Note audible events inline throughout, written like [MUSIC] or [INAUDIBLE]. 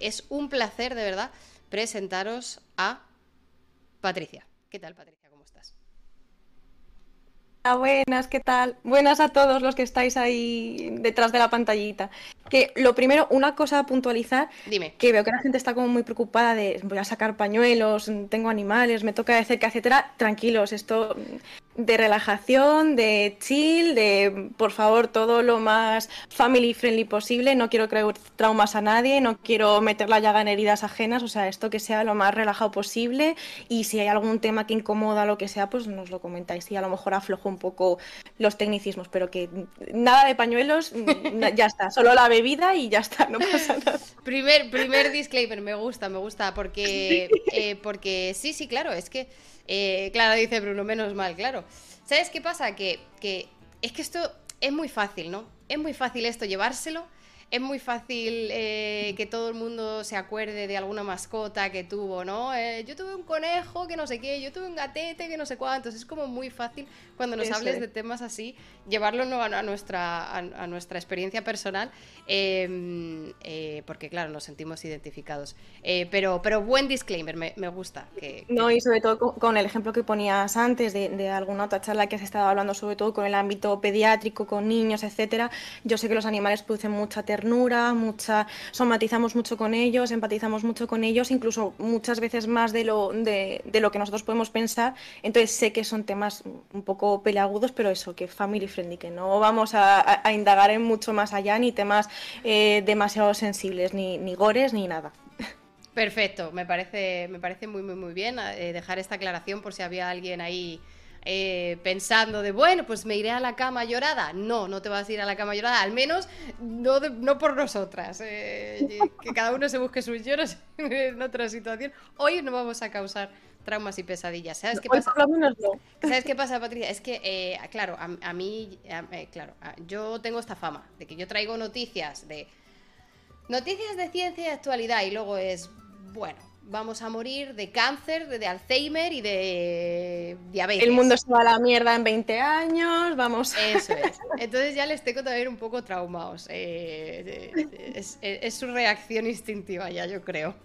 Es un placer, de verdad, presentaros a Patricia. ¿Qué tal, Patricia? ¿Cómo estás? Hola, buenas, ¿qué tal? Buenas a todos los que estáis ahí detrás de la pantallita. Que lo primero, una cosa a puntualizar, Dime. que veo que la gente está como muy preocupada de voy a sacar pañuelos, tengo animales, me toca de cerca, etcétera. Tranquilos, esto de relajación, de chill, de por favor todo lo más family friendly posible. No quiero crear traumas a nadie, no quiero meter la llaga en heridas ajenas, o sea, esto que sea lo más relajado posible. Y si hay algún tema que incomoda, lo que sea, pues nos lo comentáis y a lo mejor aflojo un poco los tecnicismos, pero que nada de pañuelos, ya está, solo la bebida y ya está, no pasa nada. Primer, primer disclaimer, me gusta, me gusta, porque, eh, porque sí, sí, claro, es que, eh, claro, dice Bruno, menos mal, claro. ¿Sabes qué pasa? Que, que es que esto es muy fácil, ¿no? Es muy fácil esto llevárselo. Es muy fácil eh, que todo el mundo se acuerde de alguna mascota que tuvo, ¿no? Eh, yo tuve un conejo que no sé qué, yo tuve un gatete que no sé cuántos. Es como muy fácil cuando nos Eso hables es. de temas así, llevarlo ¿no? a, a nuestra, a, a nuestra experiencia personal, eh, eh, porque claro, nos sentimos identificados. Pero, pero buen disclaimer, me, me gusta. Que, que- No, y sobre todo con, con el ejemplo que ponías antes de, de alguna otra charla que has estado hablando, sobre todo con el ámbito pediátrico, con niños, etcétera. Yo sé que los animales producen mucha ternura, mucha, somatizamos mucho con ellos, empatizamos mucho con ellos, incluso muchas veces más de lo, de, lo que nosotros podemos pensar. Entonces sé que son temas un poco peleagudos, pero eso, que family friendly, que no vamos a indagar en mucho más allá, ni temas eh, demasiado sensibles, ni, ni gores, ni nada. Perfecto, me parece, me parece muy, muy, muy bien eh, dejar esta aclaración por si había alguien ahí eh, pensando de, bueno, pues me iré a la cama llorada. No, no te vas a ir a la cama llorada, al menos no, de- no por nosotras. eh, que cada uno se busque sus lloros en otra situación. Hoy no vamos a causar traumas y pesadillas. ¿Sabes qué pasa? no. ¿Sabes qué pasa, Patricia? Es que, eh, claro, a, a mí, a- eh, claro, a- yo tengo esta fama de que yo traigo noticias de noticias de ciencia y actualidad y luego es, bueno, vamos a morir de cáncer, de, de Alzheimer y de diabetes. El mundo se va a la mierda en 20 años, vamos. Eso es. [LAUGHS] Entonces ya les tengo también un poco traumados. Eh, eh, es, es- es su reacción instintiva ya, yo creo. [LAUGHS]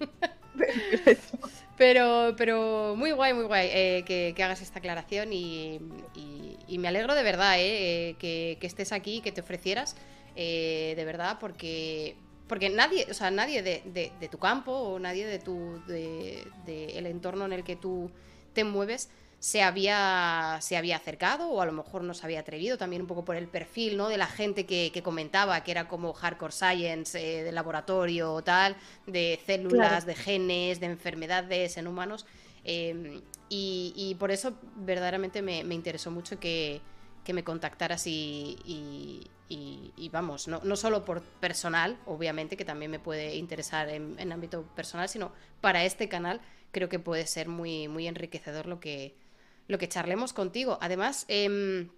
Pero, pero muy guay, muy guay eh, que, que hagas esta aclaración y, y- y me alegro de verdad eh, que, que estés aquí, que te ofrecieras, de verdad, porque, porque nadie, o sea, nadie de, de- de tu campo o nadie de tu de, el entorno en el que tú te mueves se había, se había acercado o a lo mejor no se había atrevido, también un poco por el perfil ¿no? de la gente que, que comentaba, que era como hardcore science eh, de laboratorio o tal, de células, Claro. de genes, de enfermedades en humanos. eh, y, y por eso verdaderamente me, me interesó mucho que, que me contactaras y, y- y- vamos, no, no solo por personal, obviamente, que también me puede interesar en, ámbito personal, sino para este canal creo que puede ser muy, muy enriquecedor lo que, lo que charlemos contigo. Además, em,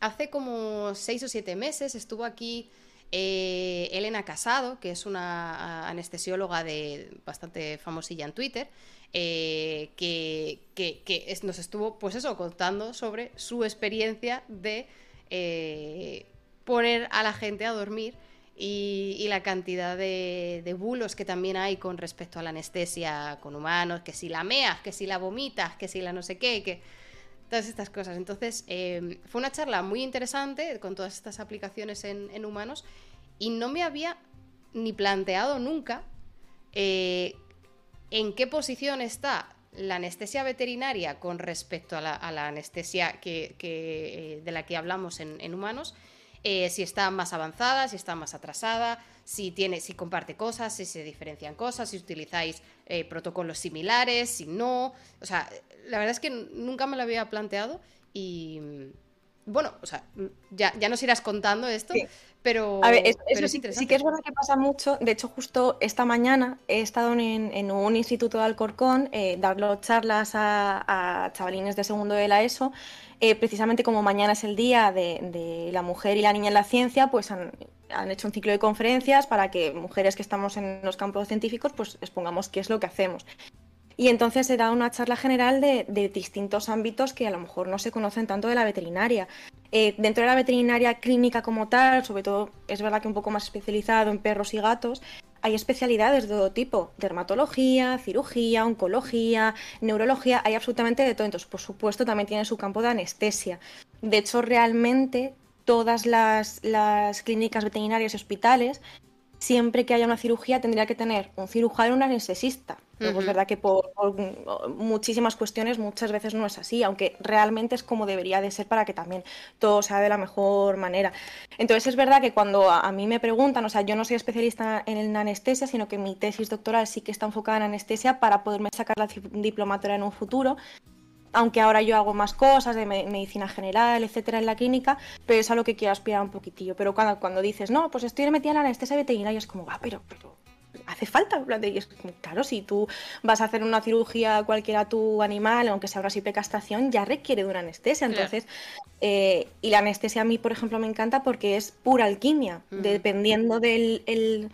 hace como seis o siete meses estuvo aquí eh, Elena Casado, que es una anestesióloga de bastante famosilla en Twitter, eh, que, que- nos estuvo, pues eso, contando sobre su experiencia de eh, poner a la gente a dormir y, la cantidad de, bulos que también hay con respecto a la anestesia con humanos, que si la meas, que si la vomitas, que si la no sé qué, que todas estas cosas. Entonces, eh, fue una charla muy interesante con todas estas aplicaciones en, en humanos y no me había ni planteado nunca eh, en qué posición está la anestesia veterinaria con respecto a la, a la anestesia que, que, eh, de la que hablamos en, en humanos. Eh, si está más avanzada, si está más atrasada, si tiene, si comparte cosas, si se diferencian cosas, si utilizáis eh, protocolos similares, si no. O sea, la verdad es que nunca me lo había planteado y bueno, o sea, ya, ya nos irás contando esto, Sí. pero, A ver, es- pero eso es sí, sí que es verdad que pasa mucho. De hecho, justo esta mañana he estado en, en un instituto de Alcorcón eh, dando charlas a, a chavalines de segundo de la ESO. Eh, precisamente como mañana es el día de, la mujer y la niña en la ciencia, pues han, hecho un ciclo de conferencias para que mujeres que estamos en los campos científicos, pues expongamos qué es lo que hacemos. Y entonces dado una charla general de, de distintos ámbitos que a lo mejor no se conocen tanto de la veterinaria. Eh, dentro de la veterinaria clínica como tal, sobre todo es verdad que un poco más especializado en perros y gatos, hay especialidades de todo tipo, dermatología, cirugía, oncología, neurología, hay absolutamente de todo. Entonces, por supuesto, también tiene su campo de anestesia. De hecho, realmente todas las, las clínicas veterinarias y hospitales siempre que haya una cirugía tendría que tener un cirujano y un anestesista. Luego es verdad que por, muchísimas cuestiones muchas veces no es así, aunque realmente es como debería de ser para que también todo sea de la mejor manera. Entonces es verdad que cuando a, mí me preguntan, o sea, yo no soy especialista en anestesia, sino que mi tesis doctoral sí que está enfocada en anestesia para poderme sacar la diplomatura en un futuro aunque ahora yo hago más cosas de medicina general, etcétera, en la clínica, pero es a lo que quiero aspirar un poquitillo. Pero cuando, cuando dices, no, pues estoy metida en la anestesia veterinaria, es como, va, pero, pero hace falta. Y es claro, si tú vas a hacer una cirugía cualquiera a tu animal, aunque sea una simple castración, ya requiere de una anestesia. Entonces, eh, y la anestesia a mí, por ejemplo, me encanta porque es pura alquimia, dependiendo del el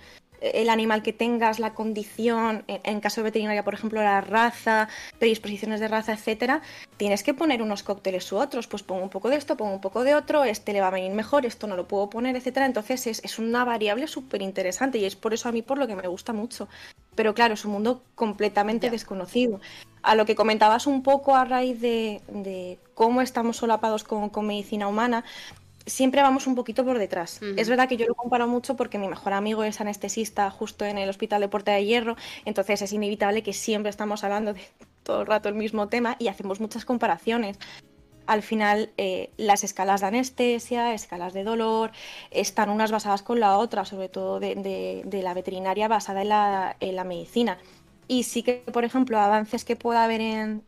animal que tengas, la condición, en, caso de veterinaria, por ejemplo, la raza, predisposiciones de raza, etcétera, tienes que poner unos cócteles u otros. Pues pongo un poco de esto, pongo un poco de otro, este le va a venir mejor, esto no lo puedo poner, etcétera. Entonces es, una variable súper interesante y es por eso a mí por lo que me gusta mucho. Pero claro, es un mundo completamente desconocido. A lo que comentabas un poco a raíz de, cómo estamos solapados con, con medicina humana, siempre vamos un poquito por detrás. Es verdad que yo lo comparo mucho porque mi mejor amigo es anestesista justo en el Hospital de Puerta de Hierro, entonces es inevitable que siempre estamos hablando de [LAUGHS] todo el rato el mismo tema y hacemos muchas comparaciones. Al final, eh, las escalas de anestesia, escalas de dolor, están unas basadas con la otra, sobre todo de, la veterinaria basada en la, medicina. Y sí que, por ejemplo, avances que pueda haber en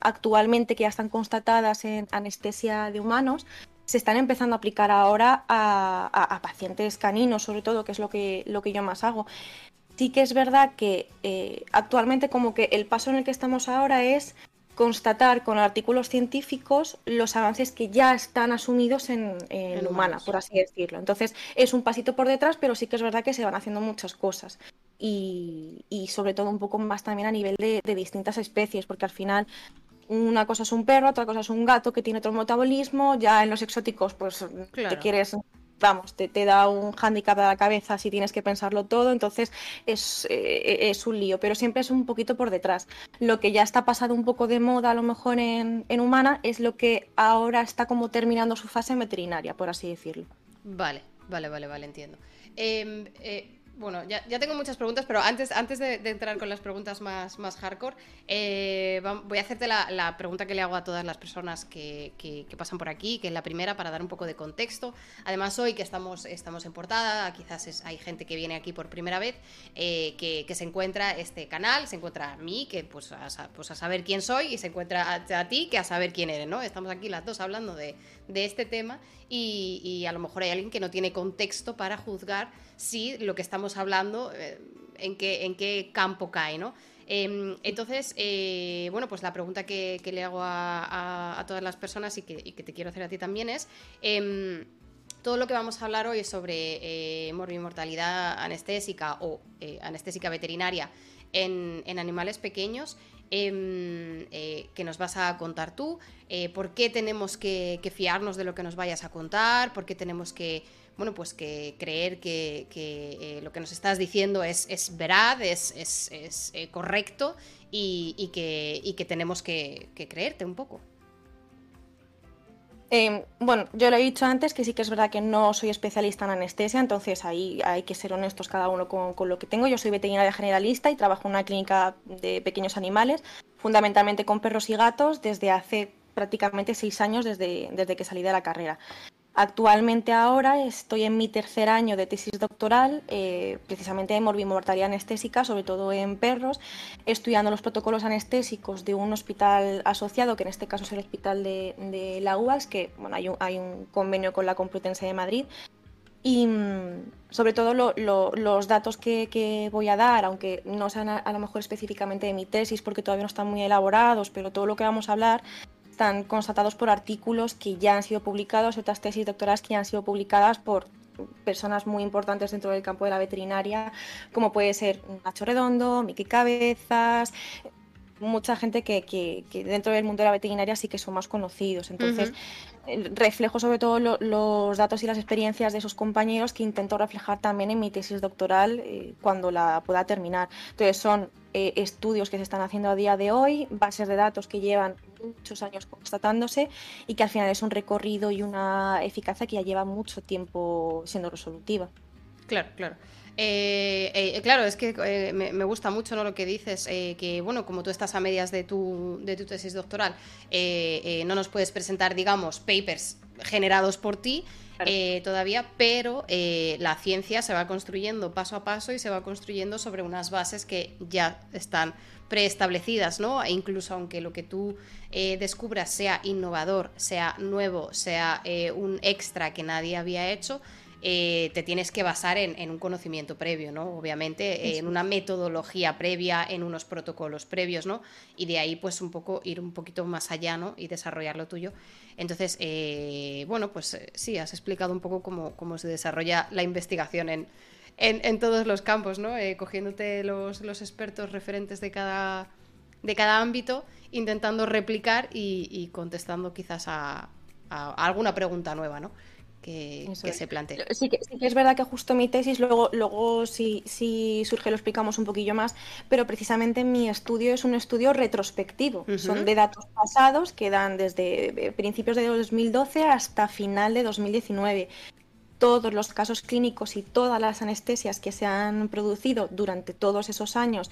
actualmente que ya están constatadas en anestesia de humanos, se están empezando a aplicar ahora a, pacientes caninos, sobre todo, que es lo que, lo que yo más hago. Sí que es verdad que eh, actualmente como que el paso en el que estamos ahora es constatar con artículos científicos los avances que ya están asumidos en, humana, por así decirlo. Entonces es un pasito por detrás, pero sí que es verdad que se van haciendo muchas cosas. Y, sobre todo un poco más también a nivel de, de distintas especies, porque al final una cosa es un perro, otra cosa es un gato que tiene otro metabolismo, ya en los exóticos pues te quieres, vamos, te, da un hándicap a la cabeza si tienes que pensarlo todo, entonces es, eh, es, un lío, pero siempre es un poquito por detrás. Lo que ya está pasado un poco de moda a lo mejor en, humana es lo que ahora está como terminando su fase veterinaria, por así decirlo. Vale, vale, vale, vale, entiendo. Em, eh, bueno, ya, tengo muchas preguntas, pero antes, antes de, entrar con las preguntas más, más hardcore, eh, voy a hacerte la, pregunta que le hago a todas las personas que, pasan por aquí, que es la primera para dar un poco de contexto. Además, hoy que estamos, estamos en portada, quizás hay gente que viene aquí por primera vez, eh, que, se encuentra este canal, se encuentra a mí, que pues a, pues a saber quién soy, y se encuentra a, ti, que a saber quién eres, ¿no? Estamos aquí las dos hablando de, de este tema y, y a lo mejor hay alguien que no tiene contexto para juzgar si lo que estamos hablando, eh, en, qué, en qué campo cae, ¿no? Em, entonces, eh, bueno, pues la pregunta que, le hago a, todas las personas y que, te quiero hacer a ti también es, em, todo lo que vamos a hablar hoy es sobre eh, morbimortalidad anestésica o anestésica veterinaria en, animales pequeños. Em, que nos vas a contar tú, por qué tenemos que, fiarnos de lo que nos vayas a contar, por qué tenemos que bueno, pues que creer que, eh, lo que nos estás diciendo es, es veraz, es, eh, correcto y, que, tenemos que, creerte un poco. Em, bueno, yo lo he dicho antes que sí que es verdad que no soy especialista en anestesia, entonces ahí hay que ser honestos cada uno con, con, lo que tengo. Yo soy veterinaria generalista y trabajo en una clínica de pequeños animales, fundamentalmente con perros y gatos, desde hace prácticamente seis años desde, desde que salí de la carrera. Actualmente ahora estoy en mi tercer año de tesis doctoral, eh, precisamente en morbimortalidad anestésica, sobre todo en perros, estudiando los protocolos anestésicos de un hospital asociado, que en este caso es el Hospital de, la UAS, que bueno, hay, un, convenio con la Complutense de Madrid. Y mm, sobre todo los datos que, voy a dar, aunque no sean a lo mejor específicamente de mi tesis, porque todavía no están muy elaborados, pero todo lo que vamos a hablar están constatados por artículos que ya han sido publicados otras tesis doctorales que ya han sido publicadas por personas muy importantes dentro del campo de la veterinaria, como puede ser Nacho Redondo, Miki Cabezas, mucha gente que, que, dentro del mundo de la veterinaria sí que son más conocidos. Entonces, reflejo sobre todo los datos y las experiencias de esos compañeros que intento reflejar también en mi tesis doctoral eh, cuando la pueda terminar. Entonces, son eh, estudios que se están haciendo a día de hoy, bases de datos que llevan muchos años constatándose y que al final es un recorrido y una eficacia que ya lleva mucho tiempo siendo resolutiva. Claro, claro. Eh, eh, claro, es que eh, me, gusta mucho ¿no? lo que dices, que bueno, como tú estás a medias de tu, de tu tesis doctoral, no nos puedes presentar, digamos, papers generados por ti todavía, pero la ciencia se va construyendo paso a paso y se va construyendo sobre unas bases que ya están preestablecidas, ¿no? E incluso aunque lo que tú descubras sea innovador, sea nuevo, sea un extra que nadie había hecho, eh, te tienes que basar en, un conocimiento previo, ¿no? Obviamente, en una metodología previa, en unos protocolos previos, ¿no? Y de ahí, pues, un poco ir un poquito más allá, ¿no? Y desarrollar lo tuyo. Entonces, eh, bueno, pues eh, sí, has explicado un poco cómo, se desarrolla la investigación en, en, todos los campos, ¿no? cogiéndote los, expertos referentes de cada, de cada ámbito, intentando replicar y, contestando quizás a, a alguna pregunta nueva, ¿no? Que, se plantea. Sí que, es verdad que justo mi tesis, luego, luego si, si, surge lo explicamos un poquillo más, pero precisamente mi estudio es un estudio retrospectivo. Son de datos pasados que dan desde eh, principios de 2012 hasta final de 2019 todos los casos clínicos y todas las anestesias que se han producido durante todos esos años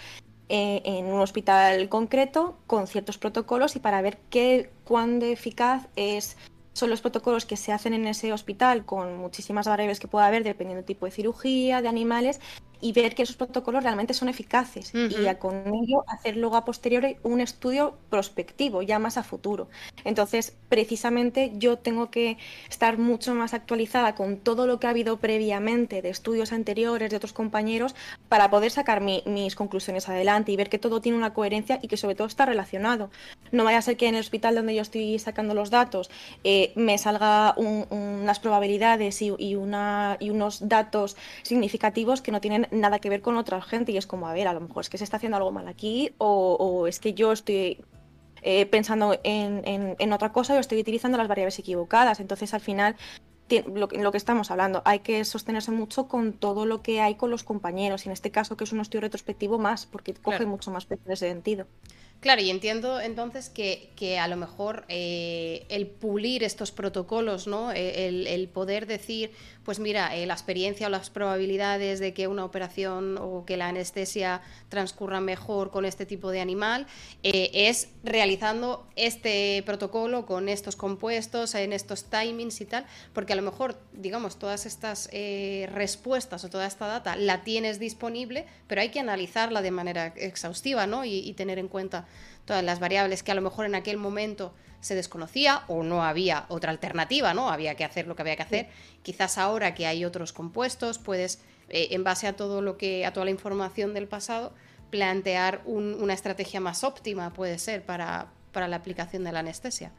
eh, en un hospital concreto con ciertos protocolos y para ver qué cuán eficaz es son los protocolos que se hacen en ese hospital con muchísimas variables que pueda haber dependiendo del tipo de cirugía, de animales, y ver que esos protocolos realmente son eficaces y con ello hacer luego a posteriori un estudio prospectivo, ya más a futuro. Entonces, precisamente yo tengo que estar mucho más actualizada con todo lo que ha habido previamente de estudios anteriores de otros compañeros para poder sacar mis conclusiones adelante y ver que todo tiene una coherencia y que sobre todo está relacionado. No vaya a ser que en el hospital donde yo estoy sacando los datos eh, me salga unas probabilidades y, una, y unos datos significativos que no tienen nada que ver con otra gente y es como, a ver, a lo mejor es que se está haciendo algo mal aquí o, es que yo estoy eh, pensando en, otra cosa o estoy utilizando las variables equivocadas. Entonces, al final, lo, lo, que estamos hablando, hay que sostenerse mucho con todo lo que hay con los compañeros y en este caso que es un estudio retrospectivo más, porque coge mucho más peso en ese sentido. Claro, y entiendo entonces que, que a lo mejor eh, el pulir estos protocolos, ¿no? E, el, poder decir, pues mira, eh, la experiencia o las probabilidades de que una operación o que la anestesia transcurra mejor con este tipo de animal eh, es realizando este protocolo con estos compuestos, en estos timings y tal, porque a lo mejor, digamos, todas estas respuestas o toda esta data la tienes disponible, pero hay que analizarla de manera exhaustiva, ¿no? y tener en cuenta todas las variables que a lo mejor en aquel momento se desconocía o no había otra alternativa, ¿no? Había que hacer lo que había que hacer. Quizás ahora que hay otros compuestos, puedes, eh, en base a todo lo que, a toda la información del pasado, plantear una estrategia más óptima, puede ser, para, para la aplicación de la anestesia.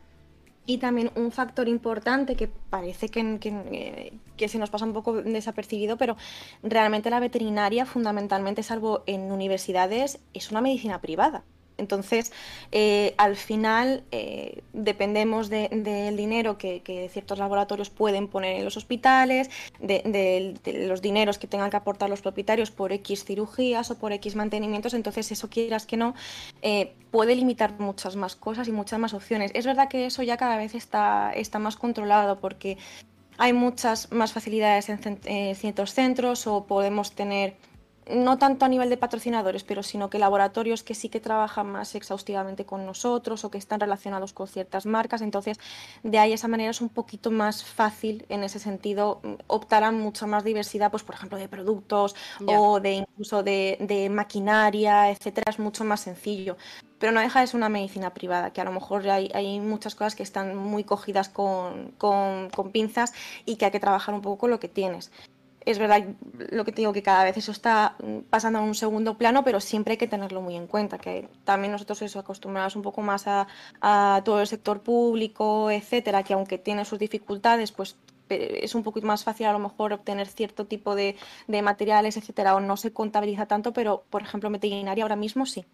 Y también un factor importante que parece que, que, que, se nos pasa un poco desapercibido, pero realmente la veterinaria, fundamentalmente, salvo en universidades, es una medicina privada. Entonces, eh, al final eh, dependemos del dinero que, ciertos laboratorios pueden poner en los hospitales, de, los dineros que tengan que aportar los propietarios por X cirugías o por X mantenimientos. Entonces, eso quieras que no, eh, puede limitar muchas más cosas y muchas más opciones. Es verdad que eso ya cada vez está, está más controlado porque hay muchas más facilidades en ciertos centros o podemos tener no tanto a nivel de patrocinadores, pero sino que laboratorios que sí que trabajan más exhaustivamente con nosotros o que están relacionados con ciertas marcas. Entonces, de ahí esa manera es un poquito más fácil en ese sentido optar a mucha más diversidad, pues por ejemplo, de productos o de incluso de, maquinaria, etcétera, es mucho más sencillo. Pero no deja de ser una medicina privada, que a lo mejor hay, hay muchas cosas que están muy cogidas con, con, con pinzas y que hay que trabajar un poco con lo que tienes es verdad lo que te digo, que cada vez eso está pasando a un segundo plano, pero siempre hay que tenerlo muy en cuenta, que también nosotros eso acostumbrados un poco más a, todo el sector público, etcétera, que aunque tiene sus dificultades, pues es un poquito más fácil a lo mejor obtener cierto tipo de, materiales, etcétera, o no se contabiliza tanto, pero por ejemplo, veterinaria ahora mismo sí.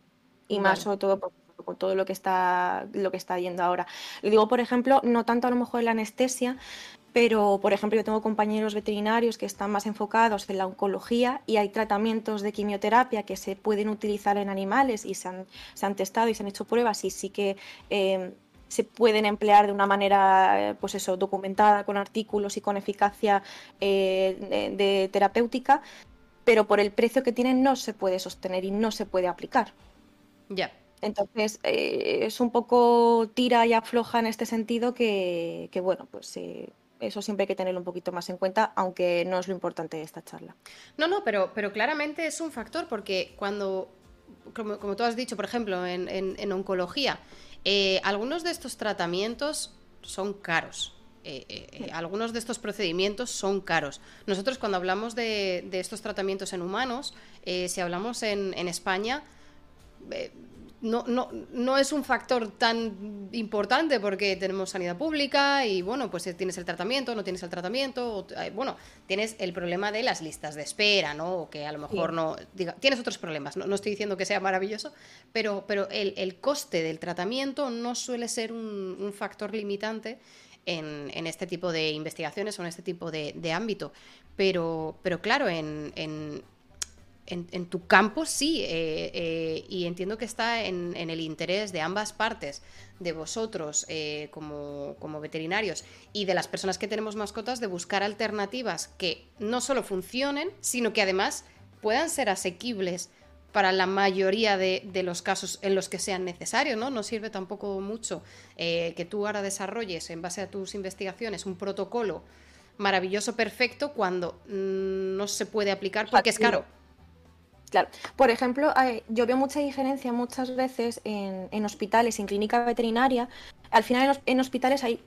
Y más sobre todo por como todo lo que está, lo que está yendo ahora. Lo digo, por ejemplo, no tanto a lo mejor en la anestesia, pero por ejemplo yo tengo compañeros veterinarios que están más enfocados en la oncología y hay tratamientos de quimioterapia que se pueden utilizar en animales y se han, se han testado y se han hecho pruebas y sí que eh, se pueden emplear de una manera eh, pues eso, documentada con artículos y con eficacia eh, de, terapéutica, pero por el precio que tienen no se puede sostener y no se puede aplicar. Ya. Entonces, es un poco tira y afloja en este sentido que, que bueno, pues eso siempre hay que tenerlo un poquito más en cuenta, aunque no es lo importante de esta charla. No, no, pero, pero claramente es un factor porque cuando, como, tú has dicho, por ejemplo, en, oncología, eh, algunos de estos tratamientos son caros. Eh, eh, algunos de estos procedimientos son caros. Nosotros cuando hablamos de, estos tratamientos en humanos, si hablamos en, en España, no, no, no, es un factor tan importante porque tenemos sanidad pública y bueno, pues tienes el tratamiento, no tienes el tratamiento, bueno, tienes el problema de las listas de espera, ¿no? O que a lo mejor no, diga, tienes otros problemas, no, estoy diciendo que sea maravilloso, pero, pero el, coste del tratamiento no suele ser un, factor limitante en, en, este tipo de investigaciones o en este tipo de, ámbito. Pero, pero claro, en, en, tu campo sí, eh, eh, y entiendo que está en, el interés de ambas partes, de vosotros eh, como, como, veterinarios y de las personas que tenemos mascotas, de buscar alternativas que no solo funcionen, sino que además puedan ser asequibles para la mayoría de, los casos en los que sean necesarios, ¿no? No sirve tampoco mucho que tú ahora desarrolles en base a tus investigaciones un protocolo maravilloso, perfecto, cuando mm, no se puede aplicar porque es caro. Claro, por ejemplo, yo veo mucha diferencia muchas veces en, hospitales, en clínica veterinaria. Al final en, hospitales hay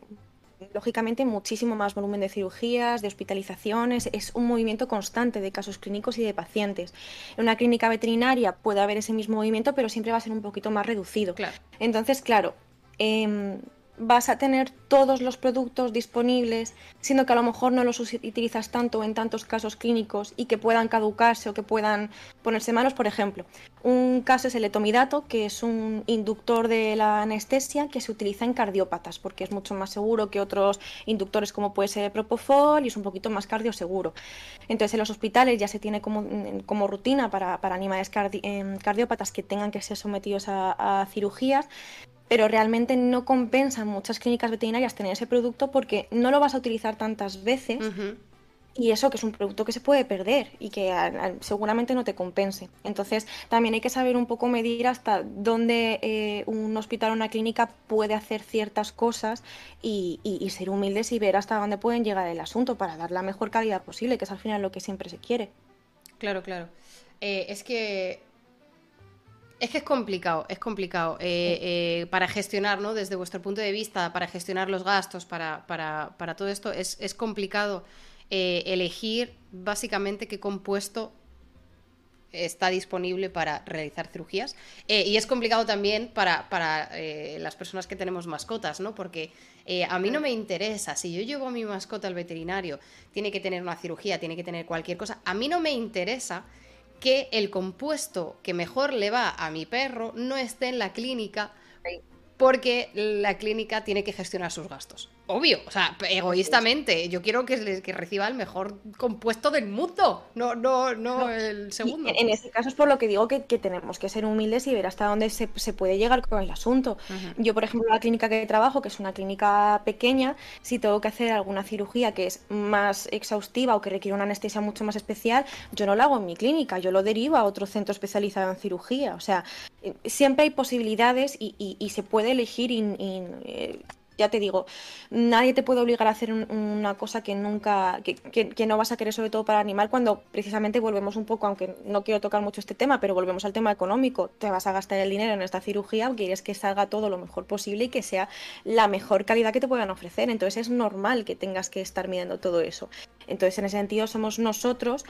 lógicamente muchísimo más volumen de cirugías, de hospitalizaciones, es un movimiento constante de casos clínicos y de pacientes. En una clínica veterinaria puede haber ese mismo movimiento, pero siempre va a ser un poquito más reducido. Claro. Entonces, claro, em, vas a tener todos los productos disponibles, siendo que a lo mejor no los utilizas tanto en tantos casos clínicos y que puedan caducarse o que puedan ponerse malos. Por ejemplo, un caso es el etomidato, que es un inductor de la anestesia que se utiliza en cardiópatas, porque es mucho más seguro que otros inductores como puede ser propofol y es un poquito más cardioseguro. Entonces, en los hospitales ya se tiene como, como rutina para, animales em, cardiópatas que tengan que ser sometidos a cirugías pero realmente no compensan muchas clínicas veterinarias tener ese producto porque no lo vas a utilizar tantas veces y eso que es un producto que se puede perder y que seguramente no te compense. Entonces también hay que saber un poco medir hasta dónde eh, un hospital o una clínica puede hacer ciertas cosas y, ser humildes y ver hasta dónde pueden llegar el asunto para dar la mejor calidad posible, que es al final lo que siempre se quiere. Claro, claro. Eh, es que es que es complicado, es complicado eh, eh, para gestionar, ¿no? Desde vuestro punto de vista, para gestionar los gastos, para, para, para todo esto, es, es complicado eh, elegir básicamente qué compuesto está disponible para realizar cirugías. y es complicado también para, para las personas que tenemos mascotas, ¿no? Porque a mí no me interesa, si yo llevo a mi mascota al veterinario, tiene que tener una cirugía, tiene que tener cualquier cosa, a mí no me interesa que el compuesto que mejor le va a mi perro no esté en la clínica porque la clínica tiene que gestionar sus gastos obvio, o sea, egoístamente, yo quiero que, que reciba el mejor compuesto del mundo, no, no, no, el segundo. En, ese caso es por lo que digo que, tenemos que ser humildes y ver hasta dónde se, puede llegar con el asunto. Yo, por ejemplo, la clínica que trabajo, que es una clínica pequeña, si tengo que hacer alguna cirugía que es más exhaustiva o que requiere una anestesia mucho más especial, yo no la hago en mi clínica, yo lo derivo a otro centro especializado en cirugía. O sea, eh, siempre hay posibilidades y, se puede elegir eh, ya te digo, nadie te puede obligar a hacer una cosa que nunca, que, no vas a querer sobre todo para animal cuando precisamente volvemos un poco, aunque no quiero tocar mucho este tema, pero volvemos al tema económico. Te vas a gastar el dinero en esta cirugía, quieres que salga todo lo mejor posible y que sea la mejor calidad que te puedan ofrecer. Entonces es normal que tengas que estar mirando todo eso. Entonces en ese sentido somos nosotros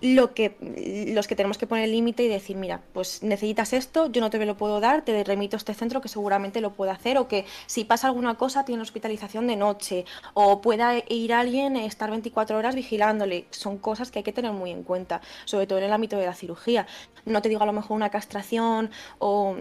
lo que, los que tenemos que poner el límite y decir, mira, pues necesitas esto, yo no te lo puedo dar, te remito a este centro que seguramente lo puede hacer, o que si pasa alguna cosa tiene hospitalización de noche, o pueda ir alguien estar 24 horas vigilándole. Son cosas que hay que tener muy en cuenta, sobre todo en el ámbito de la cirugía. No te digo a lo mejor una castración o,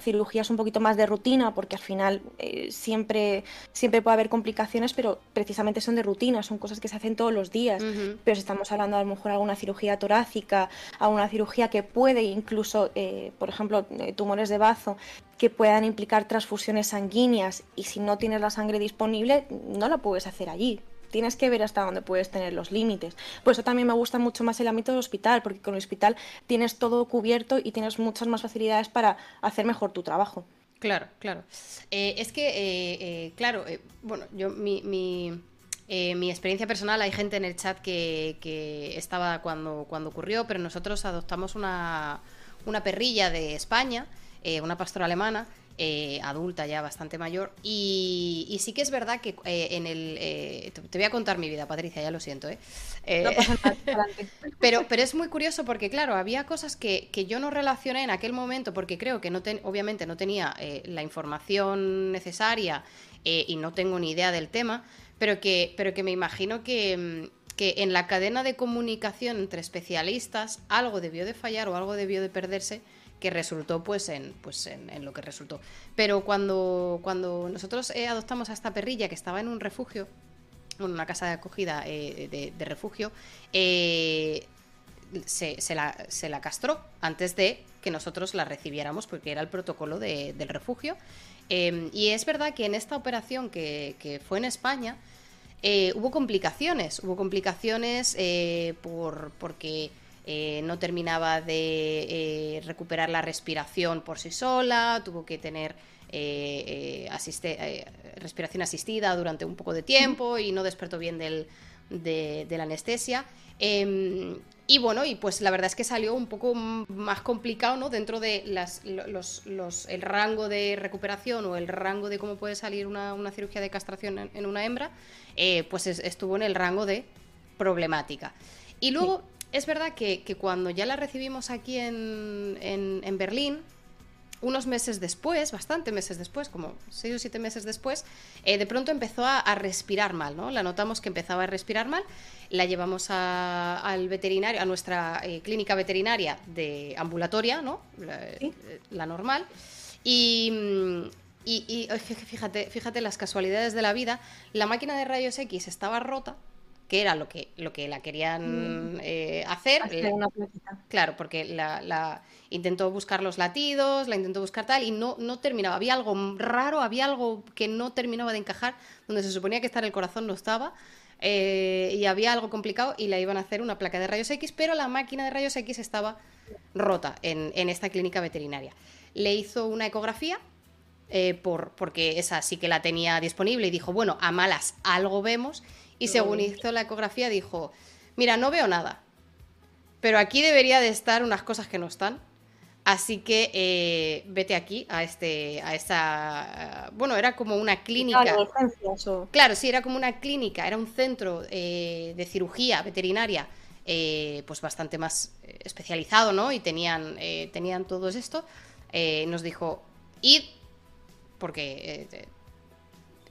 cirugías un poquito más de rutina, porque al final eh, siempre, siempre puede haber complicaciones, pero precisamente son de rutina, son cosas que se hacen todos los días. Pero si estamos hablando a lo mejor alguna cirugía torácica, a una cirugía que puede incluso, eh, por ejemplo, eh, tumores de bazo, que puedan implicar transfusiones sanguíneas y si no tienes la sangre disponible, no la puedes hacer allí. Tienes que ver hasta dónde puedes tener los límites. Por eso también me gusta mucho más el ámbito del hospital, porque con el hospital tienes todo cubierto y tienes muchas más facilidades para hacer mejor tu trabajo. Claro, claro. Eh, es que, claro, bueno, yo mi, eh, mi experiencia personal, hay gente en el chat que, estaba cuando, cuando ocurrió, pero nosotros adoptamos una, una perrilla de España, eh, una pastora alemana, eh, adulta ya bastante mayor. Y, sí que es verdad que en el... te voy a contar mi vida, Patricia, ya lo siento. ¿eh? [LAUGHS] pero, pero es muy curioso porque, claro, había cosas que, yo no relacioné en aquel momento porque creo que no obviamente no tenía la información necesaria y no tengo ni idea del tema pero que, pero que me imagino que, mm, que en la cadena de comunicación entre especialistas algo debió de fallar o algo debió de perderse que resultó pues en, pues en, lo que resultó. Pero cuando, cuando nosotros eh, adoptamos a esta perrilla que estaba en un refugio, en una casa de acogida eh, de, refugio, eh, se, la, se, la, castró antes de que nosotros la recibiéramos, porque era el protocolo del refugio. Em, y es verdad que en esta operación que, fue en España eh, hubo complicaciones, hubo complicaciones eh, por, porque eh, no terminaba de recuperar la respiración por sí sola, tuvo que tener respiración asistida durante un poco de tiempo y no despertó bien del, de, de la anestesia. Em, y bueno, y pues la verdad es que salió un poco más complicado, ¿no? Dentro de las, los, el rango de recuperación o el rango de cómo puede salir una, cirugía de castración en, una hembra, eh, pues estuvo en el rango de problemática. Y luego, es verdad que, cuando ya la recibimos aquí en, en Berlín, unos meses después, bastante meses después, como seis o siete meses después, eh, de pronto empezó a, respirar mal, ¿no? La notamos que empezaba a respirar mal, la llevamos al veterinario, a nuestra eh, clínica veterinaria de ambulatoria, ¿no? La, normal. Y, y, fíjate, fíjate las casualidades de la vida, la máquina de rayos X estaba rota, que era lo que, lo que la querían mm. eh, hacer. claro, porque la, intentó buscar los latidos, la intentó buscar tal y no, no terminaba. Había algo raro, había algo que no terminaba de encajar, donde se suponía que estar el corazón no estaba. Eh, y había algo complicado y la iban a hacer una placa de rayos X, pero la máquina de rayos X estaba rota en, esta clínica veterinaria. Le hizo una ecografía eh, por, porque esa sí que la tenía disponible y dijo, bueno, a malas algo vemos y según hizo la ecografía dijo, mira, no veo nada, pero aquí debería de estar unas cosas que no están. Así que eh, vete aquí a este, a esta, bueno, era como una clínica. Claro, sí, era como una clínica, era un centro eh, de cirugía veterinaria, eh, pues bastante más especializado, ¿no? Y tenían, tenían todo esto. nos dijo, id, porque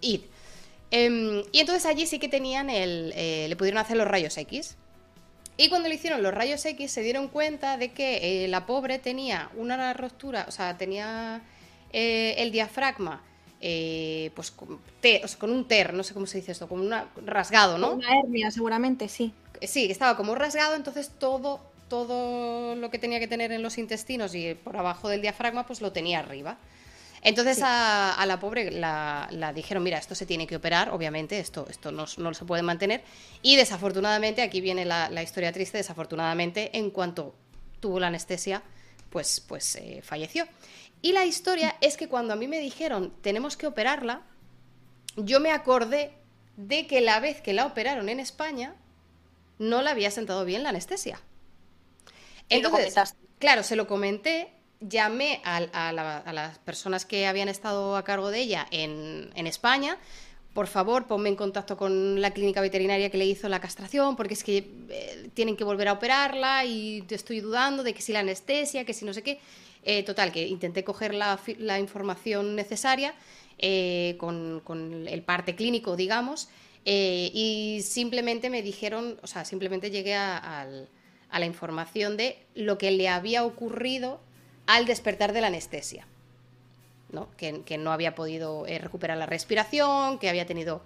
id. Em, y entonces allí sí que tenían el. Eh, le pudieron hacer los rayos X. Y cuando le hicieron los rayos X se dieron cuenta de que eh, la pobre tenía una ruptura, o sea, tenía eh, el diafragma pues con, con, un ter, no sé cómo se dice esto, como un rasgado, ¿no? Una hernia, seguramente, sí. Sí, estaba como rasgado, entonces todo, todo lo que tenía que tener en los intestinos y por abajo del diafragma, pues lo tenía arriba. Entonces a, la pobre la, dijeron, mira, esto se tiene que operar, obviamente, esto, esto no, se puede mantener. Y desafortunadamente, aquí viene la, historia triste, desafortunadamente, en cuanto tuvo la anestesia, pues, pues eh, falleció. Y la historia es que cuando a mí me dijeron, tenemos que operarla, yo me acordé de que la vez que la operaron en España, no le había sentado bien la anestesia. Entonces, claro, se lo comenté llamé a, las personas que habían estado a cargo de ella en, España, por favor, ponme en contacto con la clínica veterinaria que le hizo la castración, porque es que eh, tienen que volver a operarla y estoy dudando de que si la anestesia, que si no sé qué. Eh, total, que intenté coger la, información necesaria eh, con, el parte clínico, digamos, y simplemente me dijeron, o sea, simplemente llegué a, la información de lo que le había ocurrido al despertar de la anestesia. ¿no? Que, no había podido recuperar la respiración, que había tenido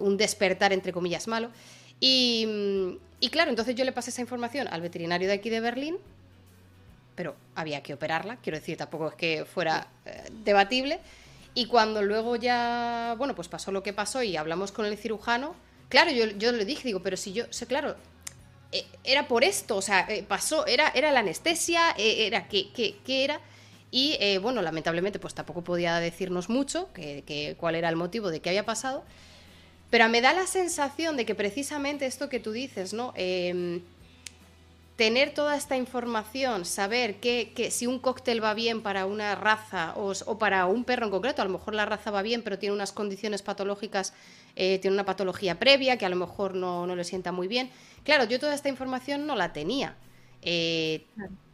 un despertar, entre comillas, malo. Y, y, claro, entonces yo le pasé esa información al veterinario de aquí de Berlín pero había que operarla, quiero decir, tampoco es que fuera eh, debatible. Y cuando luego ya, bueno, pues pasó lo que pasó y hablamos con el cirujano, claro, yo, yo le dije, digo, pero si yo, sé, claro, eh, era por esto, o sea, eh, pasó, era, era la anestesia, era qué, qué, qué era. Y bueno, lamentablemente, pues tampoco podía decirnos mucho que, que, cuál era el motivo de qué había pasado. Pero me da la sensación de que precisamente esto que tú dices, ¿no? Tener toda esta información, saber que, si un cóctel va bien para una raza o, para un perro en concreto, a lo mejor la raza va bien, pero tiene unas condiciones patológicas, eh, tiene una patología previa que a lo mejor no, le sienta muy bien. Claro, yo toda esta información no la tenía. Eh,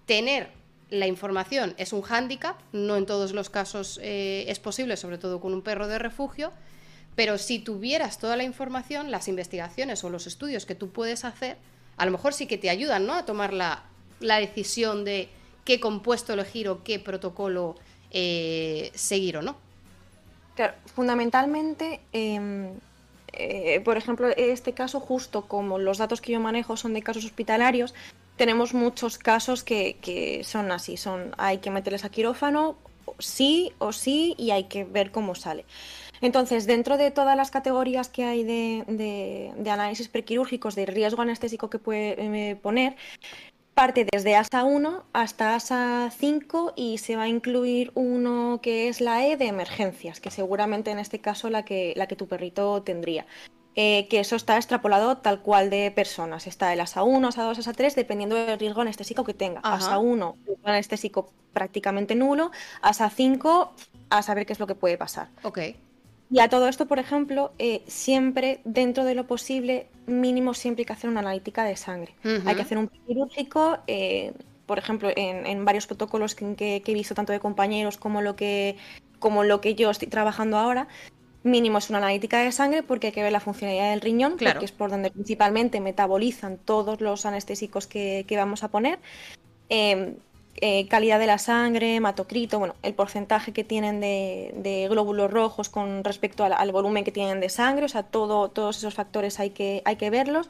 tener la información es un hándicap, no en todos los casos eh, es posible, sobre todo con un perro de refugio, pero si tuvieras toda la información, las investigaciones o los estudios que tú puedes hacer, a lo mejor sí que te ayudan ¿no? a tomar la, decisión de qué compuesto elegir o qué protocolo eh, seguir o no. Claro, fundamentalmente, em, eh, por ejemplo, este caso, justo como los datos que yo manejo son de casos hospitalarios, tenemos muchos casos que, que son así, son hay que meterles a quirófano, sí o sí, y hay que ver cómo sale. Entonces, dentro de todas las categorías que hay de, análisis prequirúrgicos de riesgo anestésico que puede eh, poner, parte desde ASA 1 hasta ASA 5 y se va a incluir uno que es la E de emergencias, que seguramente en este caso la que, la que tu perrito tendría. Eh, que eso está extrapolado tal cual de personas. Está el ASA 1, ASA 2, ASA 3, dependiendo del riesgo anestésico que tenga. ASA 1, anestésico prácticamente nulo. ASA 5, a saber qué es lo que puede pasar. Ok. Y a todo esto, por ejemplo, eh, siempre dentro de lo posible, mínimo siempre hay que hacer una analítica de sangre. Hay que hacer un quirúrgico, eh, por ejemplo, en, varios protocolos que, he visto tanto de compañeros como lo que como lo que yo estoy trabajando ahora. Mínimo es una analítica de sangre porque hay que ver la funcionalidad del riñón, que es por donde principalmente metabolizan todos los anestésicos que, vamos a poner. Eh, eh, calidad de la sangre, hematocrito, bueno, el porcentaje que tienen de, glóbulos rojos con respecto al, volumen que tienen de sangre, o sea, todo, todos esos factores hay que, hay que verlos.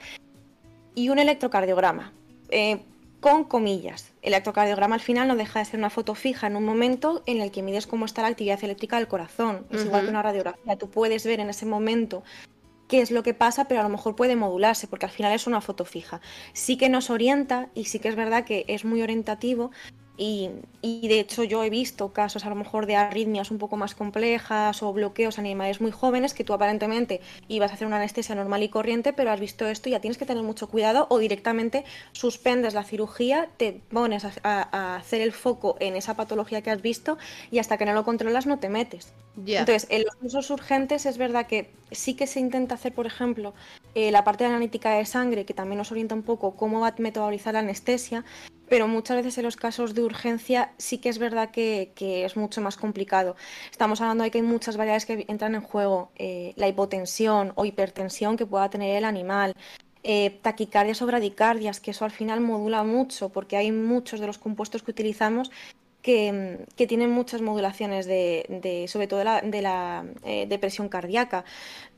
Y un electrocardiograma, eh, con comillas. El electrocardiograma al final no deja de ser una foto fija en un momento en el que mides cómo está la actividad eléctrica del corazón. Es igual que una radiografía. Tú puedes ver en ese momento qué es lo que pasa, pero a lo mejor puede modularse, porque al final es una foto fija. Sí que nos orienta y sí que es verdad que es muy orientativo y, de hecho yo he visto casos a lo mejor de arritmias un poco más complejas o bloqueos animales muy jóvenes que tú aparentemente ibas a hacer una anestesia normal y corriente, pero has visto esto y ya tienes que tener mucho cuidado o directamente suspendes la cirugía, te pones a, hacer el foco en esa patología que has visto y hasta que no lo controlas no te metes. Entonces, en los casos urgentes es verdad que sí que se intenta hacer, por ejemplo, eh, la parte de analítica de sangre, que también nos orienta un poco cómo va a metabolizar la anestesia, pero muchas veces en los casos de urgencia sí que es verdad que, es mucho más complicado. Estamos hablando de que hay muchas variables que entran en juego, eh, la hipotensión o hipertensión que pueda tener el animal, eh, taquicardias o bradicardias, que eso al final modula mucho, porque hay muchos de los compuestos que utilizamos que, tienen muchas modulaciones de, sobre todo de la, eh, depresión cardíaca.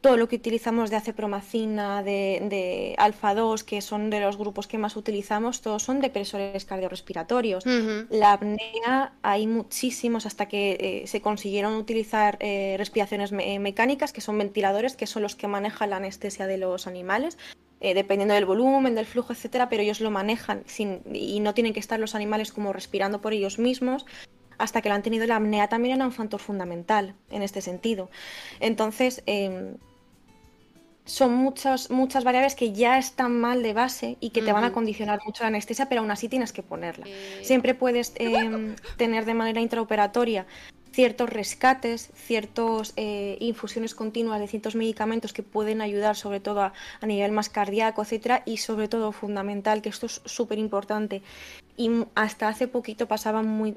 Todo lo que utilizamos de acepromacina, de, de alfa-2, que son de los grupos que más utilizamos, todos son depresores cardiorrespiratorios. La apnea, hay muchísimos hasta que eh, se consiguieron utilizar eh, respiraciones mecánicas, que son ventiladores, que son los que manejan la anestesia de los animales. Eh, dependiendo del volumen, del flujo, etcétera, pero ellos lo manejan sin, y no tienen que estar los animales como respirando por ellos mismos hasta que lo han tenido. La apnea también era un factor fundamental en este sentido. Entonces, em, son muchas, muchas variables que ya están mal de base y que te van a condicionar mucho la anestesia, pero aún así tienes que ponerla. Siempre puedes em, tener de manera intraoperatoria ciertos rescates, ciertas eh, infusiones continuas de ciertos medicamentos que pueden ayudar sobre todo a, nivel más cardíaco, etcétera, y sobre todo fundamental, que esto es súper importante y hasta hace poquito pasaba muy,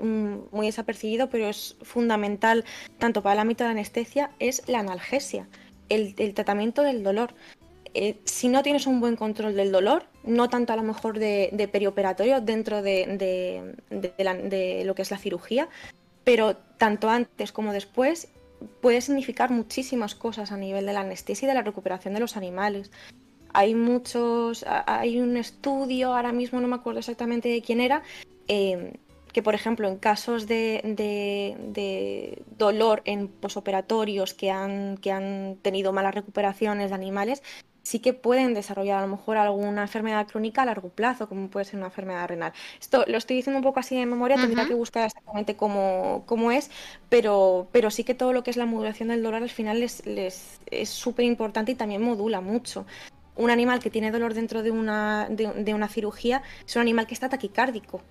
desapercibido, pero es fundamental tanto para el ámbito de la anestesia, es la analgesia, el, tratamiento del dolor. Eh, si no tienes un buen control del dolor, no tanto a lo mejor de, perioperatorio dentro de, de, lo que es la cirugía, pero tanto antes como después puede significar muchísimas cosas a nivel de la anestesia y de la recuperación de los animales. Hay muchos, hay un estudio, ahora mismo no me acuerdo exactamente de quién era, em, que por ejemplo en casos de, de, dolor en posoperatorios que han, que han tenido malas recuperaciones de animales, sí que pueden desarrollar a lo mejor alguna enfermedad crónica a largo plazo, como puede ser una enfermedad renal. Esto lo estoy diciendo un poco así de memoria, tendría que buscar exactamente cómo, cómo, es, pero, pero sí que todo lo que es la modulación del dolor al final les, es súper importante y también modula mucho. Un animal que tiene dolor dentro de una, de, una cirugía es un animal que está taquicárdico.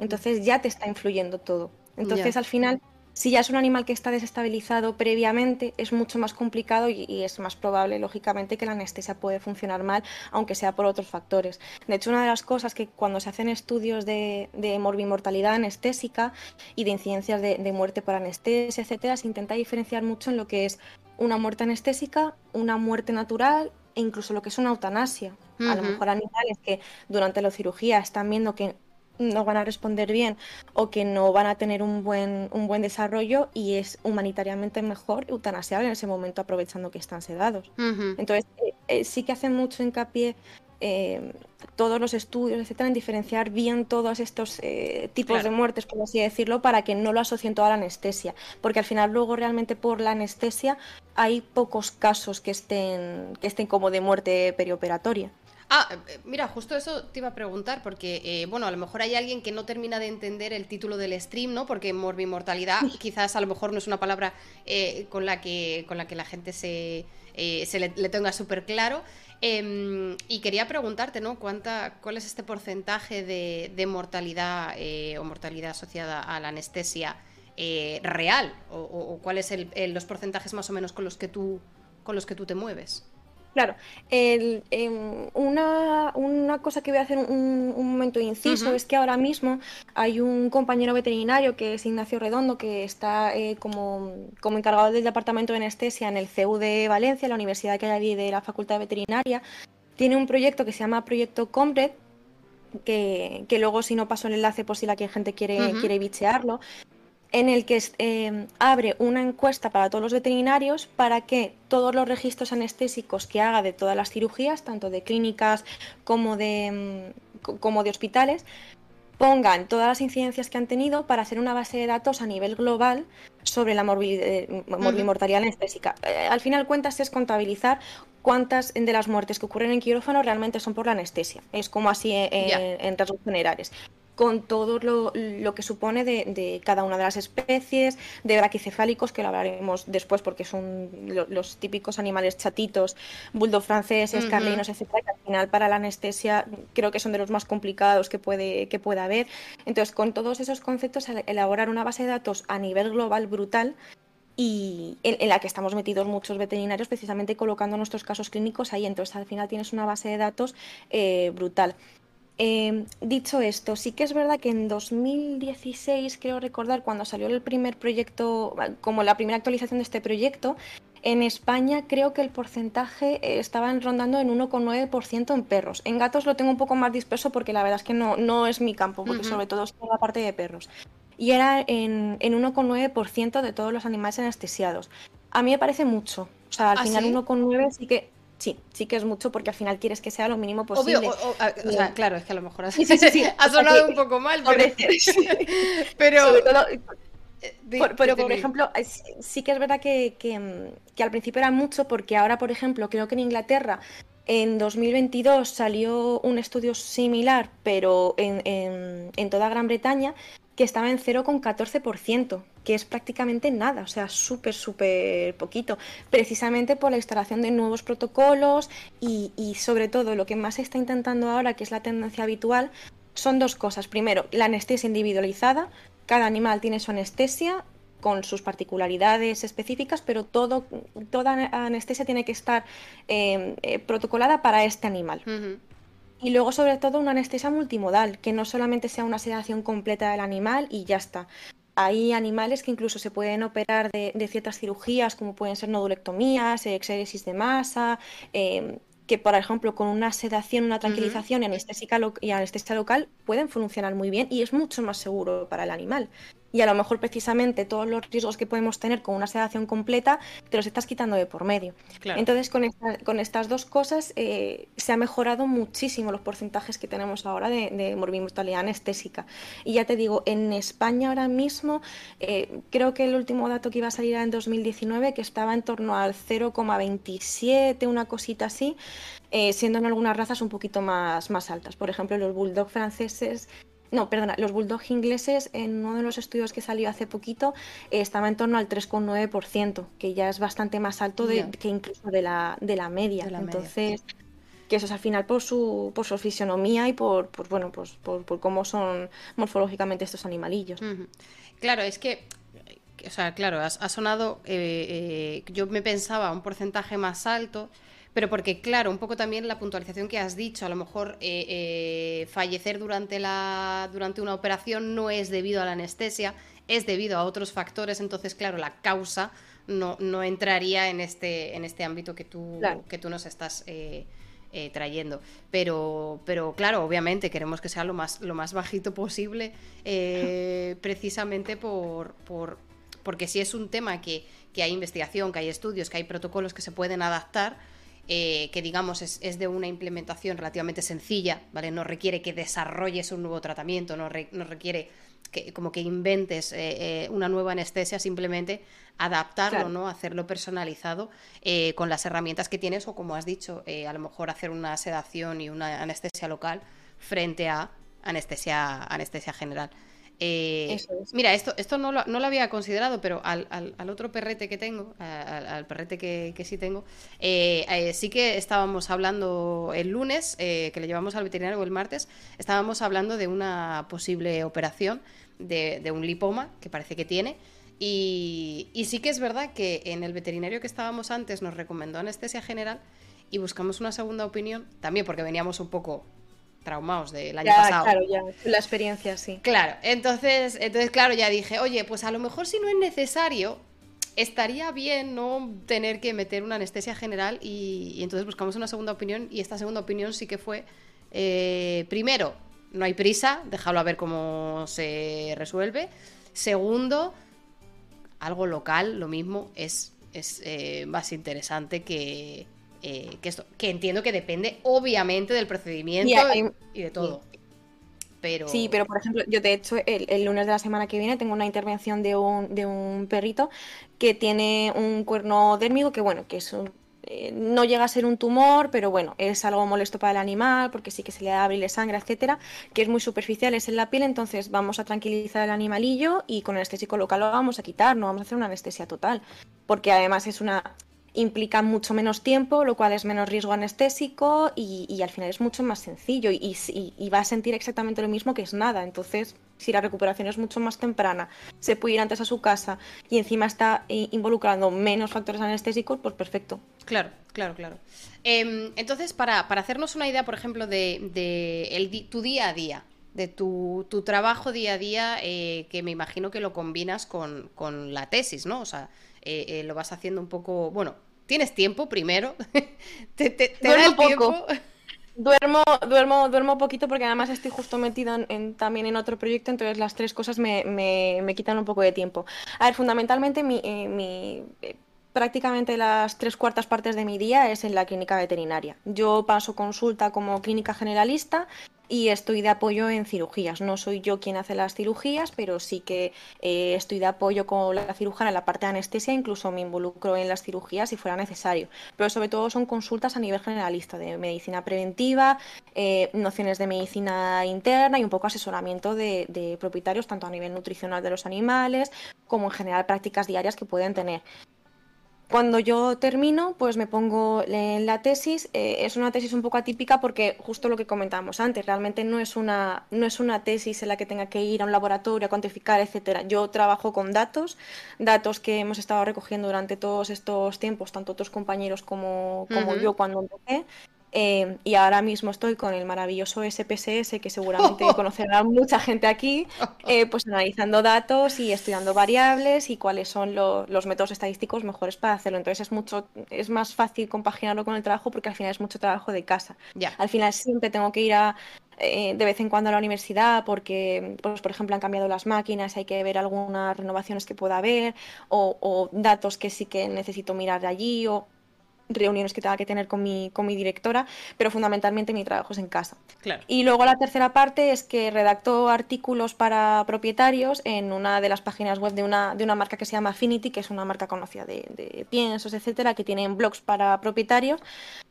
Entonces ya te está influyendo todo. Entonces al final si ya es un animal que está desestabilizado previamente, es mucho más complicado y, es más probable, lógicamente, que la anestesia puede funcionar mal, aunque sea por otros factores. De hecho, una de las cosas que cuando se hacen estudios de, morbimortalidad anestésica y de incidencias de, muerte por anestesia, etcétera, se intenta diferenciar mucho en lo que es una muerte anestésica, una muerte natural e incluso lo que es una eutanasia. A lo mejor animales que durante la cirugía están viendo que no van a responder bien o que no van a tener un buen, un buen desarrollo y es humanitariamente mejor eutanasiar en ese momento aprovechando que están sedados. Entonces, eh, eh, sí que hacen mucho hincapié eh, todos los estudios, etcétera, en diferenciar bien todos estos tipos de muertes, por así decirlo, para que no lo asocien toda la anestesia. Porque al final, luego, realmente por la anestesia, hay pocos casos que estén, que estén como de muerte perioperatoria. Ah, eh, mira, justo eso te iba a preguntar, porque, eh, bueno, a lo mejor hay alguien que no termina de entender el título del stream, ¿no? Porque morbimortalidad quizás a lo mejor no es una palabra eh, con, la que, con la que la gente se, se le, tenga súper claro. Em, y quería preguntarte, ¿no? ¿Cuánta, ¿Cuál es este porcentaje de, mortalidad o mortalidad asociada a la anestesia real? ¿O, cuáles son los porcentajes más o menos con los que tú, con los que tú te mueves? Claro, em, una, cosa que voy a hacer un, momento inciso es que ahora mismo hay un compañero veterinario que es Ignacio Redondo, que está eh, como, encargado del departamento de anestesia en el CEU de Valencia, la universidad que hay allí de la Facultad de Veterinaria. Tiene un proyecto que se llama Proyecto Comred, que, luego si no paso el enlace por si la gente quiere, quiere bichearlo, en el que eh, abre una encuesta para todos los veterinarios para que todos los registros anestésicos que haga de todas las cirugías, tanto de clínicas como de, mm, como de hospitales, pongan todas las incidencias que han tenido para hacer una base de datos a nivel global sobre la eh, morbimortalidad anestésica. Eh, al final cuentas es contabilizar cuántas de las muertes que ocurren en quirófano realmente son por la anestesia. Es como así en, en rasgos generales con todo lo, que supone de, cada una de las especies, de braquicefálicos, que lo hablaremos después porque son los típicos animales chatitos, bulldog franceses, carlinos, etcétera, que al final para la anestesia creo que son de los más complicados que puede, que pueda haber. Entonces, con todos esos conceptos, elaborar una base de datos a nivel global brutal y en, la que estamos metidos muchos veterinarios precisamente colocando nuestros casos clínicos ahí. Entonces al final tienes una base de datos eh, brutal. Em, dicho esto, sí que es verdad que en 2016, creo recordar, cuando salió el primer proyecto, como la primera actualización de este proyecto, en España creo que el porcentaje eh, estaba rondando en 1,9% en perros. En gatos lo tengo un poco más disperso porque la verdad es que no, no es mi campo, porque sobre todo es la parte de perros. Y era en, en 1,9% de todos los animales anestesiados. A mí me parece mucho. O sea, al ¿Ah, final 1,9 sí que Sí, sí que es mucho porque al final quieres que sea lo mínimo posible. Obvio, o, sea, claro, es que a lo mejor sí, [LAUGHS] ha sonado un poco mal, pero... [LAUGHS] pero... Eh, pero, por ejemplo, sí que es verdad que, que, al principio era mucho porque ahora, por ejemplo, creo que en Inglaterra en 2022 salió un estudio similar, pero en, en, en toda Gran Bretaña, que estaba en 0,14%, que es prácticamente nada, o sea, súper, súper poquito, precisamente por la instalación de nuevos protocolos y, sobre todo lo que más se está intentando ahora, que es la tendencia habitual, son dos cosas. Primero, la anestesia individualizada, cada animal tiene su anestesia, con sus particularidades específicas, pero todo, toda anestesia tiene que estar em, eh, protocolada para este animal. Y luego, sobre todo, una anestesia multimodal, que no solamente sea una sedación completa del animal y ya está. Hay animales que incluso se pueden operar de, ciertas cirugías, como pueden ser nodulectomías, exéresis de masa, em, que, por ejemplo, con una sedación, una tranquilización y, anestésica y anestesia local pueden funcionar muy bien y es mucho más seguro para el animal y a lo mejor precisamente todos los riesgos que podemos tener con una sedación completa te los estás quitando de por medio. Entonces con, con, estas dos cosas eh, se ha mejorado muchísimo los porcentajes que tenemos ahora de, de morbimortalidad anestésica. Y ya te digo, en España ahora mismo eh, creo que el último dato que iba a salir era en 2019 que estaba en torno al 0,27, una cosita así. Eh, siendo en algunas razas un poquito más, más altas. Por ejemplo, los bulldog franceses no, perdona, los bulldogs ingleses en uno de los estudios que salió hace poquito eh, estaba en torno al 3,9%, que ya es bastante más alto de, que incluso de la, de la media. Entonces, que eso es al final por su, por su fisionomía y por, bueno, pues, por, cómo son morfológicamente estos animalillos. Claro, es que o sea, claro, ha, sonado, eh, eh, yo me pensaba un porcentaje más alto, pero porque, claro, un poco también la puntualización que has dicho, a lo mejor eh, eh, fallecer durante, la, durante una operación no es debido a la anestesia, es debido a otros factores, entonces, claro, la causa no, no entraría en este, en este ámbito que tú, que tú nos estás... Eh, trayendo. Pero, pero claro, obviamente queremos que sea lo más, lo más bajito posible, precisamente por, por, porque si es un tema que, que, hay investigación, que hay estudios, que hay protocolos que se pueden adaptar, eh, que digamos es, de una implementación relativamente sencilla, ¿vale? No requiere que desarrolles un nuevo tratamiento, no, requiere que, como que inventes eh, eh, una nueva anestesia, simplemente adaptarlo, ¿no? Hacerlo personalizado con las herramientas que tienes o como has dicho, a lo mejor hacer una sedación y una anestesia local frente a anestesia, anestesia general. Eh, mira, esto, esto no, lo, no, lo, había considerado, pero al, al, otro perrete que tengo, al, perrete que, que, sí tengo, eh, eh, sí que estábamos hablando el lunes, que le llevamos al veterinario el martes, estábamos hablando de una posible operación de, de un lipoma que parece que tiene. Y, y sí que es verdad que en el veterinario que estábamos antes nos recomendó anestesia general y buscamos una segunda opinión, también porque veníamos un poco traumados del año pasado. Claro, ya, la experiencia, sí. Claro, entonces, entonces, claro, ya dije, oye, pues a lo mejor si no es necesario, estaría bien no tener que meter una anestesia general y, entonces buscamos una segunda opinión y esta segunda opinión sí que fue, eh, primero, no hay prisa, déjalo a ver cómo se resuelve. Segundo, algo local, lo mismo, es, es eh, más interesante que, eh, que, esto, que entiendo que depende obviamente del procedimiento y, de todo. Pero... Sí, pero por ejemplo, yo de hecho el, lunes de la semana que viene tengo una intervención de un, de un perrito que tiene un cuerno dérmico que bueno, que es eh, no llega a ser un tumor, pero bueno, es algo molesto para el animal porque sí que se le abre y le sangra, etcétera, que es muy superficial, es en la piel, entonces vamos a tranquilizar al animalillo y con el anestésico local lo vamos a quitar, no vamos a hacer una anestesia total, porque además es una implica mucho menos tiempo, lo cual es menos riesgo anestésico y, al final es mucho más sencillo y, va a sentir exactamente lo mismo que es nada. Entonces, si la recuperación es mucho más temprana, se puede ir antes a su casa y encima está eh, involucrando menos factores anestésicos, pues perfecto. Claro, claro, claro. Em, entonces, para, hacernos una idea, por ejemplo, de, tu día a día, de tu, trabajo día a día, eh, que me imagino que lo combinas con, con la tesis, ¿no? O sea, eh, eh, lo vas haciendo un poco, bueno, tienes tiempo primero, [LAUGHS] te, te, Duermo poco. Duermo, duermo, duermo poquito porque además estoy justo metida en, también en otro proyecto, entonces las tres cosas me, me, quitan un poco de tiempo. A ver, fundamentalmente mi, eh, mi prácticamente las tres cuartas partes de mi día es en la clínica veterinaria. Yo paso consulta como clínica generalista y estoy de apoyo en cirugías. No soy yo quien hace las cirugías, pero sí que eh, estoy de apoyo con la cirujana en la parte de anestesia, incluso me involucro en las cirugías si fuera necesario. Pero sobre todo son consultas a nivel generalista de medicina preventiva, eh, nociones de medicina interna y un poco asesoramiento de, de propietarios, tanto a nivel nutricional de los animales como en general prácticas diarias que pueden tener. Cuando yo termino, pues me pongo en la tesis. Eh, es una tesis un poco atípica porque justo lo que comentábamos antes, realmente no es, una, no es una tesis en la que tenga que ir a un laboratorio a cuantificar, etcétera. Yo trabajo con datos, datos que hemos estado recogiendo durante todos estos tiempos, tanto otros compañeros como, como yo cuando empecé. Eh, y ahora mismo estoy con el maravilloso SPSS, que seguramente [LAUGHS] conocerá mucha gente aquí, eh, pues analizando datos y estudiando variables y cuáles son los métodos estadísticos mejores para hacerlo. Entonces es mucho, es más fácil compaginarlo con el trabajo porque al final es mucho trabajo de casa. Al final siempre tengo que ir a, eh, de vez en cuando a la universidad porque, pues, por ejemplo, han cambiado las máquinas, hay que ver algunas renovaciones que pueda haber o, o datos que sí que necesito mirar de allí o reuniones que tenga que tener con mi, con mi directora, pero fundamentalmente mi trabajo es en casa. Y luego la tercera parte es que redacto artículos para propietarios en una de las páginas web de una, de una marca que se llama Affinity, que es una marca conocida de, de piensos, etcétera, que tienen blogs para propietarios,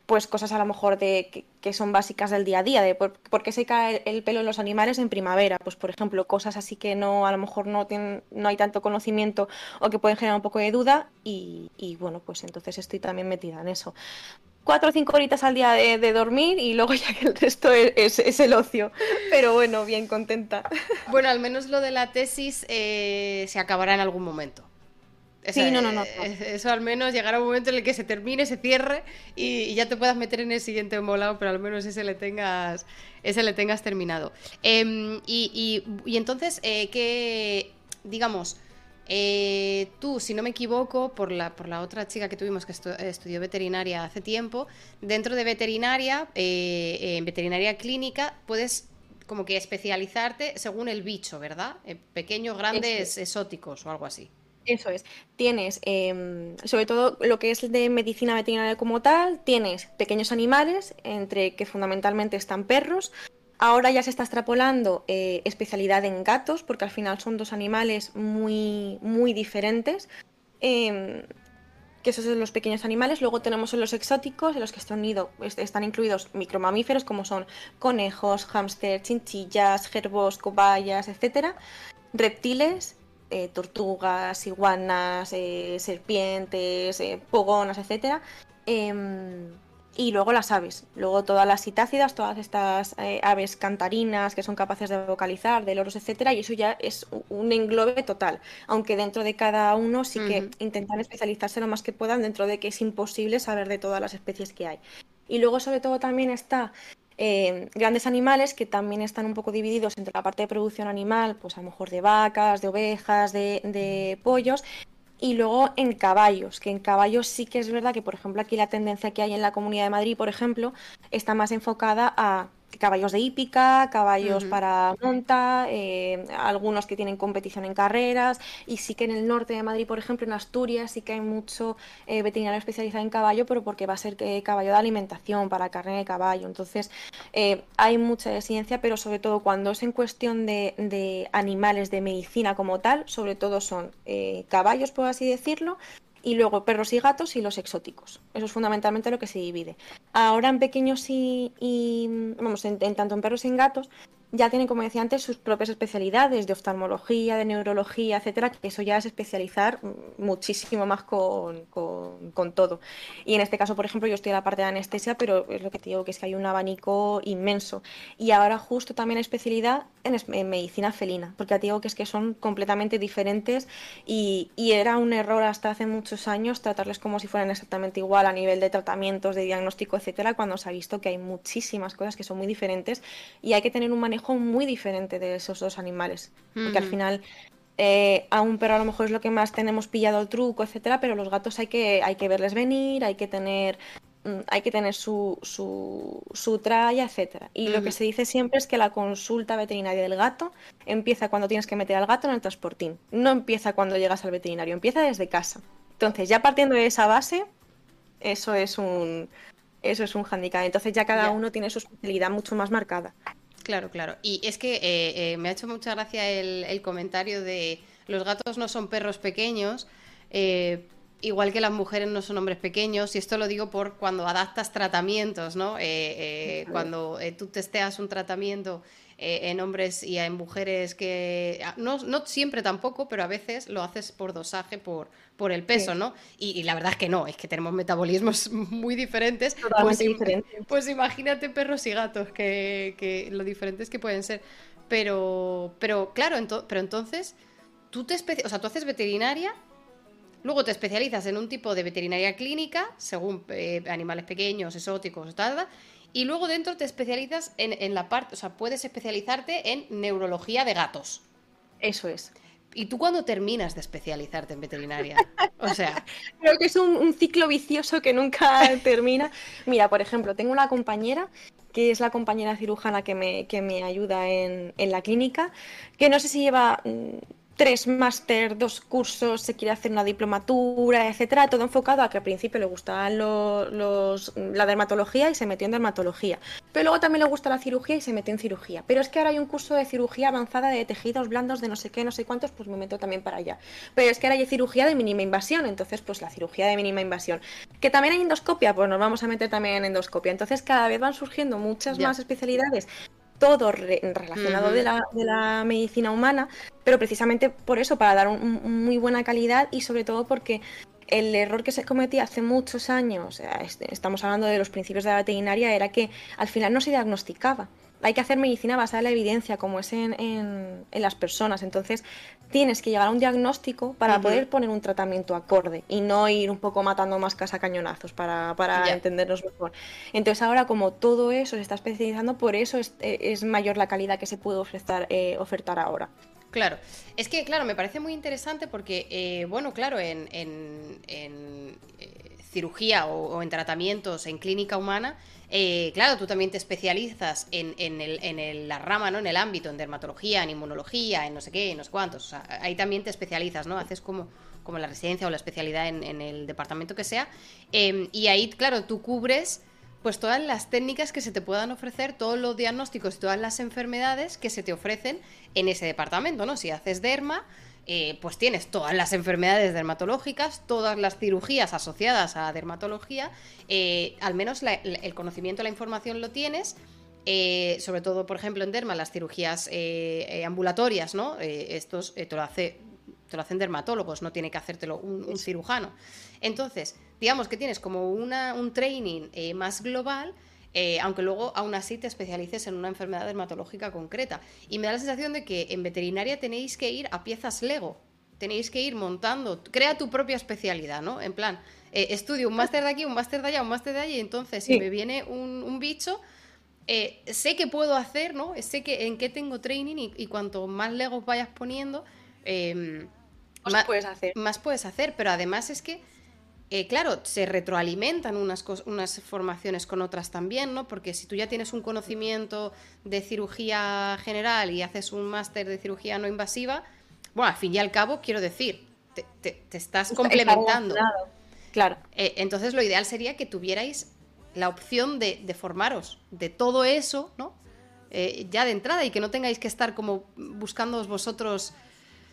pues cosas a lo mejor de que, son básicas del día a día, de por, qué se cae el, pelo en los animales en primavera, pues por ejemplo, cosas así que no a lo mejor no tienen, no hay tanto conocimiento o que pueden generar un poco de duda y, bueno, pues entonces estoy también metida en eso. Cuatro o cinco horitas al día de, dormir y luego ya que el resto es, el ocio. Pero bueno, bien contenta. Bueno, al menos lo de la tesis eh, se acabará en algún momento sí, no, no, no, Eso al menos llegará un momento en el que se termine, se cierre y, ya te puedas meter en el siguiente embolado, pero al menos ese le tengas, ese le tengas terminado. Em, y, entonces, eh, ¿qué, digamos, eh, tú, si no me equivoco, por la, por la otra chica que tuvimos que estudió veterinaria hace tiempo, dentro de veterinaria, eh, en veterinaria clínica, puedes como que especializarte según el bicho, ¿verdad? pequeños, grandes, exóticos o algo así. Eso es. Tienes, em, sobre todo lo que es de medicina veterinaria como tal, tienes pequeños animales, entre que fundamentalmente están perros. Ahora ya se está extrapolando eh, especialidad en gatos, porque al final son dos animales muy, muy diferentes. Em, que esos son los pequeños animales. Luego tenemos los exóticos, en los que están, están incluidos micromamíferos, como son conejos, hámster, chinchillas, gerbos, cobayas, etc. Reptiles, eh, tortugas, iguanas, eh, serpientes, eh, pogonas, etc. Em, y luego las aves, luego todas las citácidas, todas estas aves cantarinas que son capaces de vocalizar, de loros, etcétera, y eso ya es un englobe total, aunque dentro de cada uno sí que intentan especializarse lo más que puedan, dentro de que es imposible saber de todas las especies que hay. Y luego sobre todo también está eh, grandes animales que también están un poco divididos entre la parte de producción animal, pues a lo mejor de vacas, de ovejas, de, de pollos, y luego en caballos, que en caballos sí que es verdad que, por ejemplo, aquí la tendencia que hay en la Comunidad de Madrid, por ejemplo, está más enfocada a caballos de hípica, caballos para monta, eh, algunos que tienen competición en carreras y sí que en el norte de Madrid, por ejemplo, en Asturias sí que hay mucho eh, veterinario especializado en caballo, pero porque va a ser eh, caballo de alimentación para carne de caballo. Entonces hay mucha ciencia, pero sobre todo cuando es en cuestión de, de animales de medicina como tal, sobre todo son caballos, por así decirlo, y luego perros y gatos y los exóticos. Eso es fundamentalmente lo que se divide. Ahora en pequeños y, vamos, en, tanto en perros y en gatos, ya tienen, como decía antes, sus propias especialidades de oftalmología, de neurología, etcétera, que eso ya es especializar muchísimo más con, todo. Y en este caso, por ejemplo, yo estoy en la parte de anestesia, pero es lo que te digo, que es que hay un abanico inmenso. Y ahora justo también especialidad en, medicina felina, porque te digo que es que son completamente diferentes y, y era un error hasta hace muchos años tratarles como si fueran exactamente igual a nivel de tratamientos, de diagnóstico, etcétera, cuando se ha visto que hay muchísimas cosas que son muy diferentes y hay que tener un manejo muy diferente de esos dos animales. Porque al final eh, a un perro a lo mejor es lo que más tenemos pillado el truco, etcétera, pero los gatos hay que, hay que verles venir, hay que tener mm, hay que tener su, su, su tralla, etcétera. Y lo que se dice siempre es que la consulta veterinaria del gato empieza cuando tienes que meter al gato en el transportín. No empieza cuando llegas al veterinario, empieza desde casa. Entonces, ya partiendo de esa base, eso es un eso es un handicap. Entonces ya cada uno tiene su especialidad mucho más marcada. Claro, claro. Y es que eh, eh, me ha hecho mucha gracia el, comentario de los gatos no son perros pequeños, eh, igual que las mujeres no son hombres pequeños, y esto lo digo por cuando adaptas tratamientos, ¿no? cuando tú testeas un tratamiento eh, en hombres y en mujeres que... No, no, siempre tampoco, pero a veces lo haces por dosaje, por, por el peso, ¿no? Y, la verdad es que no, es que tenemos metabolismos [LAUGHS] muy diferentes. Totalmente pues, diferentes. Pues imagínate perros y gatos, que, que lo diferentes que pueden ser. Pero, pero claro, pero entonces, tú te o sea, tú haces veterinaria Luego te especializas en un tipo de veterinaria clínica, según eh, animales pequeños, exóticos, tal, y luego dentro te especializas en, la parte, o sea, puedes especializarte en neurología de gatos. Eso es. ¿Y tú cuándo terminas de especializarte en veterinaria? [LAUGHS] O sea. Creo que es un, ciclo vicioso que nunca [LAUGHS] termina. Mira, por ejemplo, tengo una compañera que es la compañera cirujana que me, que me ayuda en, en la clínica, que no sé si lleva mm, tres máster, dos cursos, se quiere hacer una diplomatura, etcétera, todo enfocado a que al principio le gustaba los, la dermatología y se metió en dermatología. Pero luego también le gusta la cirugía y se metió en cirugía. Pero es que ahora hay un curso de cirugía avanzada de tejidos blandos de no sé qué, no sé cuántos, pues me meto también para allá. Pero es que ahora hay cirugía de mínima invasión, entonces pues la cirugía de mínima invasión. Que también hay endoscopia, pues nos vamos a meter también en endoscopia. Entonces cada vez van surgiendo muchas más especialidades todo relacionado de, la, medicina humana, pero precisamente por eso, para dar un, muy buena calidad y sobre todo porque el error que se cometía hace muchos años, este, estamos hablando de los principios de la veterinaria, era que al final no se diagnosticaba hay que hacer medicina basada en la evidencia, como es en, en, las personas. Entonces, tienes que llegar a un diagnóstico para poder poner un tratamiento acorde y no ir un poco matando más a cañonazos para, para entendernos mejor. Entonces, ahora, como todo eso se está especializando, por eso es, es mayor la calidad que se puede ofrecer, eh, ofertar ahora. Claro, es que, claro, me parece muy interesante porque, eh, bueno, claro, en, en, en eh, cirugía o, en tratamientos en clínica humana, eh, claro, tú también te especializas en, en, el, en la rama, ¿no? En el ámbito, en dermatología, en inmunología, en no sé qué, en no sé cuántos. O sea, ahí también te especializas, ¿no? Haces como, como la residencia o la especialidad en, el departamento que sea. Em, y ahí, claro, tú cubres pues todas las técnicas que se te puedan ofrecer, todos los diagnósticos y todas las enfermedades que se te ofrecen en ese departamento, ¿no? Si haces derma, eh, pues tienes todas las enfermedades dermatológicas, todas las cirugías asociadas a dermatología, eh, al menos el conocimiento, la información lo tienes. Eh, sobre todo, por ejemplo, en derma, las cirugías ambulatorias, ¿no? estos te lo, hace, lo hacen dermatólogos, no tiene que hacértelo un, cirujano. Entonces, digamos que tienes como una, un training más global eh, aunque luego aún así te especialices en una enfermedad dermatológica concreta. Y me da la sensación de que en veterinaria tenéis que ir a piezas Lego, tenéis que ir montando, crea tu propia especialidad, ¿no? En plan, eh, estudio un máster de aquí, un máster de allá, un máster de allí, y entonces si me viene un, bicho, eh, sé que puedo hacer, ¿no? Sé que en qué tengo training y, cuanto más Legos vayas poniendo, más puedes hacer. Más puedes hacer, pero además es que eh, claro, se retroalimentan unas, unas formaciones con otras también, ¿no? Porque si tú ya tienes un conocimiento de cirugía general y haces un máster de cirugía no invasiva, bueno, al fin y al cabo, quiero decir, te, estás complementando. Claro. Eh, entonces, lo ideal sería que tuvierais la opción de, formaros de todo eso, ¿no? Eh, ya de entrada y que no tengáis que estar como buscando vosotros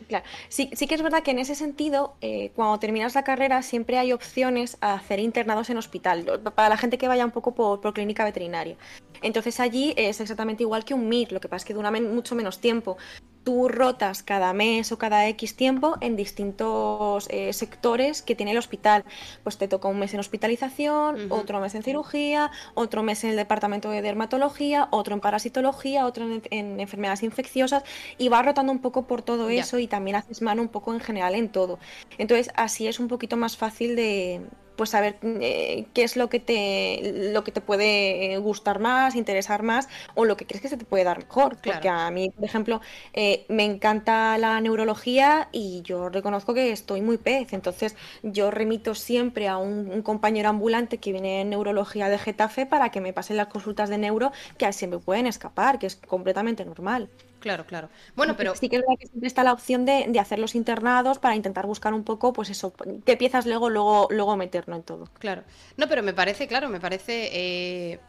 Claro, sí, sí que es verdad que en ese sentido, eh, cuando terminas la carrera, siempre hay opciones a hacer internados en hospital, para la gente que vaya un poco por, por clínica veterinaria. Entonces allí es exactamente igual que un MIR, lo que pasa es que dura mucho menos tiempo tú rotas cada mes o cada X tiempo en distintos eh, sectores que tiene el hospital. Pues te toca un mes en hospitalización, otro mes en cirugía, otro mes en el departamento de dermatología, otro en parasitología, otro en, enfermedades infecciosas y vas rotando un poco por todo eso y también haces mano un poco en general en todo. Entonces así es un poquito más fácil de, pues saber eh, qué es lo que te lo que te puede gustar más, interesar más o lo que crees que se te puede dar mejor. Porque a mí, por ejemplo, eh, me encanta la neurología y yo reconozco que estoy muy pez. Entonces, yo remito siempre a un, compañero ambulante que viene en neurología de Getafe para que me pasen las consultas de neuro que se me pueden escapar, que es completamente normal. Claro, claro. Bueno, pero. Sí que es verdad que siempre está la opción de, hacer los internados para intentar buscar un poco, pues eso, qué piezas luego, luego, luego meterlo en todo. Claro. No, pero me parece, claro, me parece. Eh,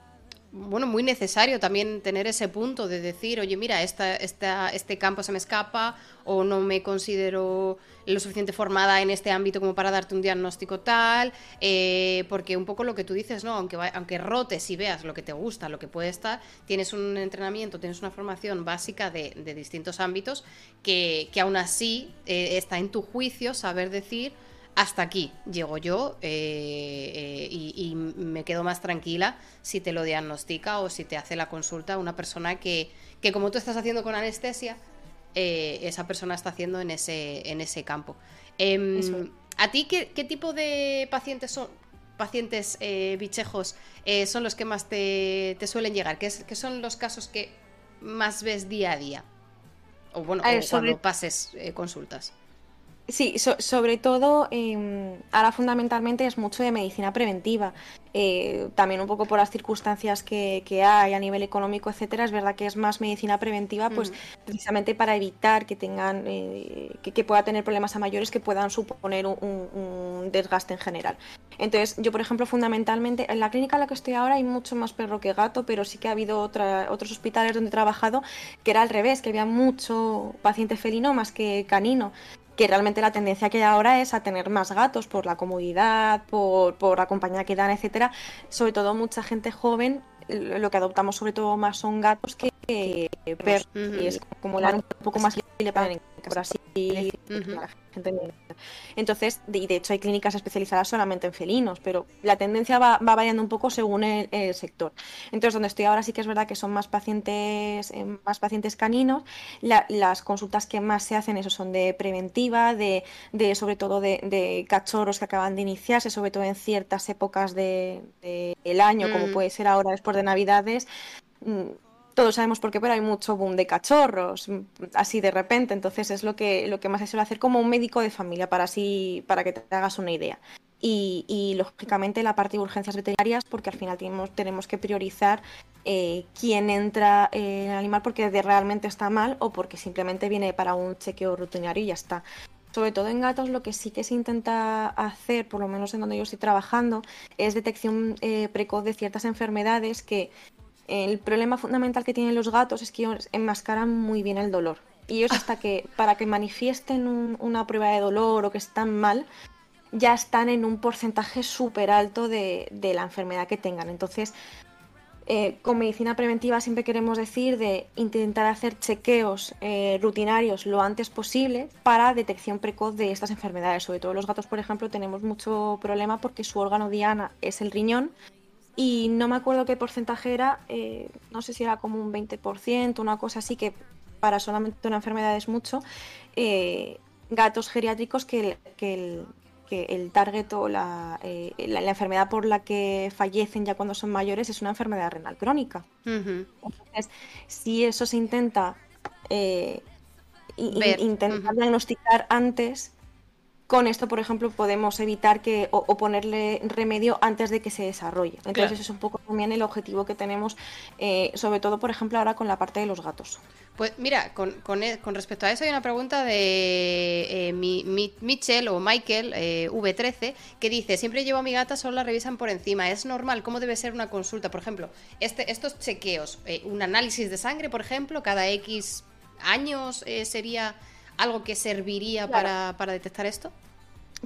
bueno, muy necesario también tener ese punto de decir, oye, mira, esta, esta, este campo se me escapa o no me considero lo suficiente formada en este ámbito como para darte un diagnóstico tal, eh, porque un poco lo que tú dices, ¿no? Aunque, aunque rotes y veas lo que te gusta, lo que puede estar, tienes un entrenamiento, tienes una formación básica de, distintos ámbitos que, que aún así eh, está en tu juicio saber decir hasta aquí llego yo eh, eh, y, me quedo más tranquila si te lo diagnostica o si te hace la consulta una persona que, que como tú estás haciendo con anestesia, eh, esa persona está haciendo en ese, en ese campo. Em, ¿A ti qué, tipo de pacientes son? Pacientes bichejos son los que más te, suelen llegar? ¿Qué, son los casos que más ves día a día? O bueno, cuando pases consultas. Sí, sobre todo, em, ahora fundamentalmente es mucho de medicina preventiva. Eh, también un poco por las circunstancias que, hay a nivel económico, etcétera, es verdad que es más medicina preventiva, pues precisamente para evitar que tengan, eh, que, pueda tener problemas a mayores que puedan suponer un, desgaste en general. Entonces, yo, por ejemplo, fundamentalmente, en la clínica en la que estoy ahora hay mucho más perro que gato, pero sí que ha habido otros hospitales donde he trabajado que era al revés, que había mucho paciente felino más que canino que realmente la tendencia que hay ahora es a tener más gatos por la comodidad, por, por la compañía que dan, etcétera. Sobre todo mucha gente joven, lo que adoptamos sobre todo más son gatos que perros. Y es como un poco más libre para así la gente entonces de, de hecho hay clínicas especializadas solamente en felinos pero la tendencia va, variando un poco según el, sector. Entonces donde estoy ahora sí que es verdad que son más pacientes eh, más pacientes caninos. Las consultas que más se hacen eso son de preventiva de, de sobre todo de, cachorros que acaban de iniciarse sobre todo en ciertas épocas del de, el año como mm. puede ser ahora después de navidades mm, todos sabemos por qué, pero hay mucho boom de cachorros, mm, así de repente. Entonces es lo que, lo que más se suele hacer como un médico de familia, para así, para que te hagas una idea. Y, lógicamente la parte de urgencias veterinarias, porque al final tenemos, tenemos que priorizar eh, quién entra en el animal porque realmente está mal o porque simplemente viene para un chequeo rutinario y ya está. Sobre todo en gatos lo que sí que se intenta hacer, por lo menos en donde yo estoy trabajando, es detección eh, precoz de ciertas enfermedades que el problema fundamental que tienen los gatos es que ellos enmascaran muy bien el dolor. Y ellos hasta que, para que manifiesten una prueba de dolor o que están mal, ya están en un porcentaje súper alto de, la enfermedad que tengan. Entonces, eh, con medicina preventiva siempre queremos decir de intentar hacer chequeos eh, rutinarios lo antes posible para detección precoz de estas enfermedades. Sobre todo los gatos, por ejemplo, tenemos mucho problema porque su órgano diana es el riñón y no me acuerdo qué porcentaje era, eh, no sé si era como un 20%, una cosa así que para solamente una enfermedad es mucho, eh, gatos geriátricos que, el, que el target o eh, la, la, enfermedad por la que fallecen ya cuando son mayores es una enfermedad renal crónica. Entonces, si eso se intenta, intentar diagnosticar antes, con esto, por ejemplo, podemos evitar que o, ponerle remedio antes de que se desarrolle. Entonces, es un poco también el objetivo que tenemos, eh, sobre todo, por ejemplo, ahora con la parte de los gatos. Pues mira, con, con, e, respecto a eso hay una pregunta de eh, mi, Michel o Michael eh, V13 que dice, siempre llevo a mi gata, solo la revisan por encima. ¿Es normal? ¿Cómo debe ser una consulta? Por ejemplo, este, estos chequeos, un análisis de sangre, por ejemplo, cada X años sería algo que serviría para, detectar esto?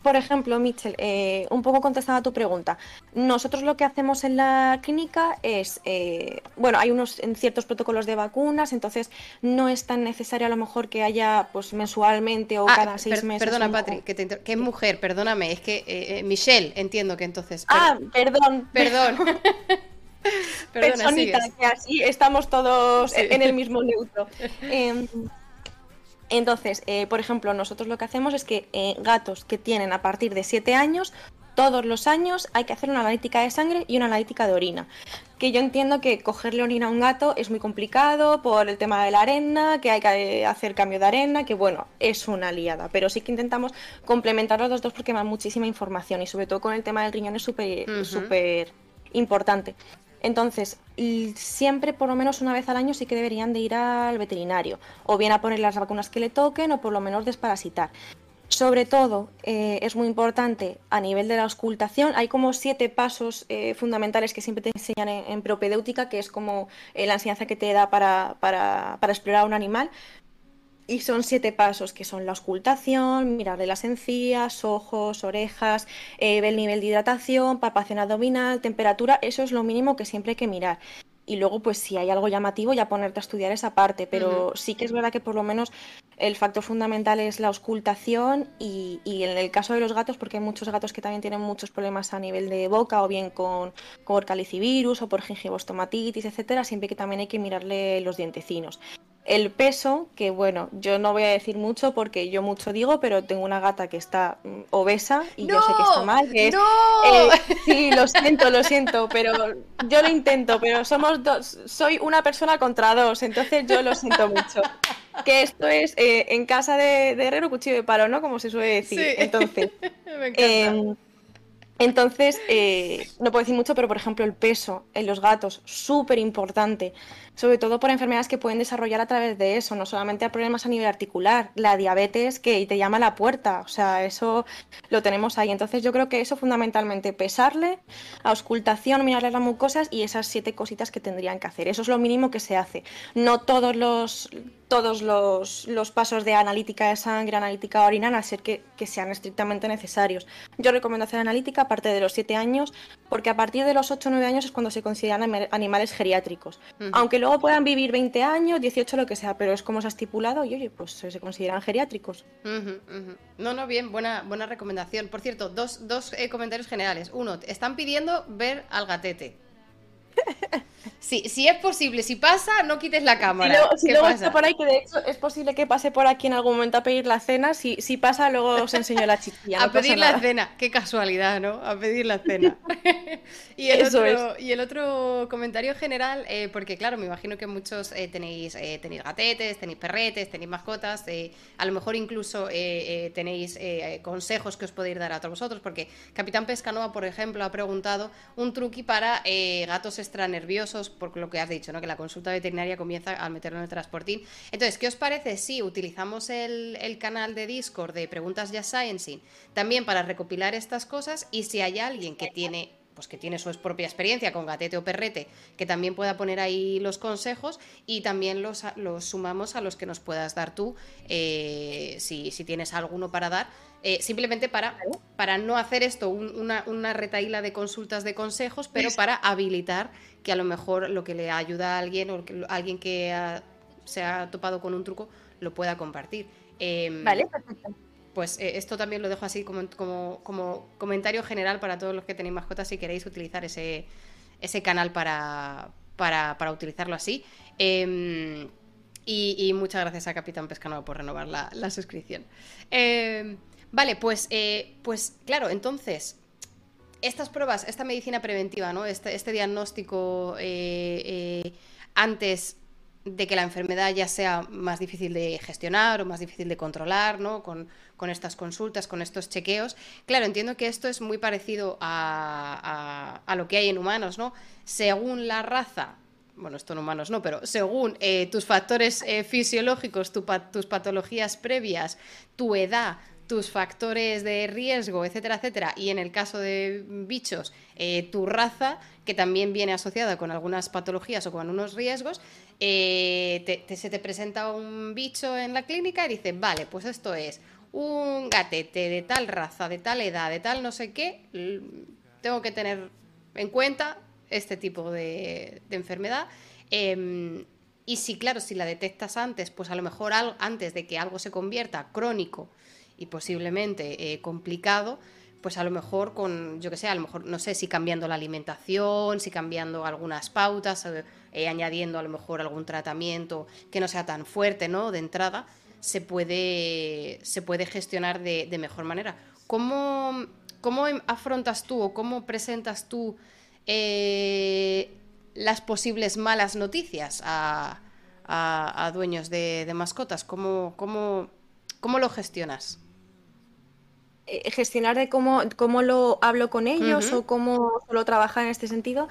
Por ejemplo, Mitchell, eh, un poco contestando a tu pregunta. Nosotros lo que hacemos en la clínica es, eh, bueno, hay unos en ciertos protocolos de vacunas, entonces no es tan necesario a lo mejor que haya pues mensualmente o ah, cada seis meses. Perdona, Patri, que, que, es mujer, perdóname, es que eh, Michelle, entiendo que entonces. Ah, perdón. Perdón. [LAUGHS] Perdona, que así estamos todos en el mismo neutro. [LAUGHS] Entonces, eh, por ejemplo, nosotros lo que hacemos es que eh, gatos que tienen a partir de 7 años, todos los años hay que hacer una analítica de sangre y una analítica de orina. Que yo entiendo que cogerle orina a un gato es muy complicado por el tema de la arena, que hay que hacer cambio de arena, que bueno, es una liada. Pero sí que intentamos complementar los dos porque me dan muchísima información y sobre todo con el tema del riñón es súper importante. Entonces, siempre por lo menos una vez al año sí que deberían de ir al veterinario, o bien a poner las vacunas que le toquen, o por lo menos desparasitar. Sobre todo, eh, es muy importante a nivel de la auscultación. Hay como siete pasos eh, fundamentales que siempre te enseñan en, propedéutica, que es como eh, la enseñanza que te da para, para, para, explorar un animal. Y son siete pasos, que son la auscultación, mirarle las encías, ojos, orejas, ver el nivel de hidratación, palpación abdominal, temperatura. Eso es lo mínimo que siempre hay que mirar y luego pues si hay algo llamativo ya ponerte a estudiar esa parte, pero sí que es verdad que por lo menos el factor fundamental es la auscultación y, en el caso de los gatos, porque hay muchos gatos que también tienen muchos problemas a nivel de boca o bien con, con orcalicivirus o por gingivostomatitis, etcétera, siempre que también hay que mirarle los dientecinos. El peso, que bueno, yo no voy a decir mucho porque yo mucho digo, pero tengo una gata que está mm, obesa y yo sé que está mal. Que ¡No! Eh, sí, lo siento, lo siento, pero yo lo intento, pero somos dos, soy una persona contra dos, entonces yo lo siento mucho. Que esto es eh, en casa de, herrero cuchillo de palo, ¿no? Como se suele decir. Entonces, [LAUGHS] Me encanta. Em, entonces, eh, no puedo decir mucho, pero por ejemplo el peso en los gatos, súper importante, sobre todo por enfermedades que pueden desarrollar a través de eso, no solamente a problemas a nivel articular, la diabetes que te llama a la puerta, o sea, eso lo tenemos ahí. Entonces yo creo que eso fundamentalmente, pesarle, auscultación, mirarle las mucosas y esas siete cositas que tendrían que hacer. Eso es lo mínimo que se hace. No todos los todos los, pasos de analítica de sangre, analítica orina, a ser que, sean estrictamente necesarios. Yo recomiendo hacer analítica a partir de los 7 años, porque a partir de los 8 o 9 años es cuando se consideran animales geriátricos. Aunque luego puedan vivir 20 años, 18, lo que sea, pero es como se ha estipulado y oye, pues se consideran geriátricos. No, no, bien, buena, buena recomendación. Por cierto, dos, dos eh, comentarios generales. Uno, están pidiendo ver al gatete. Si, si es posible, si pasa, no quites la cámara. Si, luego está por ahí, que de hecho es posible que pase por aquí en algún momento a pedir la cena. Si, si pasa, luego os enseño la chiquilla. [LAUGHS] a pedir la cena. Qué casualidad, ¿no? A pedir la cena. [LAUGHS] y, el otro, y el otro comentario general, eh, porque claro, me imagino que muchos eh, tenéis, eh, tenéis gatetes, tenéis perretes, tenéis mascotas. a lo mejor incluso tenéis consejos que os podéis dar a todos vosotros. Porque Capitán Pescanoa, por ejemplo, ha preguntado un truqui para gatos extranerviosos por lo que has dicho, ¿no? Que la consulta veterinaria comienza al meterlo en el transportín. Entonces, ¿qué os parece si utilizamos el, canal de Discord de Preguntas Ya Sciencing también para recopilar estas cosas? Y si hay alguien que tiene pues que tiene su propia experiencia con gatete o perrete, que también pueda poner ahí los consejos y también los, los sumamos a los que nos puedas dar tú, eh, si, si, tienes alguno para dar, eh, simplemente para, para no hacer esto una, una retaíla de consultas de consejos, pero para habilitar que a lo mejor lo que le ayuda a alguien o que, alguien que se ha topado con un truco lo pueda compartir. Em, vale, perfecto. Pues eh, esto también lo dejo así como, como, como, comentario general para todos los que tenéis mascotas si queréis utilizar ese, ese canal para, para, para utilizarlo así. Em, y, muchas gracias a Capitán Pescano por renovar la, la suscripción. Em, vale, pues, eh, pues claro, entonces, estas pruebas, esta medicina preventiva, ¿no? Este, este diagnóstico eh, eh, antes de que la enfermedad ya sea más difícil de gestionar o más difícil de controlar, ¿no? Con, estas consultas, con estos chequeos. Claro, entiendo que esto es muy parecido a, lo que hay en humanos, ¿no? Según la raza, bueno, esto en humanos no, pero según eh, tus factores fisiológicos, tus patologías previas, tu edad, tus factores de riesgo, etcétera, etcétera, y en el caso de bichos, eh, tu raza, que también viene asociada con algunas patologías o con unos riesgos, eh, se te presenta un bicho en la clínica y dice, vale, pues esto es un gatete de tal raza, de tal edad, de tal no sé qué, tengo que tener en cuenta este tipo de, enfermedad. Em, y si, claro, si la detectas antes, pues a lo mejor antes de que algo se convierta crónico y posiblemente eh, complicado, pues a lo mejor con, yo que sé, a lo mejor, no sé, si cambiando la alimentación, si cambiando algunas pautas, eh, eh, añadiendo a lo mejor algún tratamiento que no sea tan fuerte, ¿no? De entrada, se puede, se puede gestionar de, mejor manera. ¿Cómo, ¿Cómo, afrontas tú o cómo presentas tú las posibles malas noticias a, a, dueños de, mascotas? ¿Cómo, cómo, ¿Cómo lo gestionas? Eh, gestionar de cómo, cómo lo hablo con ellos o cómo lo trabaja en este sentido.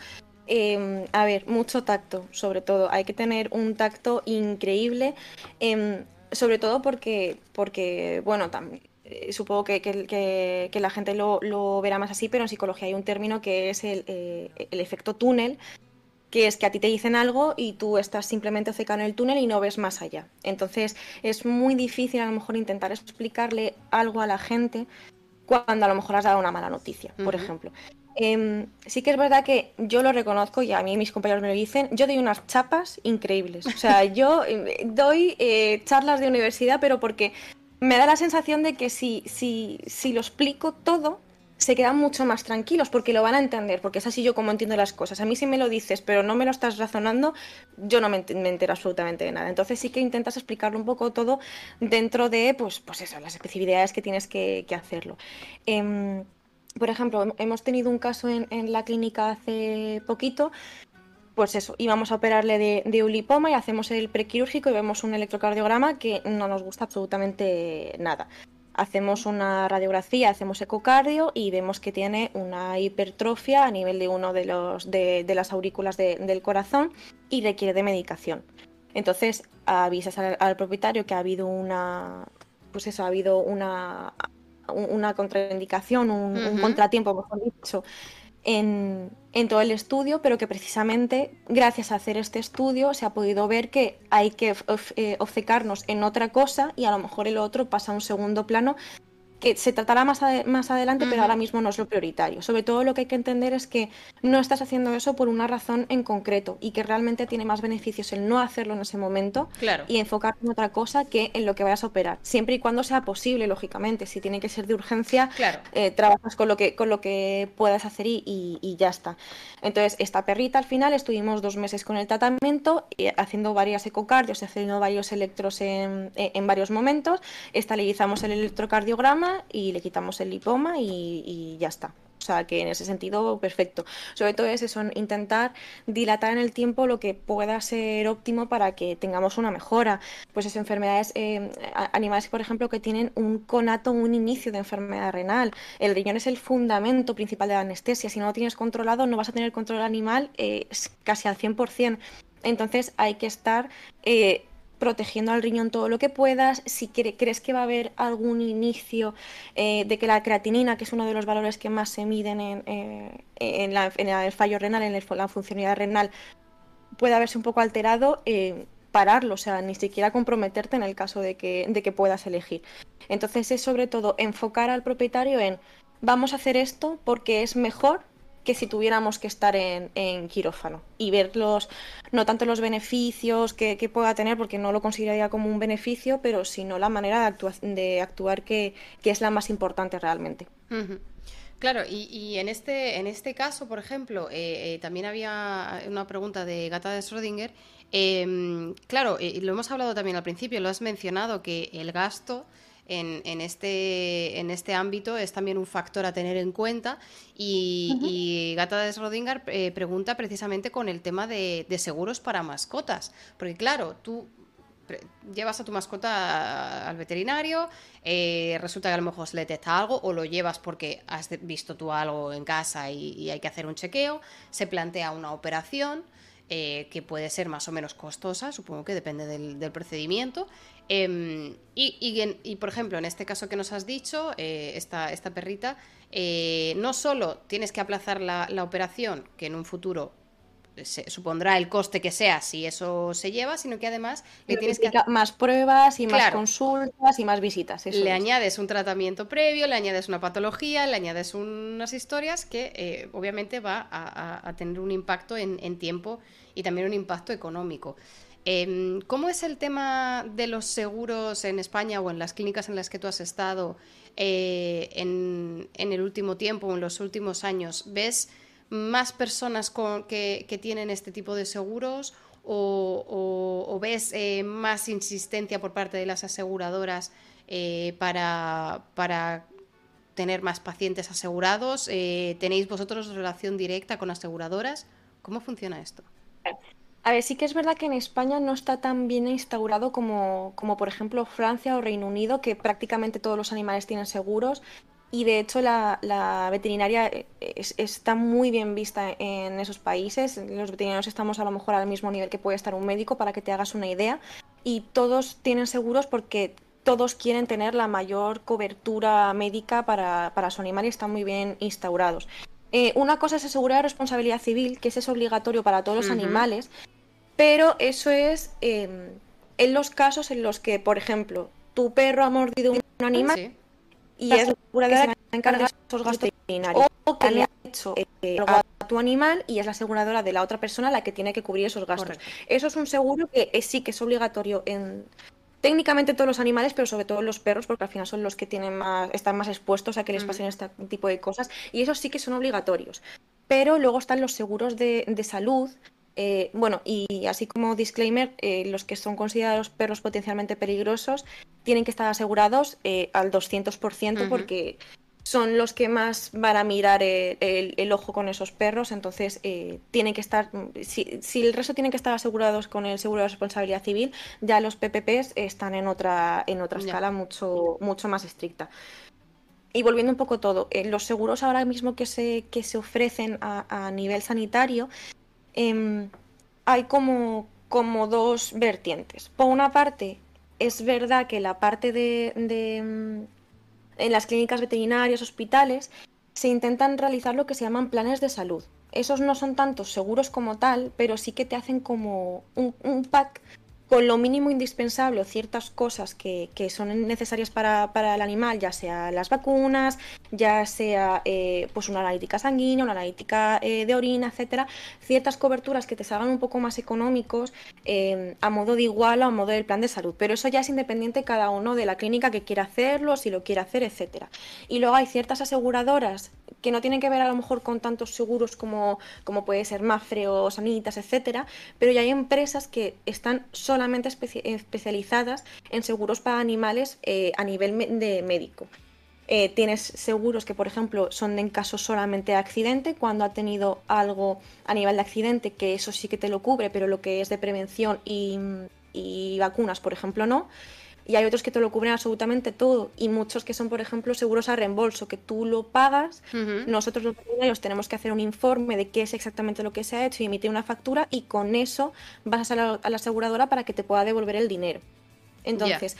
Em, a ver, mucho tacto, sobre todo. Hay que tener un tacto increíble. Em, sobre todo porque, porque bueno, también eh, supongo que, que, la gente lo, lo, verá más así, pero en psicología hay un término que es el, eh, el, efecto túnel, que es que a ti te dicen algo y tú estás simplemente cercano en el túnel y no ves más allá. Entonces es muy difícil a lo mejor intentar explicarle algo a la gente cuando a lo mejor has dado una mala noticia, por ejemplo. Em, sí que es verdad que yo lo reconozco y a mí mis compañeros me lo dicen, yo doy unas chapas increíbles. O sea, yo eh, doy charlas de universidad, pero porque me da la sensación de que si, si, si lo explico todo, se quedan mucho más tranquilos porque lo van a entender, porque es así yo como entiendo las cosas. A mí si me lo dices, pero no me lo estás razonando, yo no me, entero absolutamente de nada. Entonces sí que intentas explicarlo un poco todo dentro de, pues, pues eso, las especificidades que tienes que, hacerlo. Em, por ejemplo, hemos tenido un caso en, la clínica hace poquito pues eso, íbamos a operarle de, de, un lipoma y hacemos el prequirúrgico y vemos un electrocardiograma que no nos gusta absolutamente nada. Hacemos una radiografía, hacemos ecocardio y vemos que tiene una hipertrofia a nivel de uno de, los, de, las aurículas del corazón y requiere de medicación. Entonces avisas al, propietario que ha habido una, pues eso, ha habido una, una contraindicación, un, un contratiempo, mejor dicho, en, todo el estudio, pero que precisamente gracias a hacer este estudio se ha podido ver que hay que eh, obcecarnos en otra cosa y a lo mejor el otro pasa a un segundo plano que se tratará más, más adelante, pero ahora mismo no es lo prioritario. Sobre todo lo que hay que entender es que no estás haciendo eso por una razón en concreto y que realmente tiene más beneficios el no hacerlo en ese momento y enfocarte en otra cosa que en lo que vayas a operar. Siempre y cuando sea posible, lógicamente. Si tiene que ser de urgencia, eh, trabajas con lo que, con lo que puedas hacer y, ya está. Entonces, esta perrita al final estuvimos dos meses con el tratamiento, eh, haciendo varias ecocardios, haciendo varios electros en, en varios momentos. Estabilizamos el electrocardiograma y le quitamos el lipoma y, ya está. O sea, que en ese sentido, perfecto. Sobre todo es eso, intentar dilatar en el tiempo lo que pueda ser óptimo para que tengamos una mejora. Pues es enfermedades, eh, animales, por ejemplo, que tienen un conato, un inicio de enfermedad renal. El riñón es el fundamento principal de la anestesia. Si no lo tienes controlado, no vas a tener control animal eh, casi al 100%. Entonces hay que estar eh, protegiendo al riñón todo lo que puedas. Si crees que va a haber algún inicio eh, de que la creatinina, que es uno de los valores que más se miden en, eh, el fallo renal, en la funcionalidad renal, pueda verse un poco alterado, eh, pararlo, o sea, ni siquiera comprometerte en el caso de que, de que puedas elegir. Entonces es sobre todo enfocar al propietario en vamos a hacer esto porque es mejor que si tuviéramos que estar en, quirófano y ver los, no tanto los beneficios que, pueda tener, porque no lo consideraría como un beneficio, pero sino la manera de, actuar que, es la más importante realmente. Claro, y, en, este, en este caso, por ejemplo, eh, eh, también había una pregunta de Gata de Schrödinger. Em, claro, eh, lo hemos hablado también al principio, lo has mencionado, que el gasto en, este, en este ámbito es también un factor a tener en cuenta. Y, Gata de Schrödinger eh, pregunta precisamente con el tema de, seguros para mascotas. Porque claro, tú llevas a tu mascota al veterinario, eh, resulta que a lo mejor se le detecta algo o lo llevas porque has visto tú algo en casa y, hay que hacer un chequeo, se plantea una operación. Eh, que puede ser más o menos costosa, supongo que depende del procedimiento, Em, y, por ejemplo, en este caso que nos has dicho, eh, esta, esta, perrita, eh, no solo tienes que aplazar la, operación, que en un futuro se, supondrá el coste que sea si eso se lleva, sino que además le tienes que... Más pruebas y más consultas y más visitas. le añades un tratamiento previo, le añades una patología, le añades unas historias que eh, obviamente va a, tener un impacto en tiempo y también un impacto económico. Em, ¿Cómo es el tema de los seguros en España o en las clínicas en las que tú has estado eh, en, el último tiempo o en los últimos años? ¿Ves más personas que, tienen este tipo de seguros o, ves eh, más insistencia por parte de las aseguradoras eh, para, para tener más pacientes asegurados? ¿Tenéis vosotros relación directa con aseguradoras? ¿Cómo funciona esto? A ver, sí que es verdad que en España no está tan bien instaurado como, como por ejemplo Francia o Reino Unido, que prácticamente todos los animales tienen seguros. Y de hecho la, veterinaria eh, está muy bien vista en esos países. Los veterinarios estamos a lo mejor al mismo nivel que puede estar un médico para que te hagas una idea. y todos tienen seguros porque todos quieren tener la mayor cobertura médica para, su animal y están muy bien instaurados. Eh, una cosa es asegurar responsabilidad civil, que ese es obligatorio para todos los animales, pero eso es em, en los casos en los que, por ejemplo, tu perro ha mordido un animal y es la aseguradora que se encarga de esos gastos veterinarios. O que le ha hecho eh, a tu animal y es la aseguradora de la otra persona la que tiene que cubrir esos gastos. Eso es un seguro que sí que es obligatorio en técnicamente todos los animales, pero sobre todo los perros, porque al final son los que tienen más, están más expuestos a que les pasen este tipo de cosas. Y esos sí que son obligatorios. Pero luego están los seguros de, de salud, eh, bueno, y así como disclaimer, eh, los que son considerados perros potencialmente peligrosos tienen que estar asegurados eh, al 200% porque son los que más van a mirar el, ojo con esos perros, entonces tienen que estar, si, el resto tienen que estar asegurados con el seguro de responsabilidad civil, ya los PPPs están en otra, en otra escala mucho, mucho más estricta. Y volviendo un poco todo, los seguros ahora mismo que se, que se ofrecen a nivel sanitario Em, hay como, como dos vertientes. Por una parte, es verdad que la parte de, em, en las clínicas veterinarias, hospitales, se intentan realizar lo que se llaman planes de salud. Esos no son tantos seguros como tal, pero sí que te hacen como un, un pack con lo mínimo indispensable o ciertas cosas que, son necesarias para, el animal, ya sea las vacunas, ya sea eh, pues una analítica sanguínea, una analítica eh, de orina, etcétera, ciertas coberturas que te salgan un poco más económicos eh, a modo de igual o a modo del plan de salud. Pero eso ya es independiente cada uno de la clínica que quiera hacerlo, si lo quiere hacer, etcétera. Y luego hay ciertas aseguradoras que no tienen que ver a lo mejor con tantos seguros como, como puede ser Mafre o Sanitas, etcétera, pero ya hay empresas que están solo solamente especializadas en seguros para animales eh, a nivel de médico. Eh, tienes seguros que, por ejemplo, son en caso solamente de accidente, cuando ha tenido algo a nivel de accidente, que eso sí que te lo cubre, pero lo que es de prevención y, y vacunas, por ejemplo, no y hay otros que te lo cubren absolutamente todo y muchos que son, por ejemplo, seguros a reembolso, que tú lo pagas, nosotros los veterinarios tenemos que hacer un informe de qué es exactamente lo que se ha hecho y emitir una factura y con eso vas a la, a la aseguradora para que te pueda devolver el dinero. Entonces,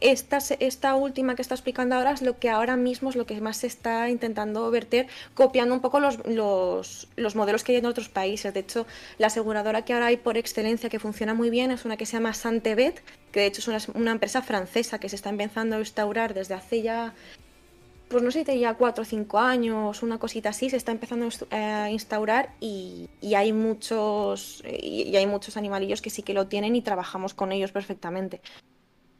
esta, esta, última que está explicando ahora es lo que ahora mismo es lo que más se está intentando verter, copiando un poco los, los, modelos que hay en otros países. De hecho, la aseguradora que ahora hay por excelencia que funciona muy bien es una que se llama Santebet, que de hecho es una, empresa francesa que se está empezando a instaurar desde hace ya pues no sé, ya cuatro o cinco años, una cosita así, se está empezando a instaurar y, hay muchos y, hay muchos animalillos que sí que lo tienen y trabajamos con ellos perfectamente.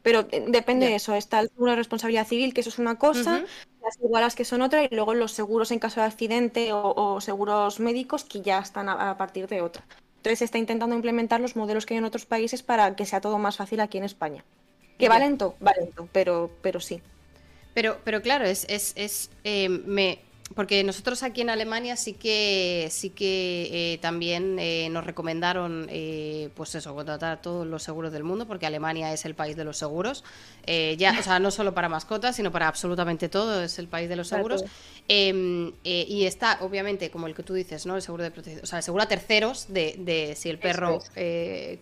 Pero eh, depende de eso, está de responsabilidad civil, que eso es una cosa, las igualas que son otra, y luego los seguros en caso de accidente o, seguros médicos que ya están a, partir de otra. Entonces se está intentando implementar los modelos que hay en otros países para que sea todo más fácil aquí en España. Que va lento, va lento, pero, pero sí. Pero, pero claro, es, es, es eh, me, porque nosotros aquí en Alemania sí que sí que eh, también eh, nos recomendaron eh, pues eso contratar todos los seguros del mundo porque Alemania es el país de los seguros. Ya o sea no solo para mascotas sino para absolutamente todo es el país de los seguros. em, y está obviamente como el que tú dices no el seguro de protección o sea el seguro a terceros de, de si el perro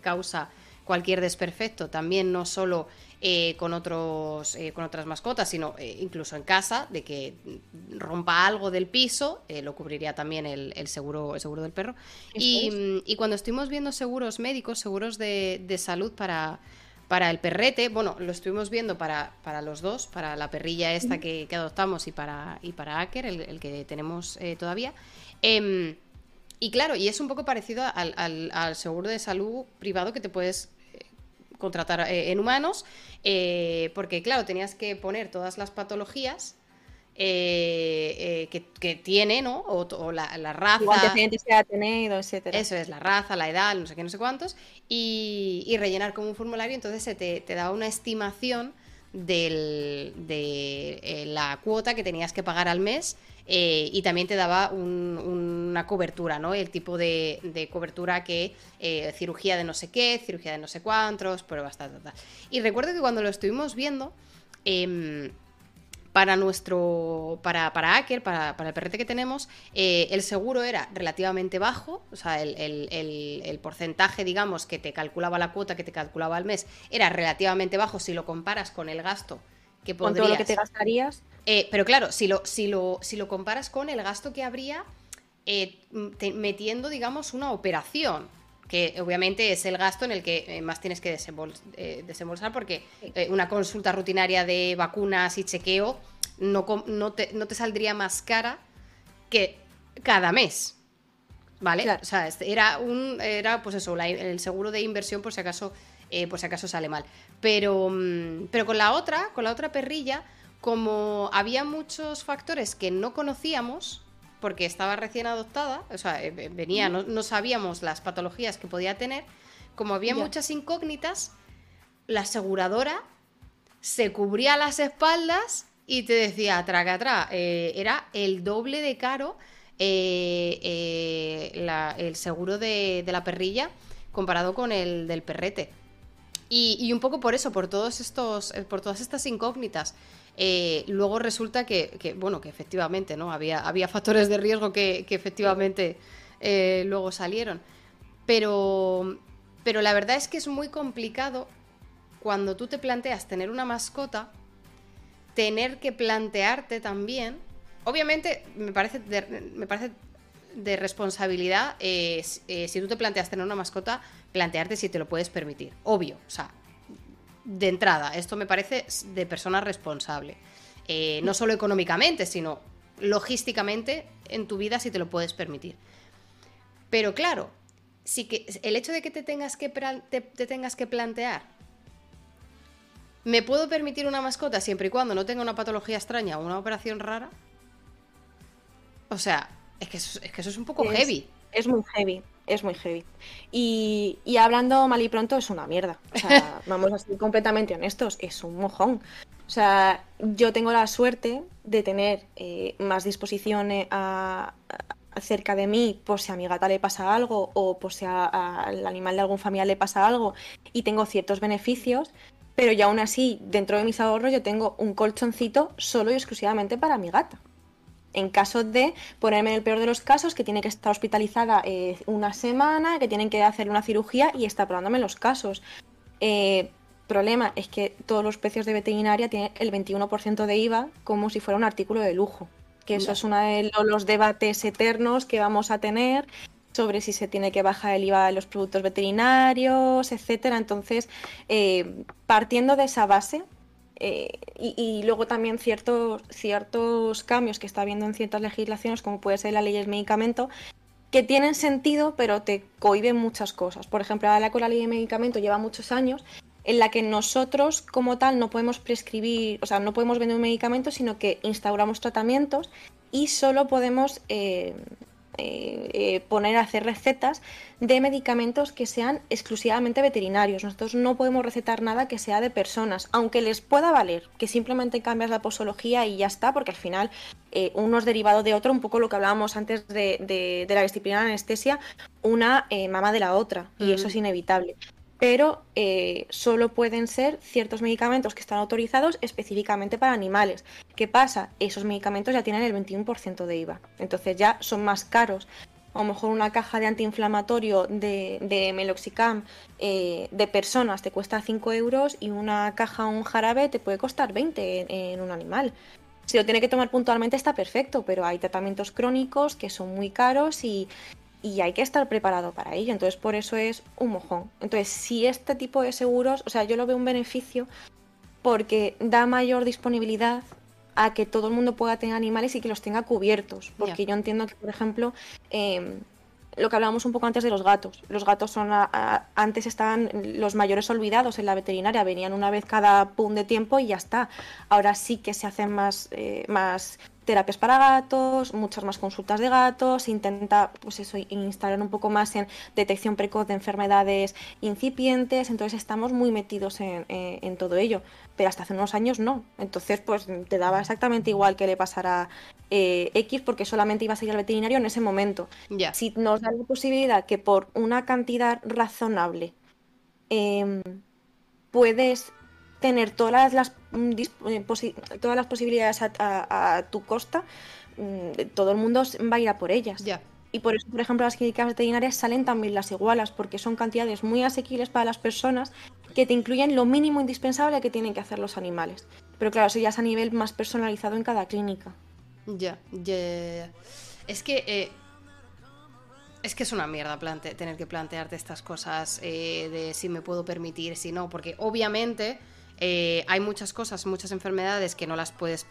causa cualquier desperfecto también no solo eh, con, otros, eh, con otras mascotas, sino eh, incluso en casa, de que rompa algo del piso, lo cubriría también el, seguro, el seguro del perro. Y, cuando estuvimos viendo seguros médicos, seguros de, salud para, para el perrete, bueno, lo estuvimos viendo para, para los dos, para la perrilla esta que, adoptamos y para, y para Aker, el, que tenemos todavía. Em, y claro, y es un poco parecido al, al, seguro de salud privado que te puedes contratar eh, en humanos, eh, porque claro, tenías que poner todas las patologías eh, que, tiene, ¿no? O, la, raza. se ha tenido, etcétera. Eso es, la raza, la edad, no sé qué, no sé cuántos, y, rellenar como un formulario, entonces se te, te da una estimación del, de la cuota que tenías que pagar al mes eh, y también te daba una cobertura, ¿no? El tipo de, cobertura que eh, cirugía de no sé qué, cirugía de no sé cuántos, pruebas, tal, tal, tal. Y recuerdo que cuando lo estuvimos viendo, em, para nuestro, para, para Aker, para, para el perrete que tenemos, eh, el seguro era relativamente bajo, o sea, el, el, el, porcentaje, digamos, que te calculaba la cuota, que te calculaba al mes, era relativamente bajo si lo comparas con el gasto que podrías... Con todo lo que te gastarías. Eh, pero claro, si lo, si, lo, si lo comparas con el gasto que habría eh, metiendo, digamos, una operación, que obviamente es el gasto en el que eh, más tienes que desembolsar, porque una consulta rutinaria de vacunas y chequeo no, no, te, no te saldría más cara que cada mes. ¿Vale? O sea, este, era un. Era, pues eso, el seguro de inversión por si acaso. por si acaso sale mal. Pero, mm, pero con la otra, con la otra perrilla, como había muchos factores que no conocíamos, porque estaba recién adoptada, o sea, eh, venía, no, sabíamos las patologías que podía tener, como había muchas incógnitas, la aseguradora se cubría las espaldas y te decía, traga atrás, eh, era el doble de caro eh, el seguro de, de la perrilla comparado con el del perrete. Y, un poco por eso, por todos estos, por todas estas incógnitas. Eh, luego resulta que, bueno, que efectivamente, ¿no? Había, había factores de riesgo que, efectivamente eh, luego salieron. Pero, pero la verdad es que es muy complicado cuando tú te planteas tener una mascota, tener que plantearte también. Obviamente, me parece de, me parece de responsabilidad, si tú te planteas tener una mascota, plantearte si te lo puedes permitir. Obvio, o sea, de entrada, esto me parece de persona responsable. Eh, no solo económicamente, sino logísticamente en tu vida si te lo puedes permitir. Pero claro, sí que el hecho de que te tengas que, te, tengas que plantear, ¿me puedo permitir una mascota siempre y cuando no tenga una patología extraña o una operación rara? O sea, es que eso es, que eso es un poco heavy. Es muy heavy es muy heavy. Y, hablando mal y pronto, es una mierda. O sea, [LAUGHS] vamos a ser completamente honestos, es un mojón. O sea, yo tengo la suerte de tener eh, más disposición acerca de mí por si a mi gata le pasa algo o por si al animal de algún familiar le pasa algo y tengo ciertos beneficios, pero ya aún así, dentro de mis ahorros yo tengo un colchoncito solo y exclusivamente para mi gata en caso de ponerme en el peor de los casos, que tiene que estar hospitalizada eh, una semana, que tienen que hacer una cirugía y está probándome los casos. Eh, problema es que todos los precios de veterinaria tienen el 21% de IVA como si fuera un artículo de lujo. Que eso es uno de los debates eternos que vamos a tener sobre si se tiene que bajar el IVA de los productos veterinarios, etcétera. Entonces, eh, partiendo de esa base, eh, y, luego también ciertos, ciertos cambios que está habiendo en ciertas legislaciones, como puede ser la ley del medicamento, que tienen sentido, pero te cohiben muchas cosas. Por ejemplo, la con la ley de medicamento lleva muchos años en la que nosotros como tal no podemos prescribir, o sea, no podemos vender un medicamento, sino que instauramos tratamientos y solo podemos eh, eh, eh, poner a hacer recetas de medicamentos que sean exclusivamente veterinarios. Nosotros no podemos recetar nada que sea de personas, aunque les pueda valer, que simplemente cambias la posología y ya está, porque al final eh, uno es derivado de otro, un poco lo que hablábamos antes de, la disciplina de anestesia, una mama de la otra, y eso es inevitable pero eh, solo pueden ser ciertos medicamentos que están autorizados específicamente para animales. ¿Qué pasa? Esos medicamentos ya tienen el 21% de IVA, entonces ya son más caros. A lo mejor una caja de antiinflamatorio de, Meloxicam eh, de personas te cuesta 5 euros y una caja o un jarabe te puede costar 20 en un animal. Si lo tiene que tomar puntualmente está perfecto, pero hay tratamientos crónicos que son muy caros y, y hay que estar preparado para ello. Entonces, por eso es un mojón. Entonces, si este tipo de seguros, o sea, yo lo veo un beneficio porque da mayor disponibilidad a que todo el mundo pueda tener animales y que los tenga cubiertos. Porque yo entiendo que, por ejemplo, em, lo que hablábamos un poco antes de los gatos. Los gatos son antes estaban los mayores olvidados en la veterinaria, venían una vez cada pum de tiempo y ya está. Ahora sí que se hacen más, eh, más terapias para gatos, muchas más consultas de gatos, intenta pues eso, instalar un poco más en detección precoz de enfermedades incipientes, entonces estamos muy metidos en, todo ello, pero hasta hace unos años no, entonces pues te daba exactamente igual que le pasara eh, X porque solamente ibas a ir al veterinario en ese momento. Si nos da la posibilidad que por una cantidad razonable em, puedes tener todas las, mm, eh, todas las posibilidades a, tu costa, mm, todo el mundo va a ir a por ellas. Y por eso, por ejemplo, las clínicas veterinarias salen también las igualas, porque son cantidades muy asequibles para las personas que te incluyen lo mínimo indispensable que tienen que hacer los animales. Pero claro, eso ya es a nivel más personalizado en cada clínica. Ya, ya. Es que eh, es que es una mierda tener que plantearte estas cosas eh, de si me puedo permitir, si no, porque obviamente eh, hay muchas cosas, muchas enfermedades que no las puedes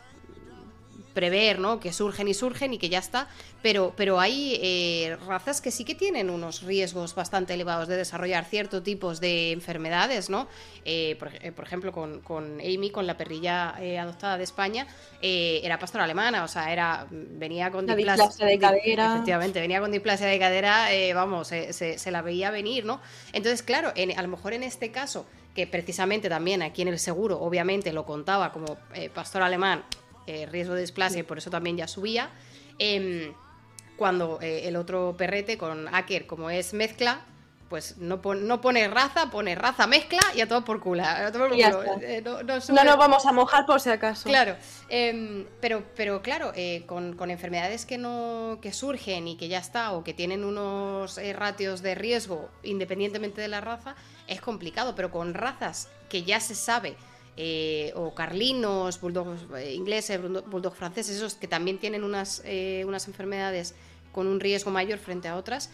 prever, ¿no? Que surgen y surgen y que ya está. Pero, pero hay eh, razas que sí que tienen unos riesgos bastante elevados de desarrollar ciertos tipos de enfermedades, ¿no? Eh, eh, por, ejemplo, con, con, Amy, con la perrilla adoptada de España, era pastora alemana, o sea, era venía con displasia, de cadera. Efectivamente, venía con displasia de cadera, vamos, se, la veía venir, ¿no? Entonces, claro, a lo mejor en este caso que precisamente también aquí en el seguro, obviamente lo contaba como pastor alemán, eh, riesgo de displasia y por eso también ya subía. Em, cuando eh, el otro perrete con Aker, como es mezcla, pues no, no pone raza, pone raza mezcla y a todo por culo. Eh, no, nos vamos a mojar por si acaso. Claro, em, pero, pero claro, con, con, enfermedades que, no, que surgen y que ya está, o que tienen unos ratios de riesgo independientemente de la raza, es complicado, pero con razas que ya se sabe eh, o carlinos, bulldogs eh, ingleses, bulldogs franceses, esos que también tienen unas, eh, unas enfermedades con un riesgo mayor frente a otras.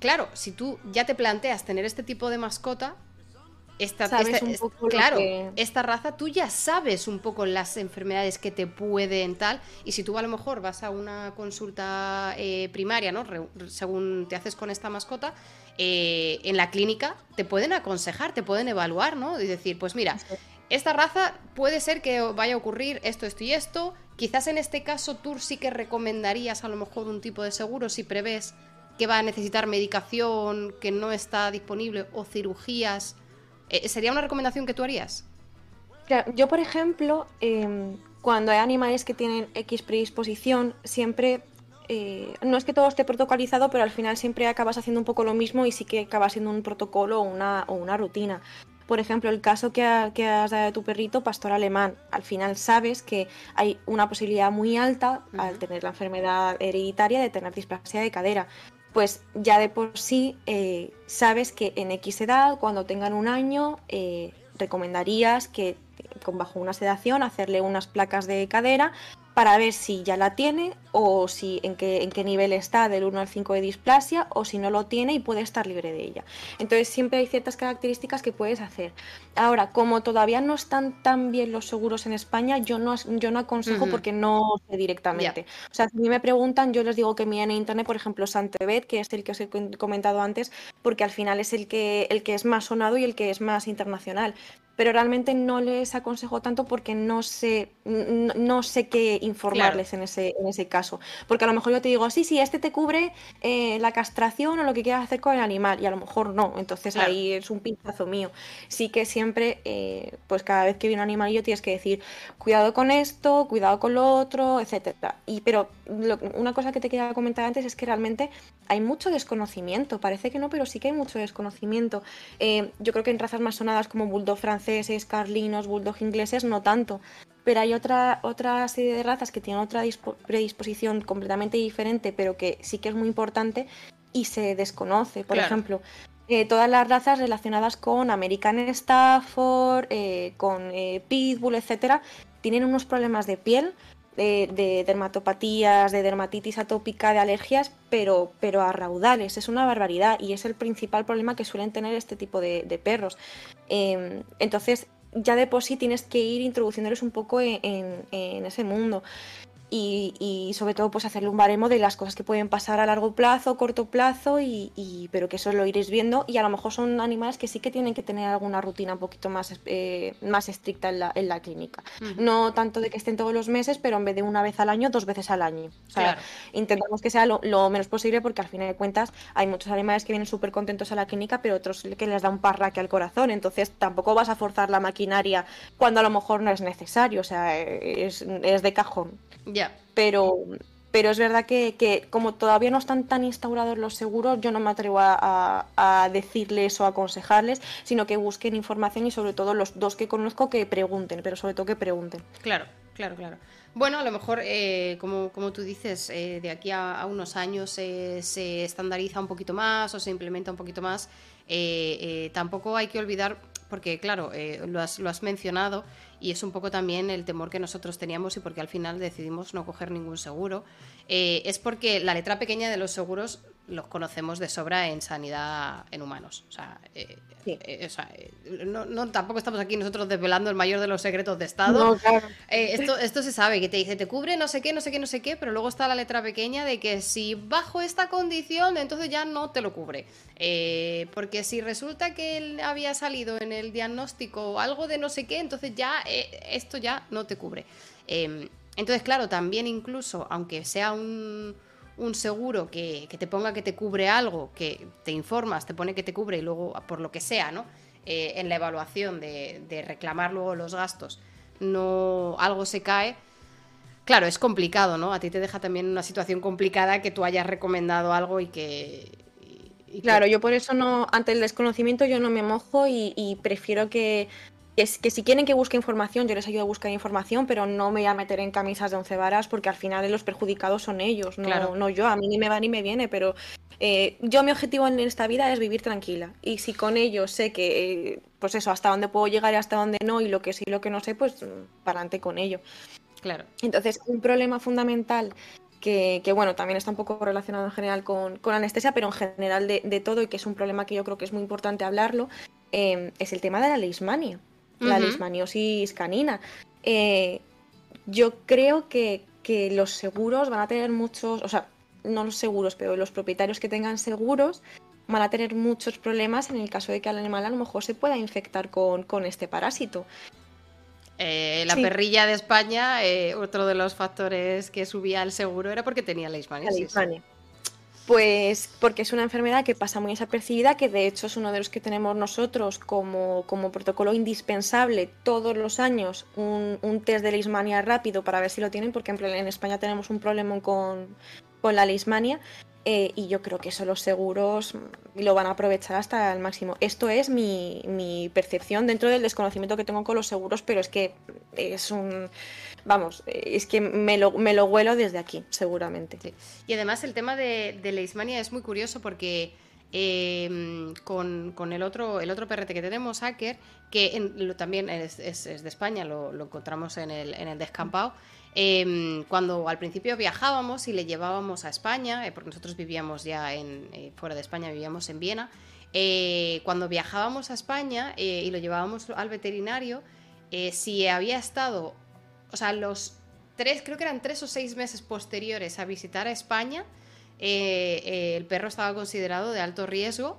Claro, si tú ya te planteas tener este tipo de mascota, esta, claro, esta raza, tú ya sabes un poco las enfermedades que te pueden tal, y si tú a lo mejor vas a una consulta primaria, ¿no? según te haces con esta mascota, en la clínica te pueden aconsejar, te pueden evaluar, ¿no? Y decir, pues mira, esta raza puede ser que vaya a ocurrir esto, esto y esto. Quizás en este caso tú sí que recomendarías a lo mejor un tipo de seguro si prevés que va a necesitar medicación que no está disponible o cirugías. Eh, ¿Sería una recomendación que tú harías? yo, por ejemplo, em, cuando hay animales que tienen X predisposición, siempre eh, no es que todo esté protocolizado, pero al final siempre acabas haciendo un poco lo mismo y sí que acaba siendo un protocolo o una, o una rutina. Por ejemplo, el caso que, has dado de tu perrito, pastor alemán, al final sabes que hay una posibilidad muy alta, al tener la enfermedad hereditaria, de tener displasia de cadera. Pues ya de por sí eh, sabes que en X edad, cuando tengan un año, eh, recomendarías que con bajo una sedación hacerle unas placas de cadera para ver si ya la tiene o si en qué, en qué nivel está del 1 al 5 de displasia o si no lo tiene y puede estar libre de ella. Entonces siempre hay ciertas características que puedes hacer. Ahora, como todavía no están tan bien los seguros en España, yo no, yo no aconsejo porque no sé directamente. O sea, si a mí me preguntan, yo les digo que miren en internet, por ejemplo, Santebet, que es el que os he comentado antes, porque al final es el que, el que es más sonado y el que es más internacional pero realmente no les aconsejo tanto porque no sé, no, sé qué informarles en, ese, en ese caso. Porque a lo mejor yo te digo, sí, sí, este te cubre eh, la castración o lo que quieras hacer con el animal, y a lo mejor no, entonces ahí es un pinchazo mío. Sí que siempre, eh, pues cada vez que viene un animalillo tienes que decir, cuidado con esto, cuidado con lo otro, etcétera. Y, pero una cosa que te quería comentar antes es que realmente hay mucho desconocimiento, parece que no, pero sí que hay mucho desconocimiento. Eh, yo creo que en razas más sonadas como Bulldog franceses, Carlinos, Bulldog ingleses, no tanto. Pero hay otra, otra serie de razas que tienen otra predisposición completamente diferente, pero que sí que es muy importante y se desconoce. Por ejemplo, eh, todas las razas relacionadas con American Stafford, eh, con Pitbull, etcétera, tienen unos problemas de piel de, dermatopatías, de dermatitis atópica, de alergias, pero, pero a raudales. Es una barbaridad y es el principal problema que suelen tener este tipo de, perros. Em, entonces, ya de por sí tienes que ir introduciéndoles un poco en ese mundo y, sobre todo pues hacerle un baremo de las cosas que pueden pasar a largo plazo, corto plazo, y, pero que eso lo iréis viendo y a lo mejor son animales que sí que tienen que tener alguna rutina un poquito más, eh, más estricta en la, en la clínica. No tanto de que estén todos los meses, pero en vez de una vez al año, dos veces al año. O sea, intentamos que sea lo, menos posible porque al final de cuentas hay muchos animales que vienen súper contentos a la clínica, pero otros que les da un parraque al corazón, entonces tampoco vas a forzar la maquinaria cuando a lo mejor no es necesario, o sea, es, es de cajón. Ya. Pero, pero es verdad que, como todavía no están tan instaurados los seguros, yo no me atrevo a, decirles o aconsejarles, sino que busquen información y sobre todo los dos que conozco que pregunten, pero sobre todo que pregunten. Claro, claro, claro. Bueno, a lo mejor, eh, como, como, tú dices, eh, de aquí a, unos años se estandariza un poquito más o se implementa un poquito más. Eh, tampoco hay que olvidar, porque claro, lo has, lo, has, mencionado, y es un poco también el temor que nosotros teníamos y porque al final decidimos no coger ningún seguro, es porque la letra pequeña de los seguros los conocemos de sobra en sanidad en humanos. O sea, eh, eh, eh, no, tampoco estamos aquí nosotros desvelando el mayor de los secretos de Estado. esto, esto se sabe, que te dice, te cubre no sé qué, no sé qué, no sé qué, pero luego está la letra pequeña de que si bajo esta condición, entonces ya no te lo cubre. porque si resulta que él había salido en el diagnóstico algo de no sé qué, entonces ya esto ya no te cubre. Em, entonces, claro, también incluso, aunque sea un un seguro que, te ponga que te cubre algo, que te informas, te pone que te cubre y luego, por lo que sea, ¿no? Eh, en la evaluación de, reclamar luego los gastos, no algo se cae. Claro, es complicado, ¿no? A ti te deja también una situación complicada que tú hayas recomendado algo y que. claro, yo por eso no, ante el desconocimiento yo no me mojo y prefiero que, que, si quieren que busque información, yo les ayudo a buscar información, pero no me voy a meter en camisas de once varas porque al final los perjudicados son ellos, no, no yo. A mí ni me va ni me viene, pero eh, yo mi objetivo en esta vida es vivir tranquila. Y si con ellos sé que, pues eso, hasta dónde puedo llegar y hasta dónde no, y lo que sí y lo que no sé, pues para adelante con ello. Claro. Entonces, un problema fundamental que, bueno, también está un poco relacionado en general con, con anestesia, pero en general de, todo, y que es un problema que yo creo que es muy importante hablarlo, eh, es el tema de la leishmania la leishmaniosis canina. Eh, yo creo que, los seguros van a tener muchos, o sea, no los seguros, pero los propietarios que tengan seguros van a tener muchos problemas en el caso de que el animal a lo mejor se pueda infectar con, este parásito. Eh, la perrilla de España, eh, otro de los factores que subía el seguro era porque tenía leishmaniasis. Pues porque es una enfermedad que pasa muy desapercibida, que de hecho es uno de los que tenemos nosotros como, protocolo indispensable todos los años, un, test de leishmania rápido para ver si lo tienen, porque en España tenemos un problema con, la leishmania eh, y yo creo que eso los seguros lo van a aprovechar hasta el máximo. Esto es mi, mi percepción dentro del desconocimiento que tengo con los seguros, pero es que es un vamos, eh, es que me lo, huelo desde aquí, seguramente. Y además el tema de, de Leishmania es muy curioso porque em, con, el, otro, perrete que tenemos, Hacker, que también es, de España, lo, encontramos en el, descampado. Em, cuando al principio viajábamos y le llevábamos a España, eh, porque nosotros vivíamos ya eh, fuera de España, vivíamos en Viena, cuando viajábamos a España y lo llevábamos al veterinario, si había estado o sea, los tres, creo que eran tres o seis meses posteriores a visitar a España, eh, eh, el perro estaba considerado de alto riesgo,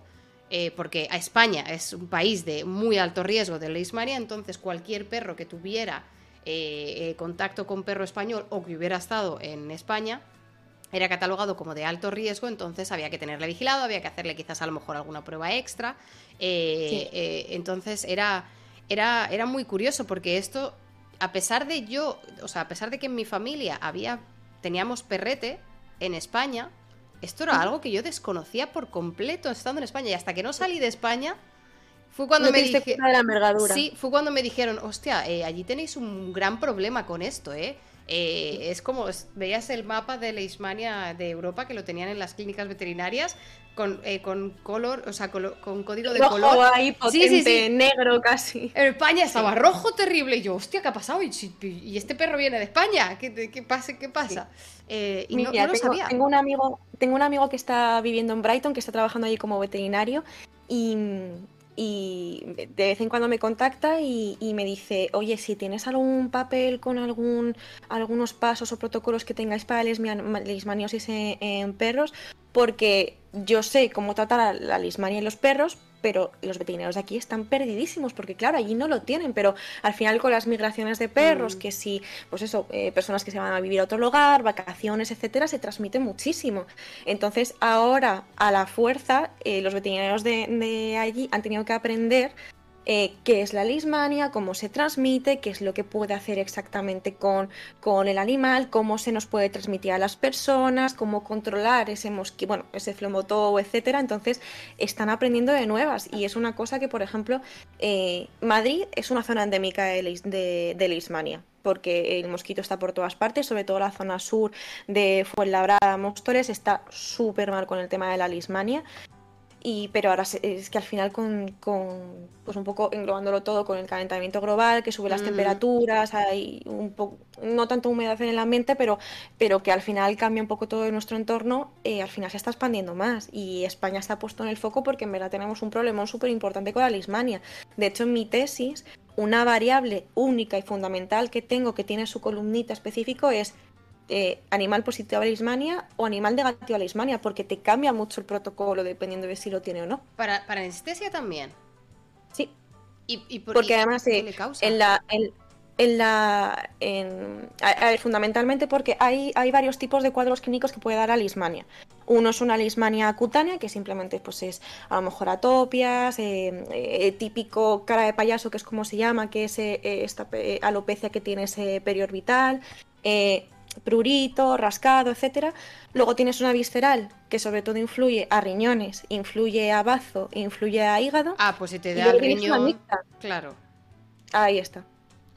eh, porque a España es un país de muy alto riesgo de leishmania, entonces cualquier perro que tuviera contacto con perro español o que hubiera estado en España, era catalogado como de alto riesgo, entonces había que tenerle vigilado, había que hacerle quizás a lo mejor alguna prueba extra. entonces era, era, era muy curioso porque esto a pesar de yo, o sea, a pesar de que en mi familia había, teníamos perrete en España, esto era algo que yo desconocía por completo estando en España. Y hasta que no salí de España, fue cuando me dijeron. Sí, fue cuando me dijeron, hostia, eh, allí tenéis un gran problema con esto, ¿eh? Eh, es como, veías el mapa de Leishmania de Europa que lo tenían en las clínicas veterinarias con, eh, con color, o sea, con código de rojo color. ahí potente, negro casi. En España estaba rojo terrible y yo, hostia, ¿qué ha pasado? Y, este perro viene de España, ¿qué, qué pasa? ¿Qué pasa? Eh, y no, lo sabía. Tengo un, amigo, tengo un amigo que está viviendo en Brighton, que está trabajando allí como veterinario y, y de vez en cuando me contacta y, me dice, oye, si tienes algún papel con algún, algunos pasos o protocolos que tengáis para leishmaniosis en, en perros, porque yo sé cómo tratar a la lismania en los perros, pero los veterinarios de aquí están perdidísimos, porque claro, allí no lo tienen, pero al final con las migraciones de perros, mm. que si, pues eso, eh, personas que se van a vivir a otro lugar, vacaciones, etcétera, se transmite muchísimo. Entonces, ahora, a la fuerza, eh, los veterinarios de, allí han tenido que aprender eh, qué es la lismania, cómo se transmite, qué es lo que puede hacer exactamente con, con el animal, cómo se nos puede transmitir a las personas, cómo controlar ese mosquito, bueno, ese flemotobo, etcétera. Entonces están aprendiendo de nuevas y es una cosa que, por ejemplo, eh, Madrid es una zona endémica de, de, de lismania porque el mosquito está por todas partes, sobre todo la zona sur de Fuenlabrada, Móstoles, está súper mal con el tema de la lismania y, pero ahora es que al final con, con, pues un poco englobándolo todo con el calentamiento global, que sube las temperaturas, hay un poco, no tanto humedad en el ambiente, pero, pero que al final cambia un poco todo nuestro entorno, eh, al final se está expandiendo más y España está puesto en el foco porque en verdad tenemos un problema súper importante con la lismania. De hecho, en mi tesis, una variable única y fundamental que tengo que tiene su columnita específico es eh, animal positivo a lismania o animal negativo a lismania, porque te cambia mucho el protocolo dependiendo de si lo tiene o no. ¿Para, para anestesia también? Sí. ¿Y, por, porque además ¿qué le causa? en la... En, la en, a, ver, fundamentalmente porque hay, hay varios tipos de cuadros clínicos que puede dar a lismania. Uno es una lismania cutánea, que simplemente pues, es a lo mejor atopias, eh, eh, típico cara de payaso, que es como se llama, que es esta alopecia que tiene ese periorbital. Prurito, rascado, etcétera. Luego tienes una visceral que sobre todo influye a riñones, influye a bazo, influye a hígado. Ah, pues si te da el riñón, claro. Ahí está.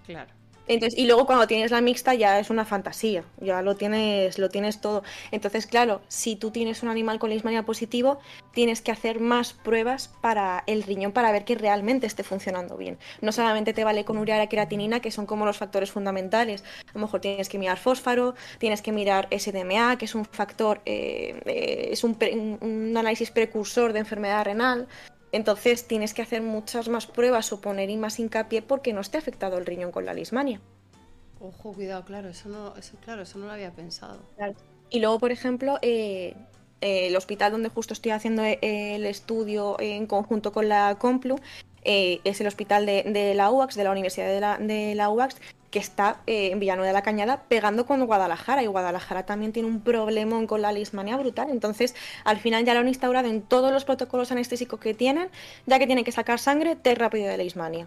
Claro. Entonces, y luego cuando tienes la mixta ya es una fantasía, ya lo tienes, lo tienes todo. Entonces, claro, si tú tienes un animal con leishmania positivo, tienes que hacer más pruebas para el riñón para ver que realmente esté funcionando bien. No solamente te vale con urea creatinina, que son como los factores fundamentales. A lo mejor tienes que mirar fósforo, tienes que mirar SDMA, que es un factor, eh, eh, es un, un análisis precursor de enfermedad renal. Entonces tienes que hacer muchas más pruebas o poner más hincapié porque no esté afectado el riñón con la lismania. Ojo, cuidado, claro, eso no, eso, claro, eso no lo había pensado. Y luego, por ejemplo, eh, eh, el hospital donde justo estoy haciendo eh, el estudio en conjunto con la Complu es el hospital de, la UAX, de la Universidad de la, de la UAX, que está eh, en Villanueva de la Cañada pegando con Guadalajara y Guadalajara también tiene un problema con la lismania brutal. Entonces, al final ya lo han instaurado en todos los protocolos anestésicos que tienen, ya que tienen que sacar sangre, test rápido de lismania.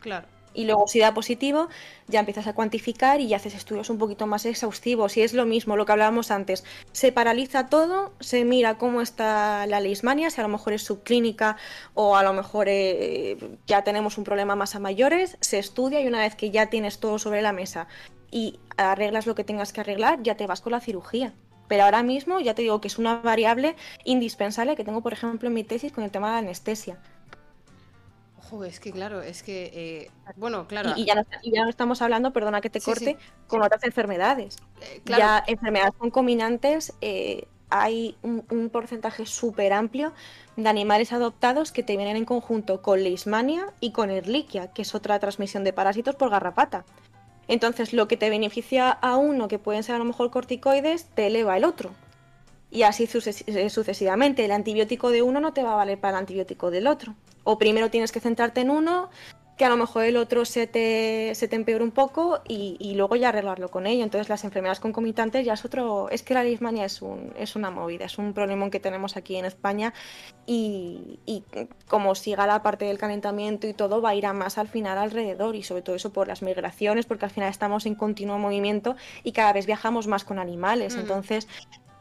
Claro y luego si da positivo ya empiezas a cuantificar y haces estudios un poquito más exhaustivos. Y es lo mismo lo que hablábamos antes. Se paraliza todo se mira cómo está la leishmania si a lo mejor es subclínica o a lo mejor eh, ya tenemos un problema más a mayores se estudia y una vez que ya tienes todo sobre la mesa y arreglas lo que tengas que arreglar ya te vas con la cirugía. Pero ahora mismo ya te digo que es una variable indispensable que tengo por ejemplo en mi tesis con el tema de la anestesia es que claro, es que, eh, bueno, claro. Y, ya no, estamos hablando, perdona que te corte, con otras enfermedades. Eh, ya enfermedades concominantes, eh, hay un, porcentaje súper amplio de animales adoptados que te vienen en conjunto con leishmania y con Ehrlichia, que es otra transmisión de parásitos por garrapata. Entonces, lo que te beneficia a uno, que pueden ser a lo mejor corticoides, te eleva el otro. Y así sucesivamente. El antibiótico de uno no te va a valer para el antibiótico del otro o primero tienes que centrarte en uno, que a lo mejor el otro se te, se te empeora un poco y, luego ya arreglarlo con ello. Entonces las enfermedades concomitantes ya es otro, es que la lismania es, un, es una movida, es un problema que tenemos aquí en España y, como siga la parte del calentamiento y todo va a ir a más al final alrededor y sobre todo eso por las migraciones porque al final estamos en continuo movimiento y cada vez viajamos más con animales. Mm. Entonces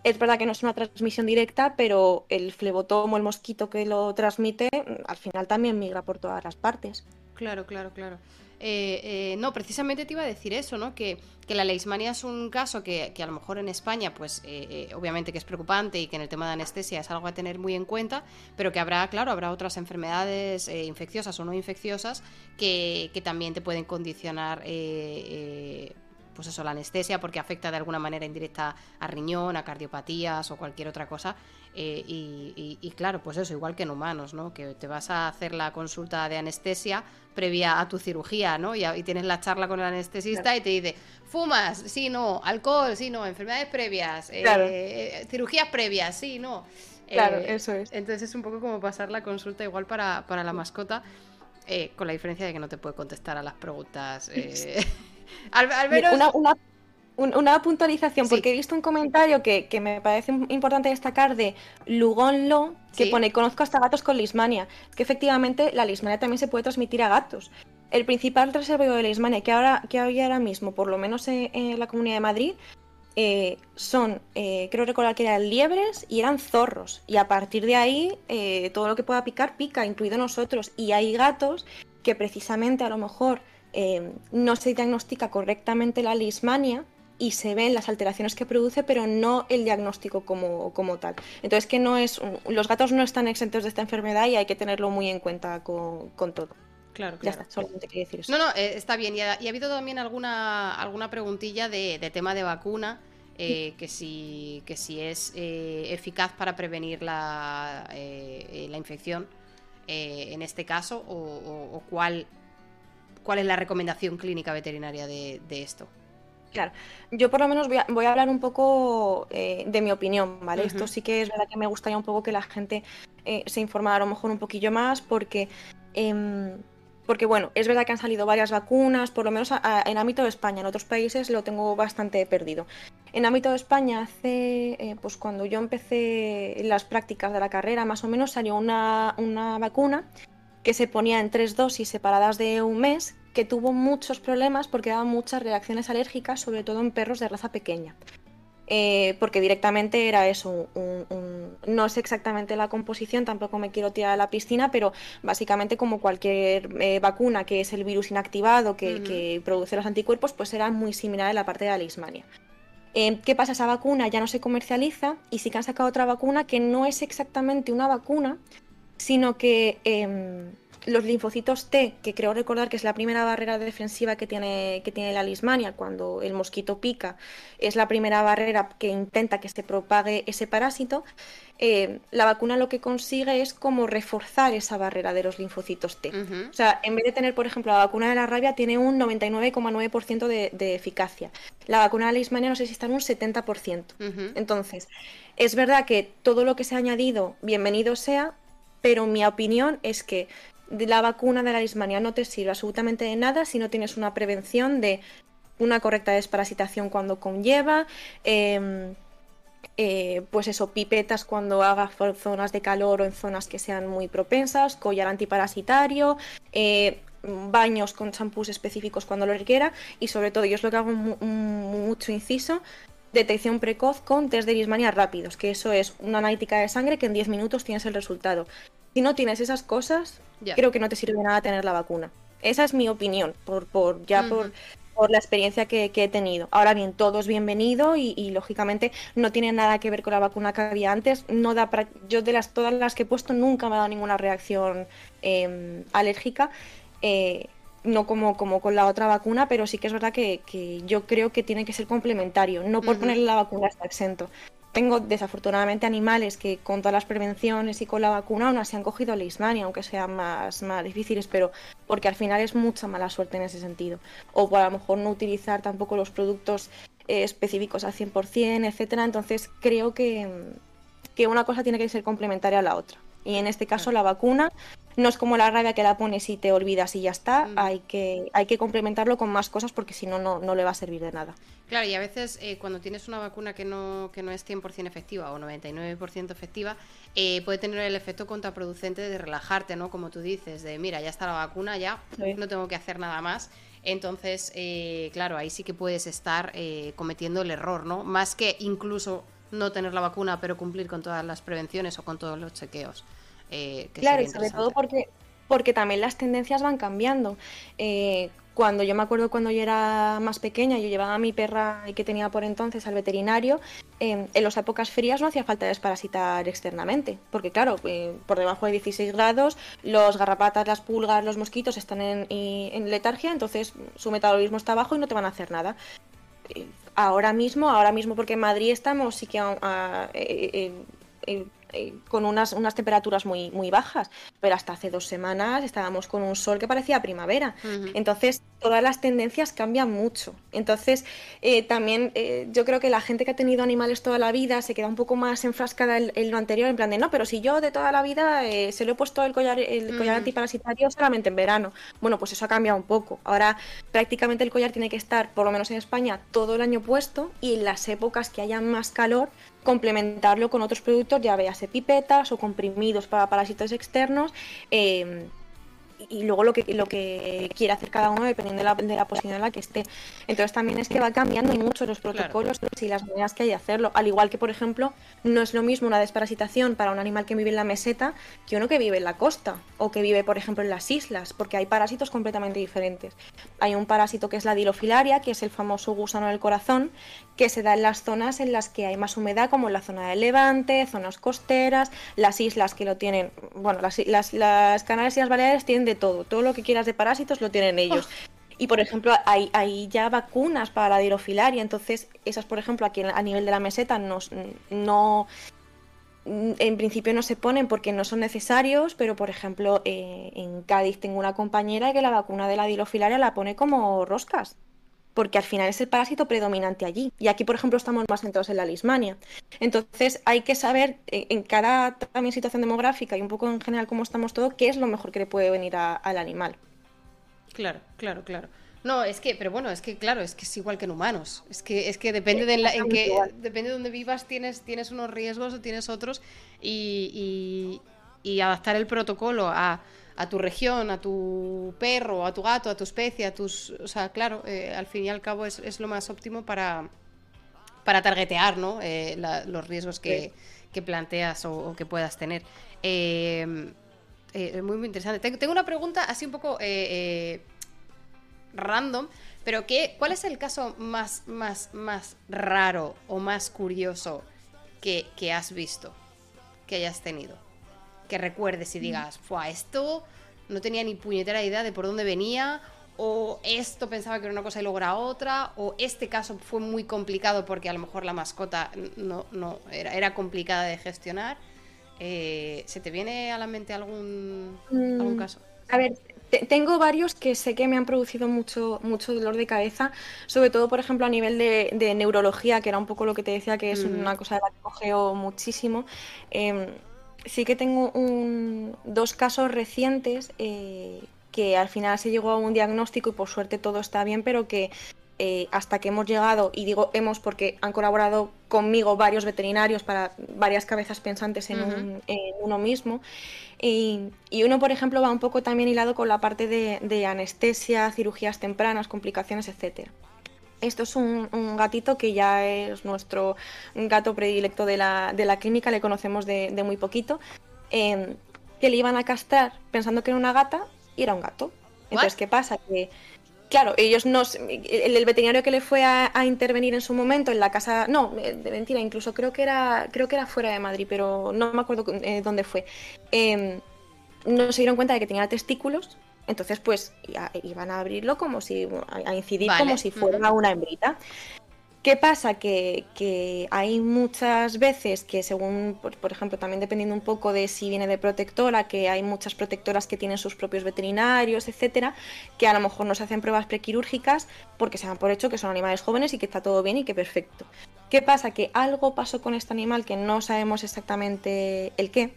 es verdad que no es una transmisión directa, pero el flebotomo, el mosquito que lo transmite, al final también migra por todas las partes. Claro, claro, claro. Eh, eh, no, precisamente te iba a decir eso, ¿no? Que, la leishmania es un caso que, a lo mejor en España, pues eh, obviamente que es preocupante y que en el tema de anestesia es algo a tener muy en cuenta, pero que habrá, claro, habrá otras enfermedades infecciosas o no infecciosas que, que también te pueden condicionar pues eso, la anestesia, porque afecta de alguna manera indirecta a riñón, a cardiopatías o cualquier otra cosa. Eh, y, claro, pues eso, igual que en humanos, ¿no? Que te vas a hacer la consulta de anestesia previa a tu cirugía, ¿no? Y, tienes la charla con el anestesista y te dice, fumas, sí, no, alcohol, sí, no, enfermedades previas, eh, eh, cirugías previas, sí, no. Claro, eso es. Entonces es un poco como pasar la consulta igual para, para la mascota, con la diferencia de que no te puede contestar a las preguntas. [LAUGHS] al, una puntualización, porque he visto un comentario que, me parece importante destacar de Lugon Lo, que pone, conozco hasta gatos con lismania, que efectivamente la lismania también se puede transmitir a gatos. El principal reservorio de lismania que, ahora, que hay ahora mismo, por lo menos en, la Comunidad de Madrid, eh, son, eh, creo recordar que eran liebres y eran zorros. Y a partir de ahí, eh, todo lo que pueda picar, pica, incluido nosotros. Y hay gatos que precisamente a lo mejor no se diagnostica correctamente la lismania y se ven las alteraciones que produce, pero no el diagnóstico como, como tal. Entonces que no es. Los gatos no están exentos de esta enfermedad y hay que tenerlo muy en cuenta con, todo. Claro, Ya está, solamente quería decir eso. No, no, eh, está bien. Y ha, habido también alguna, alguna preguntilla de, tema de vacuna. Eh, que, si, que si es eh, eficaz para prevenir la, la infección en este caso o, cuál, cuál es la recomendación clínica veterinaria de esto. Claro, yo por lo menos voy a, hablar un poco eh, de mi opinión, ¿vale? Esto sí que es verdad que me gustaría un poco que la gente eh, se informara a lo mejor un poquillo más, porque, em, porque bueno, es verdad que han salido varias vacunas, por lo menos en ámbito de España, en otros países lo tengo bastante perdido. En ámbito de España, hace, eh, pues cuando yo empecé las prácticas de la carrera, más o menos salió una, una vacuna que se ponía en tres dosis separadas de un mes, que tuvo muchos problemas porque daba muchas reacciones alérgicas, sobre todo en perros de raza pequeña. Eh, porque directamente era eso, no sé exactamente la composición, tampoco me quiero tirar a la piscina, pero básicamente como cualquier eh, vacuna que es el virus inactivado que, produce los anticuerpos, pues era muy similar en la parte de la lismania. Eh, ¿Qué pasa? Esa vacuna ya no se comercializa y sí que han sacado otra vacuna que no es exactamente una vacuna, sino que em, los linfocitos T, que creo recordar que es la primera barrera defensiva que tiene, que tiene la lismania cuando el mosquito pica, es la primera barrera que intenta que se propague ese parásito, eh, la vacuna lo que consigue es como reforzar esa barrera de los linfocitos T. O sea, en vez de tener, por ejemplo, la vacuna de la rabia tiene un 99,9% de, de, eficacia. La vacuna de la lismania no sé si está en un 70%. Entonces, es verdad que todo lo que se ha añadido, bienvenido sea, pero mi opinión es que la vacuna de la lismania no te sirve absolutamente de nada si no tienes una prevención de una correcta desparasitación cuando conlleva, em, eh, pues eso, pipetas cuando hagas zonas de calor o en zonas que sean muy propensas, collar antiparasitario, eh, baños con champús específicos cuando lo requiera y sobre todo, yo es lo que hago mucho inciso, detección precoz con test de lismania rápidos, que eso es una analítica de sangre que en 10 minutos tienes el resultado. Si no tienes esas cosas, creo que no te sirve nada tener la vacuna. Esa es mi opinión, por, por ya por, por, la experiencia que, he tenido. Ahora bien, todo es bienvenido y, lógicamente no tiene nada que ver con la vacuna que había antes. No da yo de las todas las que he puesto nunca me ha dado ninguna reacción em, alérgica. Eh, no como, como con la otra vacuna, pero sí que es verdad que, yo creo que tiene que ser complementario. No por ponerle la vacuna está exento. Tengo desafortunadamente animales que con todas las prevenciones y con la vacuna aún así han cogido leishmania, aunque sean más, más difíciles, pero porque al final es mucha mala suerte en ese sentido. O por a lo mejor no utilizar tampoco los productos eh, específicos al 100%, etcétera. Entonces creo que, que una cosa tiene que ser complementaria a la otra. Y en este caso la vacuna no es como la rabia que la pones y te olvidas y ya está, mm. hay, que, hay que complementarlo con más cosas porque si no, no le va a servir de nada. Claro, y a veces eh, cuando tienes una vacuna que no, que no es 100% efectiva o 99% efectiva, eh, puede tener el efecto contraproducente de relajarte, ¿no? Como tú dices, de mira, ya está la vacuna, ya no tengo que hacer nada más. Entonces, eh, claro, ahí sí que puedes estar cometiendo el error, ¿no? Más que incluso no tener la vacuna, pero cumplir con todas las prevenciones o con todos los chequeos. Eh, claro, y sobre todo porque, porque también las tendencias van cambiando. Eh, cuando yo me acuerdo cuando yo era más pequeña, yo llevaba a mi perra que tenía por entonces al veterinario, en las épocas frías no hacía falta desparasitar externamente, porque claro, eh, por debajo de 16 grados, los garrapatas, las pulgas, los mosquitos están en, letargia, entonces su metabolismo está bajo y no te van a hacer nada. Ahora mismo, ahora mismo porque en Madrid estamos sí que a, eh, con unas, unas temperaturas muy, muy bajas. pero hasta hace dos semanas estábamos con un sol que parecía primavera. Entonces, todas las tendencias cambian mucho. Entonces, eh, también eh, yo creo que la gente que ha tenido animales toda la vida se queda un poco más enfrascada en, lo anterior, en plan de, no, pero si yo de toda la vida eh, se lo he puesto el collar, el collar antiparasitario solamente en verano. Bueno, pues eso ha cambiado un poco. Ahora prácticamente el collar tiene que estar, por lo menos en España, todo el año puesto y en las épocas que haya más calor, complementarlo con otros productos, ya veas pipetas o comprimidos para parásitos externos. Eh, y luego lo que, lo que quiere hacer cada uno dependiendo de la, de la posición en la que esté. Entonces también es que va cambiando mucho los protocolos y las maneras que hay de hacerlo. Al igual que, por ejemplo, no es lo mismo una desparasitación para un animal que vive en la meseta que uno que vive en la costa o que vive, por ejemplo, en las islas, porque hay parásitos completamente diferentes. Hay un parásito que es la dilofilaria, que es el famoso gusano del corazón, que se da en las zonas en las que hay más humedad, como en la zona del Levante, zonas costeras, las islas que lo tienen, bueno, las, las, las Canarias y las Baleares tienen todo, todo lo que quieras de parásitos lo tienen ellos. Y por ejemplo, hay, hay, ya vacunas para la dirofilaria, entonces esas, por ejemplo, aquí a nivel de la meseta no, no en principio no se ponen porque no son necesarios, pero por ejemplo eh, en Cádiz tengo una compañera que la vacuna de la dirofilaria la pone como roscas porque al final es el parásito predominante allí. Y aquí, por ejemplo, estamos más centrados en la lismania. Entonces, hay que saber eh, en cada también situación demográfica y un poco en general cómo estamos todos, qué es lo mejor que le puede venir al animal. Claro, claro, claro. No, es que, pero bueno, es que claro, es que es igual que en humanos. Es que, es que depende de la, en que, depende de donde vivas, tienes, tienes unos riesgos o tienes otros. y, y adaptar el protocolo a a tu región, a tu perro, a tu gato, a tu especie, a tus... O sea, claro, eh, al fin y al cabo es, lo más óptimo para, para targetear ¿no? Eh, los riesgos que, planteas o, que puedas tener. Em, eh, muy, muy interesante. Tengo una pregunta así un poco random, pero ¿qué, ¿cuál es el caso más, más, más raro o más curioso que, que has visto, que hayas tenido? Que recuerdes y digas, fue esto no tenía ni puñetera idea de por dónde venía, o esto pensaba que era una cosa y luego era otra, o este caso fue muy complicado porque a lo mejor la mascota no, no era, era complicada de gestionar. Eh, ¿Se te viene a la mente algún, algún mm, caso? A ver, tengo varios que sé que me han producido mucho, mucho dolor de cabeza, sobre todo, por ejemplo, a nivel de, neurología, que era un poco lo que te decía, que es una cosa de la que cogeo muchísimo. Em, sí que tengo dos casos recientes eh, que al final se llegó a un diagnóstico y por suerte todo está bien, pero que eh, hasta que hemos llegado, y digo hemos porque han colaborado conmigo varios veterinarios para varias cabezas pensantes en, uno mismo. Y, uno, por ejemplo, va un poco también hilado con la parte de, anestesia, cirugías tempranas, complicaciones, etcétera. Esto es un, gatito que ya es nuestro gato predilecto de la, de la clínica, le conocemos de, muy poquito, em, que le iban a castrar pensando que era una gata y era un gato. Entonces, ¿qué pasa? Que, claro, ellos no... El, veterinario que le fue a, intervenir en su momento en la casa... No, eh, de mentira, incluso creo que era, creo que era fuera de Madrid, pero no me acuerdo eh, dónde fue. Em, no se dieron cuenta de que tenía testículos entonces, pues iban a abrirlo como si, a incidir como si fuera una hembrita. ¿Qué pasa? Que, hay muchas veces que según, por, ejemplo, también dependiendo un poco de si viene de protectora, que hay muchas protectoras que tienen sus propios veterinarios, etcétera, que a lo mejor no se hacen pruebas prequirúrgicas porque se dan por hecho que son animales jóvenes y que está todo bien y que perfecto. ¿Qué pasa? Que algo pasó con este animal que no sabemos exactamente el qué,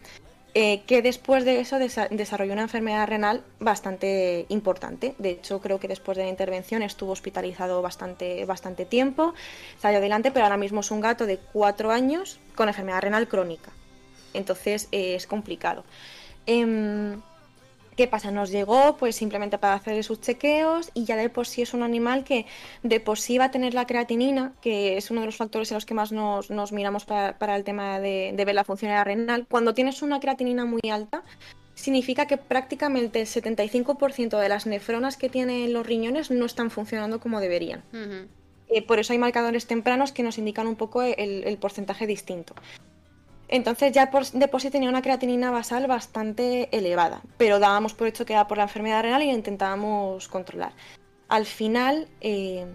eh, que después de eso desarrolló una enfermedad renal bastante importante. De hecho, creo que después de la intervención estuvo hospitalizado bastante, bastante tiempo, salió adelante, pero ahora mismo es un gato de cuatro años con enfermedad renal crónica. Entonces eh, es complicado. Em, ¿Qué pasa? Nos llegó pues simplemente para hacer sus chequeos y ya de por sí es un animal que de por sí va a tener la creatinina, que es uno de los factores en los que más nos, miramos para, el tema de, ver la función renal. Cuando tienes una creatinina muy alta, significa que prácticamente el 75% de las nefronas que tienen los riñones no están funcionando como deberían. Eh, por eso hay marcadores tempranos que nos indican un poco el porcentaje distinto. Entonces ya de por sí tenía una creatinina basal bastante elevada, pero dábamos por hecho que era por la enfermedad renal y la intentábamos controlar. Al final, eh,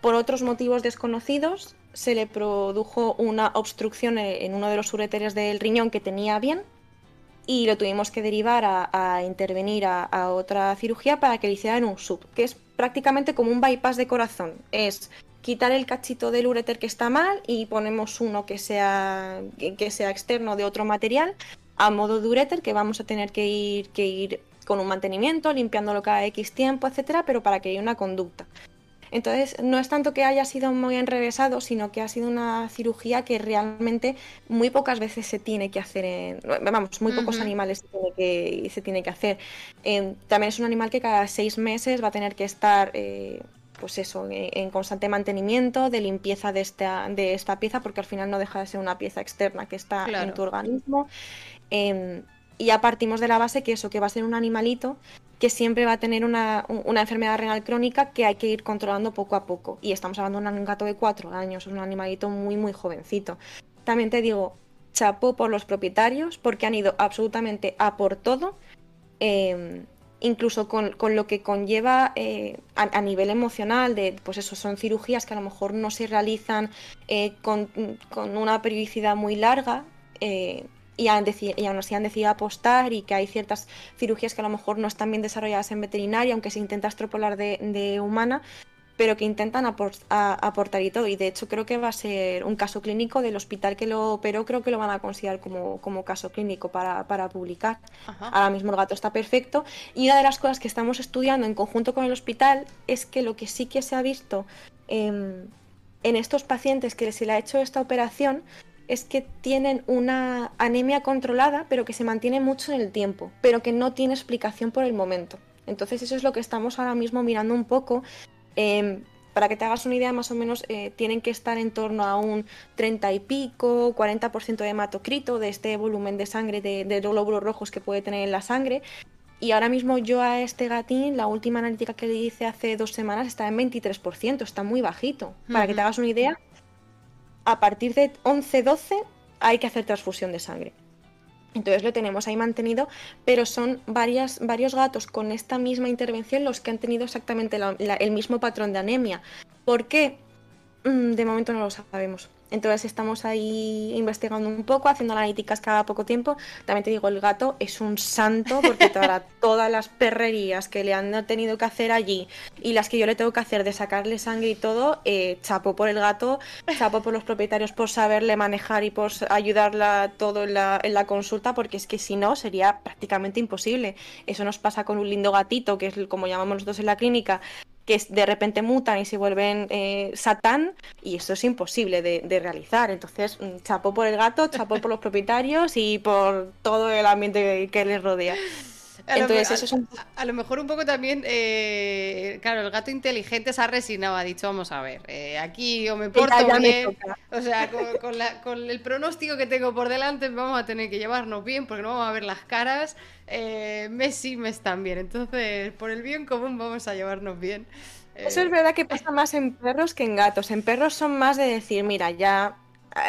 por otros motivos desconocidos, se le produjo una obstrucción en uno de los ureteres del riñón que tenía bien y lo tuvimos que derivar a, intervenir a, otra cirugía para que le hicieran un sub, que es prácticamente como un bypass de corazón. Es quitar el cachito del ureter que está mal y ponemos uno que sea, que sea externo de otro material a modo de ureter que vamos a tener que ir, que ir con un mantenimiento, limpiándolo cada X tiempo, etcétera, pero para que haya una conducta. Entonces, no es tanto que haya sido muy enrevesado, sino que ha sido una cirugía que realmente muy pocas veces se tiene que hacer en. Vamos, muy pocos animales se tiene que, se tiene que hacer. también es un animal que cada seis meses va a tener que estar. Eh, pues eso, en, constante mantenimiento, de limpieza de esta, de esta pieza, porque al final no deja de ser una pieza externa que está en tu organismo. Em, y ya partimos de la base que eso, que va a ser un animalito que siempre va a tener una, enfermedad renal crónica que hay que ir controlando poco a poco. Y estamos hablando de un gato de cuatro años, un animalito muy, muy jovencito. También te digo, chapo por los propietarios, porque han ido absolutamente a por todo, em, incluso con, lo que conlleva eh, a, nivel emocional, de, pues eso, son cirugías que a lo mejor no se realizan eh, con, con, una periodicidad muy larga. Eh, y, aún así han decidido apostar y que hay ciertas cirugías que a lo mejor no están bien desarrolladas en veterinaria, aunque se intenta extrapolar de, humana, pero que intentan aportar y todo. Y de hecho creo que va a ser un caso clínico del hospital que lo operó, creo que lo van a considerar como, como caso clínico para, para publicar. Ahora mismo el gato está perfecto. Y una de las cosas que estamos estudiando en conjunto con el hospital es que lo que sí que se ha visto en estos pacientes que se le ha hecho esta operación es que tienen una anemia controlada, pero que se mantiene mucho en el tiempo, pero que no tiene explicación por el momento. Entonces eso es lo que estamos ahora mismo mirando un poco. Em, para que te hagas una idea, más o menos eh, tienen que estar en torno a un 30 y pico, 40% de hematocrito, de este volumen de sangre, de, de glóbulos rojos que puede tener en la sangre. Y ahora mismo yo a este gatín, la última analítica que le hice hace dos semanas, está en 23%, está muy bajito. Para que te hagas una idea, a partir de 11-12 hay que hacer transfusión de sangre. Entonces lo tenemos ahí mantenido, pero son varias, varios gatos con esta misma intervención los que han tenido exactamente el mismo patrón de anemia. ¿Por qué? Mm, de momento no lo sabemos. Entonces estamos ahí investigando un poco, haciendo analíticas cada poco tiempo. También te digo, el gato es un santo porque [LAUGHS] todas las perrerías que le han tenido que hacer allí y las que yo le tengo que hacer de sacarle sangre y todo, eh, chapo por el gato, chapo por los propietarios por saberle manejar y por ayudarla todo en la, en la consulta, porque es que si no sería prácticamente imposible. Eso nos pasa con un lindo gatito, que es como llamamos nosotros en la clínica, que de repente mutan y se vuelven eh, satán y eso es imposible de, realizar. Entonces, mm, chapo por el gato, chapo por los propietarios y por todo el ambiente que les rodea. Entonces, eso es un... a, lo mejor un poco también, eh, claro, el gato inteligente se ha resignado, ha dicho, vamos a ver, eh, aquí o me porto bien, o sea, [LAUGHS] con, el pronóstico que tengo por delante vamos a tener que llevarnos bien porque no vamos a ver las caras, eh, mes y mes también, entonces por el bien común vamos a llevarnos bien. Eso es verdad que pasa más en perros que en gatos, en perros son más de decir, mira, ya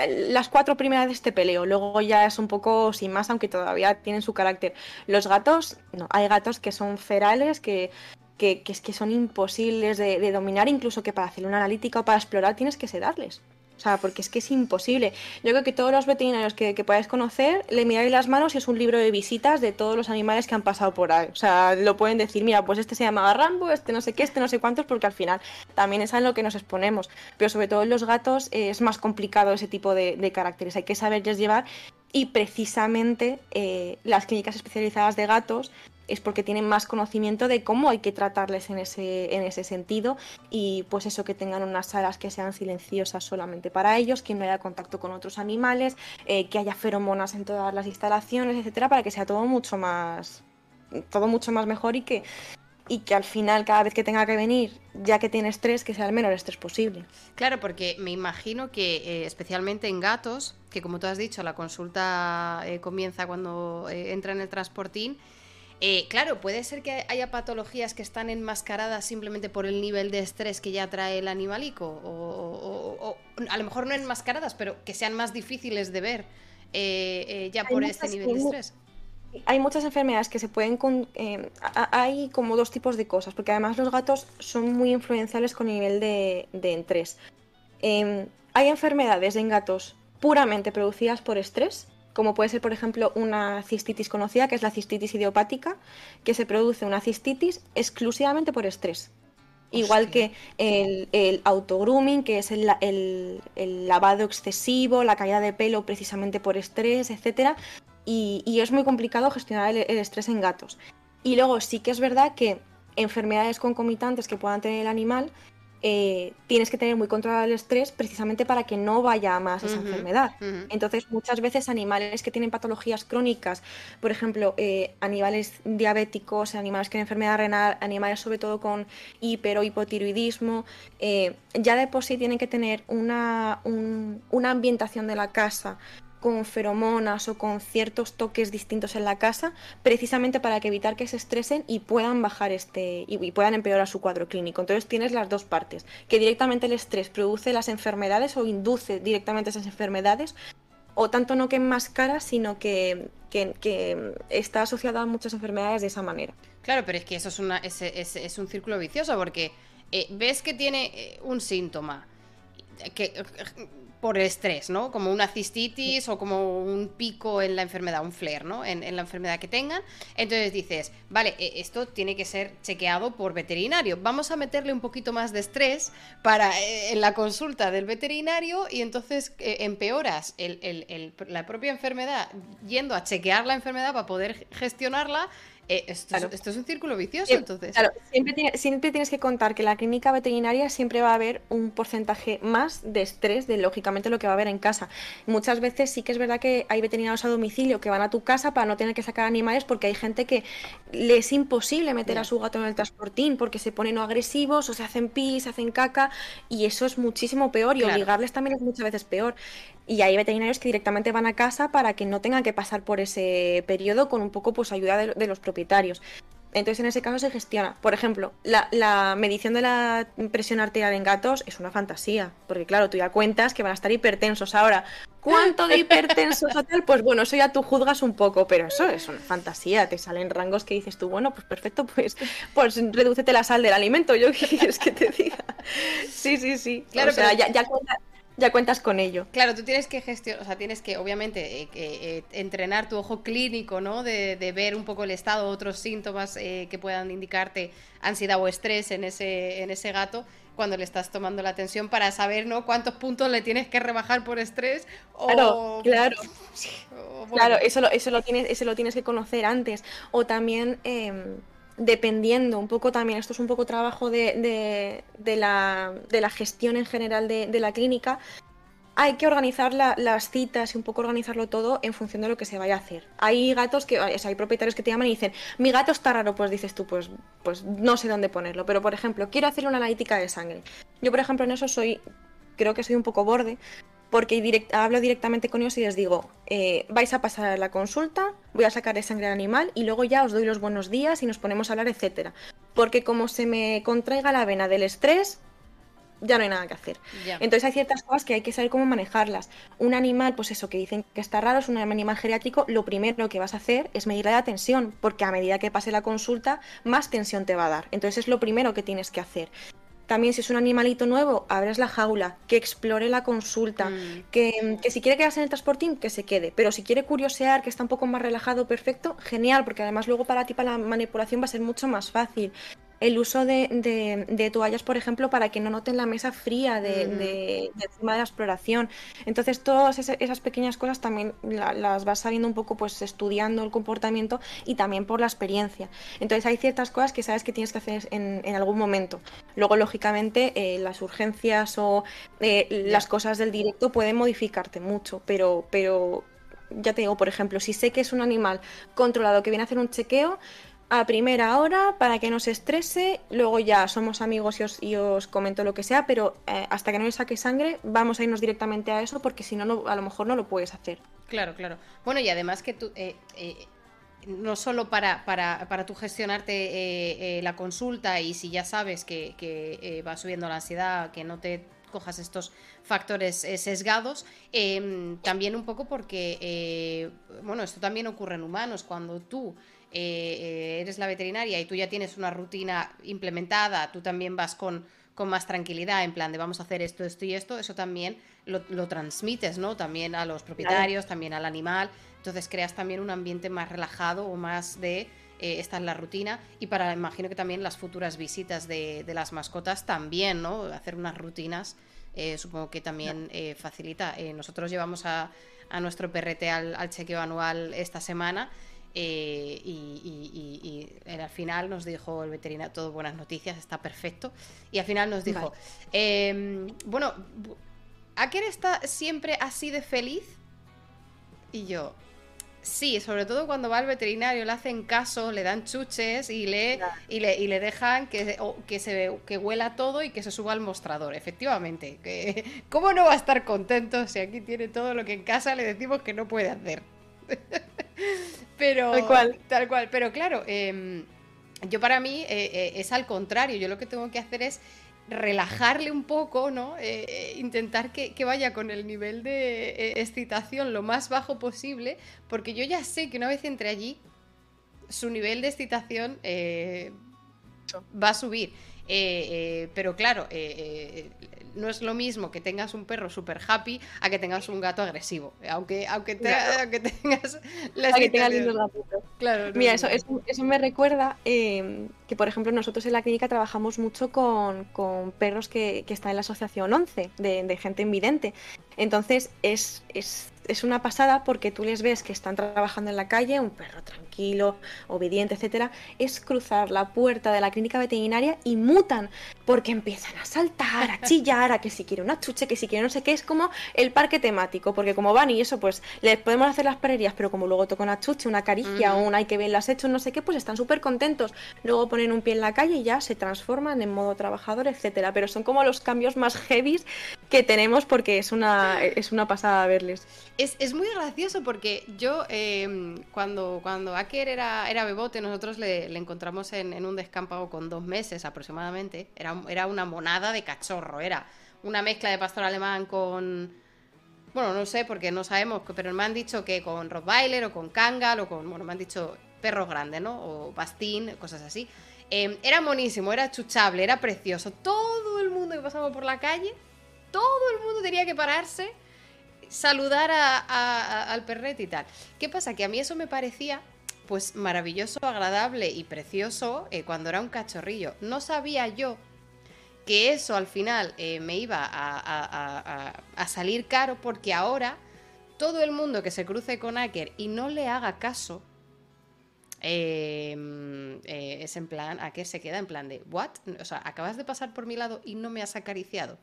las cuatro primeras de este peleo, luego ya es un poco sin más, aunque todavía tienen su carácter. Los gatos, no, hay gatos que son ferales, que, que, que, que son imposibles de, de, dominar, incluso que para hacer una analítica o para explorar tienes que sedarles. O sea, porque es que es imposible. Yo creo que todos los veterinarios que, que podáis conocer, le miráis las manos y es un libro de visitas de todos los animales que han pasado por ahí. O sea, lo pueden decir, mira, pues este se llama Rambo, este no sé qué, este no sé cuántos, porque al final también es a lo que nos exponemos. Pero sobre todo en los gatos es más complicado ese tipo de, de caracteres. Hay que saberles llevar y precisamente eh, las clínicas especializadas de gatos es porque tienen más conocimiento de cómo hay que tratarles en ese, en ese sentido y pues eso que tengan unas salas que sean silenciosas solamente para ellos, que no haya contacto con otros animales, eh, que haya feromonas en todas las instalaciones, etcétera, para que sea todo mucho más todo mucho más mejor y que y que al final cada vez que tenga que venir, ya que tiene estrés, que sea el menor estrés posible. Claro, porque me imagino que eh, especialmente en gatos, que como tú has dicho, la consulta eh, comienza cuando entra en el transportín, eh, claro, puede ser que haya patologías que están enmascaradas simplemente por el nivel de estrés que ya trae el animalico, o, a lo mejor no enmascaradas, pero que sean más difíciles de ver eh, eh, ya por este nivel de estrés. Hay muchas enfermedades que se pueden... hay como dos tipos de cosas, porque además los gatos son muy influenciables con el nivel de, de estrés. Em, hay enfermedades en gatos puramente producidas por estrés, como puede ser, por ejemplo, una cistitis conocida, que es la cistitis idiopática, que se produce una cistitis exclusivamente por estrés. Igual que el, el autogrooming, que es el, lavado excesivo, la caída de pelo precisamente por estrés, etc. Y, es muy complicado gestionar el estrés en gatos. Y luego sí que es verdad que enfermedades concomitantes que puedan tener el animal eh, tienes que tener muy controlado el estrés precisamente para que no vaya a más esa enfermedad. Entonces, muchas veces animales que tienen patologías crónicas, por ejemplo, eh, animales diabéticos, animales que tienen enfermedad renal, animales sobre todo con hiper o hipotiroidismo, eh, ya de por sí tienen que tener una, una ambientación de la casa con feromonas o con ciertos toques distintos en la casa, precisamente para que evitar que se estresen y puedan bajar este y, puedan empeorar su cuadro clínico. Entonces tienes las dos partes, que directamente el estrés produce las enfermedades o induce directamente esas enfermedades, o tanto no que enmascara, sino que, que, está asociada a muchas enfermedades de esa manera. Claro, pero es que eso es, un círculo vicioso, porque eh, ves que tiene eh, un síntoma que por estrés, ¿no? Como una cistitis o como un pico en la enfermedad, un flare, ¿no? En, la enfermedad que tengan. Entonces dices, vale, e, esto tiene que ser chequeado por veterinario. Vamos a meterle un poquito más de estrés para eh, en la consulta del veterinario y entonces eh, empeoras la propia enfermedad yendo a chequear la enfermedad para poder gestionarla eh, esto, es, un círculo vicioso, entonces. Claro, siempre, tienes que contar que en la clínica veterinaria siempre va a haber un porcentaje más de estrés de lógicamente lo que va a haber en casa. Muchas veces sí que es verdad que hay veterinarios a domicilio que van a tu casa para no tener que sacar animales porque hay gente que le es imposible meter a su gato en el transportín porque se ponen o agresivos o se hacen pis, se hacen caca y eso es muchísimo peor y obligarles también es muchas veces peor. Y hay veterinarios que directamente van a casa para que no tengan que pasar por ese periodo con un poco pues ayuda de, los propietarios. Entonces, en ese caso se gestiona. Por ejemplo, la, medición de la presión arterial en gatos es una fantasía. Porque, claro, tú ya cuentas que van a estar hipertensos. Ahora, ¿cuánto de hipertensos o tal? Pues bueno, eso ya tú juzgas un poco, pero eso es una fantasía. Te salen rangos que dices tú, bueno, pues perfecto, pues, pues redúcete la sal del alimento. Yo [LAUGHS] qué quieres que te diga. Sí, sí, sí. Claro, o sea, ya, ya ya cuentas con ello. Claro, tú tienes que gestionar, o sea, tienes que, obviamente, eh, eh, entrenar tu ojo clínico, ¿no? De, ver un poco el estado, otros síntomas eh, que puedan indicarte ansiedad o estrés en ese, en ese gato cuando le estás tomando la atención para saber, ¿no? Cuántos puntos le tienes que rebajar por estrés. Claro, claro. [LAUGHS] Claro, eso lo, eso, lo tienes, eso lo tienes que conocer antes. O también... Dependiendo un poco también, esto es un poco trabajo de, la, gestión en general de, la clínica, hay que organizar las citas y un poco organizarlo todo en función de lo que se vaya a hacer. Hay gatos que, hay propietarios que te llaman y dicen, mi gato está raro, pues dices tú, pues, pues no sé dónde ponerlo. Pero por ejemplo, quiero hacer una analítica de sangre. Yo, por ejemplo, en eso soy, creo que soy un poco borde, porque hablo directamente con ellos y les digo, eh, vais a pasar la consulta, voy a sacar de sangre animal y luego ya os doy los buenos días y nos ponemos a hablar, etcétera. Porque como se me contraiga la vena del estrés, ya no hay nada que hacer. Entonces hay ciertas cosas que hay que saber cómo manejarlas. Un animal, pues eso, que dicen que está raro, es un animal geriátrico, lo primero que vas a hacer es medirle la tensión, porque a medida que pase la consulta, más tensión te va a dar. Entonces es lo primero que tienes que hacer. También si es un animalito nuevo, abres la jaula, que explore la consulta, mm. que, que, si quiere quedarse en el transportín, que se quede. Pero si quiere curiosear, que está un poco más relajado, perfecto, genial, porque además luego para ti para la manipulación va a ser mucho más fácil el uso de, toallas, por ejemplo, para que no noten la mesa fría de, encima de la exploración. Entonces, todas esas pequeñas cosas también las vas sabiendo un poco pues estudiando el comportamiento y también por la experiencia. Entonces, hay ciertas cosas que sabes que tienes que hacer en, algún momento. Luego, lógicamente, eh, las urgencias o eh, las cosas del directo pueden modificarte mucho, pero, pero ya te digo, por ejemplo, si sé que es un animal controlado que viene a hacer un chequeo, a primera hora para que no se estrese, luego ya somos amigos y os, comento lo que sea, pero eh, hasta que no le saque sangre vamos a irnos directamente a eso porque si no, a lo mejor no lo puedes hacer. Claro, claro. Bueno, y además que tú... Eh, eh, no solo para, para, para tú gestionarte la consulta y si ya sabes que, que va subiendo la ansiedad, que no te cojas estos factores sesgados, em, también un poco porque, bueno, esto también ocurre en humanos, cuando tú eh, eres la veterinaria y tú ya tienes una rutina implementada, tú también vas con, con más tranquilidad, en plan de vamos a hacer esto, esto y esto, eso también lo, transmites, ¿no? También a los propietarios, también al animal. Entonces creas también un ambiente más relajado o más de eh, esta es la rutina y para imagino que también las futuras visitas de, las mascotas también, ¿no? Hacer unas rutinas eh, supongo que también eh, facilita. nosotros llevamos a, nuestro perrete al, chequeo anual esta semana y, al final nos dijo el veterinario, todo buenas noticias, está perfecto. Y al final nos dijo, em, bueno, ¿Aker está siempre así de feliz? Y yo, Sí, sobre todo cuando va al veterinario, le hacen caso, le dan chuches y le, y le, y le dejan que, que, se, que huela todo y que se suba al mostrador, efectivamente. Que, [LAUGHS] ¿Cómo no va a estar contento si aquí tiene todo lo que en casa le decimos que no puede hacer? [LAUGHS] Pero, tal cual. Tal cual. Pero claro, em, yo para mí eh, eh, es al contrario. Yo lo que tengo que hacer es relajarle un poco, ¿no? Eh, eh, intentar que, vaya con el nivel de eh, excitación lo más bajo posible, porque yo ya sé que una vez entre allí, su nivel de excitación va a subir. pero claro, no es lo mismo que tengas un perro super happy a que tengas un gato agresivo. Aunque, aunque, [LAUGHS] tengas la que tenga lindos gatitos. Claro, Mira, eso, eso, me recuerda eh, que, por ejemplo, nosotros en la clínica trabajamos mucho con, con perros que, que, están en la asociación 11 de, de gente invidente. Entonces, es, es es una pasada porque tú les ves que están trabajando en la calle, un perro tranquilo, obediente, etcétera, es cruzar la puerta de la clínica veterinaria y mutan porque empiezan a saltar, a [LAUGHS] chillar, a que si quiere una chuche, que si quiere no sé qué, es como el parque temático, porque como van y eso, pues les podemos hacer las perrerías, pero como luego toca una chuche, una caricia un hay que ver las hechos, no sé qué, pues están súper contentos. Luego ponen un pie en la calle y ya se transforman en modo trabajador, etcétera, pero son como los cambios más heavies que tenemos porque es una, es una pasada verles. Es, muy gracioso porque yo, em, cuando, cuando Aker era, era bebote, nosotros le, encontramos en, un descampado con dos meses aproximadamente. Era, era una monada de cachorro, era una mezcla de pastor alemán con. Bueno, no sé, porque no sabemos, pero me han dicho que con Rottweiler o con Kangal o con. Bueno, me han dicho perros grandes, ¿no? O Bastín, cosas así. Em, era monísimo, era chuchable, era precioso. Todo el mundo que pasaba por la calle, todo el mundo tenía que pararse saludar al perrete y tal. ¿Qué pasa? Que a mí eso me parecía pues maravilloso, agradable y precioso eh, cuando era un cachorrillo. No sabía yo que eso al final eh, me iba a, salir caro porque ahora todo el mundo que se cruce con Aker y no le haga caso em, eh, es en plan, Aker se queda en plan de, ¿what? O sea, acabas de pasar por mi lado y no me has acariciado.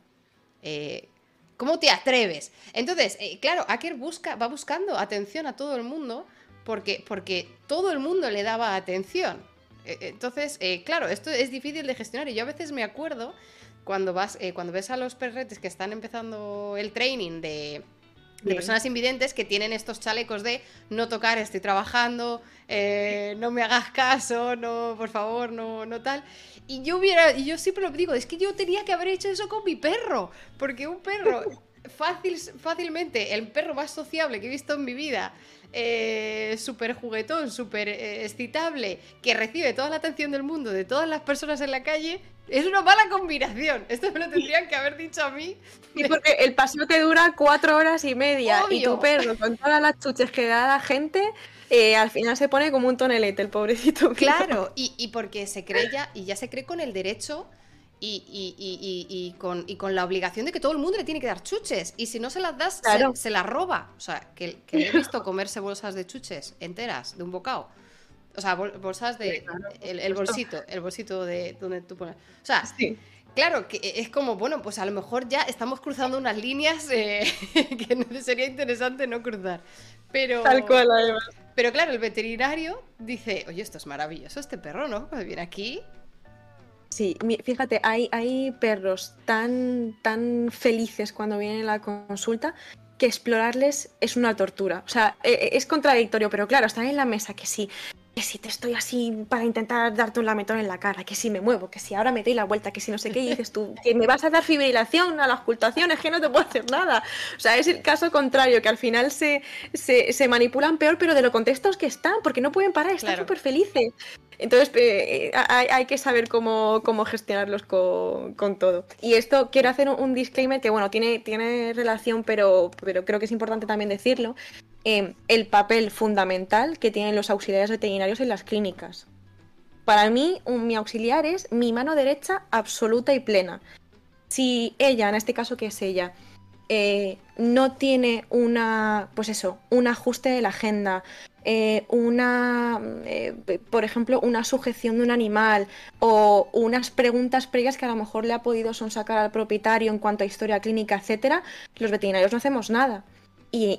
¿Cómo te atreves? Entonces, claro, Aker busca, va buscando atención a todo el mundo porque, porque todo el mundo le daba atención. E, entonces, eh, claro, esto es difícil de gestionar y yo a veces me acuerdo cuando, vas, eh, cuando ves a los perretes que están empezando el training de, de personas invidentes que tienen estos chalecos de no tocar, estoy trabajando, eh, no me hagas caso, no, por favor, no, no tal. Y yo hubiera, y yo siempre lo digo, es que yo tenía que haber hecho eso con mi perro, porque un perro fácil, fácilmente, el perro más sociable que he visto en mi vida, eh, súper juguetón, súper eh, excitable, que recibe toda la atención del mundo de todas las personas en la calle, es una mala combinación. Esto me lo tendrían que haber dicho a mí. Y porque el paseo te dura cuatro horas y media y tu perro con todas las chuches que da la gente, eh, al final se pone como un tonelete el pobrecito. Claro, y, porque se cree ya, y ya se cree con el derecho y, y, con, y, con, la obligación de que todo el mundo le tiene que dar chuches. Y si no se las das, se, las roba. O sea, que, que he visto comerse bolsas de chuches enteras de un bocado. O sea, bolsas de. el, bolsito, el bolsito de donde tú pones. O sea, claro, que es como, bueno, pues a lo mejor ya estamos cruzando unas líneas eh, [LAUGHS] que sería interesante no cruzar. Pero. Tal cual, además. Pero claro, el veterinario dice, oye, esto es maravilloso, este perro, ¿no? Pues viene aquí. Sí, fíjate, hay, hay perros tan, tan felices cuando vienen a la consulta que explorarles es una tortura. O sea, e, e, es contradictorio, pero claro, están en la mesa que sí que si te estoy así para intentar darte un lametón en la cara, que si me muevo, que si ahora me doy la vuelta, que si no sé qué, y dices tú, que me vas a dar fibrilación a la ocultación, es que no te puedo hacer nada. O sea, es el caso contrario, que al final se, se, manipulan peor, pero de lo contextos que están, porque no pueden parar, están súper felices. Entonces eh, hay, que saber cómo, cómo gestionarlos con, con, todo. Y esto quiero hacer un, disclaimer que, bueno, tiene, tiene relación, pero, pero creo que es importante también decirlo. Eh, el papel fundamental que tienen los auxiliares veterinarios en las clínicas. Para mí, mi auxiliar es mi mano derecha absoluta y plena. Si ella, en este caso que es ella, eh, no tiene una, pues eso, un ajuste de la agenda, eh, una, eh, por ejemplo, una sujeción de un animal o unas preguntas previas que a lo mejor le ha podido sonsacar al propietario en cuanto a historia clínica, etcétera, los veterinarios no hacemos nada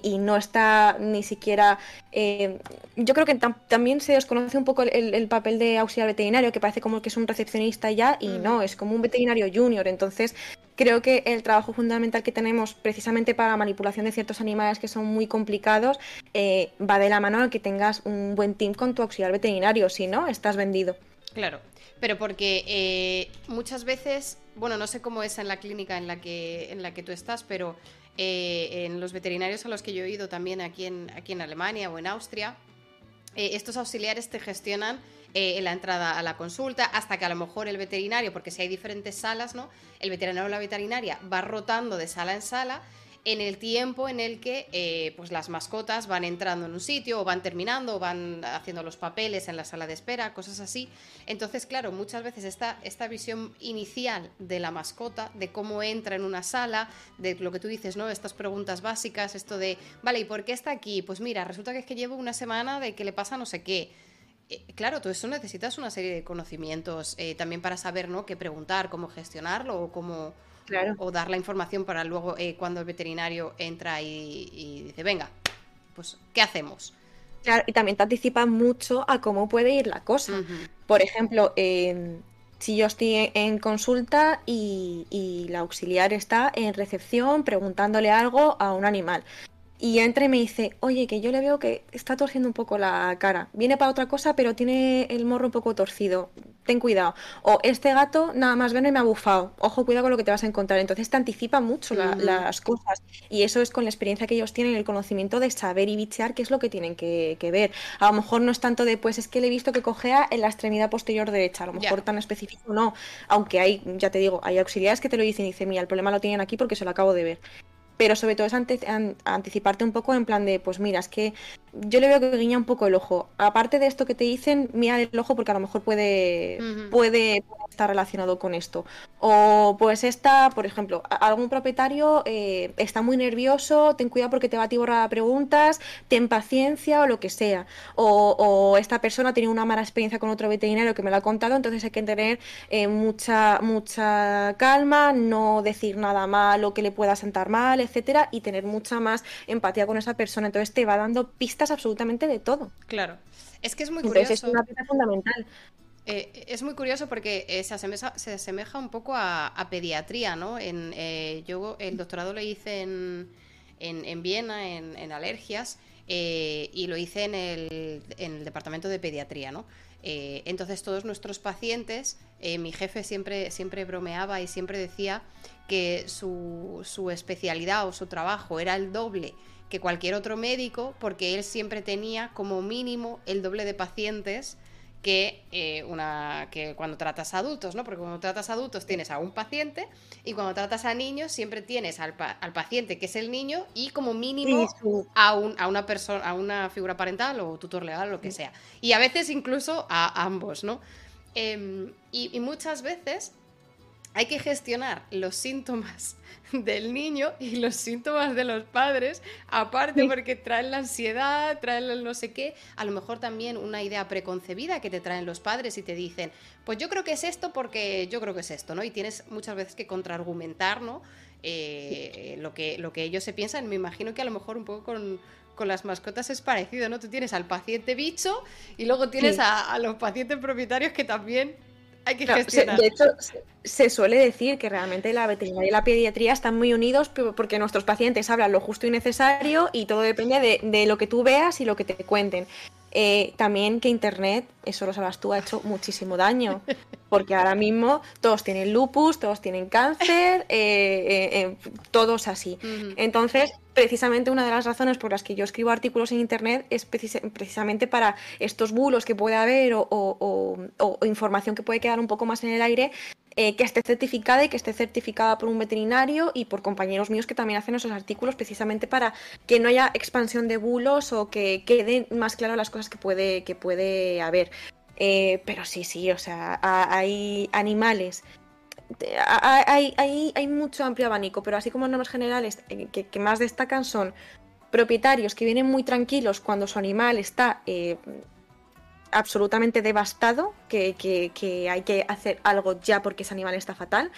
y, no está ni siquiera... Eh, yo creo que también se desconoce un poco el, papel de auxiliar veterinario, que parece como que es un recepcionista ya, y no, es como un veterinario junior. Entonces, creo que el trabajo fundamental que tenemos precisamente para la manipulación de ciertos animales que son muy complicados eh, va de la mano a que tengas un buen team con tu auxiliar veterinario, si no, estás vendido. Claro, pero porque eh, muchas veces, bueno, no sé cómo es en la clínica en la que, en la que tú estás, pero eh, en los veterinarios a los que yo he ido también aquí en, aquí en Alemania o en Austria, eh, estos auxiliares te gestionan eh, la entrada a la consulta hasta que a lo mejor el veterinario, porque si hay diferentes salas, ¿no? El veterinario o la veterinaria va rotando de sala en sala en el tiempo en el que eh, pues las mascotas van entrando en un sitio o van terminando o van haciendo los papeles en la sala de espera, cosas así. Entonces, claro, muchas veces esta, esta visión inicial de la mascota, de cómo entra en una sala, de lo que tú dices, ¿no? Estas preguntas básicas, esto de, vale, ¿y por qué está aquí? Pues mira, resulta que es que llevo una semana de que le pasa no sé qué. Eh, claro, todo eso necesitas una serie de conocimientos eh, también para saber, ¿no? Qué preguntar, cómo gestionarlo o cómo o dar la información para luego eh, cuando el veterinario entra y, dice, venga, pues, ¿qué hacemos? Claro, y también te anticipa mucho a cómo puede ir la cosa. Por ejemplo, si yo estoy en consulta y, y, la auxiliar está en recepción preguntándole algo a un animal y entra y me dice, oye, que yo le veo que está torciendo un poco la cara. Viene para otra cosa, pero tiene el morro un poco torcido. Ten cuidado. O este gato nada más y me ha bufado. Ojo, cuidado con lo que te vas a encontrar. Entonces te anticipa mucho las cosas. Y eso es con la experiencia que ellos tienen, el conocimiento de saber y bichear qué es lo que tienen que, ver. A lo mejor no es tanto de, pues es que le he visto que cojea en la extremidad posterior derecha. A lo mejor tan específico no. Aunque hay, ya te digo, hay auxiliares que te lo dicen y dicen, mira, el problema lo tienen aquí porque se lo acabo de ver pero sobre todo es anticiparte un poco en plan de, pues mira, es que yo le veo que guiña un poco el ojo. Aparte de esto que te dicen, mira el ojo porque a lo mejor puede, puede, estar relacionado con esto. O pues esta, por ejemplo, algún propietario eh, está muy nervioso, ten cuidado porque te va a tiborrar preguntas, ten paciencia o lo que sea. O, esta persona tiene una mala experiencia con otro veterinario que me lo ha contado, entonces hay que tener eh, mucha, mucha calma, no decir nada malo que le pueda sentar mal, etcétera, y tener mucha más empatía con esa persona. Entonces te va dando pistas absolutamente de todo. Claro. Es que es muy curioso. Es una pieza fundamental. Eh, es muy curioso porque eh, se, asemeja, se asemeja un poco a, pediatría, ¿no? En, eh, yo el doctorado lo hice en, en, Viena, en, alergias, y lo hice en el, en el, departamento de pediatría, ¿no? entonces todos nuestros pacientes, mi jefe siempre, siempre bromeaba y siempre decía que su, su especialidad o su trabajo era el doble que cualquier otro médico, porque él siempre tenía como mínimo el doble de pacientes que, eh, una, que cuando tratas a adultos, ¿no? Porque cuando tratas a adultos tienes a un paciente y cuando tratas a niños siempre tienes al, al paciente que es el niño y como mínimo a, un, a, una persona, a una figura parental o tutor legal o lo que sea. Y a veces incluso a ambos, ¿no? Em, y muchas veces hay que gestionar los síntomas [LAUGHS] del niño y los síntomas de los padres, aparte porque traen la ansiedad, traen el no sé qué, a lo mejor también una idea preconcebida que te traen los padres y te dicen, pues yo creo que es esto porque yo creo que es esto, ¿no? Y tienes muchas veces que contraargumentar, ¿no? Eh, lo, que, lo que ellos se piensan, me imagino que a lo mejor un poco con, con las mascotas es parecido, ¿no? Tú tienes al paciente bicho y luego tienes a, a, los pacientes propietarios que también hay que gestionar. de hecho, se, suele decir que realmente la veterinaria y la pediatría están muy unidos porque nuestros pacientes hablan lo justo y necesario y todo depende de, lo que tú veas y lo que te cuenten. Eh, también que Internet, eso lo sabes tú, ha hecho muchísimo daño. Porque ahora mismo todos tienen lupus, todos tienen cáncer, eh, eh, todos así. Entonces, precisamente una de las razones por las que yo escribo artículos en Internet es precisamente para estos bulos que puede haber o, información que puede quedar un poco más en el aire, que esté certificada y que esté certificada por un veterinario y por compañeros míos que también hacen esos artículos precisamente para que no haya expansión de bulos o que queden más claras las cosas que puede, que puede haber. Eh, pero sí, sí, o sea, hay animales. Hay, hay, mucho amplio abanico, pero así como normas generales eh, que, más destacan son propietarios que vienen muy tranquilos cuando su animal está eh, absolutamente devastado, que, hay que hacer algo ya porque ese animal está fatal,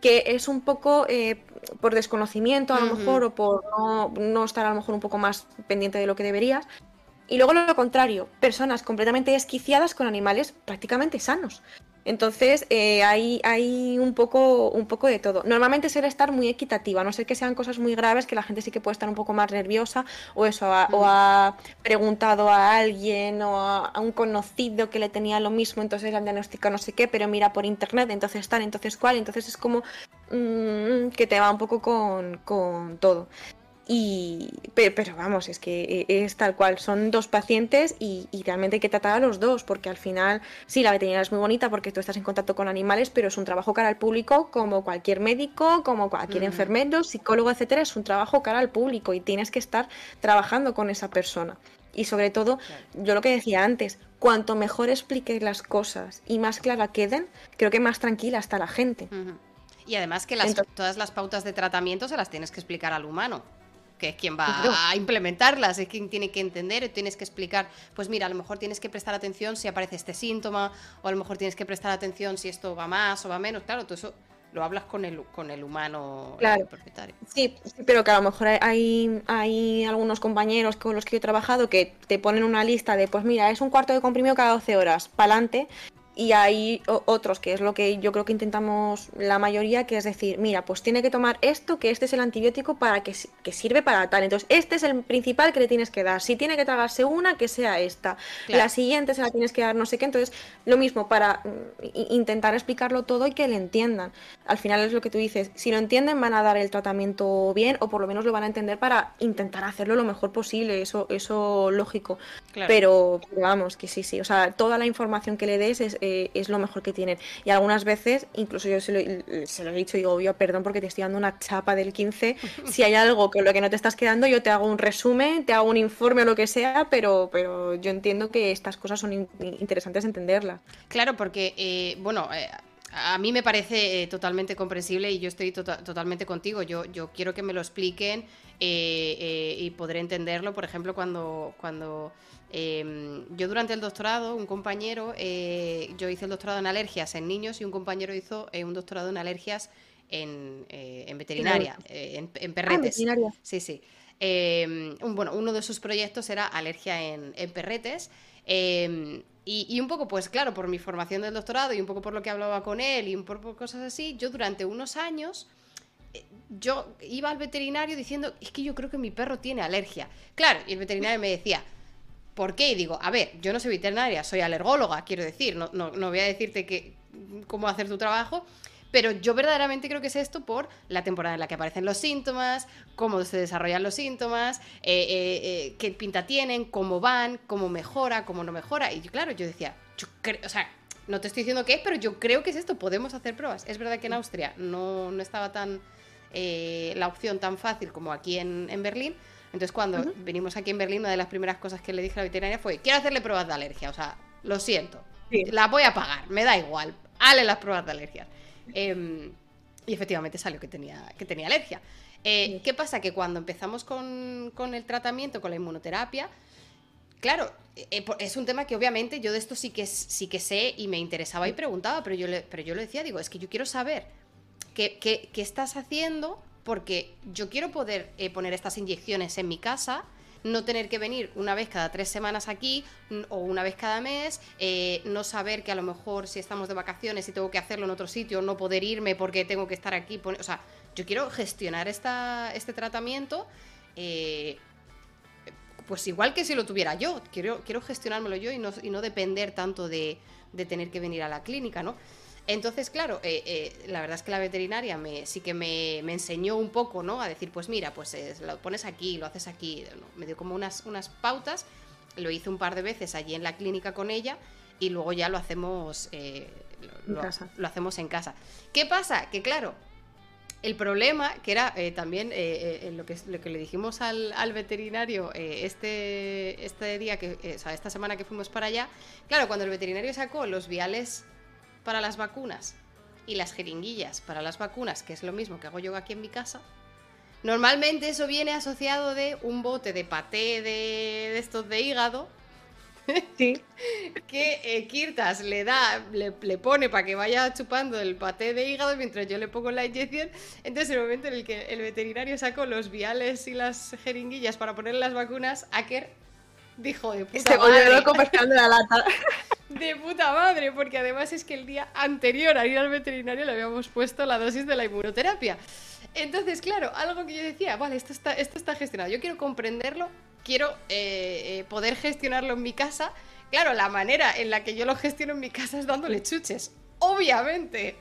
que es un poco eh, por desconocimiento a lo mejor o por no, estar a lo mejor un poco más pendiente de lo que deberías. Y luego lo contrario, personas completamente desquiciadas con animales prácticamente sanos. Entonces eh, hay, hay un, poco, un poco de todo. Normalmente suele estar muy equitativa, a no ser que sean cosas muy graves que la gente sí que puede estar un poco más nerviosa o eso, o ha preguntado a alguien o a, un conocido que le tenía lo mismo, entonces el diagnóstico no sé qué, pero mira por internet, entonces tal, entonces cuál, entonces es como mm, que te va un poco con, con todo. Y, pero, vamos, es que e, es tal cual, son dos pacientes y, realmente hay que tratar a los dos, porque al final, sí, la veterinaria es muy bonita porque tú estás en contacto con animales, pero es un trabajo cara al público como cualquier médico, como cualquier enfermero, psicólogo, etcétera, es un trabajo cara al público y tienes que estar trabajando con esa persona. Y sobre todo, yo lo que decía antes, cuanto mejor expliques las cosas y más clara queden, creo que más tranquila está la gente. Y además que todas las pautas de tratamiento se las tienes que explicar al humano que es quien va a implementarlas, es quien tiene que entender, tienes que explicar, pues mira, a lo mejor tienes que prestar atención si aparece este síntoma, o a lo mejor tienes que prestar atención si esto va más o va menos, claro, todo eso lo hablas con el, con el humano claro. propietario. Sí, pero que a lo mejor hay, hay algunos compañeros con los que he trabajado que te ponen una lista de, pues mira, es un cuarto de comprimido cada 12 horas, pa'lante, y hay otros, que es lo que yo creo que intentamos la mayoría, que es decir, mira, pues tiene que tomar esto, que este es el antibiótico para que, que sirve para tal. Entonces, este es el principal que le tienes que dar. Si tiene que tragarse una, que sea esta. La siguiente se la tienes que dar no sé qué. Entonces, lo mismo, para mm, intentar explicarlo todo y que le entiendan. Al final es lo que tú dices, si lo entienden van a dar el tratamiento bien o por lo menos lo van a entender para intentar hacerlo lo mejor posible, eso, eso lógico. Pero, vamos, que sí, sí, o sea, toda la información que le des es es lo mejor que tienen. Y algunas veces, incluso yo se lo, se lo he dicho, digo, yo perdón porque te estoy dando una chapa del 15. [LAUGHS] Si hay algo con lo que no te estás quedando, yo te hago un resumen, te hago un informe o lo que sea, pero, pero yo entiendo que estas cosas son interesantes entenderlas. Claro, porque, eh, bueno, eh, a mí me parece eh, totalmente comprensible y yo estoy tota-, totalmente contigo. Yo, yo quiero que me lo expliquen y podré entenderlo. Por ejemplo, cuando, cuando Em, yo durante el doctorado, un compañero, eh, yo hice el doctorado en alergias en niños y un compañero hizo eh, un doctorado en alergias en, eh, veterinaria, en, ah, perretes. sí, sí. Em, bueno, uno de sus proyectos era alergia en, perretes. Em, y, un poco, pues claro, por mi formación del doctorado y un poco por lo que hablaba con él y un poco por cosas así, yo durante unos años yo iba al veterinario diciendo, es que yo creo que mi perro tiene alergia. Claro, y el veterinario me decía, ¿Por qué? Y digo, a ver, yo no soy veterinaria, soy alergóloga, quiero decir, no, no, no voy a decirte que, cómo hacer tu trabajo, pero yo verdaderamente creo que es esto por la temporada en la que aparecen los síntomas, cómo se desarrollan los síntomas, eh, eh, eh, qué pinta tienen, cómo van, cómo mejora, cómo no mejora. Y claro, yo decía, yo creo, o sea, no te estoy diciendo qué es, pero yo creo que es esto, podemos hacer pruebas. Es verdad que en Austria no, no estaba tan la opción tan fácil como aquí en, en Berlín, entonces, cuando venimos aquí en Berlín, una de las primeras cosas que le dije a la veterinaria fue: Quiero hacerle pruebas de alergia. O sea, lo siento. Las voy a pagar, me da igual. Hale las pruebas de alergia. Em, y efectivamente salió que tenía, que tenía alergia. Eh, ¿Qué pasa? Que cuando empezamos con, el tratamiento, con la inmunoterapia, claro, eh, eh, es un tema que obviamente yo de esto sí que, sí que sé y me interesaba y preguntaba, pero yo le, pero yo le decía, digo, es que yo quiero saber qué, qué, qué estás haciendo porque yo quiero poder eh, poner estas inyecciones en mi casa, no tener que venir una vez cada tres semanas aquí o una vez cada mes, eh, no saber que a lo mejor si estamos de vacaciones y tengo que hacerlo en otro sitio, no poder irme porque tengo que estar aquí. O sea, yo quiero gestionar esta, este tratamiento. Eh, pues igual que si lo tuviera yo, quiero, quiero gestionármelo yo y no, y no depender tanto de, de tener que venir a la clínica, ¿no? Entonces, claro, eh, eh, la verdad es que la veterinaria me, sí que me, enseñó un poco, ¿no? A decir, pues mira, pues lo pones aquí, lo haces aquí. Me dio como unas, unas pautas, lo hice un par de veces allí en la clínica con ella y luego ya lo hacemos, eh, lo, lo, hacemos en casa. ¿Qué pasa? Que claro, el problema, que era también lo, que, lo que le dijimos al, al veterinario este, este día, que, o sea, esta semana que fuimos para allá, claro, cuando el veterinario sacó los viales para las vacunas y las jeringuillas para las vacunas, que es lo mismo que hago yo aquí en mi casa, normalmente eso viene asociado de un bote de paté de, estos de hígado. [LAUGHS] Sí. que eh, Kirtas le da, le, pone para que vaya chupando el paté de hígado mientras yo le pongo la inyección. Entonces, en el momento en el que el veterinario sacó los viales y las jeringuillas para poner las vacunas, Aker dijo de puta madre. loco la lata. [LAUGHS] De puta madre, porque además es que el día anterior a ir al veterinario le habíamos puesto la dosis de la inmunoterapia. Entonces, claro, algo que yo decía, vale, esto está, esto está gestionado. Yo quiero comprenderlo, quiero eh, eh, poder gestionarlo en mi casa. Claro, la manera en la que yo lo gestiono en mi casa es dándole chuches. Obviamente.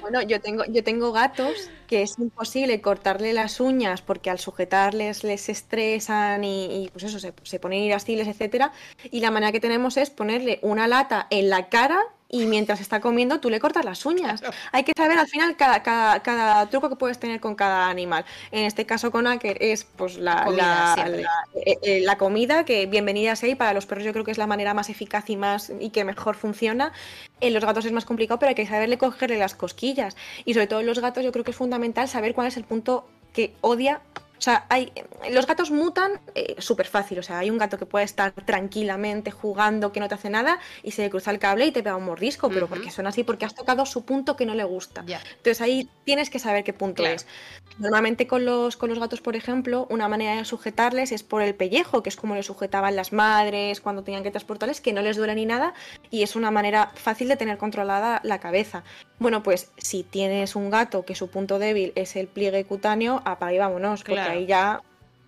Bueno, yo tengo, yo tengo gatos que es imposible cortarle las uñas porque al sujetarles les estresan y, pues eso, se, se ponen irascibles, etcétera. Y la manera que tenemos es ponerle una lata en la cara y mientras está comiendo tú le cortas las uñas. Hay que saber al final cada, cada, truco que puedes tener con cada animal. En este caso con Aker es pues la, eh, eh, la, comida, que bienvenida sea y para los perros yo creo que es la manera más eficaz y más y que mejor funciona. En los gatos es más complicado, pero hay que saberle cogerle las cosquillas. Y sobre todo en los gatos yo creo que es fundamental saber cuál es el punto que odia o sea, hay, los gatos mutan eh, súper fácil. O sea, hay un gato que puede estar tranquilamente jugando, que no te hace nada, y se le cruza el cable y te pega un mordisco, pero porque son así, porque has tocado su punto que no le gusta. Entonces ahí tienes que saber qué punto es. Normalmente con los, con los gatos, por ejemplo, una manera de sujetarles es por el pellejo, que es como le sujetaban las madres cuando tenían que transportarles, que no les duele ni nada, y es una manera fácil de tener controlada la cabeza. Bueno, pues si tienes un gato que su punto débil es el pliegue cutáneo, apaga y vámonos, porque ahí ya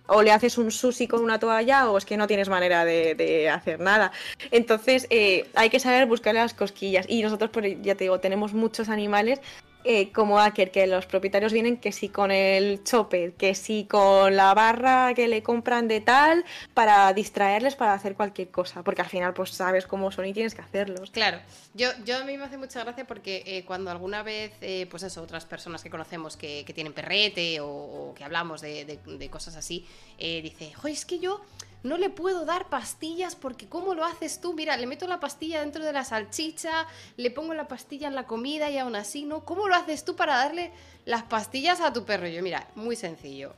o le haces un sushi con una toalla o es que no tienes manera de, hacer nada. Entonces eh, hay que saber buscarle las cosquillas. Y nosotros, pues, ya te digo, tenemos muchos animales eh, como Aker, que los propietarios vienen que sí con el chopper, que sí con la barra que le compran de tal, para distraerles, para hacer cualquier cosa, porque al final pues sabes cómo son y tienes que hacerlos. Claro, yo, yo a mí me hace mucha gracia porque eh, cuando alguna vez, eh, pues eso, otras personas que conocemos que, tienen perrete o, que hablamos de, de cosas así, dice, joder, es que yo no le puedo dar pastillas porque ¿cómo lo haces tú? Mira, le meto la pastilla dentro de la salchicha, le pongo la pastilla en la comida y aún así no. ¿Cómo lo haces tú para darle las pastillas a tu perro? Yo, mira, muy sencillo.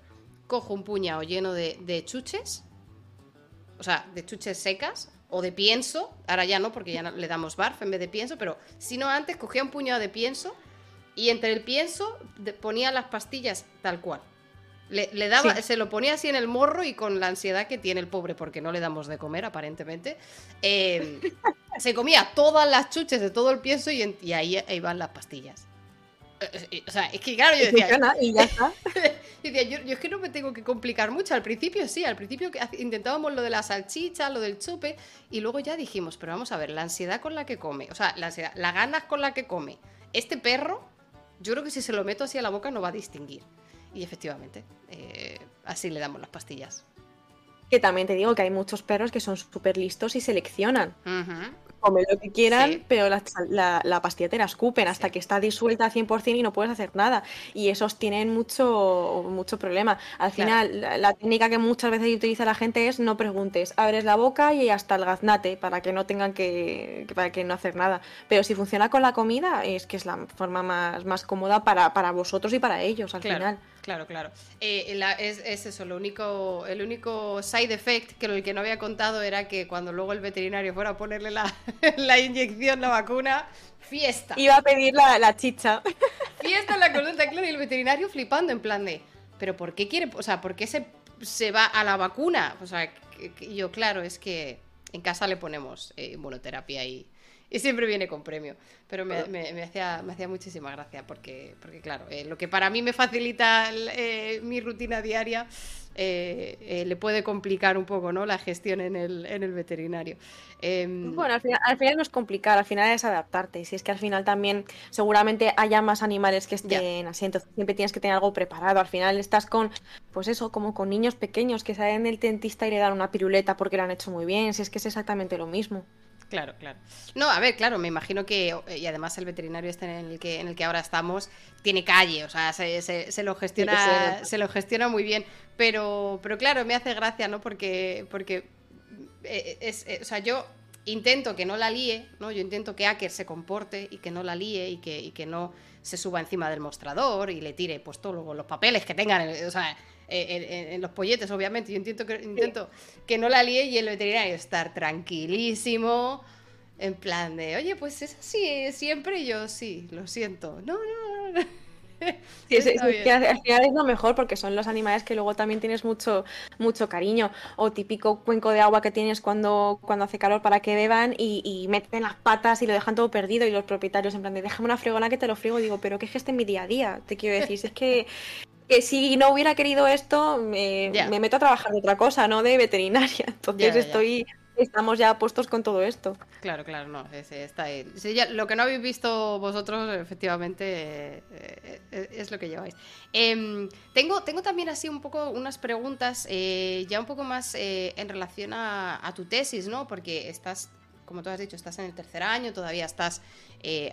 Cojo un puñado lleno de, chuches, o sea, de chuches secas o de pienso, ahora ya no porque ya le damos barf en vez de pienso, pero si no antes cogía un puñado de pienso y entre el pienso ponía las pastillas tal cual. Le, daba, se lo ponía así en el morro y con la ansiedad que tiene el pobre, porque no le damos de comer, aparentemente. Em, [LAUGHS] se comía todas las chuches de todo el pienso y, ahí, ahí, van las pastillas. Eh, eh, o sea, es que claro, yo decía. Y ya [LAUGHS] está. yo, es que no me tengo que complicar mucho. Al principio sí, al principio intentábamos lo de la salchicha, lo del chupe, y luego ya dijimos, pero vamos a ver, la ansiedad con la que come, o sea, la ansiedad, las ganas con la que come este perro, yo creo que si se lo meto así a la boca no va a distinguir. Y efectivamente, eh, así le damos las pastillas. Que también te digo que hay muchos perros que son súper listos y seleccionan comen lo que quieran, pero la, la, pastilla te la escupen hasta que está disuelta al 100% y no puedes hacer nada. Y esos tienen mucho, mucho problema. Al final, la, técnica que muchas veces utiliza la gente es no preguntes, abres la boca y hasta el gaznate para que no tengan que, para que no hacer nada. Pero si funciona con la comida, es que es la forma más, más cómoda para, para vosotros y para ellos al final. Claro, claro. Eh, es, eso, lo único, el único side effect que el que no había contado era que cuando luego el veterinario fuera a ponerle la, [LAUGHS] la inyección, la vacuna, fiesta. Iba a pedir la, chicha. Fiesta en la consulta, claro, y el veterinario flipando en plan de, pero ¿por qué quiere, o sea, por qué se, se va a la vacuna? O sea, yo, claro, es que en casa le ponemos eh, inmunoterapia y y siempre viene con premio. Pero me, hacía, me hacía muchísima gracia porque, porque claro, eh, lo que para mí me facilita eh, mi rutina diaria eh, le puede complicar un poco ¿no? la gestión en el, en el veterinario. Em, bueno, al final, al final, no es complicar, al final es adaptarte. Y si es que al final también seguramente haya más animales que estén así, entonces siempre tienes que tener algo preparado. Al final estás con, pues eso, como con niños pequeños que salen del dentista y le dan una piruleta porque lo han hecho muy bien, si es que es exactamente lo mismo. Claro, claro. No, a ver, claro, me imagino que, y además el veterinario este en el que, en el que ahora estamos, tiene calle, o sea, se, se, lo gestiona, se lo gestiona muy bien. Pero, pero claro, me hace gracia, ¿no? Porque, porque eh, es, eh, o sea, yo intento que no la líe, ¿no? Yo intento que Aker se comporte y que no la líe y que, y que no se suba encima del mostrador y le tire pues todos los papeles que tengan, o sea, en, los polletes, obviamente. Yo intento que, intento que no la líe y el veterinario estar tranquilísimo, en plan de, oye, pues es así siempre. yo, sí, lo siento. No, no, no. [LAUGHS] Sí, es, que al final es lo mejor porque son los animales que luego también tienes mucho, mucho cariño. O típico cuenco de agua que tienes cuando, cuando hace calor para que beban y, meten las patas y lo dejan todo perdido. Y los propietarios, en plan de déjame una fregona que te lo frigo. Y digo, pero ¿qué es este en mi día a día? Te quiero decir, es que que si no hubiera querido esto, me, meto a trabajar de otra cosa, no de veterinaria. [LAUGHS] Entonces estoy, estamos ya puestos con todo esto. Claro, claro, no, está ahí. lo que no habéis visto vosotros, efectivamente, eh, eh, es lo que lleváis. Em, tengo, tengo también así un poco unas preguntas, eh, ya un poco más en relación a, tu tesis, ¿no? Porque estás, como tú has dicho, estás en el tercer año, todavía estás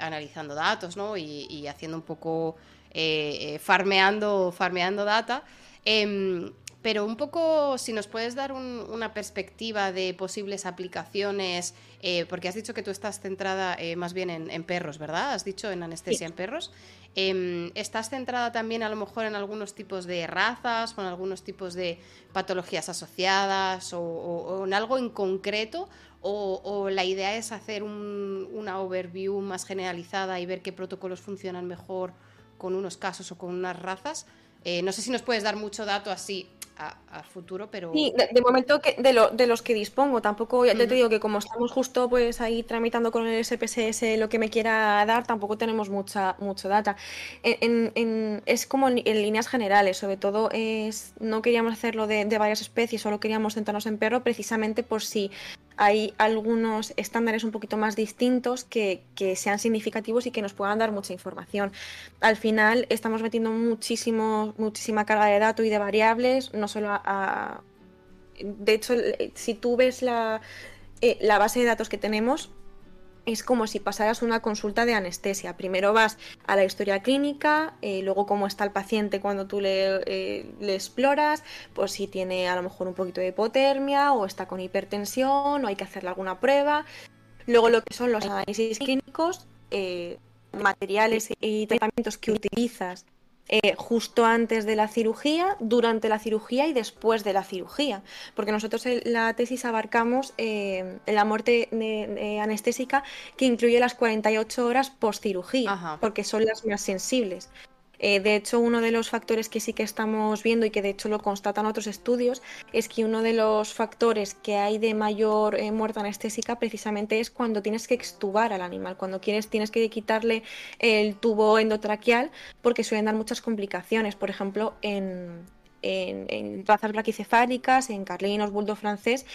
analizando datos, ¿no? y haciendo un poco eh, eh, farmeando, farmeando data. Em, pero un poco, si nos puedes dar una perspectiva de posibles aplicaciones, eh, porque has dicho que tú estás centrada más bien en, perros, ¿verdad? Has dicho en anestesia en perros. Em, ¿Estás centrada también a lo mejor en algunos tipos de razas o en algunos tipos de patologías asociadas o, en algo en concreto? O, la idea es hacer una overview más generalizada y ver qué protocolos funcionan mejor con unos casos o con unas razas. Eh, no sé si nos puedes dar mucho dato así a, futuro, pero... Sí, de, momento que de, lo, de, los que dispongo, tampoco, ya te digo que como estamos justo pues ahí tramitando con el SPSS lo que me quiera dar, tampoco tenemos mucha mucho data. es como en, líneas generales, sobre todo es no queríamos hacerlo de, de varias especies, solo queríamos centrarnos en perro precisamente por si hay algunos estándares un poquito más distintos que, sean significativos y que nos puedan dar mucha información. Al final estamos metiendo muchísimo, muchísima carga de datos y de variables, no solo a... de hecho, si tú ves eh, la base de datos que tenemos, es como si pasaras una consulta de anestesia. Primero vas a la historia clínica, eh, luego cómo está el paciente cuando tú eh, le, exploras, pues si tiene a lo mejor un poquito de hipotermia o está con hipertensión o hay que hacerle alguna prueba. Luego lo que son los análisis clínicos, eh, materiales y tratamientos que utilizas eh, justo antes de la cirugía, durante la cirugía y después de la cirugía. Porque nosotros en la tesis abarcamos eh, la muerte anestésica que incluye las 48 horas post cirugía, porque son las más sensibles. Eh, de hecho, uno de los factores que sí que estamos viendo y que de hecho lo constatan otros estudios es que uno de los factores que hay de mayor eh, muerte anestésica precisamente es cuando tienes que extubar al animal, cuando quieres tienes que quitarle el tubo endotraqueal porque suelen dar muchas complicaciones. Por ejemplo, en, razas braquicefálicas, en carlinos, bulldog francés,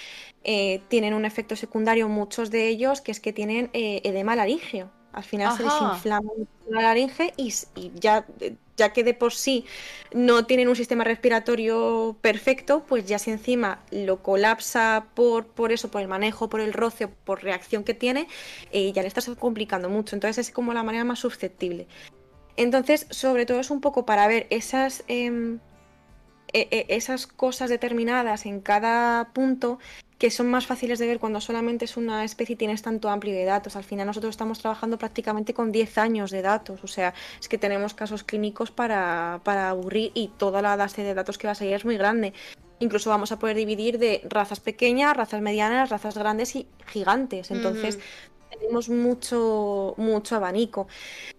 eh, tienen un efecto secundario muchos de ellos que es que tienen edema laringeo. Al final se les inflama la laringe y, ya, ya que de por sí no tienen un sistema respiratorio perfecto, pues ya si encima lo colapsa por, por eso, por el manejo, por el roce, por reacción que tiene, eh, ya le estás complicando mucho. Entonces es como la manera más susceptible. Entonces, sobre todo es un poco para ver esas, em, e, e, esas cosas determinadas en cada punto que son más fáciles de ver cuando solamente es una especie y tienes tanto amplio de datos. Al final nosotros estamos trabajando prácticamente con 10 años de datos, o sea, es que tenemos casos clínicos para, para aburrir y toda la base de datos que va a salir es muy grande. Incluso vamos a poder dividir de razas pequeñas, razas medianas, razas grandes y gigantes. Entonces, tenemos mucho, mucho abanico.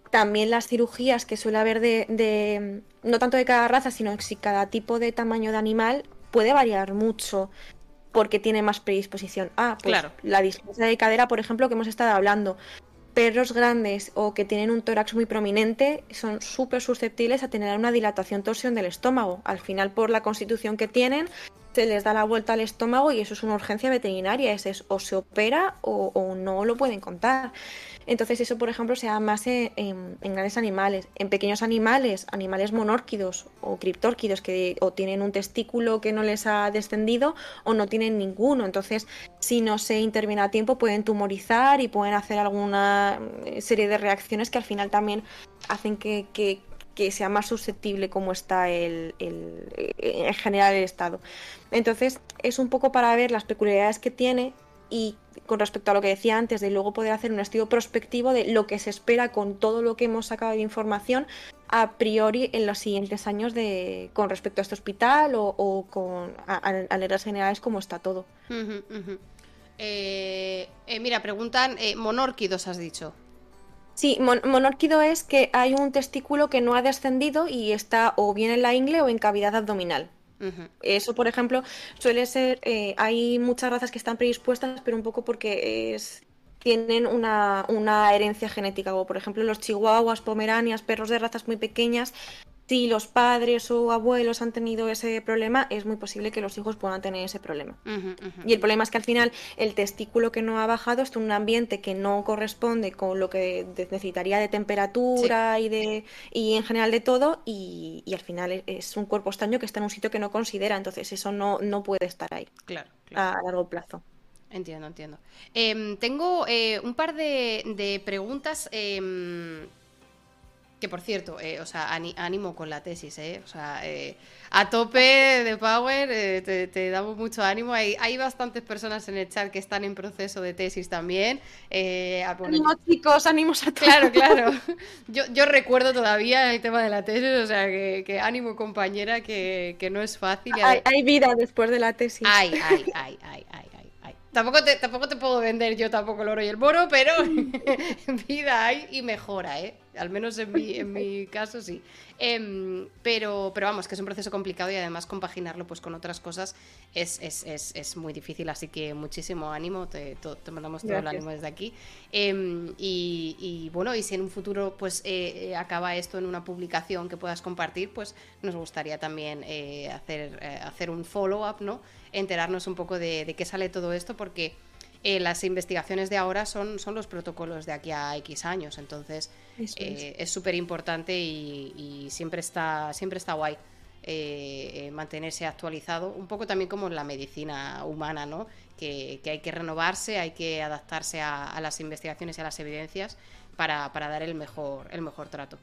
También las cirugías que suele haber de, de, no tanto de cada raza, sino si cada tipo de tamaño de animal puede variar mucho porque tiene más predisposición a. Pues, La displasia de cadera, por ejemplo, que hemos estado hablando. Perros grandes o que tienen un tórax muy prominente son súper susceptibles a tener una dilatación torsión del estómago. Al final, por la constitución que tienen, se les da la vuelta al estómago y eso es una urgencia veterinaria. Es, o se opera o no lo pueden contar. Entonces eso, por ejemplo, se da más en, grandes animales. En pequeños animales, animales monórquidos o criptórquidos que o tienen un testículo que no les ha descendido o no tienen ninguno. Entonces, si no se interviene a tiempo, pueden tumorizar y pueden hacer alguna eh, serie de reacciones que al final también hacen que, sea más susceptible como está el, en general el estado. Entonces, es un poco para ver las peculiaridades que tiene y con respecto a lo que decía antes, de luego poder hacer un estudio prospectivo de lo que se espera con todo lo que hemos sacado de información a priori en los siguientes años de con respecto a este hospital o, con aleras generales como está todo. Eh, eh, mira, preguntan, eh, monórquidos has dicho. Sí, monórquido es que hay un testículo que no ha descendido y está o bien en la ingle o en cavidad abdominal. Eso, por ejemplo, suele ser. Eh, hay muchas razas que están predispuestas, pero un poco porque es, tienen una, una herencia genética, como por ejemplo los chihuahuas, pomeranias, perros de razas muy pequeñas, si los padres o abuelos han tenido ese problema, es muy posible que los hijos puedan tener ese problema. Y el problema es que al final el testículo que no ha bajado está en un ambiente que no corresponde con lo que necesitaría de temperatura y de y en general de todo, y, al final es un cuerpo estaño que está en un sitio que no considera, entonces eso no, no puede estar ahí claro, a largo plazo. Entiendo, entiendo. Em, tengo eh, un par de, preguntas em, que por cierto, eh, o sea, ánimo con la tesis, ¿eh? O sea, eh, a tope de Power, eh, te, damos mucho ánimo. Hay, hay bastantes personas en el chat que están en proceso de tesis también. ánimo, chicos, ánimos a todos. Claro, claro. Yo, yo recuerdo todavía el tema de la tesis, o sea, que, ánimo, compañera, que, no es fácil. Hay, hay, vida después de la tesis. Ay, ay, ay, ay, ay. Tampoco te, tampoco te puedo vender yo tampoco el oro y el moro, pero [LAUGHS] vida hay y mejora, ¿eh? Al menos en mi, en mi [LAUGHS] caso sí. Em, pero, pero vamos, que es un proceso complicado y además compaginarlo pues con otras cosas es, es, es, es muy difícil, así que muchísimo ánimo, te, te mandamos todo el ánimo desde aquí. Em, y, y, bueno, y si en un futuro pues eh, eh, acaba esto en una publicación que puedas compartir, pues nos gustaría también eh, hacer, hacer un follow-up, ¿no? enterarnos un poco de, qué sale todo esto, porque eh, las investigaciones de ahora son, son los protocolos de aquí a X años, entonces es súper importante y, siempre, está, siempre está guay. Eh, eh, mantenerse actualizado, un poco también como en la medicina humana, ¿no? Que, hay que renovarse, hay que adaptarse a, las investigaciones y a las evidencias para, dar el mejor, el mejor trato.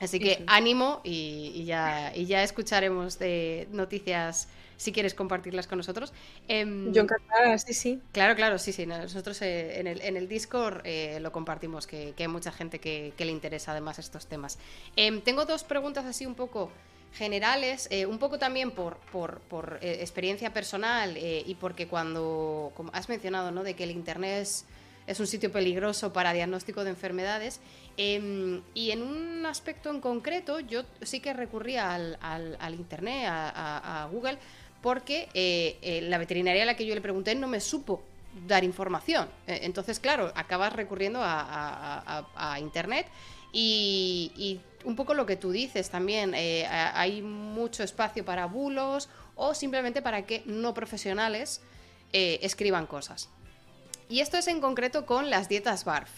Así que ánimo y, ya, y ya escucharemos de noticias si quieres compartirlas con nosotros. Em, Yo encantada, sí, sí. Claro, claro, sí, sí. Nosotros eh, en, el, en, el, Discord eh, lo compartimos, que, hay mucha gente que, le interesa además estos temas. Em, tengo dos preguntas así un poco generales, eh, un poco también por, por, por experiencia personal y porque cuando como has mencionado, ¿no? De que el Internet es es un sitio peligroso para diagnóstico de enfermedades. Em, y en un aspecto en concreto, yo sí que recurría al, Internet, a, Google, porque eh, eh, la veterinaria a la que yo le pregunté no me supo dar información. Eh, entonces, claro, acabas recurriendo a, Internet y, un poco lo que tú dices también, hay mucho espacio para bulos o simplemente para que no profesionales escriban cosas. Y esto es en concreto con las dietas BARF.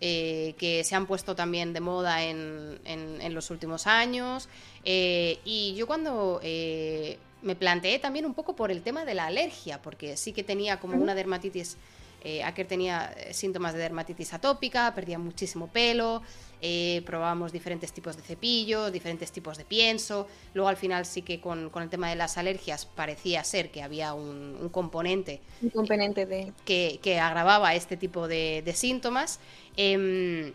que se han puesto también de moda en, en, los últimos años. y yo cuando me planteé también un poco por el tema de la alergia, porque sí que tenía como una dermatitis, eh, Aker tenía eh, síntomas de dermatitis atópica, perdía muchísimo pelo, eh, probábamos diferentes tipos de cepillos, diferentes tipos de pienso, luego al final sí que con, el tema de las alergias parecía ser que había un, componente, un componente de... que, agravaba este tipo de, de síntomas. Em,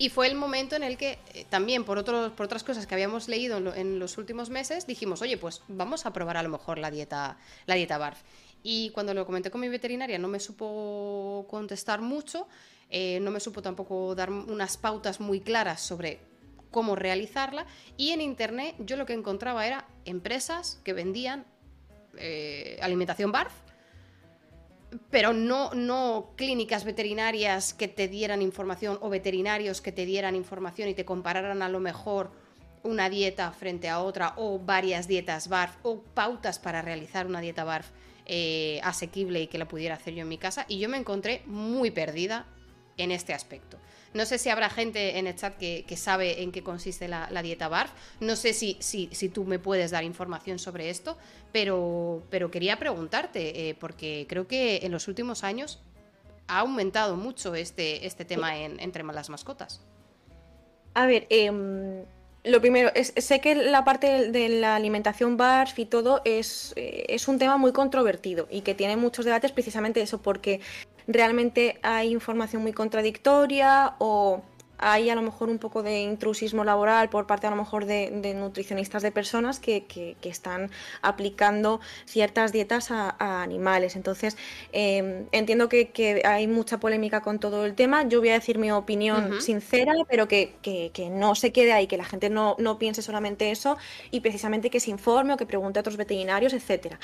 y fue el momento en el que eh, también por, otros, por otras cosas que habíamos leído en, los últimos meses dijimos, oye, pues vamos a probar a lo mejor la dieta, la dieta BARF. Y cuando lo comenté con mi veterinaria no me supo contestar mucho, eh, no me supo tampoco dar unas pautas muy claras sobre cómo realizarla y en internet yo lo que encontraba era empresas que vendían eh, alimentación BARF pero no, no clínicas veterinarias que te dieran información o veterinarios que te dieran información y te compararan a lo mejor una dieta frente a otra o varias dietas BARF o pautas para realizar una dieta BARF eh, asequible y que la pudiera hacer yo en mi casa. Y yo me encontré muy perdida en este aspecto. No sé si habrá gente en el chat que, sabe en qué consiste la, dieta BARF. No sé si, si, si, tú me puedes dar información sobre esto, pero, pero quería preguntarte, eh, porque creo que en los últimos años ha aumentado mucho este, este tema entre las mascotas. A ver, eh, lo primero, es, sé que la parte de la alimentación BARF y todo es, eh, es un tema muy controvertido y que tiene muchos debates precisamente eso, porque realmente hay información muy contradictoria o hay a lo mejor un poco de intrusismo laboral por parte a lo mejor de, nutricionistas de personas que, están aplicando ciertas dietas a, animales. Entonces, em, entiendo que, hay mucha polémica con todo el tema. Yo voy a decir mi opinión sincera, pero que, no se quede ahí, que la gente no, no piense solamente eso y precisamente que se informe o que pregunte a otros veterinarios, etcétera.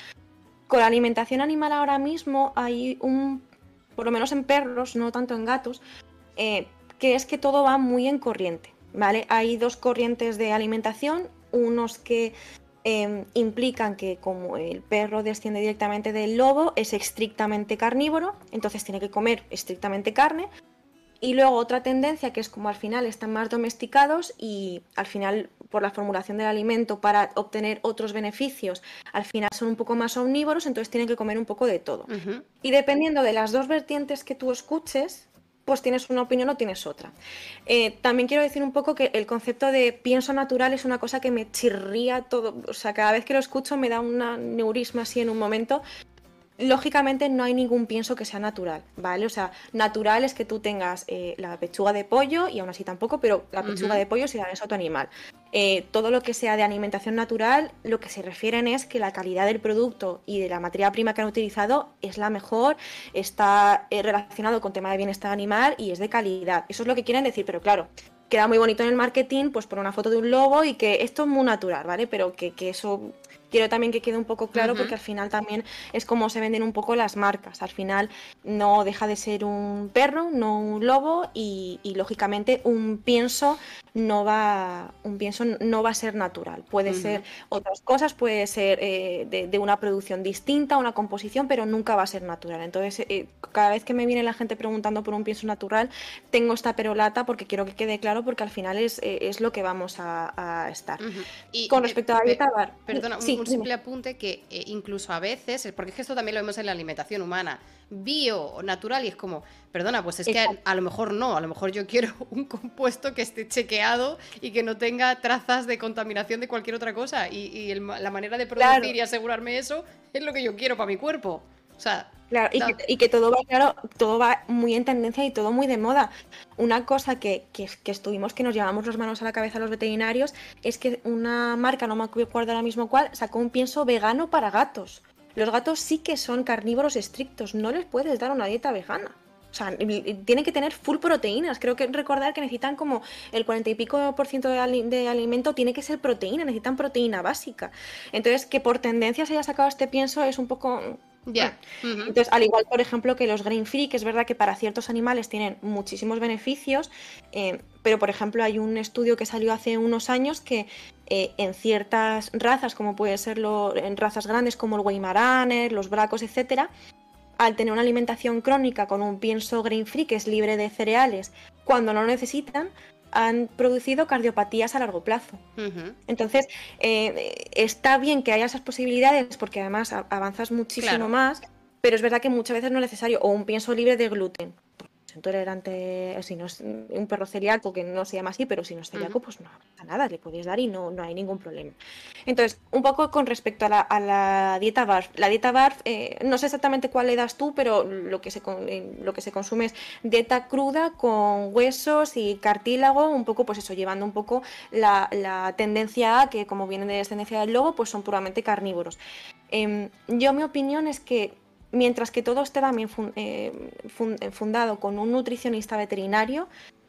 Con la alimentación animal ahora mismo hay un, por lo menos en perros, no tanto en gatos, eh, que es que todo va muy en corriente, ¿vale? Hay dos corrientes de alimentación, unos que em, implican que como el perro desciende directamente del lobo, es estrictamente carnívoro, entonces tiene que comer estrictamente carne. Y luego otra tendencia que es como al final están más domesticados y al final por la formulación del alimento para obtener otros beneficios, al final son un poco más omnívoros, entonces tienen que comer un poco de todo. Y dependiendo de las dos vertientes que tú escuches, pues tienes una opinión o tienes otra. Eh, también quiero decir un poco que el concepto de pienso natural es una cosa que me chirría todo, o sea, cada vez que lo escucho me da una neurisma así en un momento, lógicamente no hay ningún pienso que sea natural, ¿vale? O sea, natural es que tú tengas eh, la pechuga de pollo y aún así tampoco, pero la pechuga de pollo si la des a tu animal. Eh, todo lo que sea de alimentación natural, lo que se refieren es que la calidad del producto y de la materia prima que han utilizado es la mejor, está eh, relacionado con tema de bienestar animal y es de calidad. Eso es lo que quieren decir, pero claro, queda muy bonito en el marketing, pues por una foto de un lobo y que esto es muy natural, ¿vale? Pero que, que eso quiero también que quede un poco claro porque al final también es como se venden un poco las marcas. Al final no deja de ser un perro, no un lobo y, lógicamente un pienso no va un pienso no va a ser natural. Puede ser otras cosas, puede ser eh, de, una producción distinta, una composición, pero nunca va a ser natural. Entonces eh, cada vez que me viene la gente preguntando por un pienso natural, tengo esta perolata porque quiero que quede claro porque al final es, eh, es lo que vamos a, estar. y, Con respecto a la dieta, perdona, sí, un simple apunte que eh, incluso a veces, porque es que esto también lo vemos en la alimentación humana, bio, natural, y es como, perdona, pues es que a, lo mejor no, a lo mejor yo quiero [LAUGHS] un compuesto que esté chequeado y que no tenga trazas de contaminación de cualquier otra cosa. Y, la manera de producir y asegurarme eso es lo que yo quiero para mi cuerpo. O sea, Claro, y, que, todo va, claro, todo va muy en tendencia y todo muy de moda. Una cosa que, que, estuvimos, que nos llevamos las manos a la cabeza los veterinarios, es que una marca, no me acuerdo ahora mismo cuál, sacó un pienso vegano para gatos. Los gatos sí que son carnívoros estrictos, no les puedes dar una dieta vegana. O sea, tienen que tener full proteínas. Creo que recordar que necesitan como el 40 y pico por ciento de, de, alimento tiene que ser proteína, necesitan proteína básica. Entonces, que por tendencia se haya sacado este pienso es un poco ya. Entonces, al igual, por ejemplo, que los grain free, que es verdad que para ciertos animales tienen muchísimos beneficios, eh, pero por ejemplo hay un estudio que salió hace unos años que eh, en ciertas razas, como puede ser en razas grandes como el Weimaraner, los bracos, etcétera, al tener una alimentación crónica con un pienso grain free que es libre de cereales, cuando no lo necesitan, han producido cardiopatías a largo plazo. Entonces, eh, está bien que haya esas posibilidades porque además avanzas muchísimo más, pero es verdad que muchas veces no es necesario, o un pienso libre de gluten intolerante, si no es un perro celíaco, que no se llama así, pero si no es celíaco, pues no pasa nada, le puedes dar y no, no hay ningún problema. Entonces, un poco con respecto a la, dieta BARF. La dieta BARF, eh, no sé exactamente cuál le das tú, pero lo que, se, eh, lo que se consume es dieta cruda con huesos y cartílago, un poco, pues eso, llevando un poco la, tendencia a que, como vienen de descendencia del lobo, pues son puramente carnívoros. Em, yo mi opinión es que mientras que todo esté también eh, eh, fundado con un nutricionista veterinario,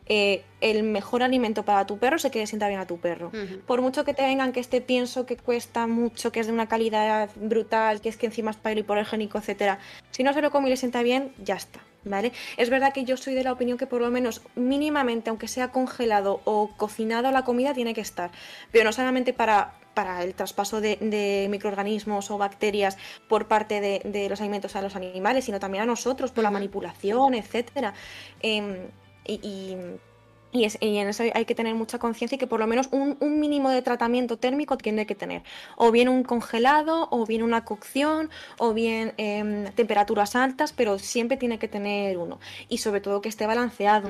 eh, el mejor alimento para tu perro se que sienta bien a tu perro. Por mucho que te vengan que este pienso que cuesta mucho, que es de una calidad brutal, que es que encima es para hipoalergénico, etcétera, si no se lo come y le sienta bien, ya está. ¿Vale? Es verdad que yo soy de la opinión que por lo menos mínimamente, aunque sea congelado o cocinado la comida, tiene que estar. Pero no solamente para, para el traspaso de, microorganismos o bacterias por parte de, los alimentos a los animales, sino también a nosotros por la manipulación, etcétera. Em, y, y, en eso hay que tener mucha conciencia y que por lo menos un, mínimo de tratamiento térmico tiene que tener. O bien un congelado, o bien una cocción, o bien em, temperaturas altas, pero siempre tiene que tener uno. Y sobre todo que esté balanceado.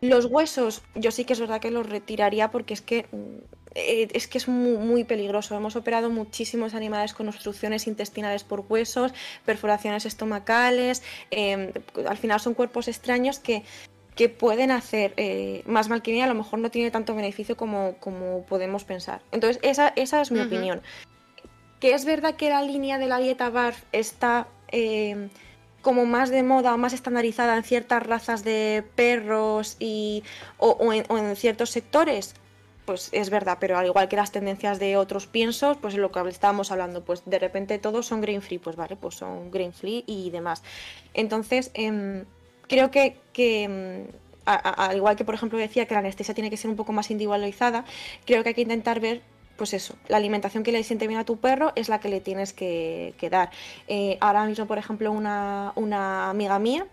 Los huesos, yo sí que es verdad que los retiraría porque es que eh, es que es muy, peligroso. Hemos operado muchísimos animales con obstrucciones intestinales por huesos, perforaciones estomacales. Em, al final son cuerpos extraños que que pueden hacer eh, más mal que bien, a lo mejor no tiene tanto beneficio como, como podemos pensar. Entonces, esa, esa es mi opinión. Que es verdad que la línea de la dieta BARF está eh, como más de moda o más estandarizada en ciertas razas de perros y, o, en, ciertos sectores, pues es verdad, pero al igual que las tendencias de otros piensos, pues lo que estábamos hablando, pues de repente todos son grain free, pues vale, pues son grain free y demás. Entonces, em, creo que, mm, al igual que por ejemplo decía que la anestesia tiene que ser un poco más individualizada, creo que hay que intentar ver pues eso, la alimentación que le siente bien a tu perro es la que le tienes que, dar. Eh, ahora mismo, por ejemplo, una, una, amiga mía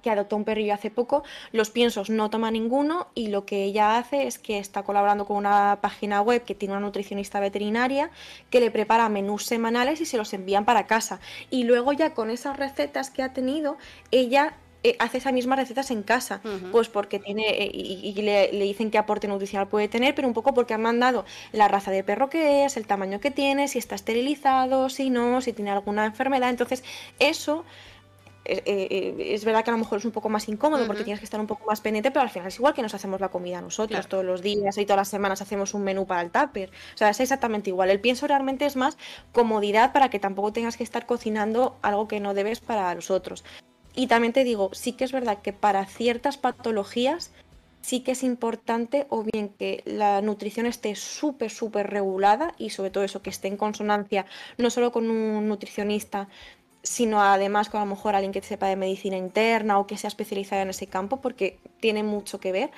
que adoptó un perrillo hace poco, los piensos no toma ninguno y lo que ella hace es que está colaborando con una página web que tiene una nutricionista veterinaria que le prepara menús semanales y se los envían para casa. Y luego ya con esas recetas que ha tenido, ella eh, hace esas mismas recetas en casa, pues porque tiene, eh, y, le, dicen qué aporte nutricional puede tener, pero un poco porque han mandado la raza de perro que es, el tamaño que tiene, si está esterilizado, si no, si tiene alguna enfermedad. Entonces, eso eh, es verdad que a lo mejor es un poco más incómodo porque tienes que estar un poco más pendiente, pero al final es igual que nos hacemos la comida nosotros todos los días y todas las semanas hacemos un menú para el tupper. O sea, es exactamente igual. El pienso realmente es más comodidad para que tampoco tengas que estar cocinando algo que no debes para los otros. Y también te digo, sí que es verdad que para ciertas patologías sí que es importante o bien que la nutrición esté súper, súper regulada y sobre todo eso, que esté en consonancia no solo con un nutricionista, sino además con a lo mejor alguien que sepa de medicina interna o que sea especializado en ese campo, porque tiene mucho que ver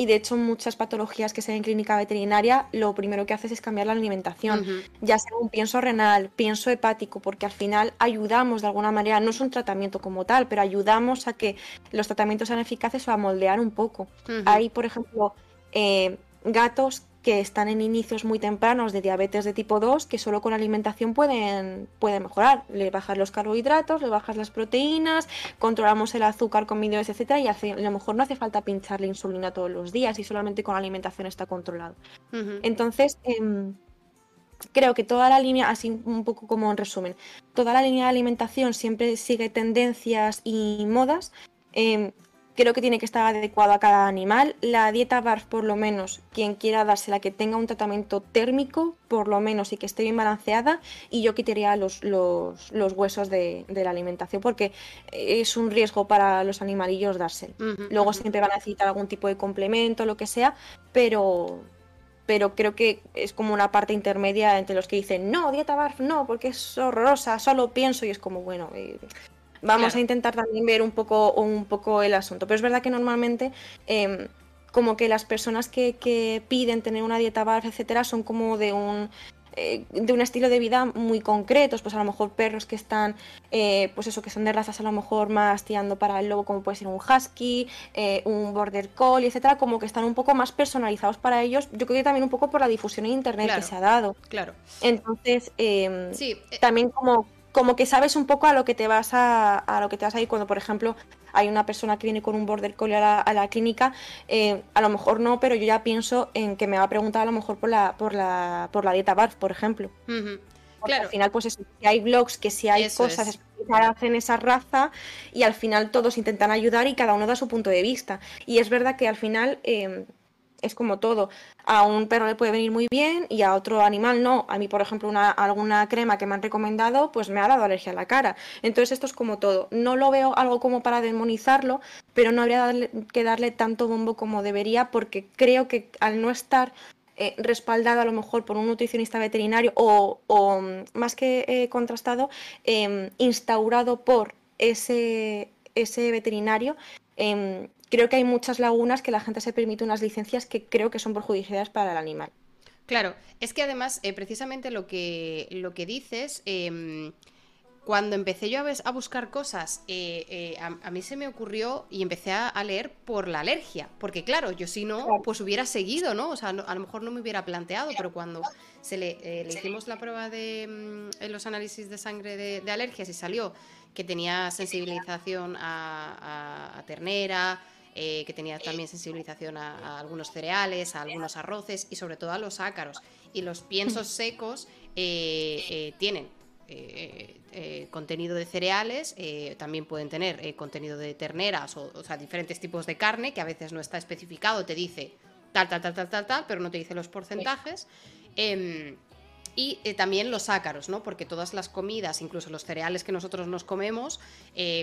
y de hecho muchas patologías que se ven en clínica veterinaria lo primero que haces es cambiar la alimentación, ya sea un pienso renal, pienso hepático, porque al final ayudamos de alguna manera, no es un tratamiento como tal, pero ayudamos a que los tratamientos sean eficaces o a moldear un poco. Hay, por ejemplo, eh, gatos que están en inicios muy tempranos de diabetes de tipo 2 que solo con alimentación pueden, pueden mejorar. Le bajas los carbohidratos, le bajas las proteínas, controlamos el azúcar con minerales, etcétera, y a lo mejor no hace falta pincharle insulina todos los días y solamente con alimentación está controlado. Entonces, em, creo que toda la línea, así un poco como en resumen, toda la línea de alimentación siempre sigue tendencias y modas. Em, creo que tiene que estar adecuado a cada animal. La dieta BARF, por lo menos, quien quiera dársela, que tenga un tratamiento térmico, por lo menos, y que esté bien balanceada, y yo quitaría los, los, huesos de, la alimentación, porque es un riesgo para los animalillos dárselo. Luego siempre van a necesitar algún tipo de complemento, lo que sea, pero pero creo que es como una parte intermedia entre los que dicen, no, dieta BARF no, porque es horrorosa, solo pienso y es como, bueno, eh, Vamos a intentar también ver un poco, un poco el asunto. Pero es verdad que normalmente em, como que las personas que, piden tener una dieta BARF, etcétera, son como de un eh, de un estilo de vida muy concretos, pues a lo mejor perros que están, eh, pues eso, que son de razas a lo mejor más tirando para el lobo, como puede ser un husky, eh, un border collie, etcétera, como que están un poco más personalizados para ellos. Yo creo que también un poco por la difusión en internet que se ha dado. Claro. Entonces, em, también como como que sabes un poco a lo que te vas a, a lo que te vas a ir. Cuando por ejemplo hay una persona que viene con un border collie a la, clínica eh, a lo mejor no pero yo ya pienso en que me va a preguntar a lo mejor por la por la por la dieta BARF por ejemplo. Claro. al final pues si hay blogs que si hay cosas especializadas en esa raza y al final todos intentan ayudar y cada uno da su punto de vista. Y es verdad que al final eh, es como todo. A un perro le puede venir muy bien y a otro animal no. A mí, por ejemplo, una, alguna crema que me han recomendado, pues me ha dado alergia a la cara. Entonces esto es como todo. No lo veo algo como para demonizarlo, pero no habría que darle tanto bombo como debería porque creo que al no estar eh, respaldado a lo mejor por un nutricionista veterinario o, mm, más que eh, contrastado, em, instaurado por ese, ese veterinario, em, creo que hay muchas lagunas que la gente se permite unas licencias que creo que son perjudiciales para el animal. Claro, es que además, eh, precisamente lo que, lo que dices, em, cuando empecé yo a, buscar cosas, eh, eh, a, mí se me ocurrió y empecé a, leer por la alergia, porque claro, yo si no, pues hubiera seguido, ¿no? O sea, a lo mejor no me hubiera planteado, pero cuando se le, hicimos la prueba de mm, los análisis de sangre de, alergias y salió que tenía sensibilización a, ternera, que tenía también sensibilización a, algunos cereales, a algunos arroces y sobre todo a los ácaros. Y los piensos [LAUGHS] secos tienen eh, eh, contenido de cereales, eh, también pueden tener contenido de terneras o, sea, diferentes tipos de carne que a veces no está especificado, te dice tal, tal, tal, tal, tal, tal, pero no te dice los porcentajes. Y también los ácaros, ¿no? Porque todas las comidas, incluso los cereales que nosotros nos comemos,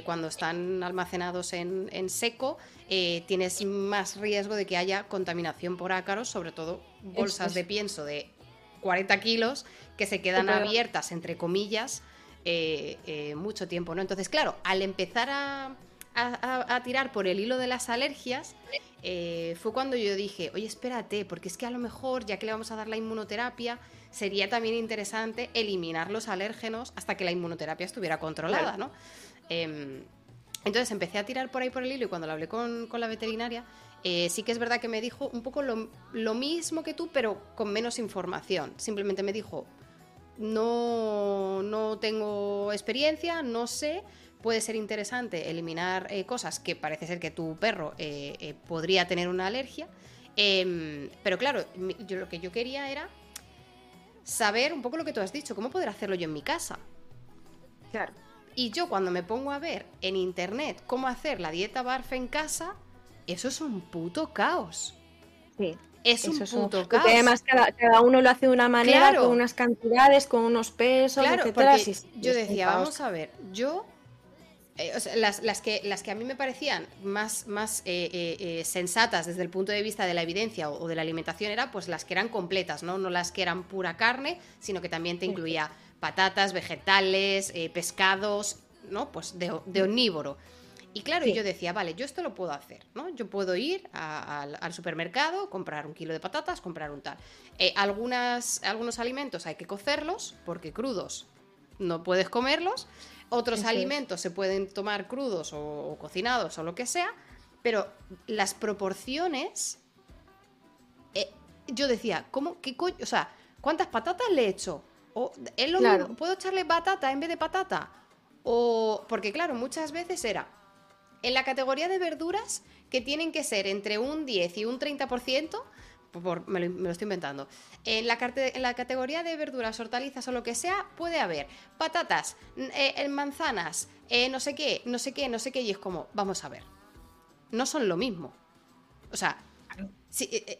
cuando están almacenados en, seco, tienes más riesgo de que haya contaminación por ácaros, sobre todo bolsas de pienso de 40 kilos que se quedan abiertas, entre comillas, eh, eh, mucho tiempo, ¿no? Entonces, claro, al empezar a, tirar por el hilo de las alergias, eh, fue cuando yo dije, oye, espérate, porque es que a lo mejor, ya que le vamos a dar la inmunoterapia, sería también interesante eliminar los alérgenos hasta que la inmunoterapia estuviera controlada, ¿no? Em, entonces empecé a tirar por ahí por el hilo y cuando lo hablé con, la veterinaria, eh, sí que es verdad que me dijo un poco lo, mismo que tú, pero con menos información. Simplemente me dijo, no, no tengo experiencia, no sé, puede ser interesante eliminar eh, cosas que parece ser que tu perro eh, podría tener una alergia. Em, pero claro, yo, lo que yo quería era saber un poco lo que tú has dicho, cómo poder hacerlo yo en mi casa. Claro. Y yo cuando me pongo a ver en internet cómo hacer la dieta barf en casa, eso es un puto caos. Sí. Es un puto caos. además cada, uno lo hace de una manera, con unas cantidades, con unos pesos, claro, etcétera. yo decía, vamos a ver, yo eh, las, que, las que a mí me parecían más, más eh, eh, sensatas desde el punto de vista de la evidencia o, de la alimentación era pues las que eran completas, ¿no? No las que eran pura carne, sino que también te incluía patatas, vegetales, pescados, ¿no? Pues de, omnívoro. Y claro, yo decía, vale, yo esto lo puedo hacer, ¿no? Yo puedo ir al supermercado, comprar un kilo de patatas, comprar un tal. Eh, algunas, algunos alimentos hay que cocerlos, porque crudos no puedes comerlos. Otros alimentos se pueden tomar crudos o, cocinados o lo que sea, pero las proporciones... Eh, yo decía, ¿cómo? ¿Qué coño? O sea, ¿cuántas patatas le he hecho? O, ¿Es lo mismo? ¿Puedo echarle batata en vez de patata? O, porque claro, muchas veces era en la categoría de verduras que tienen que ser entre un 10 y un 30%, por, me, lo, estoy inventando. En la, en la, categoría de verduras, hortalizas o lo que sea, puede haber patatas, eh, manzanas, eh, no sé qué, no sé qué, no sé qué, y es como, vamos a ver, no son lo mismo. O sea, eh,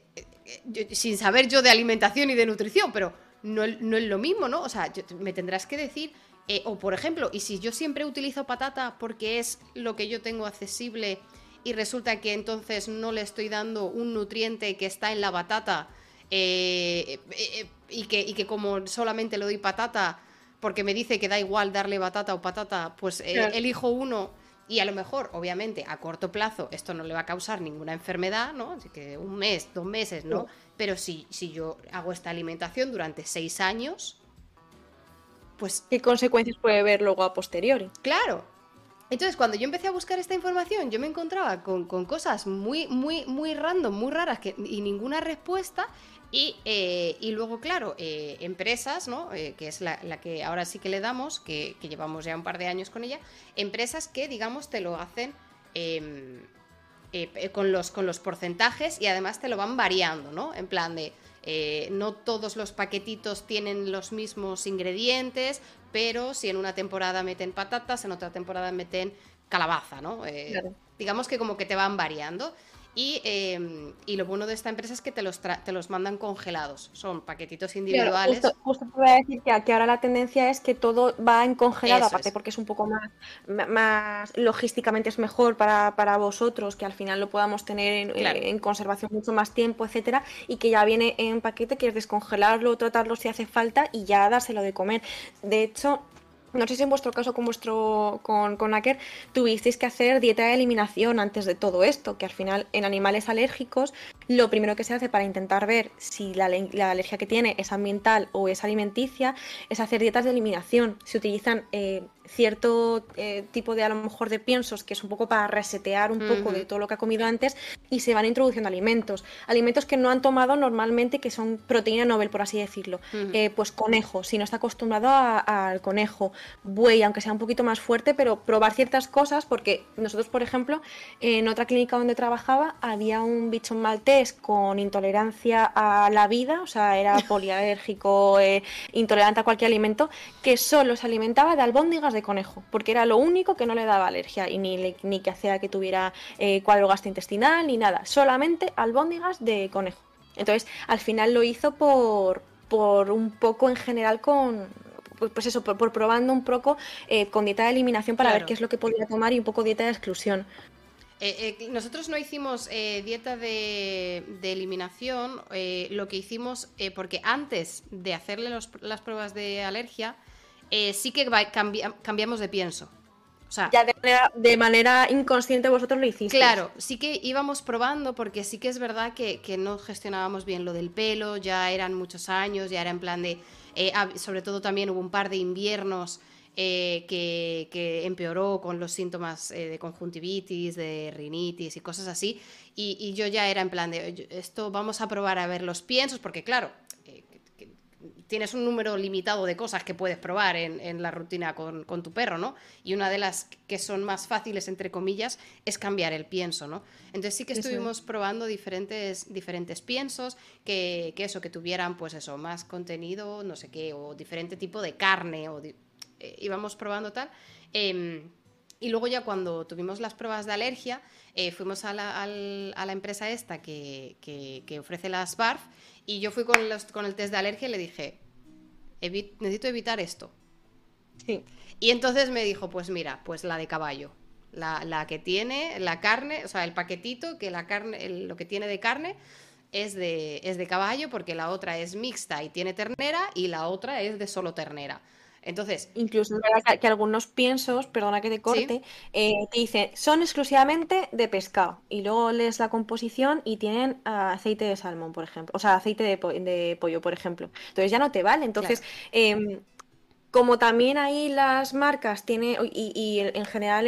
sin saber yo de alimentación y de nutrición, pero no, es lo mismo, ¿no? O sea, me tendrás que decir, o por ejemplo, y si yo siempre utilizo patata porque es lo que yo tengo accesible y resulta que entonces no le estoy dando un nutriente que está en la batata eh, eh, y, que, y, que, como solamente le doy patata porque me dice que da igual darle batata o patata, pues elijo uno y a lo mejor, obviamente, a corto plazo esto no le va a causar ninguna enfermedad, ¿no? Así que un mes, dos meses, ¿no? Pero si, si yo hago esta alimentación durante seis años, pues... ¿Qué consecuencias puede haber luego a posteriori? Claro. Entonces, cuando yo empecé a buscar esta información, yo me encontraba con, cosas muy, muy, muy random, muy raras que, y ninguna respuesta. Eh, y, luego, claro, eh, empresas, ¿no? Eh, que es la, que ahora sí que le damos, que, llevamos ya un par de años con ella, empresas que, digamos, te lo hacen em, con, los, con los porcentajes y además te lo van variando, ¿no? En plan de, no todos los paquetitos tienen los mismos ingredientes, pero si en una temporada meten patatas, en otra temporada meten calabaza, ¿no? Digamos que como que te van variando. Em, y, lo bueno de esta empresa es que te los, te los mandan congelados. Son paquetitos individuales. justo, te voy a decir que, ahora la tendencia es que todo va en congelado, aparte porque es un poco más, más logísticamente es mejor para, vosotros, que al final lo podamos tener en, conservación mucho más tiempo, etcétera, y que ya viene en paquete, que es descongelarlo, tratarlo si hace falta y ya dárselo de comer. De hecho, no sé si en vuestro caso con vuestro con, con Aker tuvisteis que hacer dieta de eliminación antes de todo esto, que al final en animales alérgicos lo primero que se hace para intentar ver si la, alergia que tiene es ambiental o es alimenticia es hacer dietas de eliminación. Se utilizan eh, cierto eh, tipo de a lo mejor de piensos que es un poco para resetear un poco de todo lo que ha comido antes y se van introduciendo alimentos. Alimentos que no han tomado normalmente, que son proteína novel, por así decirlo. Eh, pues conejo, si no está acostumbrado al conejo. Buey, aunque sea un poquito más fuerte, pero probar ciertas cosas, porque nosotros, por ejemplo, en otra clínica donde trabajaba había un bicho maltés con intolerancia a la vida, o sea, era [LAUGHS] polialérgico, eh, intolerante a cualquier alimento, que solo se alimentaba de albóndigas de conejo, porque era lo único que no le daba alergia y ni, ni que hacía que tuviera eh, cuadro gastrointestinal ni nada, solamente albóndigas de conejo. Entonces, al final lo hizo por, por un poco en general con, pues, pues eso, por, probando un poco eh, con dieta de eliminación para ver qué es lo que podía tomar y un poco dieta de exclusión. Eh, nosotros no hicimos dieta de, eliminación, lo que hicimos, porque antes de hacerle las pruebas de alergia, eh, sí que cambiamos de pienso. O sea, ya de manera, inconsciente vosotros lo hicisteis. Claro, sí que íbamos probando porque sí que es verdad que, no gestionábamos bien lo del pelo, ya eran muchos años, ya era en plan de... Eh, sobre todo también hubo un par de inviernos eh, que, empeoró con los síntomas de conjuntivitis, de rinitis y cosas así. Y, y, yo ya era en plan de, esto vamos a probar a ver los piensos, porque claro, tienes un número limitado de cosas que puedes probar en, la rutina con, tu perro, ¿no? Y una de las que son más fáciles, entre comillas, es cambiar el pienso, ¿no? Entonces sí que estuvimos probando diferentes, diferentes piensos, que, eso, que tuvieran, pues eso, más contenido, no sé qué, o diferente tipo de carne, o eh, íbamos probando tal. Em, y luego ya cuando tuvimos las pruebas de alergia, eh, fuimos a la, a la, empresa esta que, que ofrece las BARF y yo fui con, los, con el test de alergia y le dije, necesito evitar esto. Sí. Y entonces me dijo, pues mira, pues la de caballo. La, que tiene la carne, o sea, el paquetito, que la carne, lo que tiene de carne es de, es de caballo, porque la otra es mixta y tiene ternera, y la otra es de solo ternera. Entonces. Incluso que, algunos piensos, perdona que te corte, eh, te dicen son exclusivamente de pescado. Y luego lees la composición y tienen ah, aceite de salmón, por ejemplo. O sea, aceite de, pollo, por ejemplo. Entonces ya no te vale. Entonces. Em, como también ahí las marcas tiene y, en general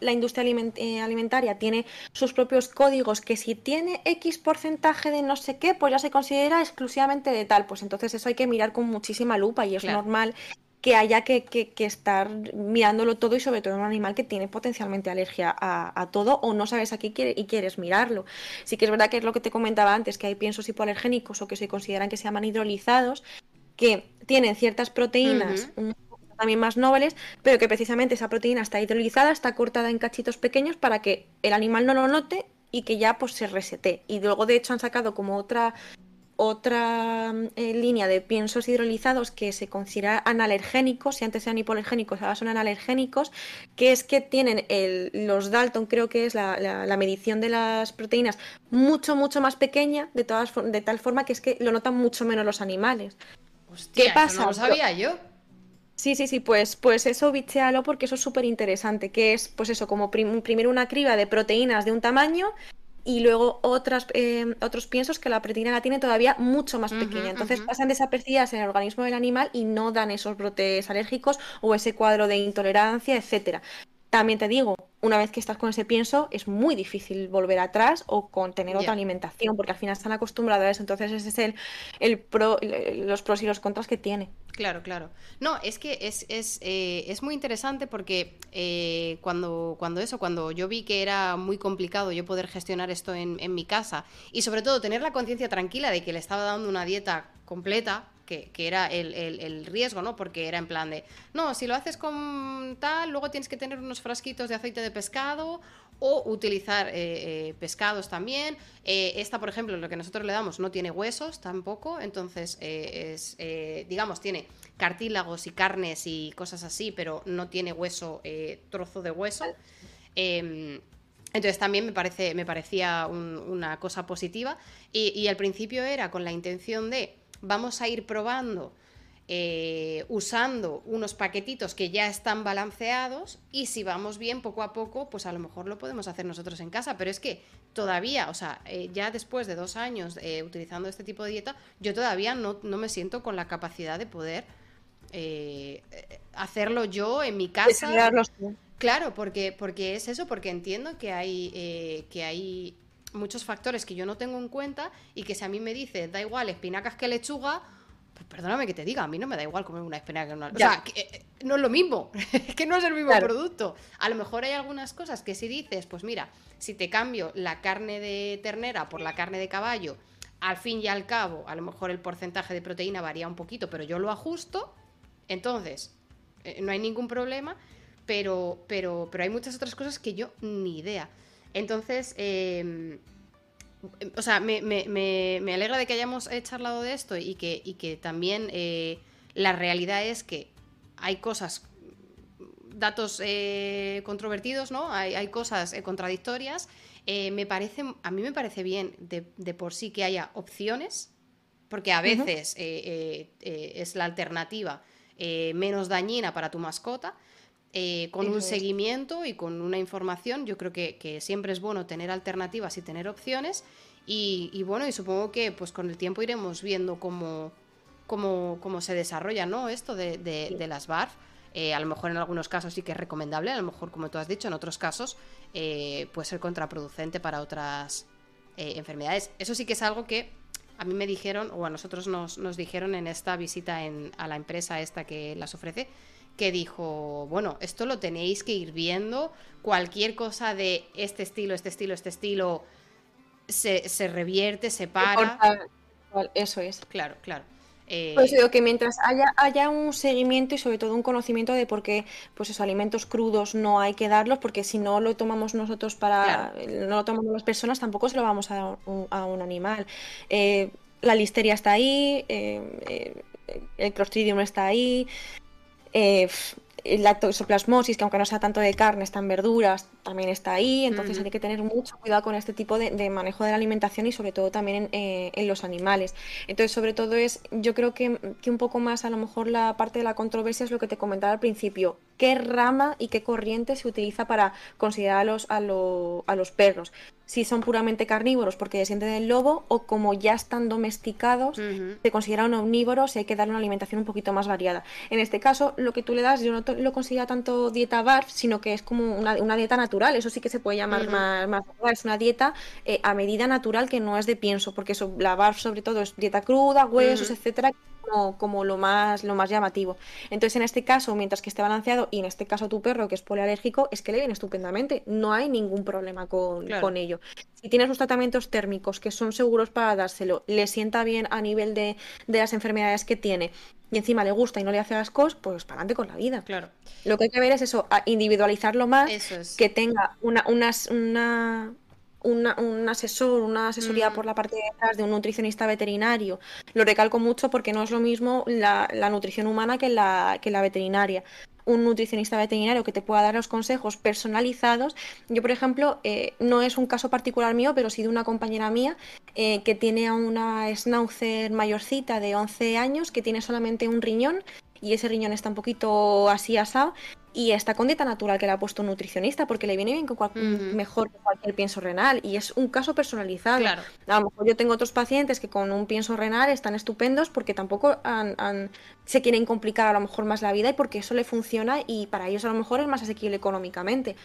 la industria eh, alimentaria tiene sus propios códigos que si tiene X porcentaje de no sé qué, pues ya se considera exclusivamente de tal. Pues entonces eso hay que mirar con muchísima lupa y es normal que haya que, estar mirándolo todo y sobre todo en un animal que tiene potencialmente alergia a, todo o no sabes a qué quiere, y quieres mirarlo. Sí que es verdad que es lo que te comentaba antes, que hay piensos hipoalergénicos o que se consideran que se llaman hidrolizados, que tienen ciertas proteínas también más nobles, pero que precisamente esa proteína está hidrolizada, está cortada en cachitos pequeños para que el animal no lo note y que ya pues se resete. Y luego de hecho han sacado como otra otra eh, línea de piensos hidrolizados que se considera analergénicos, si antes eran hipoalergénicos, ahora son analergénicos, que es que tienen el, los Dalton, creo que es la, medición de las proteínas, mucho, mucho más pequeña, de, todas, de tal forma que es que lo notan mucho menos los animales. ¿Qué pasa? no lo sabía yo. Sí, sí, sí, pues, pues eso bichealo porque eso es súper interesante, que es pues eso, como primero una criba de proteínas de un tamaño y luego otras, eh, otros piensos que la proteína la tiene todavía mucho más pequeña. Entonces pasan desapercibidas en el organismo del animal y no dan esos brotes alérgicos o ese cuadro de intolerancia, etcétera. También te digo, una vez que estás con ese pienso, es muy difícil volver atrás o con tener otra alimentación, porque al final están acostumbrados a eso. Entonces, ese es el, el pro, los pros y los contras que tiene. Claro, claro. No, es que es, es, eh, es muy interesante porque eh, cuando, cuando eso, cuando yo vi que era muy complicado yo poder gestionar esto en, en mi casa y sobre todo tener la conciencia tranquila de que le estaba dando una dieta completa, que, era el, riesgo, ¿no? Porque era en plan de, no, si lo haces con tal, luego tienes que tener unos frasquitos de aceite de pescado o utilizar eh, eh, pescados también. Eh, esta, por ejemplo, lo que nosotros le damos no tiene huesos tampoco, entonces es, digamos, tiene cartílagos y carnes y cosas así, pero no tiene hueso, trozo de hueso. Em, entonces también me, parece, me parecía una cosa positiva y, al principio era con la intención de vamos a ir probando eh, usando unos paquetitos que ya están balanceados y si vamos bien poco a poco, pues a lo mejor lo podemos hacer nosotros en casa, pero es que todavía, o sea, eh, ya después de dos años eh, utilizando este tipo de dieta, yo todavía no, no, me siento con la capacidad de poder hacerlo yo en mi casa. Claro, porque, porque es eso, porque entiendo que hay, que hay muchos factores que yo no tengo en cuenta y que si a mí me dice, da igual espinacas que lechuga, pues perdóname que te diga, a mí no me da igual comer una espinaca que una... O sea, que, eh, no es lo mismo, [LAUGHS] es que no es el mismo producto. A lo mejor hay algunas cosas que si dices, pues mira, si te cambio la carne de ternera por la carne de caballo, al fin y al cabo, a lo mejor el porcentaje de proteína varía un poquito, pero yo lo ajusto, entonces eh, no hay ningún problema pero, pero, pero hay muchas otras cosas que yo ni idea. Entonces, em, o sea, me, alegra de que hayamos charlado de esto y que, que también eh, la realidad es que hay cosas, datos eh, controvertidos, ¿no? Hay, cosas eh, contradictorias. me parece, a mí me parece bien de, por sí que haya opciones, porque a veces es la alternativa menos dañina para tu mascota. Eh, con un seguimiento y con una información. Yo creo que, siempre es bueno tener alternativas y tener opciones. Y, bueno, y supongo que pues con el tiempo iremos viendo cómo, cómo, cómo se desarrolla ¿no? esto de, las BARF. Eh, a lo mejor en algunos casos sí que es recomendable, a lo mejor como tú has dicho, en otros casos eh, puede ser contraproducente para otras enfermedades. Eso sí que es algo que a mí me dijeron, o a nosotros nos, nos dijeron en esta visita en, a la empresa esta que las ofrece, que dijo, bueno, esto lo tenéis que ir viendo, cualquier cosa de este estilo, este estilo, este estilo, se, revierte, se para. Eso es. Claro, claro. Eh... Pues digo que mientras haya, haya un seguimiento y sobre todo un conocimiento de por qué pues esos alimentos crudos no hay que darlos, porque si no lo tomamos nosotros para, no lo tomamos las personas, tampoco se lo vamos a dar a un animal. Eh, la listeria está ahí, eh, eh, el clostridium está ahí, eh, la toxoplasmosis, que aunque no sea tanto de carne, está en verduras, también está ahí. Entonces hay que tener mucho cuidado con este tipo de, manejo de la alimentación y sobre todo también eh, en, los animales. Entonces, sobre todo es, yo creo que, un poco más a lo mejor la parte de la controversia es lo que te comentaba al principio. ¿Qué rama y qué corriente se utiliza para considerar a los, a los perros? si son puramente carnívoros porque descienden del lobo o como ya están domesticados, se consideran omnívoros y hay que darle una alimentación un poquito más variada. En este caso, lo que tú le das, yo no lo considero tanto dieta BARF, sino que es como una, dieta natural, eso sí que se puede llamar más, más, es una dieta eh, a medida natural que no es de pienso, porque eso, la BARF sobre todo es dieta cruda, huesos, etcétera, como, lo, más, lo más llamativo. Entonces, en este caso, mientras que esté balanceado, y en este caso tu perro, que es polialérgico, es que le viene estupendamente. No hay ningún problema con, con ello. Si tienes los tratamientos térmicos que son seguros para dárselo, le sienta bien a nivel de, de las enfermedades que tiene, y encima le gusta y no le hace ascos, pues para adelante con la vida. Claro. Lo que hay que ver es eso, individualizarlo más, que tenga una, unas, una, un asesor, una asesoría mm. por la parte de atrás de un nutricionista veterinario. Lo recalco mucho porque no es lo mismo la, nutrición humana que la, que la veterinaria. Un nutricionista veterinario que te pueda dar los consejos personalizados. Yo, por ejemplo, eh, no es un caso particular mío, pero sí de una compañera mía eh, que tiene a una schnauzer mayorcita de 11 años que tiene solamente un riñón y ese riñón está un poquito así asado y está con dieta natural que le ha puesto un nutricionista porque le viene bien con mejor que cualquier pienso renal y es un caso personalizado. A lo mejor yo tengo otros pacientes que con un pienso renal están estupendos porque tampoco se quieren complicar a lo mejor más la vida y porque eso le funciona y para ellos a lo mejor es más asequible económicamente.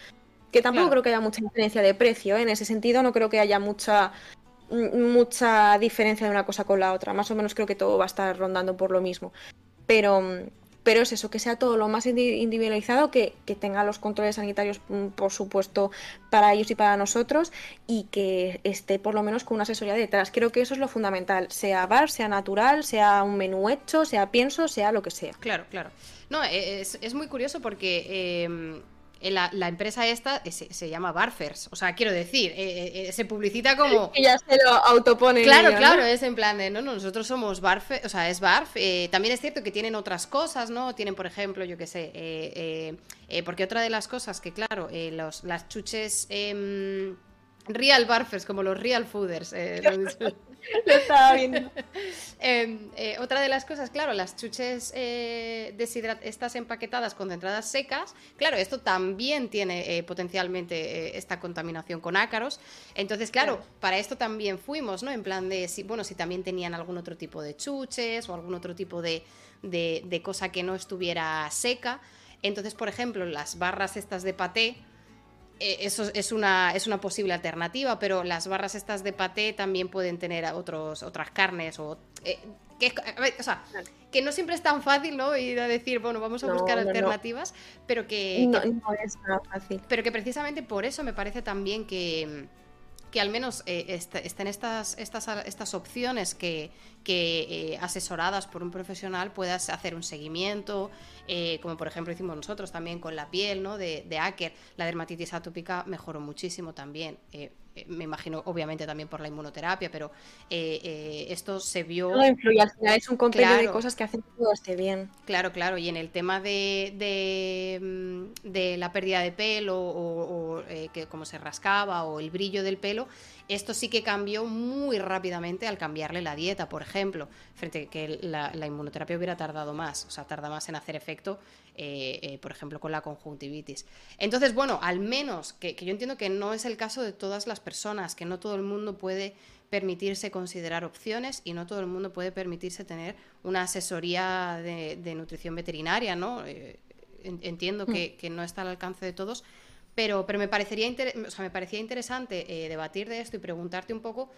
Que tampoco creo que haya mucha diferencia de precio, ¿eh? en ese sentido no creo que haya mucha mucha diferencia de una cosa con la otra. Más o menos creo que todo va a estar rondando por lo mismo. Pero pero es eso, que sea todo lo más individualizado, que, tenga los controles sanitarios, mm, por supuesto, para ellos y para nosotros, y que esté por lo menos con una asesoría detrás. Creo que eso es lo fundamental, sea bar, sea natural, sea un menú hecho, sea pienso, sea lo que sea. Claro, claro. No, es, es muy curioso porque... Em, la, la, empresa esta se, llama Barfers. O sea, quiero decir, eh, eh, se publicita como. Y ya se lo autopone. Claro, claro, es en plan de, no, no, nosotros somos Barfers, o sea, es Barf. Eh, también es cierto que tienen otras cosas, ¿no? Tienen, por ejemplo, yo qué sé, porque otra de las cosas que, claro, los, las chuches. Em, real Barfers, como los Real Fooders. [LAUGHS] Lo estaba viendo. [LAUGHS] Em, eh, otra de las cosas, claro, las chuches eh, estas empaquetadas, concentradas secas, claro, esto también tiene eh, potencialmente esta contaminación con ácaros. Entonces, claro, para esto también fuimos, ¿no? En plan de, si, bueno, si también tenían algún otro tipo de chuches o algún otro tipo de, de cosa que no estuviera seca. Entonces, por ejemplo, las barras estas de paté, eh, eso es una, es una posible alternativa, pero las barras estas de paté también pueden tener otros, otras carnes o... Eh, que, o sea, que no siempre es tan fácil, ¿no? Ir a decir, bueno, vamos a buscar alternativas, pero que... No, no es tan fácil. Pero que precisamente por eso me parece también que que al menos eh, estén estas, estas, estas opciones que, que asesoradas por un profesional puedas hacer un seguimiento, eh, como por ejemplo hicimos nosotros también con la piel ¿no? de, de Acker, la dermatitis atópica mejoró muchísimo también. Eh, eh, me imagino obviamente también por la inmunoterapia, pero esto se vio... Todo influye, al final es un compendio de cosas que hacen que todo esté bien. Claro, claro, y en el tema de, de, mm, la pérdida de pelo o, que como se rascaba o el brillo del pelo, esto sí que cambió muy rápidamente al cambiarle la dieta, por ejemplo, frente a que la, inmunoterapia hubiera tardado más, o sea, tarda más en hacer efecto, eh, eh, por ejemplo, con la conjuntivitis. Entonces, bueno, al menos, que, yo entiendo que no es el caso de todas las personas, que no todo el mundo puede permitirse considerar opciones y no todo el mundo puede permitirse tener una asesoría de, nutrición veterinaria, ¿no? Eh, entiendo que, que, no está al alcance de todos, pero, pero me, parecería me parecía interesante eh, debatir de esto y preguntarte un poco,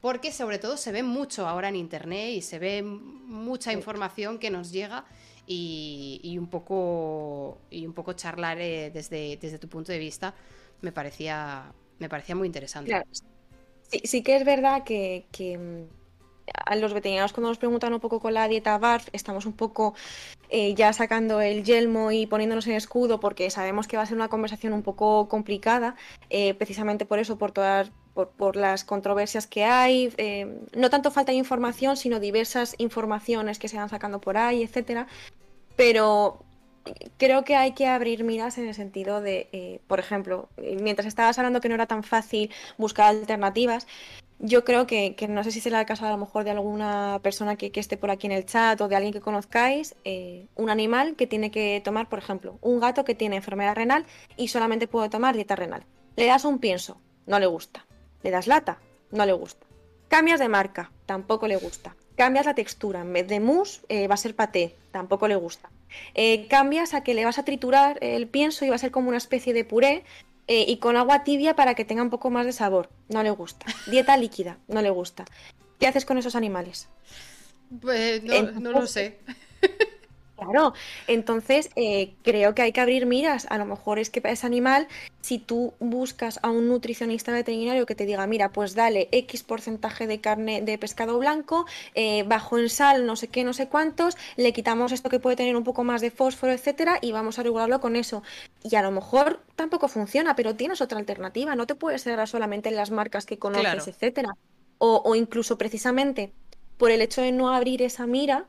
porque sobre todo se ve mucho ahora en Internet y se ve mucha información que nos llega y, un, poco, y un poco charlar eh, desde, desde tu punto de vista me parecía, me parecía muy interesante. Sí, sí que es verdad que, que a los veterinarios cuando nos preguntan un poco con la dieta BARF, estamos un poco eh, ya sacando el yelmo y poniéndonos en escudo porque sabemos que va a ser una conversación un poco complicada, eh, precisamente por eso, por todas por, las controversias que hay, eh, no tanto falta de información, sino diversas informaciones que se van sacando por ahí, etcétera. Pero creo que hay que abrir miras en el sentido de, por ejemplo, mientras estabas hablando que no era tan fácil buscar alternativas, yo creo que, no sé si será el caso a lo mejor de alguna persona que, esté por aquí en el chat o de alguien que conozcáis, eh, un animal que tiene que tomar, por ejemplo, un gato que tiene enfermedad renal y solamente puede tomar dieta renal. Le das un pienso, no le gusta. Le das lata, no le gusta. Cambias de marca, tampoco le gusta. Cambias la textura, en vez de mousse eh, va a ser paté, tampoco le gusta. Eh, cambias a que le vas a triturar el pienso y va a ser como una especie de puré eh, y con agua tibia para que tenga un poco más de sabor. No le gusta. Dieta [LAUGHS] líquida, no le gusta. ¿Qué haces con esos animales? Pues no lo sé. Claro, entonces eh, creo que hay que abrir miras. A lo mejor es que para ese animal, si tú buscas a un nutricionista veterinario que te diga, mira, pues dale X porcentaje de carne de pescado blanco, eh, bajo en sal, no sé qué, no sé cuántos, le quitamos esto que puede tener un poco más de fósforo, etcétera, y vamos a regularlo con eso. Y a lo mejor tampoco funciona, pero tienes otra alternativa. No te puedes cerrar solamente en las marcas que conoces, etcétera. O, o incluso precisamente por el hecho de no abrir esa mira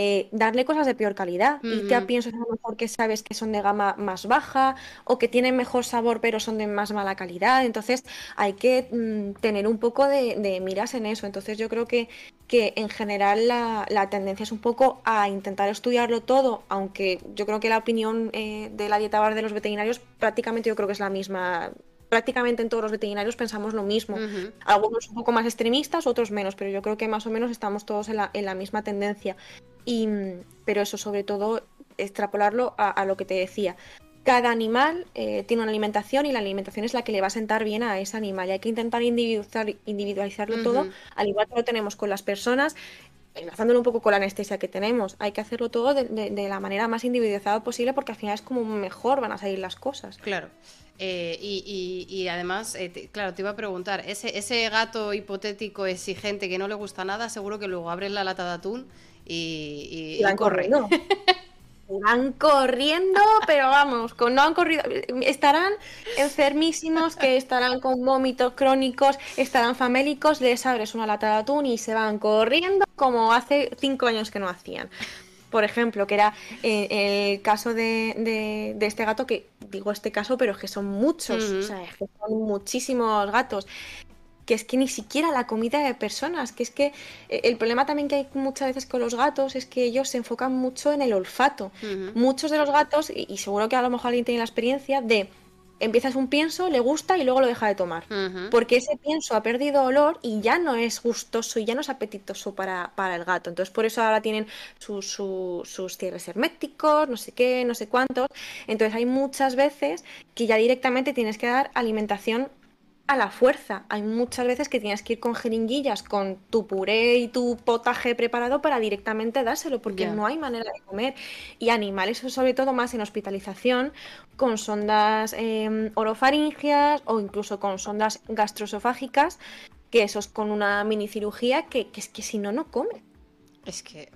eh, darle cosas de peor calidad. Y te piensas a lo mejor que sabes que son de gama más baja o que tienen mejor sabor pero son de más mala calidad. Entonces hay que mm, tener un poco de, miras en eso. Entonces yo creo que, que en general la, tendencia es un poco a intentar estudiarlo todo, aunque yo creo que la opinión eh, de la dieta bar de los veterinarios prácticamente yo creo que es la misma prácticamente en todos los veterinarios pensamos lo mismo. Algunos un poco más extremistas, otros menos, pero yo creo que más o menos estamos todos en la, en la misma tendencia. Y, pero eso, sobre todo, extrapolarlo a, lo que te decía. Cada animal eh, tiene una alimentación y la alimentación es la que le va a sentar bien a ese animal. Y hay que intentar individualizar, individualizarlo todo, al igual que lo tenemos con las personas enlazándolo un poco con la anestesia que tenemos, hay que hacerlo todo de, la manera más individualizada posible porque al final es como mejor van a salir las cosas. Claro. Eh, y, además, eh, claro, te iba a preguntar, ese, ese gato hipotético exigente que no le gusta nada, seguro que luego abres la lata de atún y, y, corre. Van [LAUGHS] corriendo, pero vamos, con, no han corrido, estarán enfermísimos, que estarán con vómitos crónicos, estarán famélicos, les abres una lata de atún y se van corriendo como hace cinco años que no hacían. Por ejemplo, que era eh, el caso de, este gato, que digo este caso, pero es que son muchos, o sea, es que son muchísimos gatos que es que ni siquiera la comida de personas, que es que eh, el problema también que hay muchas veces con los gatos es que ellos se enfocan mucho en el olfato. Muchos de los gatos, y, seguro que a lo mejor alguien tiene la experiencia, de empiezas un pienso, le gusta y luego lo deja de tomar. Porque ese pienso ha perdido olor y ya no es gustoso y ya no es apetitoso para, el gato. Entonces por eso ahora tienen sus cierres herméticos, no sé qué, no sé cuántos. Entonces hay muchas veces que ya directamente tienes que dar alimentación a la fuerza. Hay muchas veces que tienes que ir con jeringuillas, con tu puré y tu potaje preparado para directamente dárselo, porque no hay manera de comer. Y animales, sobre todo más en hospitalización, con sondas eh, orofaringias o incluso con sondas gastroesofágicas, que eso es con una mini cirugía que, que es que si no, no come. Es que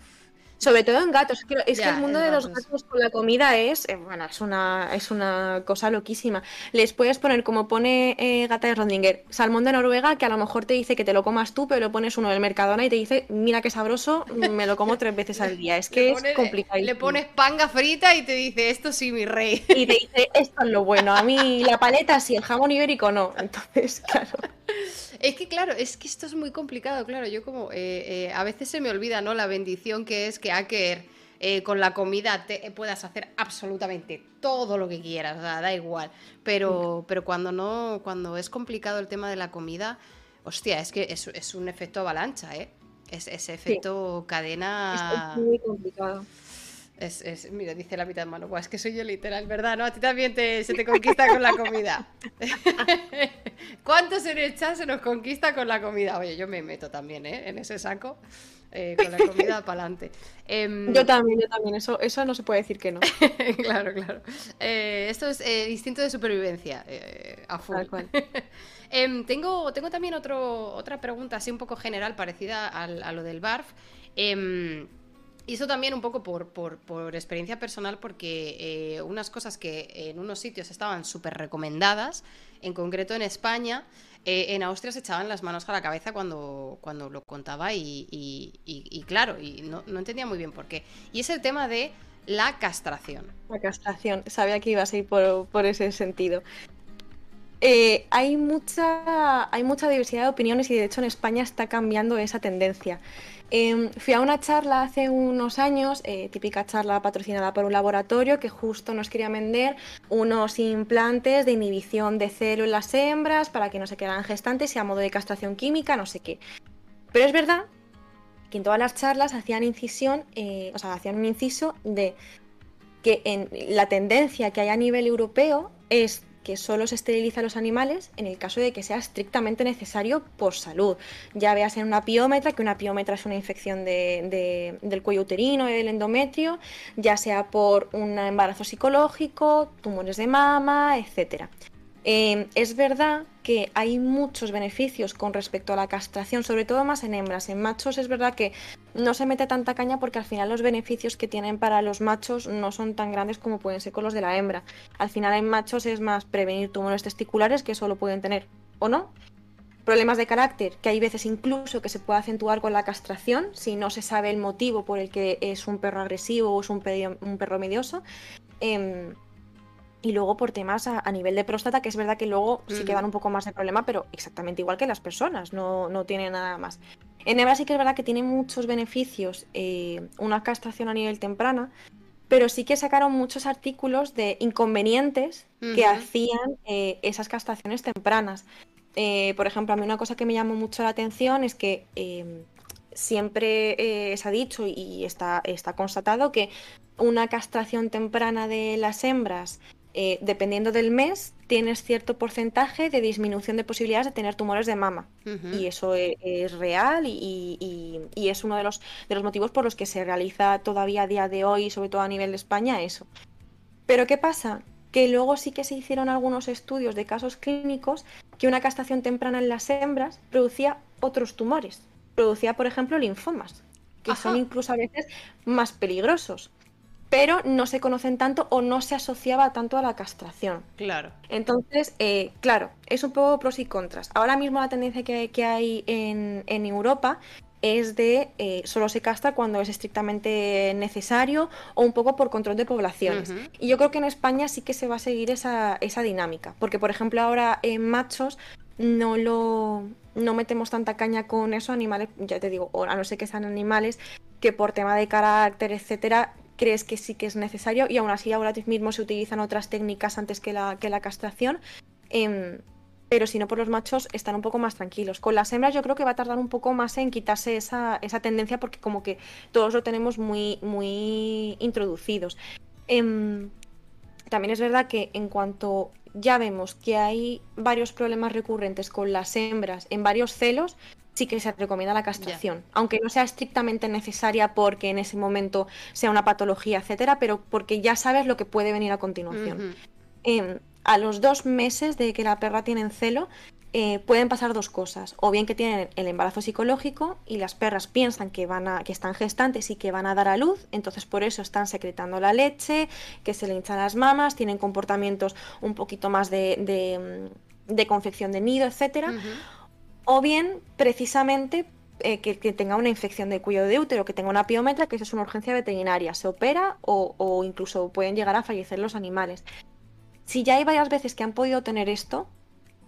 sobre todo en gatos. Es que, el mundo de los gatos con la comida es, eh, bueno, es una, es una cosa loquísima. Les puedes poner, como pone eh, Gata de Rondinger, salmón de Noruega, que a lo mejor te dice que te lo comas tú, pero lo pones uno del Mercadona y te dice, mira qué sabroso, me lo como tres veces al día. Es [LAUGHS] que es complicado. Le pones panga frita y te dice, esto sí, mi rey. Y te dice, esto es lo bueno. A mí la paleta sí, el jamón ibérico no. Entonces, claro. [LAUGHS] Es que claro, es que esto es muy complicado, claro. Yo como eh, eh, a veces se me olvida, ¿no? La bendición que es que Aker eh, con la comida te, puedas hacer absolutamente todo lo que quieras, o sea, da igual. Pero, pero cuando no, cuando es complicado el tema de la comida, hostia, es que es, es un efecto avalancha, ¿eh? Es, ese efecto cadena. Es, muy complicado. Es, mira, dice la mitad de mano, es que soy yo literal, ¿verdad? ¿No? A ti también te, se te conquista con la comida. [LAUGHS] ¿Cuántos en el chat se nos conquista con la comida? Oye, yo me meto también, ¿eh? En ese saco, eh, con la comida [LAUGHS] para adelante. Em, yo también, yo también, eso, eso no se puede decir que no. [LAUGHS] claro, claro. Eh, esto es el instinto de supervivencia, a full. [LAUGHS] Em, tengo, tengo también otro, otra pregunta así un poco general, parecida a, a lo del BARF. Em, y eso también un poco por, por, experiencia personal, porque eh, unas cosas que en unos sitios estaban súper recomendadas, en concreto en España, eh, en Austria se echaban las manos a la cabeza cuando, cuando lo contaba y, claro, y no, no, entendía muy bien por qué. Y es el tema de la castración. La castración, sabía que ibas a ir por, por ese sentido. Eh, hay, mucha, hay mucha diversidad de opiniones y de hecho en España está cambiando esa tendencia. Em, fui a una charla hace unos años, eh, típica charla patrocinada por un laboratorio que justo nos quería vender unos implantes de inhibición de cero en las hembras para que no se quedaran gestantes y a modo de castración química, no sé qué. Pero es verdad que en todas las charlas hacían incisión, eh, o sea, hacían un inciso de que en la tendencia que hay a nivel europeo es que solo se esteriliza a los animales en el caso de que sea estrictamente necesario por salud. Ya veas en una piómetra, que una piómetra es una infección del cuello uterino y del endometrio, ya sea por un embarazo psicológico, tumores de mama, etc. Em, es verdad que hay muchos beneficios con respecto a la castración, sobre todo más en hembras. En machos es verdad que no se mete tanta caña porque al final los beneficios que tienen para los machos no son tan grandes como pueden ser con los de la hembra. Al final en machos es más prevenir tumores testiculares que solo pueden tener o no. Problemas de carácter, que hay veces incluso que se puede acentuar con la castración si no se sabe el motivo por el que es un perro agresivo o es un, perro medioso. Em, y luego por temas a, nivel de próstata, que es verdad que luego sí que dan un poco más de problema, pero exactamente igual que las personas, no, no tiene nada más. En hebra sí que es verdad que tiene muchos beneficios eh, una castración a nivel temprana, pero sí que sacaron muchos artículos de inconvenientes que hacían eh, esas castraciones tempranas. Eh, por ejemplo, a mí una cosa que me llamó mucho la atención es que em, siempre se ha dicho y está, está constatado que una castración temprana de las hembras eh, dependiendo del mes, tienes cierto porcentaje de disminución de posibilidades de tener tumores de mama. Y eso e, es, real y, es uno de los, de los motivos por los que se realiza todavía a día de hoy, sobre todo a nivel de España, eso. Pero ¿qué pasa? Que luego sí que se hicieron algunos estudios de casos clínicos que una castración temprana en las hembras producía otros tumores. Producía, por ejemplo, linfomas, que son incluso a veces más peligrosos pero no se conocen tanto o no se asociaba tanto a la castración. Claro. Entonces, eh, claro, es un poco pros y contras. Ahora mismo la tendencia que, hay en, Europa es de eh, solo se castra cuando es estrictamente necesario o un poco por control de poblaciones. Y yo creo que en España sí que se va a seguir esa, esa dinámica, porque por ejemplo ahora en machos no lo no metemos tanta caña con eso, animales, ya te digo, a no ser que sean animales que por tema de carácter, etcétera, crees que sí que es necesario y aún así ahora mismo se utilizan otras técnicas antes que la, que la castración. Em, pero si no por los machos están un poco más tranquilos. Con las hembras yo creo que va a tardar un poco más en quitarse esa, esa tendencia porque como que todos lo tenemos muy, muy introducidos. Em, también es verdad que en cuanto ya vemos que hay varios problemas recurrentes con las hembras en varios celos, sí que se recomienda la castración, aunque no sea estrictamente necesaria porque en ese momento sea una patología, etcétera, pero porque ya sabes lo que puede venir a continuación. Em, a los dos meses de que la perra tiene en celo, eh, pueden pasar dos cosas. O bien que tienen el embarazo psicológico y las perras piensan que, van a, que están gestantes y que van a dar a luz, entonces por eso están secretando la leche, que se le hinchan las mamas, tienen comportamientos un poquito más de, de, confección de nido, etcétera o bien precisamente eh, que, tenga una infección de cuello de útero, que tenga una piometra, que eso es una urgencia veterinaria, se opera o, incluso pueden llegar a fallecer los animales. Si ya hay varias veces que han podido tener esto,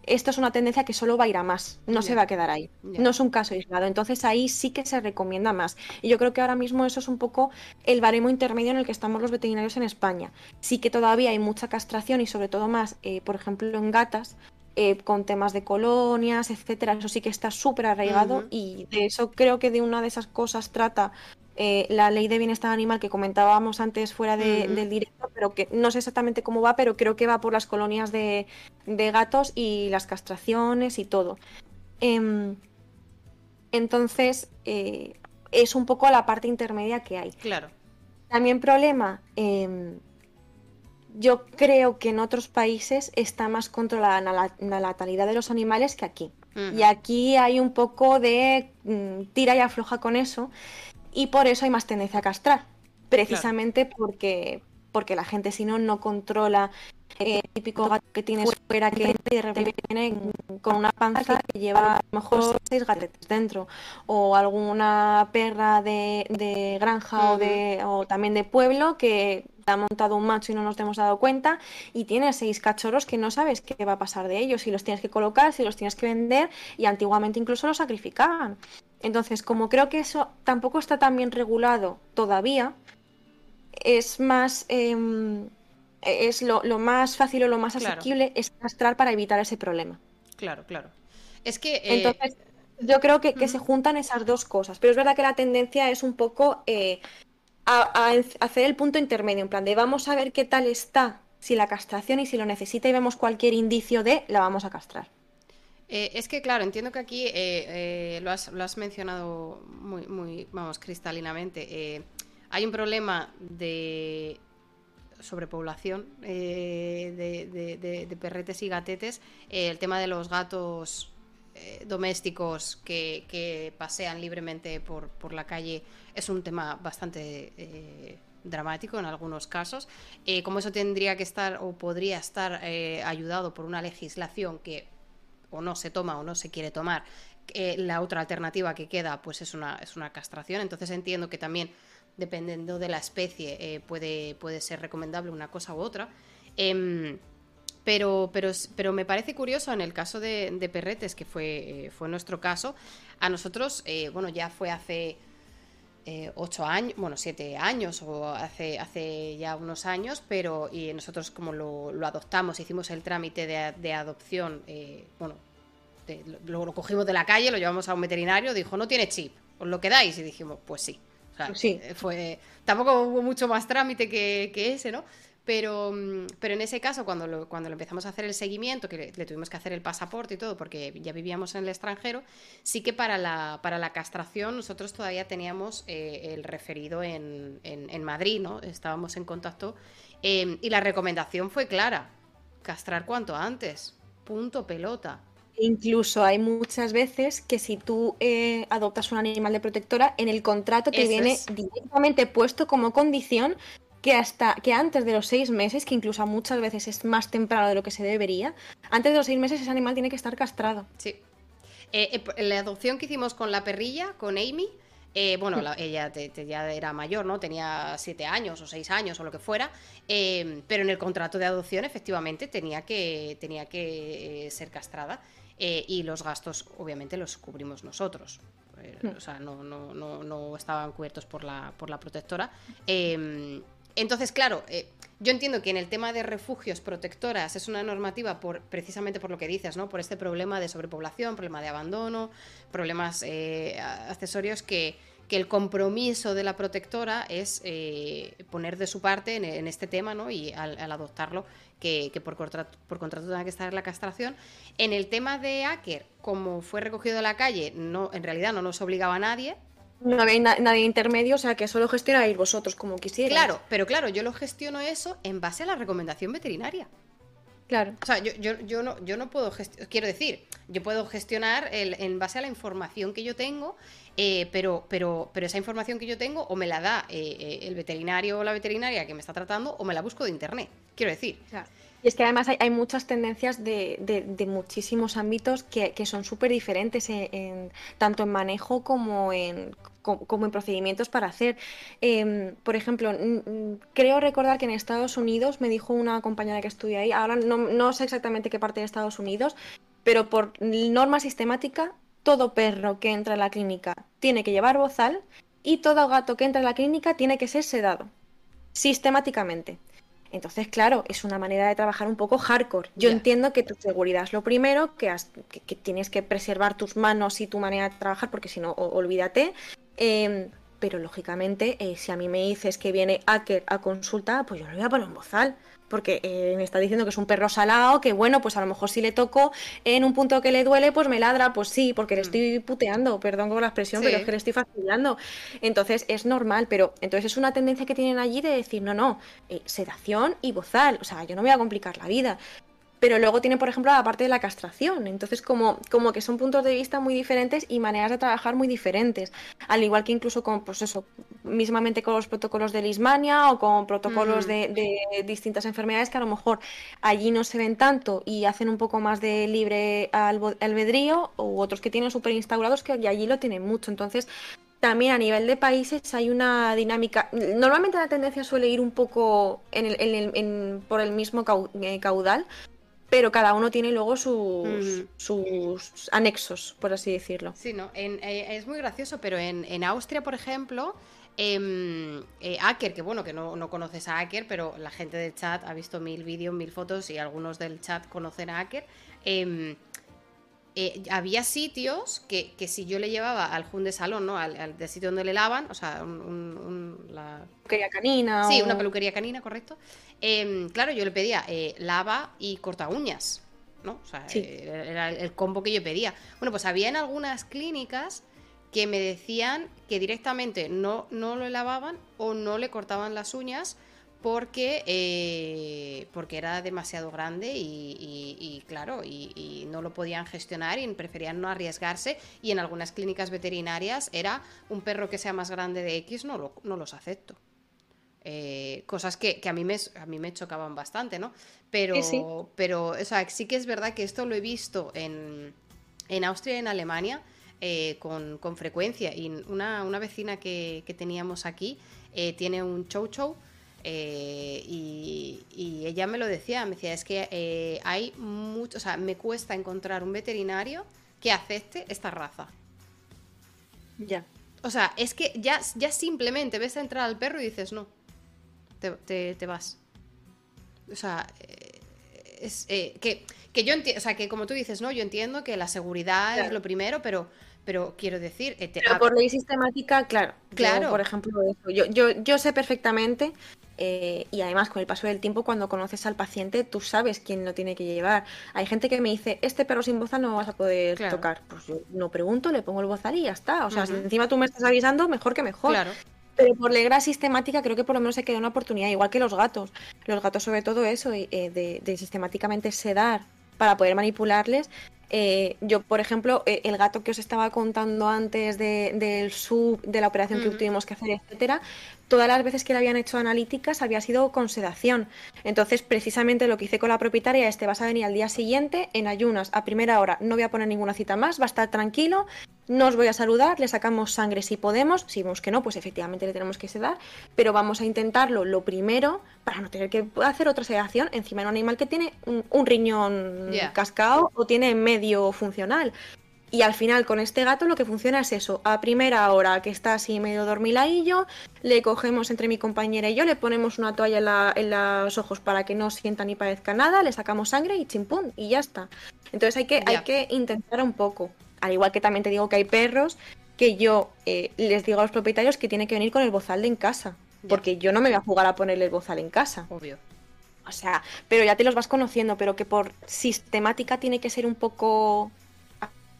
esto es una tendencia que solo va a ir a más, no se va a quedar ahí. No es un caso aislado. Entonces ahí sí que se recomienda más. Y yo creo que ahora mismo eso es un poco el baremo intermedio en el que estamos los veterinarios en España. Sí que todavía hay mucha castración y sobre todo más, eh, por ejemplo, en gatas, eh, con temas de colonias, etcétera. Eso sí que está súper arraigado y de eso creo que de una de esas cosas trata eh, la ley de bienestar animal que comentábamos antes fuera del directo, pero que no sé exactamente cómo va, pero creo que va por las colonias de, gatos y las castraciones y todo. Em, entonces, eh, es un poco la parte intermedia que hay. Claro. También problema, em, yo creo que en otros países está más controlada la, natalidad de los animales que aquí. Y aquí hay un poco de mm, tira y afloja con eso y por eso hay más tendencia a castrar. Precisamente porque, porque la gente si no no controla el típico gato que tienes fuera que de repente viene con una panza que lleva a lo mejor seis gatetes dentro o alguna perra de, granja o, de, o también de pueblo que ha montado un macho y no nos hemos dado cuenta y tienes seis cachorros que no sabes qué va a pasar de ellos, si los tienes que colocar, si los tienes que vender y antiguamente incluso los sacrificaban. Entonces, como creo que eso tampoco está tan bien regulado todavía, es más... Em, es lo, más fácil o lo más asequible es castrar para evitar ese problema. Claro, claro. Es que... Eh, Entonces, yo creo que, se juntan esas dos cosas, pero es verdad que la tendencia es un poco eh, a, hacer el punto intermedio, en plan de vamos a ver qué tal está, si la castración y si lo necesita y vemos cualquier indicio de, la vamos a castrar. Eh, es que, claro, entiendo que aquí eh, eh, lo, has, mencionado muy, muy, vamos, cristalinamente. hay un problema de sobrepoblación de, de, perretes y gatetes. el tema de los gatos domésticos que, pasean libremente por la calle es un tema bastante eh, dramático en algunos casos. Eh, como eso tendría que estar o podría estar eh, ayudado por una legislación que o no se toma o no se quiere tomar, la otra alternativa que queda pues es una, es una castración. Entonces entiendo que también dependiendo de la especie puede, puede ser recomendable una cosa u otra. Em, pero, pero, pero, me parece curioso en el caso de, Perretes, que fue, fue nuestro caso, a nosotros, bueno, ya fue hace eh, ocho años, bueno, siete años o hace, hace ya unos años, pero y nosotros como lo, adoptamos, hicimos el trámite de, adopción, eh, bueno, lo, cogimos de la calle, lo llevamos a un veterinario, dijo, no tiene chip, ¿os lo quedáis? Y dijimos, pues sí. sí. Eh, fue, tampoco hubo mucho más trámite que, ese, ¿no? Pero, mm, pero en ese caso, cuando lo, cuando lo empezamos a hacer el seguimiento, que le, tuvimos que hacer el pasaporte y todo, porque ya vivíamos en el extranjero, sí que para la, para la castración nosotros todavía teníamos eh, el referido en, en, Madrid, ¿no? Estábamos en contacto em, y la recomendación fue clara, castrar cuanto antes, punto pelota. Incluso hay muchas veces que si tú eh, adoptas un animal de protectora, en el contrato te viene directamente puesto como condición que hasta que antes de los seis meses, que incluso muchas veces es más temprano de lo que se debería, antes de los seis meses ese animal tiene que estar castrado. Sí. Eh, eh, la adopción que hicimos con la perrilla, con Amy, eh, bueno, ella ya era mayor, ¿no? Tenía siete años o seis años o lo que fuera, pero en el contrato de adopción efectivamente tenía que, tenía que ser castrada y los gastos obviamente los cubrimos nosotros. Hmm. O sea, no, no, no, no, estaban cubiertos por la, por la protectora. Entonces, claro, eh, yo entiendo que en el tema de refugios protectoras es una normativa por, precisamente por lo que dices, ¿no? Por este problema de sobrepoblación, problema de abandono, problemas eh, accesorios que, el compromiso de la protectora es eh, poner de su parte en, este tema, ¿no? Y al, adoptarlo, que, por, contrato, tenga que estar la castración. En el tema de Acker, como fue recogido de la calle, no, en realidad no nos obligaba a nadie, no había nadie intermedio, o sea que solo gestionáis vosotros como quisierais. Claro, pero claro, yo lo gestiono eso en base a la recomendación veterinaria. Claro. O sea, yo, yo, yo no, yo no puedo gestionar, quiero decir, yo puedo gestionar el, en base a la información que yo tengo, eh, pero, pero, pero esa información que yo tengo o me la da eh, eh, el veterinario o la veterinaria que me está tratando o me la busco de internet, quiero decir. Claro. Y es que además hay, muchas tendencias de, muchísimos ámbitos que, son súper diferentes, en, tanto en manejo como en, como en procedimientos para hacer. Em, por ejemplo, creo recordar que en Estados Unidos, me dijo una compañera que estudia ahí, ahora no, sé exactamente qué parte de Estados Unidos, pero por norma sistemática, todo perro que entra a la clínica tiene que llevar bozal y todo gato que entra a la clínica tiene que ser sedado, sistemáticamente. Entonces, claro, es una manera de trabajar un poco hardcore. Yo entiendo que tu seguridad es lo primero, que, tienes que preservar tus manos y tu manera de trabajar, porque si no, olvídate. Em, pero lógicamente, eh, si a mí me dices que viene Acker a consulta, pues yo lo voy a poner en bozal porque eh, me está diciendo que es un perro salado, que bueno, pues a lo mejor si le toco en un punto que le duele, pues me ladra, pues sí, porque le mm. estoy puteando, perdón con la expresión, pero es que le estoy fastidiando. Entonces es normal, pero entonces es una tendencia que tienen allí de decir, no, no, eh, sedación y bozal, o sea, yo no me voy a complicar la vida pero luego tiene, por ejemplo, la parte de la castración. Entonces, como, como que son puntos de vista muy diferentes y maneras de trabajar muy diferentes. Al igual que incluso con, pues eso, mismamente con los protocolos de Lismania o con protocolos de, distintas enfermedades que a lo mejor allí no se ven tanto y hacen un poco más de libre albedrío, u otros que tienen súper instaurados que allí lo tienen mucho. Entonces, también a nivel de países hay una dinámica. Normalmente la tendencia suele ir un poco en el, por el mismo eh, caudal, pero cada uno tiene luego sus, sus anexos, por así decirlo. Sí, no, eh, es muy gracioso, pero en, Austria, por ejemplo, eh, eh, Acker, que bueno, que no, conoces a Acker, pero la gente del chat ha visto mil vídeos, mil fotos y algunos del chat conocen a Acker. Eh, había sitios que, si yo le llevaba al Jun de salón, ¿no? Al, sitio donde le lavan, o sea, un, la... peluquería canina. Sí, una peluquería canina, correcto. Em, claro, yo le pedía eh, lava y corta uñas, ¿no? O sea, eh, era el combo que yo pedía. Bueno, pues había en algunas clínicas que me decían que directamente no, no lo lavaban o no le cortaban las uñas porque, eh, porque era demasiado grande y, claro, y, no lo podían gestionar y preferían no arriesgarse y en algunas clínicas veterinarias era un perro que sea más grande de X no, no los acepto. Eh, cosas que, a, mí me, a mí me chocaban bastante, ¿no? Pero, pero o sea, sí que es verdad que esto lo he visto en, en Austria y en Alemania eh, con, frecuencia. Y una, vecina que, teníamos aquí tiene un chow chow eh, y, ella me lo decía, me decía, es que eh, hay mucho, o sea, me cuesta encontrar un veterinario que acepte esta raza. Ya. O sea, es que ya, ya simplemente ves a entrar al perro y dices, no, te, vas. O sea, eh, es que, que, yo entiendo, o sea, que como tú dices, no, yo entiendo que la seguridad es lo primero, pero pero quiero decir... pero por ley sistemática, claro. Claro. por ejemplo, Yo, yo, yo sé perfectamente eh, y además con el paso del tiempo cuando conoces al paciente tú sabes quién lo tiene que llevar. Hay gente que me dice, este perro sin bozal no vas a poder tocar. Pues yo no pregunto, le pongo el bozal y ya está. O sea, si encima tú me estás avisando, mejor que mejor. Claro. Pero por regla sistemática creo que por lo menos se queda una oportunidad, igual que los gatos. Los gatos sobre todo eso, eh, de, de sistemáticamente sedar para poder manipularles, eh, yo, por ejemplo, eh, el gato que os estaba contando antes del sub, de la operación que tuvimos que hacer, etcétera, todas las veces que le habían hecho analíticas había sido con sedación. Entonces, precisamente lo que hice con la propietaria es: te vas a venir al día siguiente en ayunas a primera hora, no voy a poner ninguna cita más, va a estar tranquilo, no os voy a saludar, le sacamos sangre si podemos, si vemos que no, pues efectivamente le tenemos que sedar, pero vamos a intentarlo lo primero para no tener que hacer otra sedación encima de un animal que tiene un, riñón cascado o tiene medio funcional. Y al final con este gato lo que funciona es eso, a primera hora que está así medio dormiladillo, le cogemos entre mi compañera y yo, le ponemos una toalla en, los ojos para que no sienta ni parezca nada, le sacamos sangre y chimpún, y ya está. Entonces hay que, hay que intentar un poco. Al igual que también te digo que hay perros que yo eh, les digo a los propietarios que tienen que venir con el bozal de en casa. Porque yo no me voy a jugar a ponerle el bozal en casa. Obvio. O sea, pero ya te los vas conociendo, pero que por sistemática tiene que ser un poco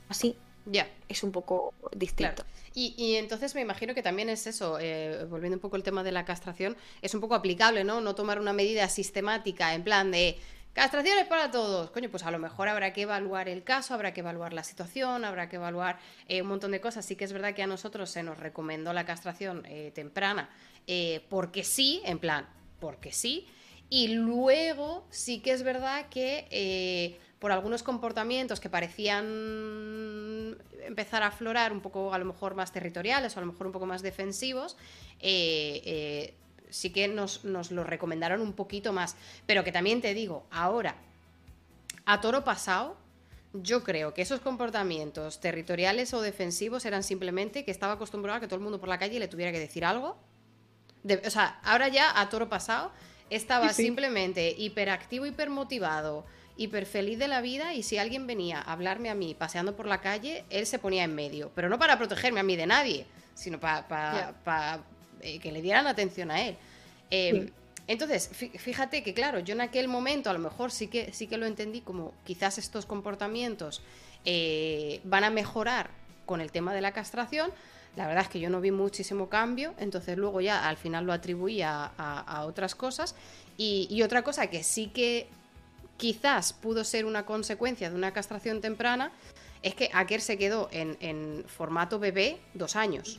así. Ya. Es un poco distinto. Y, entonces me imagino que también es eso, eh, volviendo un poco al tema de la castración, es un poco aplicable, ¿no? No tomar una medida sistemática en plan de Castraciones para todos. Coño, pues a lo mejor habrá que evaluar el caso, habrá que evaluar la situación, habrá que evaluar eh, un montón de cosas. Sí que es verdad que a nosotros se nos recomendó la castración eh, temprana eh, porque sí, en plan, porque sí. Y luego sí que es verdad que por algunos comportamientos que parecían empezar a aflorar un poco a lo mejor más territoriales o a lo mejor un poco más defensivos, sí que nos, lo recomendaron un poquito más. Pero que también te digo, ahora, a toro pasado, yo creo que esos comportamientos territoriales o defensivos eran simplemente que estaba acostumbrado a que todo el mundo por la calle le tuviera que decir algo. o sea, ahora ya a toro pasado estaba simplemente hiperactivo, hipermotivado, hiper feliz de la vida y si alguien venía a hablarme a mí paseando por la calle, él se ponía en medio. Pero no para protegerme a mí de nadie, sino para eh, que le dieran atención a él. Em, entonces, fíjate que, claro, yo en aquel momento a lo mejor sí que, sí que lo entendí como quizás estos comportamientos eh, van a mejorar con el tema de la castración. La verdad es que yo no vi muchísimo cambio, entonces luego ya al final lo atribuí a, otras cosas. Y, otra cosa que sí que quizás pudo ser una consecuencia de una castración temprana es que Aker se quedó en, en formato bebé dos años.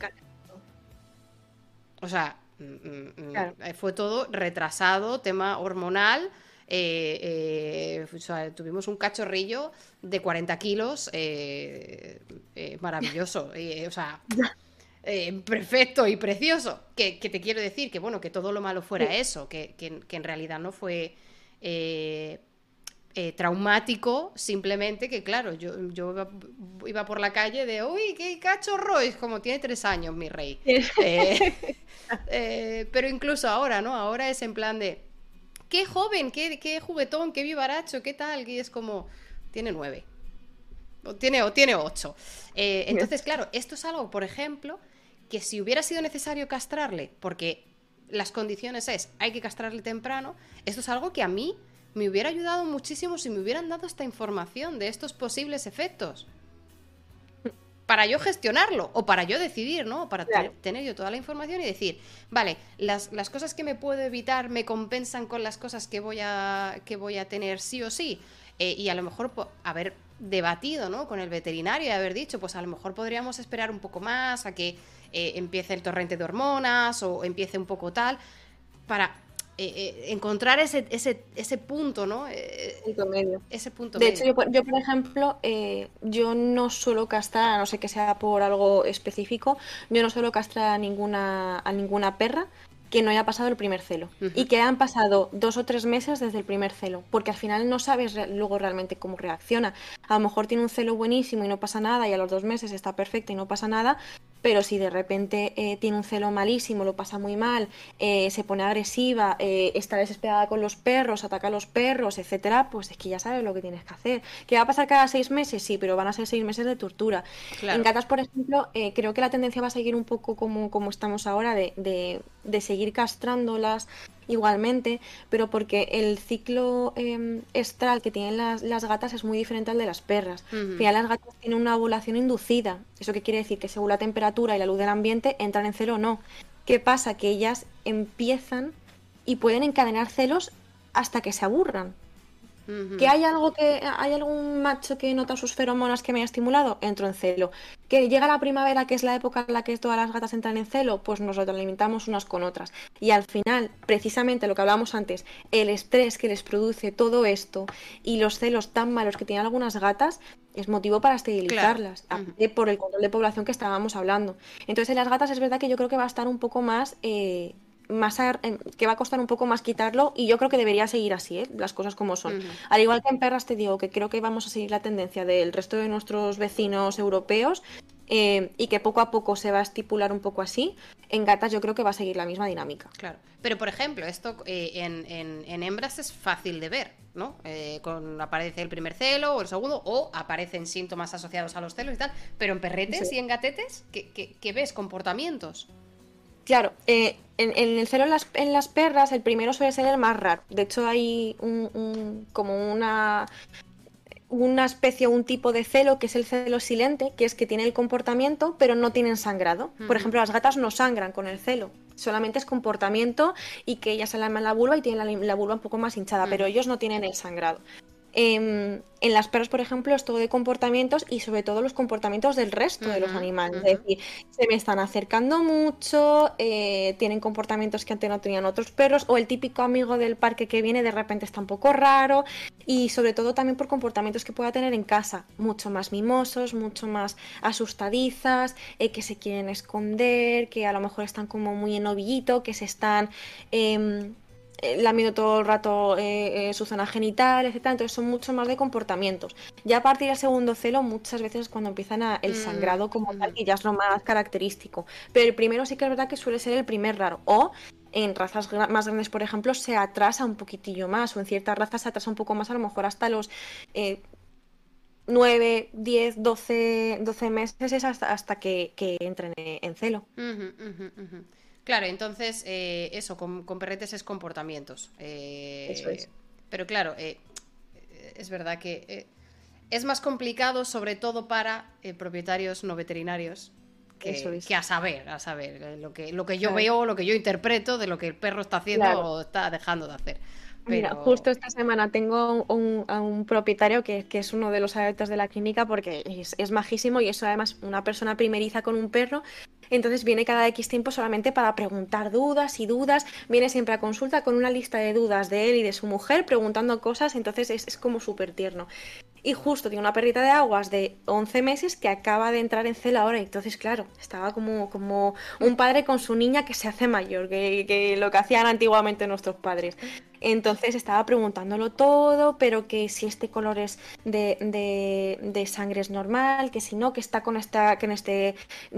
O sea, mm, mm, mm, eh, fue todo retrasado, tema hormonal. Eh, eh, tuvimos un cachorrillo de 40 kilos, maravilloso, o sea, [LAUGHS] perfecto y precioso. Que, te quiero decir que, bueno, que todo lo malo fuera eso, que, en realidad no fue traumático, simplemente que, claro, yo, yo iba, por la calle de, uy, qué cachorro, es como tiene tres años, mi rey. [LAUGHS] Eh, pero incluso ahora, ¿no? Ahora es en plan de, qué joven, qué, qué juguetón, qué vivaracho, qué tal, y es como, tiene nueve. O tiene, o tiene ocho. Eh, entonces, claro, esto es algo, por ejemplo, que si hubiera sido necesario castrarle, porque las condiciones es, hay que castrarle temprano, esto es algo que a mí me hubiera ayudado muchísimo si me hubieran dado esta información de estos posibles efectos para yo gestionarlo o para yo decidir, ¿no? Para tener yo toda la información y decir, vale, las, cosas que me puedo evitar me compensan con las cosas que voy a, que voy a tener sí o sí. Eh, y a lo mejor haber debatido, ¿no? Con el veterinario y haber dicho, pues a lo mejor podríamos esperar un poco más a que eh, empiece el torrente de hormonas o empiece un poco tal, para eh, eh, encontrar ese, ese, ese punto, ¿no? Eh, punto medio. Ese punto de hecho, yo, yo, por ejemplo, yo no suelo castrar, a no sé que sea por algo específico, yo no suelo castrar a ninguna, a ninguna perra que no haya pasado el primer celo y que han pasado dos o tres meses desde el primer celo, porque al final no sabes luego realmente cómo reacciona. A lo mejor tiene un celo buenísimo y no pasa nada y a los dos meses está perfecta y no pasa nada, pero si de repente eh, tiene un celo malísimo, lo pasa muy mal, eh, se pone agresiva, eh, está desesperada con los perros, ataca a los perros, etcétera, pues es que ya sabes lo que tienes que hacer. ¿Qué va a pasar cada seis meses? Sí, pero van a ser seis meses de tortura. En gatas, por ejemplo, creo que la tendencia va a seguir un poco como, como estamos ahora, de, de, de seguir castrándolas igualmente, pero porque el ciclo em, estral que tienen las, las, gatas es muy diferente al de las perras. ya las gatas tienen una ovulación inducida. ¿Eso qué quiere decir? Que según la temperatura y la luz del ambiente entran en celo o no. ¿Qué pasa? Que ellas empiezan y pueden encadenar celos hasta que se aburran. ¿Que hay algo que hay algún macho que nota sus feromonas que me ha estimulado? Entro en celo. ¿Que llega la primavera, que es la época en la que todas las gatas entran en celo? Pues nos alimentamos unas con otras. Y al final, precisamente lo que hablábamos antes, el estrés que les produce todo esto y los celos tan malos que tienen algunas gatas es motivo para esterilizarlas, por el control de población que estábamos hablando. Entonces, en las gatas es verdad que yo creo que va a estar un poco más eh, más que va a costar un poco más quitarlo y yo creo que debería seguir así, ¿eh? las cosas como son. Al igual que en perras te digo que creo que vamos a seguir la tendencia del resto de nuestros vecinos europeos eh, y que poco a poco se va a estipular un poco así, en gatas yo creo que va a seguir la misma dinámica. Claro, pero por ejemplo, esto eh, en, hembras es fácil de ver, ¿no? con, aparece el primer celo o el segundo, o aparecen síntomas asociados a los celos y tal, pero en perretes y en gatetes, qué ves? ¿Comportamientos? Claro, eh, en, el celo en las, perras, el primero suele ser el más raro. De hecho, hay un, como una, una especie o un tipo de celo que es el celo silente, que es que tiene el comportamiento, pero no tienen sangrado. Por ejemplo, las gatas no sangran con el celo. Solamente es comportamiento y que ellas se lamen la vulva y tienen la, vulva un poco más hinchada, pero ellos no tienen el sangrado. Em, en las perras, por ejemplo, es todo de comportamientos y sobre todo los comportamientos del resto de los animales. Es decir, se me están acercando mucho, eh, tienen comportamientos que antes no tenían otros perros, o el típico amigo del parque que viene de repente está un poco raro, y sobre todo también por comportamientos que pueda tener en casa, mucho más mimosos, mucho más asustadizas, eh, que se quieren esconder, que a lo mejor están como muy en ovillito, que se están... Eh, lamiendo todo el rato eh, eh, su zona genital, etcétera. Entonces son mucho más de comportamientos. Ya a partir del segundo celo, muchas veces es cuando empiezan a, el mm, sangrado como tal, que ya es lo más característico. Pero el primero sí que es verdad que suele ser el primer raro. O en razas más grandes, por ejemplo, se atrasa un poquitillo más, o en ciertas razas se atrasa un poco más, a lo mejor hasta los 9, 10, 12, 12 meses es hasta, hasta que, entren en celo. Claro, entonces eh, eso, con, perretes es comportamientos. Eh, eso es. Pero claro, eh, es verdad que es más complicado, sobre todo para propietarios no veterinarios, que, que, a saber, a saber, lo que, lo que yo veo, lo que yo interpreto de lo que el perro está haciendo o está dejando de hacer. Mira, justo esta semana tengo un, a un propietario que, que, es uno de los adeptos de la clínica porque es, es, majísimo y es además una persona primeriza con un perro. Entonces viene cada X tiempo solamente para preguntar dudas y dudas. Viene siempre a consulta con una lista de dudas de él y de su mujer preguntando cosas. Entonces es, es como súper tierno y justo tiene una perrita de aguas de 11 meses que acaba de entrar en celo ahora. Entonces, claro, estaba como, como un padre con su niña que se hace mayor, que, lo que hacían antiguamente nuestros padres. Entonces estaba preguntándolo todo, pero que si este color es de, sangre es normal, que si no, que está con esta, que en este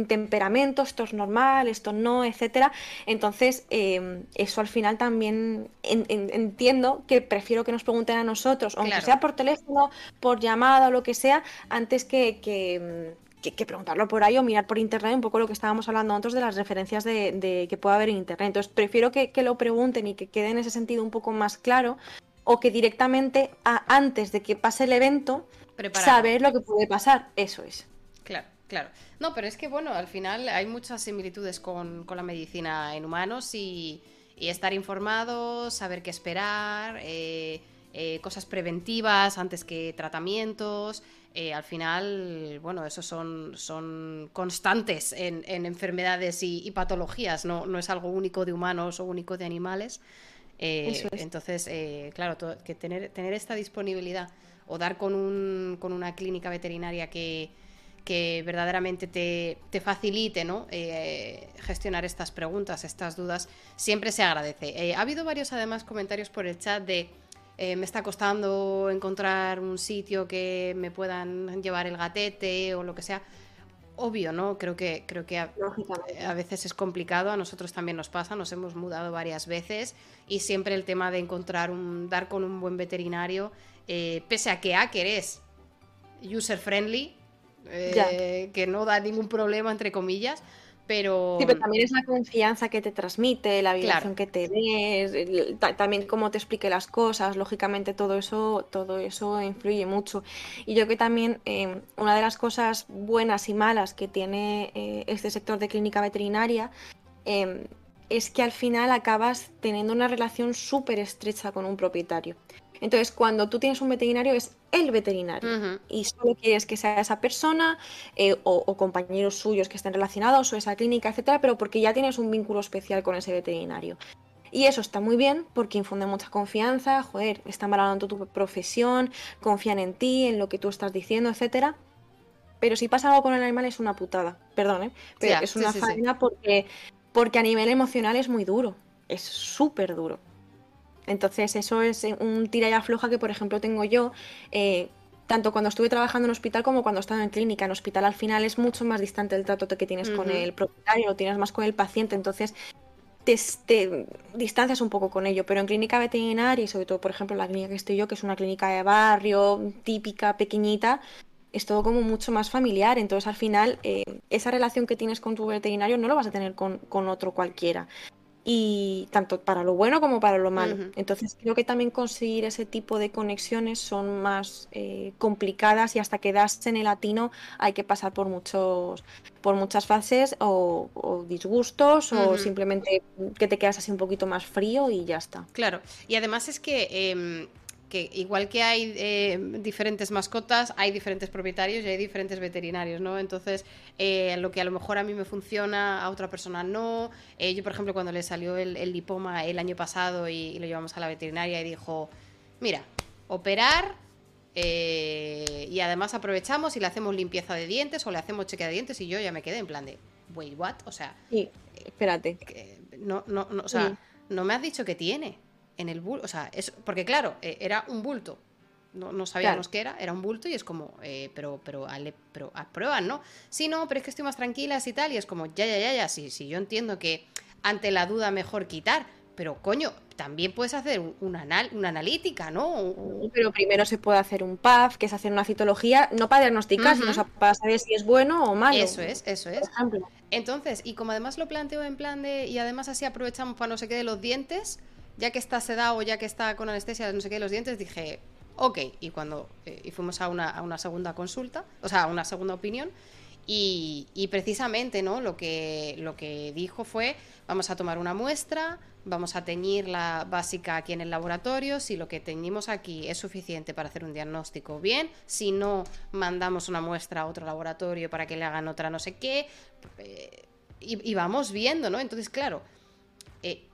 temperamento, esto es normal, esto no, etcétera. Entonces, em, eso al final también entiendo que prefiero que nos pregunten a nosotros, aunque sea por teléfono, por llamada o lo que sea, antes que, que, preguntarlo por ahí o mirar por internet un poco lo que estábamos hablando antes de las referencias de, que pueda haber en internet. Entonces prefiero que, lo pregunten y que quede en ese sentido un poco más claro o que directamente antes de que pase el evento saber lo que puede pasar. Eso es. Claro. No, pero es que bueno, al final hay muchas similitudes con, la medicina en humanos y, estar informados, saber qué esperar. Eh, eh, cosas preventivas antes que tratamientos. Eh, al final, bueno, esos son, son constantes en, enfermedades y, patologías, no, no, es algo único de humanos o único de animales. Eh, entonces, claro, que tener, tener esta disponibilidad o dar con, un, con una clínica veterinaria que, que verdaderamente te, te facilite ¿no? gestionar estas preguntas, estas dudas, siempre se agradece. ha habido varios además comentarios por el chat de eh, me está costando encontrar un sitio que me puedan llevar el gatete o lo que sea. Obvio, ¿no? Creo que, creo que a, veces es complicado, a nosotros también nos pasa, nos hemos mudado varias veces y siempre el tema de encontrar un, dar con un buen veterinario, eh, pese a que Acker es user friendly, eh, que no da ningún problema, entre comillas, Pero... Sí, pero también es la confianza que te transmite, la vibración que te des, también cómo te explique las cosas, lógicamente todo eso, todo eso influye mucho. Y yo que también em, una de las cosas buenas y malas que tiene eh, este sector de clínica veterinaria em, es que al final acabas teniendo una relación súper estrecha con un propietario. Entonces, cuando tú tienes un veterinario, es el veterinario. Y solo quieres que sea esa persona eh, o, compañeros suyos que estén relacionados o esa clínica, etcétera, pero porque ya tienes un vínculo especial con ese veterinario. Y eso está muy bien porque infunde mucha confianza, joder, están valorando tu profesión, confían en ti, en lo que tú estás diciendo, etcétera. Pero si pasa algo con el animal es una putada, perdón, ¿eh? Pero es una faena porque, porque a nivel emocional es muy duro, es súper duro. Entonces eso es un tira y afloja que, por ejemplo, tengo yo. Eh, tanto cuando estuve trabajando en hospital como cuando estaba en clínica. En hospital al final es mucho más distante el trato que tienes con el propietario, lo tienes más con el paciente, entonces te, distancias un poco con ello. Pero en clínica veterinaria y sobre todo, por ejemplo, la clínica que estoy yo, que es una clínica de barrio, típica, pequeñita, es todo como mucho más familiar. Entonces al final eh, esa relación que tienes con tu veterinario no lo vas a tener con, con otro cualquiera y tanto para lo bueno como para lo malo. Entonces creo que también conseguir ese tipo de conexiones son más eh, complicadas y hasta que das en el latino hay que pasar por muchos por muchas fases o, disgustos o simplemente que te quedas así un poquito más frío y ya está. Claro, y además es que em, que igual que hay eh, diferentes mascotas, hay diferentes propietarios y hay diferentes veterinarios, ¿no? Entonces, eh, lo que a lo mejor a mí me funciona, a otra persona no. Eh, yo, por ejemplo, cuando le salió el, lipoma el año pasado y, lo llevamos a la veterinaria y dijo, mira, operar y además aprovechamos y le hacemos limpieza de dientes o le hacemos chequeo de dientes y yo ya me quedé en plan de, wait, what? O sea... Sí, espérate. No, no, no, o sea, no me has dicho que tiene en el bulto, o sea, es, porque claro, eh, era un bulto, no, no sabíamos qué era, era un bulto y es como, eh, pero, pero, ale, pero aprueban, ¿no? Sí, no, pero es que estoy más tranquila y tal, y es como, ya, ya, ya, ya, sí, sí, yo entiendo que ante la duda mejor quitar, pero coño, también puedes hacer una, anal una analítica, ¿no? Pero primero se puede hacer un PAF, que es hacer una citología, no para diagnosticar, sino para saber si es bueno o malo. Eso es, eso es. Entonces, y como además lo planteo en plan de, y además así aprovechamos para no sé qué de los dientes, ya que está sedado, ya que está con anestesia, no sé qué, los dientes, dije, ok. Y cuando eh, y fuimos a una, a una, segunda consulta, o sea, a una segunda opinión, y, y, precisamente ¿no? lo, que, lo que dijo fue, vamos a tomar una muestra, vamos a teñir la básica aquí en el laboratorio, si lo que teñimos aquí es suficiente para hacer un diagnóstico, bien, si no, mandamos una muestra a otro laboratorio para que le hagan otra no sé qué, eh, y, vamos viendo, ¿no? Entonces, claro, eh,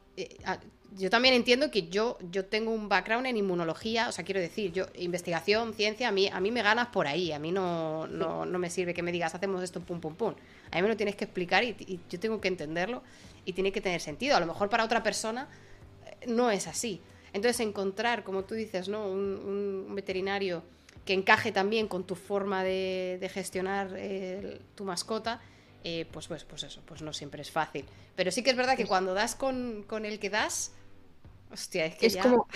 yo también entiendo que yo, yo tengo un background en inmunología, o sea, quiero decir, yo, investigación, ciencia, a mí, a mí me ganas por ahí, a mí no, no, me sirve que me digas, hacemos esto, pum, pum, pum. A mí me lo tienes que explicar y, yo tengo que entenderlo y tiene que tener sentido. A lo mejor para otra persona eh, no es así. Entonces, encontrar, como tú dices, ¿no? un, veterinario que encaje también con tu forma de, gestionar eh, tu mascota, eh, pues, pues, pues eso, pues no siempre es fácil. Pero sí que es verdad que cuando das con, con el que das, Hostia, es que es como. [LAUGHS]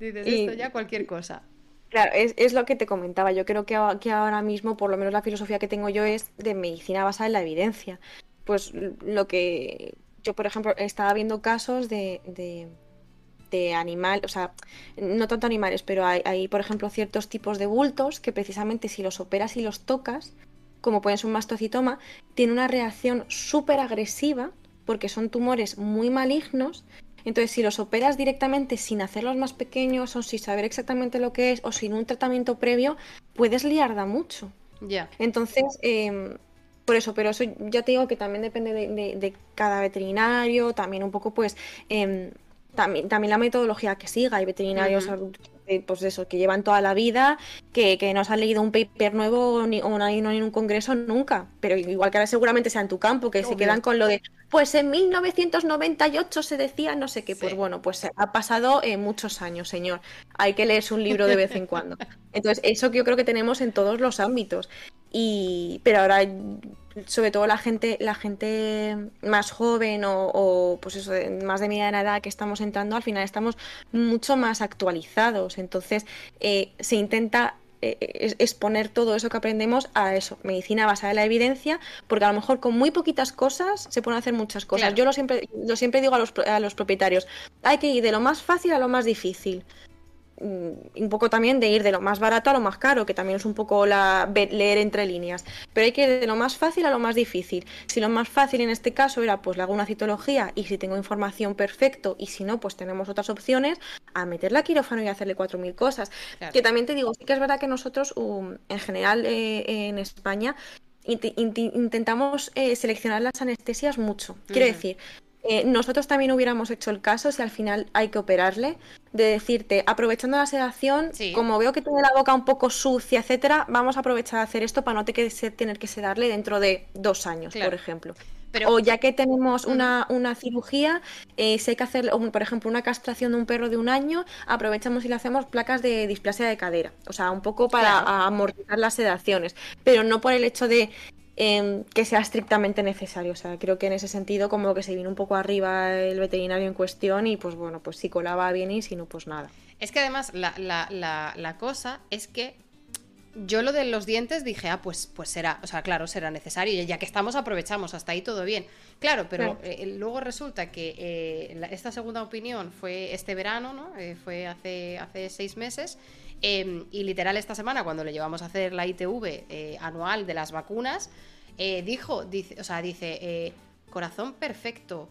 Dices esto ya cualquier cosa. Claro, es, lo que te comentaba. Yo creo que, que, ahora mismo, por lo menos la filosofía que tengo yo es de medicina basada en la evidencia. Pues lo que yo, por ejemplo, estaba viendo casos de, de, de animales, o sea, no tanto animales, pero hay, hay, por ejemplo, ciertos tipos de bultos que precisamente si los operas y los tocas, como pueden ser un mastocitoma, tiene una reacción súper agresiva porque son tumores muy malignos entonces, si los operas directamente sin hacerlos más pequeños o sin saber exactamente lo que es o sin un tratamiento previo, puedes liarda mucho. Ya. Entonces, em, por eso, pero eso ya te digo que también depende de, cada veterinario, también un poco pues... Em, también, también la metodología que siga. Hay veterinarios eh, pues eso, que llevan toda la vida, que, que no se han leído un paper nuevo ni, o no hay en un congreso nunca. Pero igual que ahora seguramente sea en tu campo, que se quedan con lo de, pues en 1998 se decía no sé qué. Pues bueno, pues ha pasado eh, muchos años, señor. Hay que leerse un libro de vez en cuando. [LAUGHS] Entonces, eso que yo creo que tenemos en todos los ámbitos. Y, pero ahora sobre todo la gente, la gente más joven o, pues eso, más de mediana edad que estamos entrando, al final estamos mucho más actualizados. Entonces, eh, se intenta eh, exponer todo eso que aprendemos a eso, medicina basada en la evidencia, porque a lo mejor con muy poquitas cosas se pueden hacer muchas cosas. Yo lo siempre, lo siempre digo a los, a los propietarios, hay que ir de lo más fácil a lo más difícil. Mm, un poco también de ir de lo más barato a lo más caro, que también es un poco la leer entre líneas. Pero hay que ir de lo más fácil a lo más difícil. Si lo más fácil en este caso era pues le hago una citología y si tengo información perfecto y si no pues tenemos otras opciones a meterla a quirófano y hacerle 4.000 cosas. Que también te digo, sí que es verdad que nosotros um, en general eh, en España intentamos eh, seleccionar las anestesias mucho. Quiero decir, eh, nosotros también hubiéramos hecho el caso si al final hay que operarle, de decirte, aprovechando la sedación, como veo que tiene la boca un poco sucia, etcétera, vamos a aprovechar a hacer esto para no tener que sedarle dentro de dos años, por ejemplo. O ya que tenemos una, cirugía, eh, si hay que hacer, por ejemplo, una castración de un perro de un año, aprovechamos y le hacemos placas de displasia de cadera. O sea, un poco para amortizar las sedaciones. Pero no por el hecho de Em, que sea estrictamente necesario. O sea, creo que en ese sentido como que se viene un poco arriba el veterinario en cuestión y pues bueno, pues si colaba bien y si no, pues nada. Es que además la, la, la, la cosa es que yo lo de los dientes dije, ah, pues, pues será, o sea, claro, será necesario, y ya que estamos aprovechamos, hasta ahí todo bien. Claro, pero eh, luego resulta que eh, esta segunda opinión fue este verano, ¿no? Eh, fue hace, hace seis meses, Em, y literal esta semana, cuando le llevamos a hacer la ITV eh, anual de las vacunas, eh, dijo, dice, o sea, dice, eh, corazón perfecto,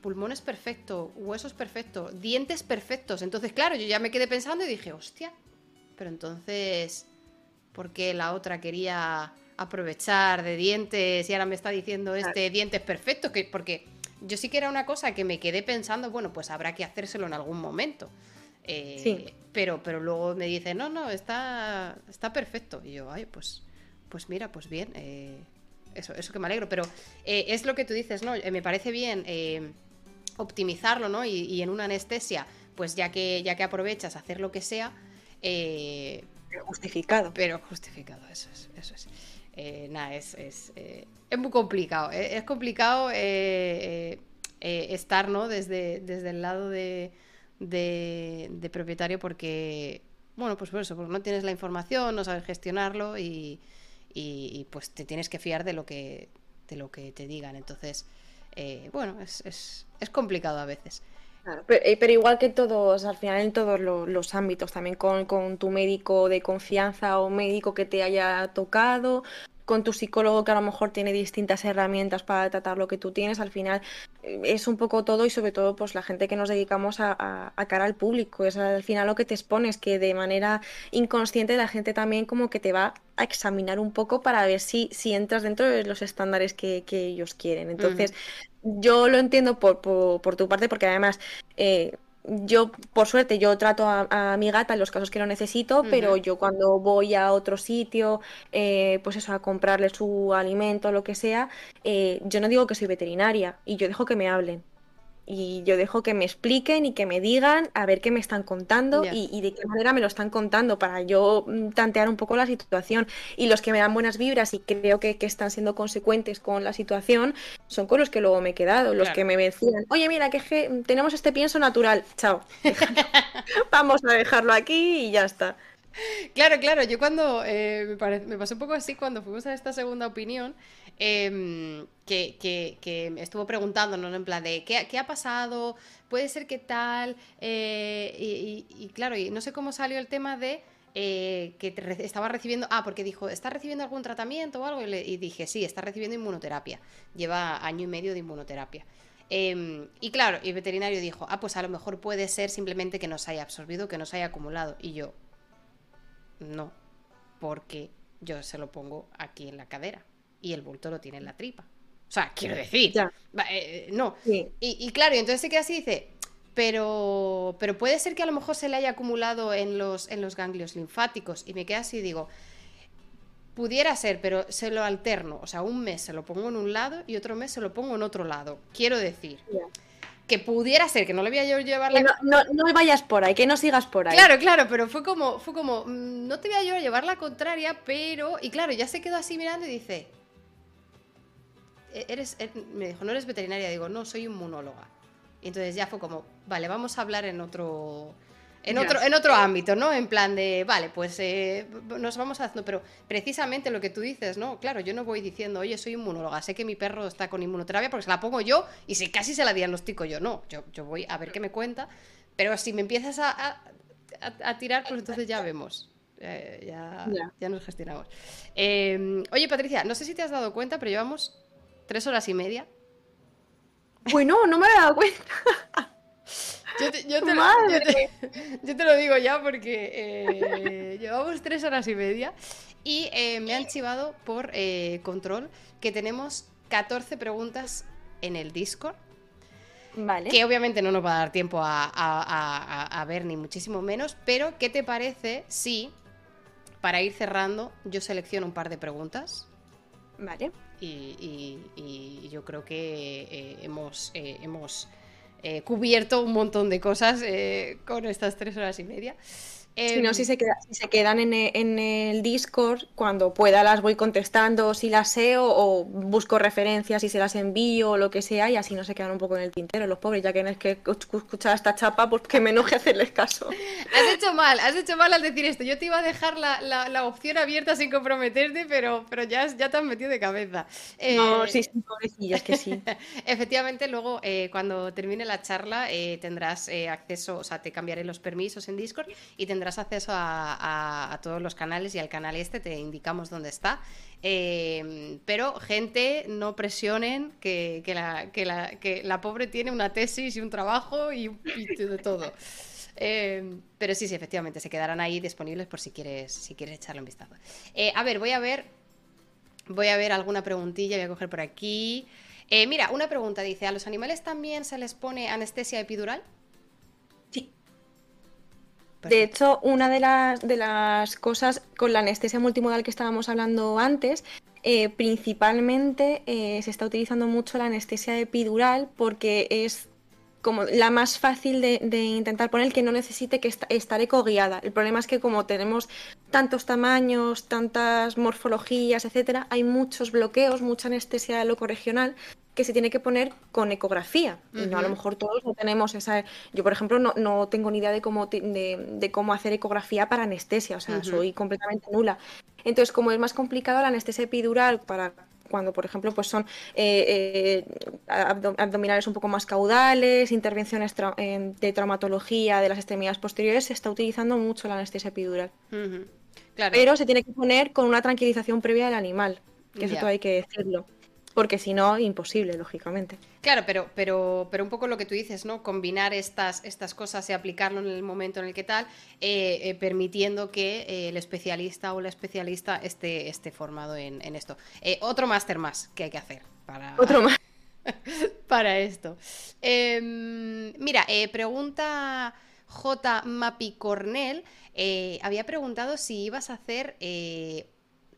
pulmones perfecto, huesos perfecto, dientes perfectos. Entonces, claro, yo ya me quedé pensando y dije, hostia, pero entonces, ¿por qué la otra quería aprovechar de dientes y ahora me está diciendo este dientes perfectos? Que, porque yo sí que era una cosa que me quedé pensando, bueno, pues habrá que hacérselo en algún momento. Eh, pero, pero luego me dice, no, no, está, está perfecto. Y yo, ay, pues, pues mira, pues bien. Eh, eso, eso que me alegro. Pero eh, es lo que tú dices, ¿no? me parece bien optimizarlo, ¿no? Y, en una anestesia, pues ya que, ya que aprovechas hacer lo que sea. pero justificado. Pero justificado, eso es. Eso es. nada, es, es, es, muy complicado. Es, complicado estar, ¿no? Desde, desde el lado de de, propietario porque, bueno, pues por eso, porque no tienes la información, no sabes gestionarlo y, pues te tienes que fiar de lo que, de lo que te digan. Entonces, eh, bueno, es, es, es, complicado a veces. Eh, pero, igual que todos, al final en todos los, ámbitos, también con, con, tu médico de confianza o médico que te haya tocado, con tu psicólogo que a lo mejor tiene distintas herramientas para tratar lo que tú tienes, al final eh, es un poco todo y sobre todo pues la gente que nos dedicamos a, cara al público, es al final lo que te expones, que de manera inconsciente la gente también como que te va a examinar un poco para ver si, si entras dentro de los estándares que, ellos quieren. Entonces, yo lo entiendo por, por, tu parte porque además... Eh, yo, por suerte, yo trato a, mi gata en los casos que lo necesito, pero yo cuando voy a otro sitio, eh, pues eso, a comprarle su alimento, lo que sea, eh, yo no digo que soy veterinaria y yo dejo que me hablen y yo dejo que me expliquen y que me digan a ver qué me están contando y, de qué manera me lo están contando para yo mm, tantear un poco la situación. Y los que me dan buenas vibras y creo que, están siendo consecuentes con la situación son con los que luego me he quedado, los que me decían, oye, mira, que tenemos este pienso natural, chao, [LAUGHS] vamos a dejarlo aquí y ya está. Claro, claro, yo cuando eh, me, pasó un poco así cuando fuimos a esta segunda opinión. Em, que, estuvo preguntándonos en plan de ¿qué, ha pasado? ¿Puede ser que tal? Eh, y, claro, y no sé cómo salió el tema de eh, que estaba recibiendo, ah, porque dijo, ¿está recibiendo algún tratamiento o algo? Y, dije, sí, está recibiendo inmunoterapia. Lleva año y medio de inmunoterapia. Em, y claro, el veterinario dijo, ah, pues a lo mejor puede ser simplemente que nos haya absorbido, que nos haya acumulado. Y yo, no, porque yo se lo pongo aquí en la cadera y el bulto lo tiene en la tripa. O sea, quiero decir, eh, no. Y, claro, y entonces se queda así y dice, pero, pero puede ser que a lo mejor se le haya acumulado en los, en los ganglios linfáticos. Y me queda así y digo, pudiera ser, pero se lo alterno. O sea, un mes se lo pongo en un lado y otro mes se lo pongo en otro lado. Quiero decir. Que pudiera ser, que no le voy a yo llevar la... No, no, no, vayas por ahí, que no sigas por ahí. Claro, claro, pero fue como, fue como, mm, no te voy a yo llevar la contraria, pero... Y claro, ya se quedó así mirando y dice, e-, eres, er-", me dijo, no eres veterinaria, digo, no, soy inmunóloga. Y entonces ya fue como, vale, vamos a hablar en otro, En otro, en otro ámbito, ¿no? En plan de, vale, pues eh, nos vamos haciendo, pero precisamente lo que tú dices, ¿no? Claro, yo no voy diciendo, oye, soy inmunóloga, sé que mi perro está con inmunoterapia porque se la pongo yo y si casi se la diagnostico yo, no, yo, yo voy a ver qué me cuenta, pero si me empiezas a, a, tirar, pues entonces ya vemos. Eh, ya, ya, nos gestionamos. Em, oye, Patricia, no sé si te has dado cuenta, pero llevamos tres horas y media. Bueno, no me he dado cuenta. [LAUGHS] Yo te, [LAUGHS] yo, te, lo digo ya porque eh, llevamos tres horas y media y eh, me han chivado por eh, control que tenemos 14 preguntas en el Discord. Vale. Que obviamente no nos va a dar tiempo a, ver, ni muchísimo menos. Pero, ¿qué te parece si, para ir cerrando, yo selecciono un par de preguntas? Vale. Y, yo creo que hemos, hemos eh, cubierto un montón de cosas eh, con estas tres horas y media. Si no, em, si se, se quedan en el, en el, Discord, cuando pueda las voy contestando si las sé o, busco referencias y se las envío o lo que sea y así no se quedan un poco en el tintero los pobres, ya que es que escuchar esta chapa, pues que me enoje hacerles caso. [LAUGHS] Has hecho mal, has hecho mal al decir esto. Yo te iba a dejar la, la, opción abierta sin comprometerte, pero, pero ya, ya te has metido de cabeza. no, eh, sí, sí, pobrecillas que sí. [LAUGHS] Efectivamente, luego eh, cuando termine la charla eh, tendrás acceso, o sea, te cambiaré los permisos en Discord y tendrás tendrás acceso a, todos los canales y al canal este te indicamos dónde está. Eh, pero, gente, no presionen que, la, pobre tiene una tesis y un trabajo y, de todo. [LAUGHS] Eh, pero sí, sí, efectivamente, se quedarán ahí disponibles por si quieres, si quieres echarle un vistazo. Eh, a ver, voy a ver. Voy a ver alguna preguntilla, voy a coger por aquí. mira, una pregunta dice: ¿A los animales también se les pone anestesia epidural? De hecho, una de las, de las cosas con la anestesia multimodal que estábamos hablando antes, eh, principalmente eh, se está utilizando mucho la anestesia epidural porque es como la más fácil de, intentar poner que no necesite que estar ecoguiada. El problema es que como tenemos tantos tamaños, tantas morfologías, etcétera, hay muchos bloqueos, mucha anestesia locorregional que se tiene que poner con ecografía. y no, a lo mejor todos no tenemos esa. Yo, por ejemplo, no, no tengo ni idea de cómo, de, cómo hacer ecografía para anestesia, o sea, soy completamente nula. Entonces, como es más complicado la anestesia epidural para cuando, por ejemplo, pues son eh, eh, abdominales un poco más caudales, intervenciones de traumatología de las extremidades posteriores, se está utilizando mucho la anestesia epidural. Pero se tiene que poner con una tranquilización previa del animal, que eso todo hay que decirlo. Porque si no, imposible, lógicamente. Claro, pero, pero, pero un poco lo que tú dices, ¿no? Combinar estas, estas cosas y aplicarlo en el momento en el que tal, eh, eh, permitiendo que eh, el especialista o la especialista esté, esté formado en, esto. otro máster más que hay que hacer para. [LAUGHS] Otro más. [LAUGHS] para esto. Em, mira, pregunta J. Mapi Cornell. había preguntado si ibas a hacer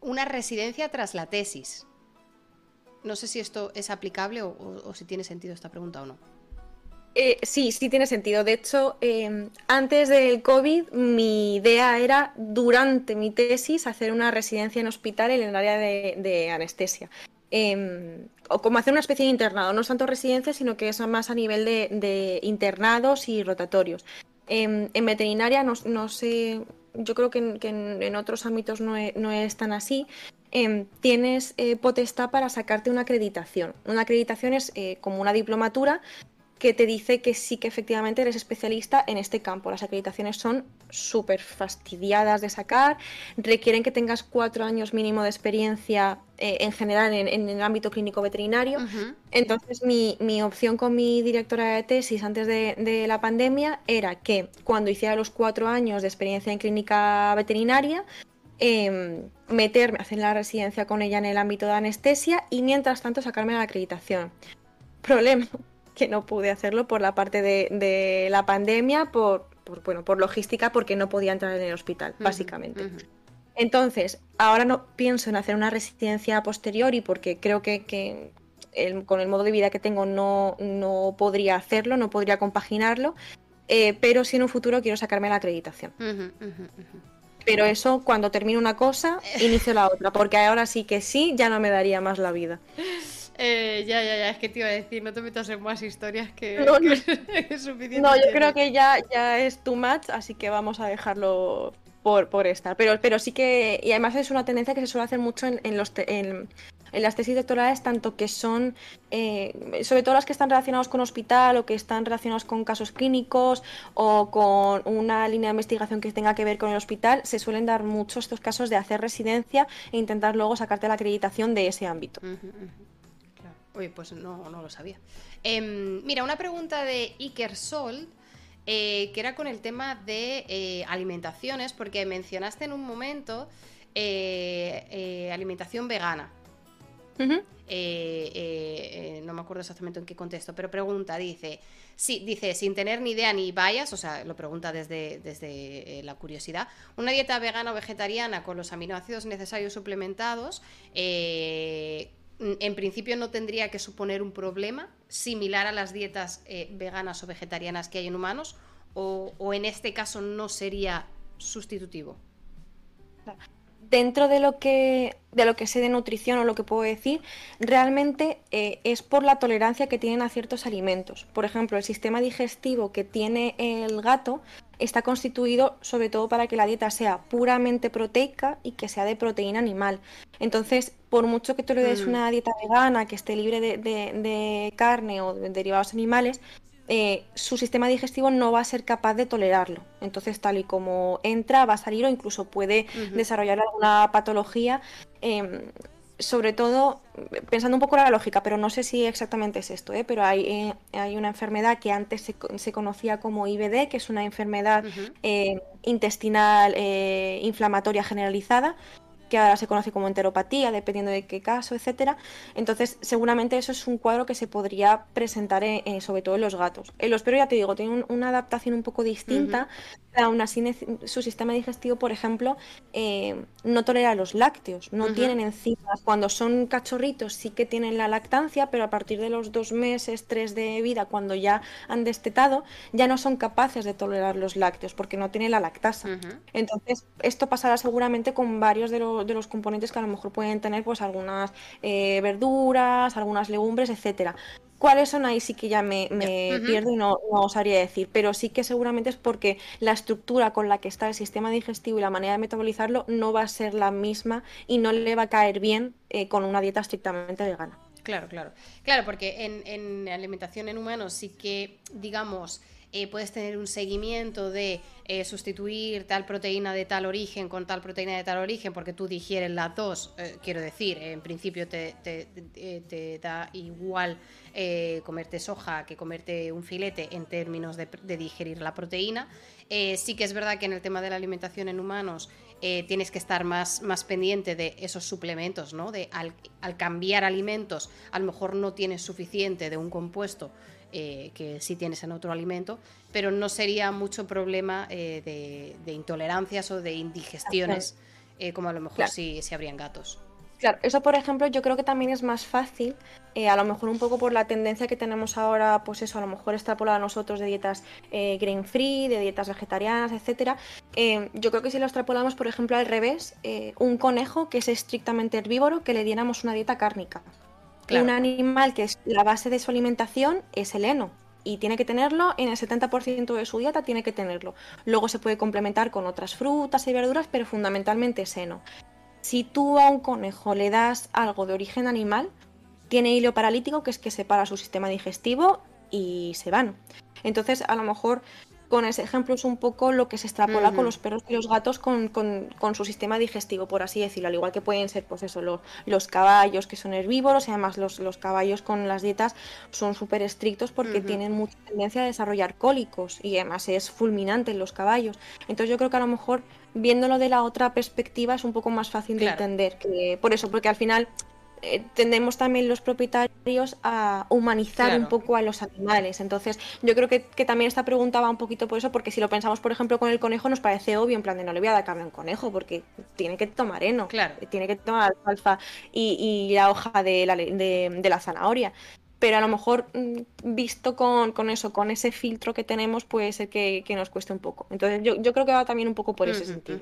una residencia tras la tesis. No sé si esto es aplicable o, si tiene sentido esta pregunta o no. Eh, sí, sí tiene sentido. De hecho, em, antes del COVID, mi idea era, durante mi tesis, hacer una residencia en hospital en el área de, anestesia. Em, o como hacer una especie de internado, no es tanto residencia, sino que es más a nivel de, internados y rotatorios. Em, en veterinaria no, sé, yo creo que en, otros ámbitos no es tan así, Em, tienes eh, potestad para sacarte una acreditación. Una acreditación es eh, como una diplomatura que te dice que sí que efectivamente eres especialista en este campo. Las acreditaciones son súper fastidiadas de sacar, requieren que tengas cuatro años mínimo de experiencia eh, en general en, el ámbito clínico veterinario. Entonces mi, opción con mi directora de tesis antes de, de, la pandemia era que cuando hiciera los cuatro años de experiencia en clínica veterinaria, Em, meterme, hacer la residencia con ella en el ámbito de anestesia y mientras tanto sacarme la acreditación. Problema que no pude hacerlo por la parte de, la pandemia, por, bueno, por logística, porque no podía entrar en el hospital, básicamente. Entonces, ahora no pienso en hacer una residencia posterior y porque creo que, con el modo de vida que tengo no, no podría hacerlo, no podría compaginarlo, eh, pero sí en un futuro quiero sacarme la acreditación. Pero eso, cuando termino una cosa, [LAUGHS] inicio la otra, porque ahora sí que sí, ya no me daría más la vida. [LAUGHS] Eh, ya, ya, ya, es que te iba a decir, no te metas en más historias que, No, no. [LAUGHS] es suficiente. No, yo creo que ya, ya es too much, así que vamos a dejarlo por, por estar. Pero, pero sí que, y además es una tendencia que se suele hacer mucho en, en los te- en, en las tesis doctorales, tanto que son, eh, sobre todo las que están relacionadas con hospital o que están relacionadas con casos clínicos o con una línea de investigación que tenga que ver con el hospital, se suelen dar mucho estos casos de hacer residencia e intentar luego sacarte la acreditación de ese ámbito. Oye, pues no, no lo sabía. Em, mira, una pregunta de Iker Sol, eh, que era con el tema de eh, alimentaciones, porque mencionaste en un momento eh, alimentación vegana. No me acuerdo exactamente en qué contexto, pero pregunta, dice, sí, dice, sin tener ni idea ni vallas, o sea, lo pregunta desde, desde la curiosidad, una dieta vegana o vegetariana con los aminoácidos necesarios suplementados, eh, en principio no tendría que suponer un problema similar a las dietas eh, veganas o vegetarianas que hay en humanos, o, o en este caso no sería sustitutivo. dentro de lo que de lo que sé de nutrición o lo que puedo decir, realmente eh, es por la tolerancia que tienen a ciertos alimentos. Por ejemplo, el sistema digestivo que tiene el gato está constituido sobre todo para que la dieta sea puramente proteica y que sea de proteína animal. Entonces, por mucho que tú le des Mm. una dieta vegana que esté libre de, de- de carne o de derivados animales, eh, su sistema digestivo no va a ser capaz de tolerarlo. Entonces, tal y como entra, va a salir o incluso puede desarrollar alguna patología. eh, sobre todo, pensando un poco la lógica, pero no sé si exactamente es esto, ¿eh? pero hay, eh, hay una enfermedad que antes se, se conocía como IBD, que es una enfermedad eh, intestinal eh, inflamatoria generalizada, que ahora se conoce como enteropatía, dependiendo de qué caso, etcétera. Entonces, seguramente eso es un cuadro que se podría presentar en- en- sobre todo en los gatos. En los perros, ya te digo, tienen un- una adaptación un poco distinta, pero aún así su sistema digestivo, por ejemplo, eh, no tolera los lácteos, no tienen enzimas. Cuando son cachorritos sí que tienen la lactancia, pero a partir de los dos meses, tres de vida, cuando ya han destetado, ya no son capaces de tolerar los lácteos porque no tienen la lactasa. Entonces, esto pasará seguramente con varios de, lo- de los componentes que a lo mejor pueden tener pues algunas eh, verduras, algunas legumbres, etcétera. ¿Cuáles son ahí sí que ya me, pierdo y no, no os sabría decir? Pero sí que seguramente es porque la estructura con la que está el sistema digestivo y la manera de metabolizarlo no va a ser la misma y no le va a caer bien eh, con una dieta estrictamente vegana. Claro, claro. Claro, porque en, en alimentación en humanos sí que, digamos, eh, puedes tener un seguimiento de eh, sustituir tal proteína de tal origen con tal proteína de tal origen, porque tú digieres las dos. eh, quiero decir, en principio te, da igual comerte soja que comerte un filete en términos de, digerir la proteína. Sí que es verdad que en el tema de la alimentación en humanos tienes que estar más, más pendiente de esos suplementos, ¿no? De al cambiar alimentos, a lo mejor no tienes suficiente de un compuesto eh, que sí tienes en otro alimento, pero no sería mucho problema eh, de, de intolerancias o de indigestiones, eh, como a lo mejor Claro. si, si habrían gatos. Claro, eso por ejemplo yo creo que también es más fácil, eh, a lo mejor un poco por la tendencia que tenemos ahora, pues eso, a lo mejor extrapolada a nosotros de dietas eh, grain free, de dietas vegetarianas. Eh, yo creo que si lo extrapolamos, por ejemplo, al revés, un conejo que es estrictamente herbívoro, que le diéramos una dieta cárnica. Un animal que es la base de su alimentación es el heno. Y tiene que tenerlo, en el 70% de su dieta tiene que tenerlo. Luego se puede complementar con otras frutas y verduras, pero fundamentalmente es heno. Si tú a un conejo le das algo de origen animal, tiene hilo paralítico, que es que separa su sistema digestivo y se van. Entonces, a lo mejor con ese ejemplo es un poco lo que se extrapola con los perros y los gatos con, con- con su sistema digestivo, por así decirlo. Al igual que pueden ser, pues eso, los, los caballos que son herbívoros y además los, los caballos con las dietas son súper estrictos porque tienen mucha tendencia a desarrollar cólicos y además es fulminante en los caballos. Entonces yo creo que a lo mejor viéndolo de la otra perspectiva es un poco más fácil de entender. Que, por eso, porque al final eh, tendemos también los propietarios a humanizar Claro. un poco a los animales. Entonces, yo creo que, que también esta pregunta va un poquito por eso, porque si lo pensamos, por ejemplo, con el conejo, nos parece obvio, en plan de no le voy a dar carne a un conejo, porque tiene que tomar heno, Claro. tiene que tomar alfalfa y, y la hoja de la, de, de la zanahoria. Pero a lo mejor mm, visto con, con eso, con ese filtro que tenemos, puede ser que, que nos cueste un poco. Entonces yo, yo creo que va también un poco por ese sentido.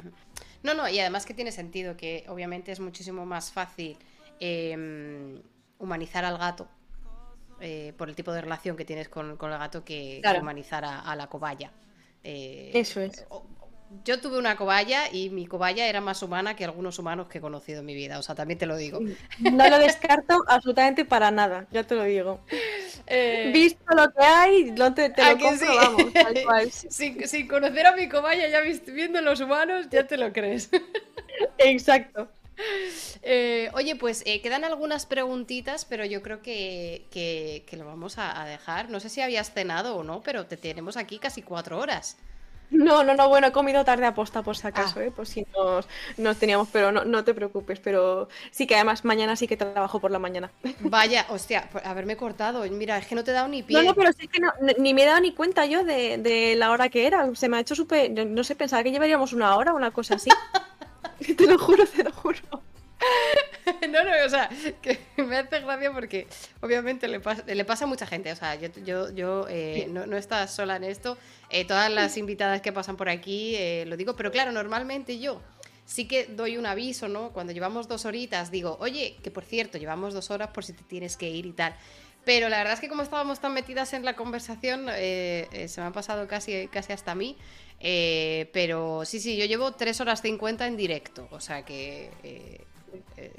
No, no, y además que tiene sentido que obviamente es muchísimo más fácil eh, humanizar al gato eh, por el tipo de relación que tienes con, con el gato que, Claro. que humanizar a, a la cobaya. Eh, Eso es. Yo tuve una cobaya y mi cobaya era más humana que algunos humanos que he conocido en mi vida, o sea, también te lo digo. No lo descarto [LAUGHS] absolutamente para nada, ya te lo digo. Eh, Visto lo que hay, no te, te ¿a lo compro, sí? vamos, tal cual. [LAUGHS] sin, sin conocer a mi cobaya, ya viendo los humanos, ya te lo crees. [LAUGHS] Exacto. [LAUGHS] Eh, oye, pues eh, quedan algunas preguntitas, pero yo creo que, que- que lo vamos a, a dejar. No sé si habías cenado o no, pero te tenemos aquí casi cuatro horas. No, no, no, bueno, he comido tarde aposta por si acaso, Ah. ¿eh? Por si nos, nos teníamos, pero no, no te preocupes, pero sí que además mañana sí que trabajo por la mañana. [LAUGHS] Vaya, hostia, por haberme cortado. Mira, es que no te he dado ni pie. No, no, pero sí que no, ni- me he dado ni cuenta yo de, de la hora que era. Se me ha hecho súper. No, no sé, pensaba que llevaríamos una hora o una cosa así. [LAUGHS] [LAUGHS] te lo juro, te lo juro. [LAUGHS] No, no, o sea, que [LAUGHS] me hace gracia porque obviamente le pasa, le pasa a mucha gente. O sea, yo, yo, yo eh, no, no estás sola en esto. Eh, todas las invitadas que pasan por aquí eh, lo digo, pero claro, normalmente yo sí que doy un aviso, ¿no? Cuando llevamos dos horitas, digo, oye, que por cierto, llevamos dos horas por si te tienes que ir y tal. Pero la verdad es que como estábamos tan metidas en la conversación, eh, eh, se me ha pasado casi, casi hasta a mí. Eh, pero sí, sí, yo llevo 3 horas 50 en directo. O sea que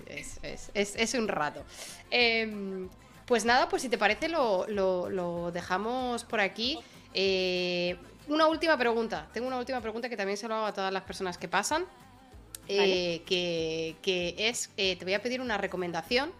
es, es- es- es un rato. Em, pues nada, pues si te parece lo, lo- lo dejamos por aquí. Una última pregunta. Tengo una última pregunta que también se lo hago a todas las personas que pasan. que, que es, te voy a pedir una recomendación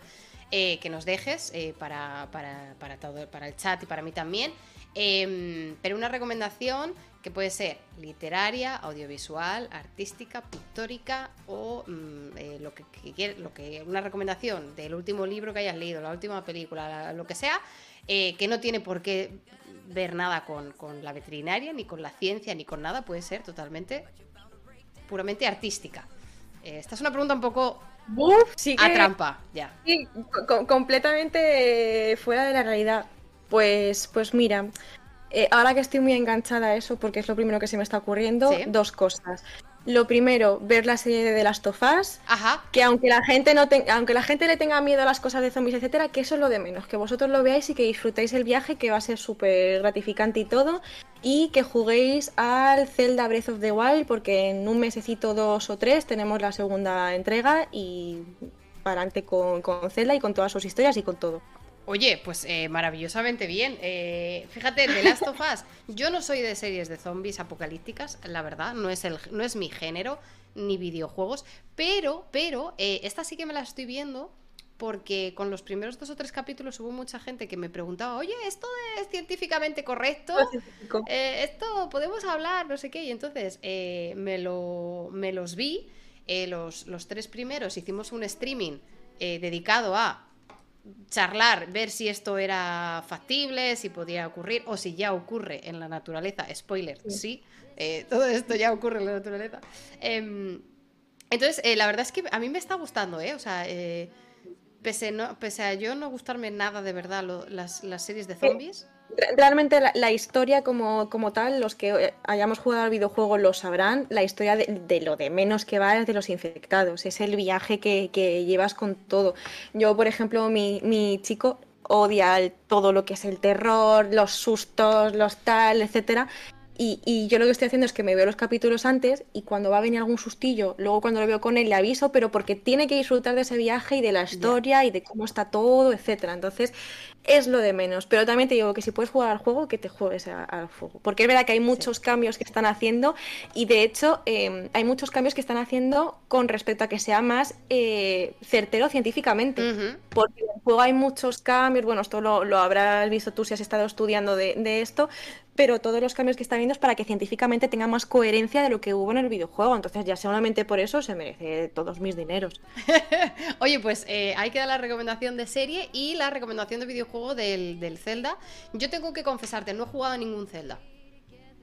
eh, que nos dejes eh, para, para, para todo, para el chat y para mí también. Em, pero una recomendación que puede ser literaria, audiovisual, artística, pictórica o mm, eh, lo que, que lo que una recomendación del último libro que hayas leído, la última película, la- lo que sea, que no tiene por qué ver nada con, con la veterinaria, ni con la ciencia, ni con nada, puede ser totalmente puramente artística. Eh, esta es una pregunta un poco Uf, sí que. a trampa, ya. Sí, completamente eh, fuera de la realidad. Pues, pues mira, eh, ahora que estoy muy enganchada a eso, porque es lo primero que se me está ocurriendo, Sí. dos cosas. Lo primero, ver la serie de of Us, Ajá. que aunque la gente no te- aunque la gente le tenga miedo a las cosas de zombies, etcétera, que eso es lo de menos, que vosotros lo veáis y que disfrutéis el viaje, que va a ser súper gratificante y todo, y que juguéis al Zelda Breath of the Wild, porque en un mesecito, dos o tres, tenemos la segunda entrega y para adelante con, con Zelda y con todas sus historias y con todo. Oye, pues eh, maravillosamente bien. Eh, fíjate, The Last of Us. [LAUGHS] Yo no soy de series de zombies apocalípticas, la verdad, no es, el, no es mi género, ni videojuegos, pero, pero, eh, esta sí que me la estoy viendo porque con los primeros dos o tres capítulos hubo mucha gente que me preguntaba, oye, ¿esto es científicamente correcto? Esto podemos hablar, no sé qué. Y entonces eh, me, lo, me los vi, los, los tres primeros, hicimos un streaming dedicado a charlar, ver si esto era factible, si podía ocurrir o si ya ocurre en la naturaleza. Spoiler, sí, eh, [LAUGHS] todo esto ya ocurre en la naturaleza. Em, entonces, eh, la verdad es que a mí me está gustando, ¿eh? O sea, eh, pese, no, pese a yo no gustarme nada de verdad lo- las, las series de zombies. Re- Realmente la, la historia como, como tal, los que eh, hayamos jugado al videojuego lo sabrán, la historia de, de lo de menos que va es de los infectados, es el viaje que, que llevas con todo. Yo, por ejemplo, mi, mi chico odia el- todo lo que es el terror, los sustos, los tal, etcétera. Y, y yo lo que estoy haciendo es que me veo los capítulos antes y cuando va a venir algún sustillo, luego cuando lo veo con él le aviso, pero porque tiene que disfrutar de ese viaje y de la historia y de cómo está todo, etcétera. Entonces, es lo de menos. Pero también te digo que si puedes jugar al juego, que te juegues al juego. Porque es verdad que hay muchos cambios que están haciendo y de hecho eh, hay muchos cambios que están haciendo con respecto a que sea más eh, certero científicamente. Porque en el juego hay muchos cambios, bueno, esto lo, lo habrás visto tú si has estado estudiando de, de esto, pero todos los cambios que están viendo es para que científicamente tenga más coherencia de lo que hubo en el videojuego. Entonces ya solamente por eso se merece todos mis dineros. [LAUGHS] Oye, pues eh, ahí queda la recomendación de serie y la recomendación de videojuego del, del Zelda. Yo tengo que confesarte, no he jugado a ningún Zelda.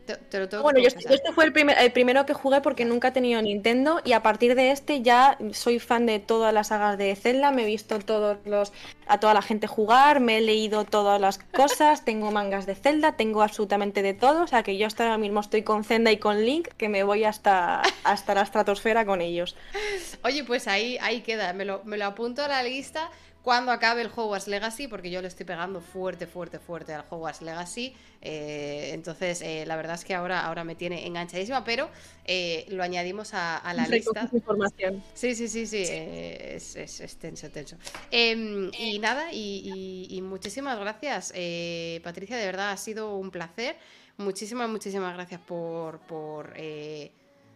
Te, te lo tengo Bueno, que yo este, este fue el, primer- el primero que jugué porque nunca he tenido Nintendo y a partir de este ya soy fan de todas las sagas de Zelda, me he visto todos los a toda la gente jugar, me he leído todas las cosas, [LAUGHS] tengo mangas de Zelda, tengo absolutamente de todo, o sea que yo hasta ahora mismo estoy con Zelda y con Link, que me voy hasta, hasta la estratosfera con ellos. [LAUGHS] Oye, pues ahí, ahí queda, me lo, me lo apunto a la lista cuando acabe el Hogwarts Legacy, porque yo le estoy pegando fuerte, fuerte, fuerte al Hogwarts Legacy. Eh, entonces, eh, la verdad es que ahora, ahora me tiene enganchadísima, pero eh, lo añadimos a, la lista. Información. Sí, sí, sí, sí, es, es, tenso, tenso. Em, y nada, y, muchísimas gracias, Patricia, de verdad ha sido un placer. Muchísimas, muchísimas gracias por, por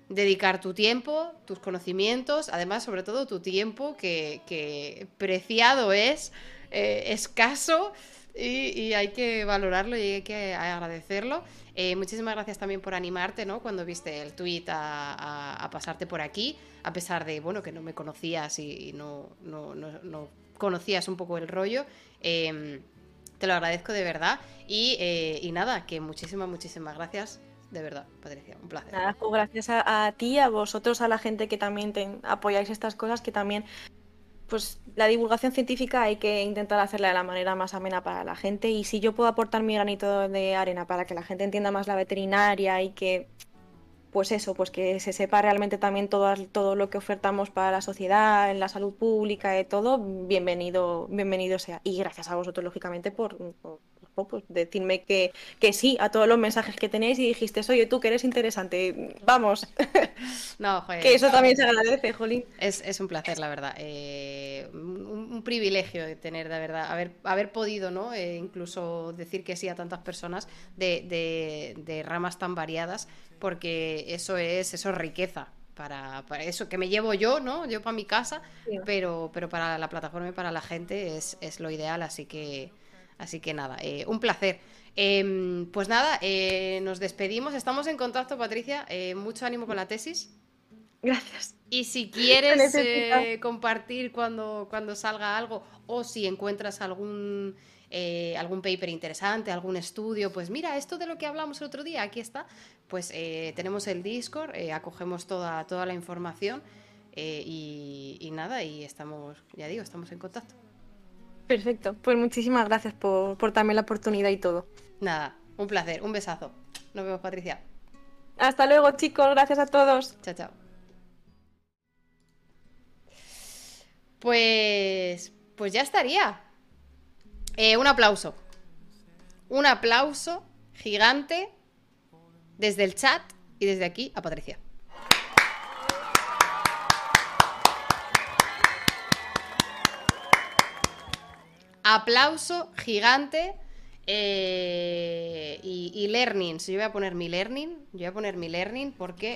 dedicar tu tiempo, tus conocimientos, además sobre todo tu tiempo, que, preciado es, eh, escaso y, hay que valorarlo y hay que agradecerlo. Eh, muchísimas gracias también por animarte, ¿no? Cuando viste el tweet a, pasarte por aquí, a pesar de, bueno, que no me conocías y no, no, conocías un poco el rollo. Em, te lo agradezco de verdad y, eh, y nada, que muchísimas, muchísimas gracias de verdad, Patricia, un placer. Pues gracias a, ti, a vosotros, a la gente que también apoyáis estas cosas, que también, pues la divulgación científica hay que intentar hacerla de la manera más amena para la gente y si yo puedo aportar mi granito de arena para que la gente entienda más la veterinaria y que pues eso, pues que se sepa realmente también todo, todo lo que ofertamos para la sociedad, en la salud pública y todo, bienvenido, bienvenido sea. Y gracias a vosotros, lógicamente, por pues decirme que, que, sí a todos los mensajes que tenéis y dijiste, oye, tú que eres interesante, vamos. [LAUGHS] No, joder. que eso también se agradece, Jolín. Es, un placer, la verdad. Eh, un, privilegio de tener, de verdad, haber, haber podido, ¿no? Eh, incluso decir que sí a tantas personas de, de, ramas tan variadas, porque eso es, eso es riqueza. Para, para, eso que me llevo yo, ¿no? Yo para mi casa, pero, pero para la plataforma y para la gente es, es lo ideal, así que Así que nada, eh, un placer. Em, pues nada, eh, nos despedimos. Estamos en contacto, Patricia. Eh, mucho ánimo con la tesis. Gracias. Y si quieres compartir cuando, cuando salga algo o si encuentras algún, algún paper interesante, algún estudio, pues mira, esto de lo que hablamos el otro día, aquí está. Pues tenemos el Discord, acogemos toda, toda la información y, y nada, y estamos, ya digo, estamos en contacto. Perfecto, pues muchísimas gracias por, por darme la oportunidad y todo. Nada, un placer, un besazo. Nos vemos, Patricia. Hasta luego, chicos, gracias a todos. Chao, chao. Pues, pues ya estaría. Eh, un aplauso. Un aplauso gigante desde el chat y desde aquí a Patricia. Aplauso gigante. Eh, y, learning, si yo voy a poner mi learning, yo voy a poner mi learning porque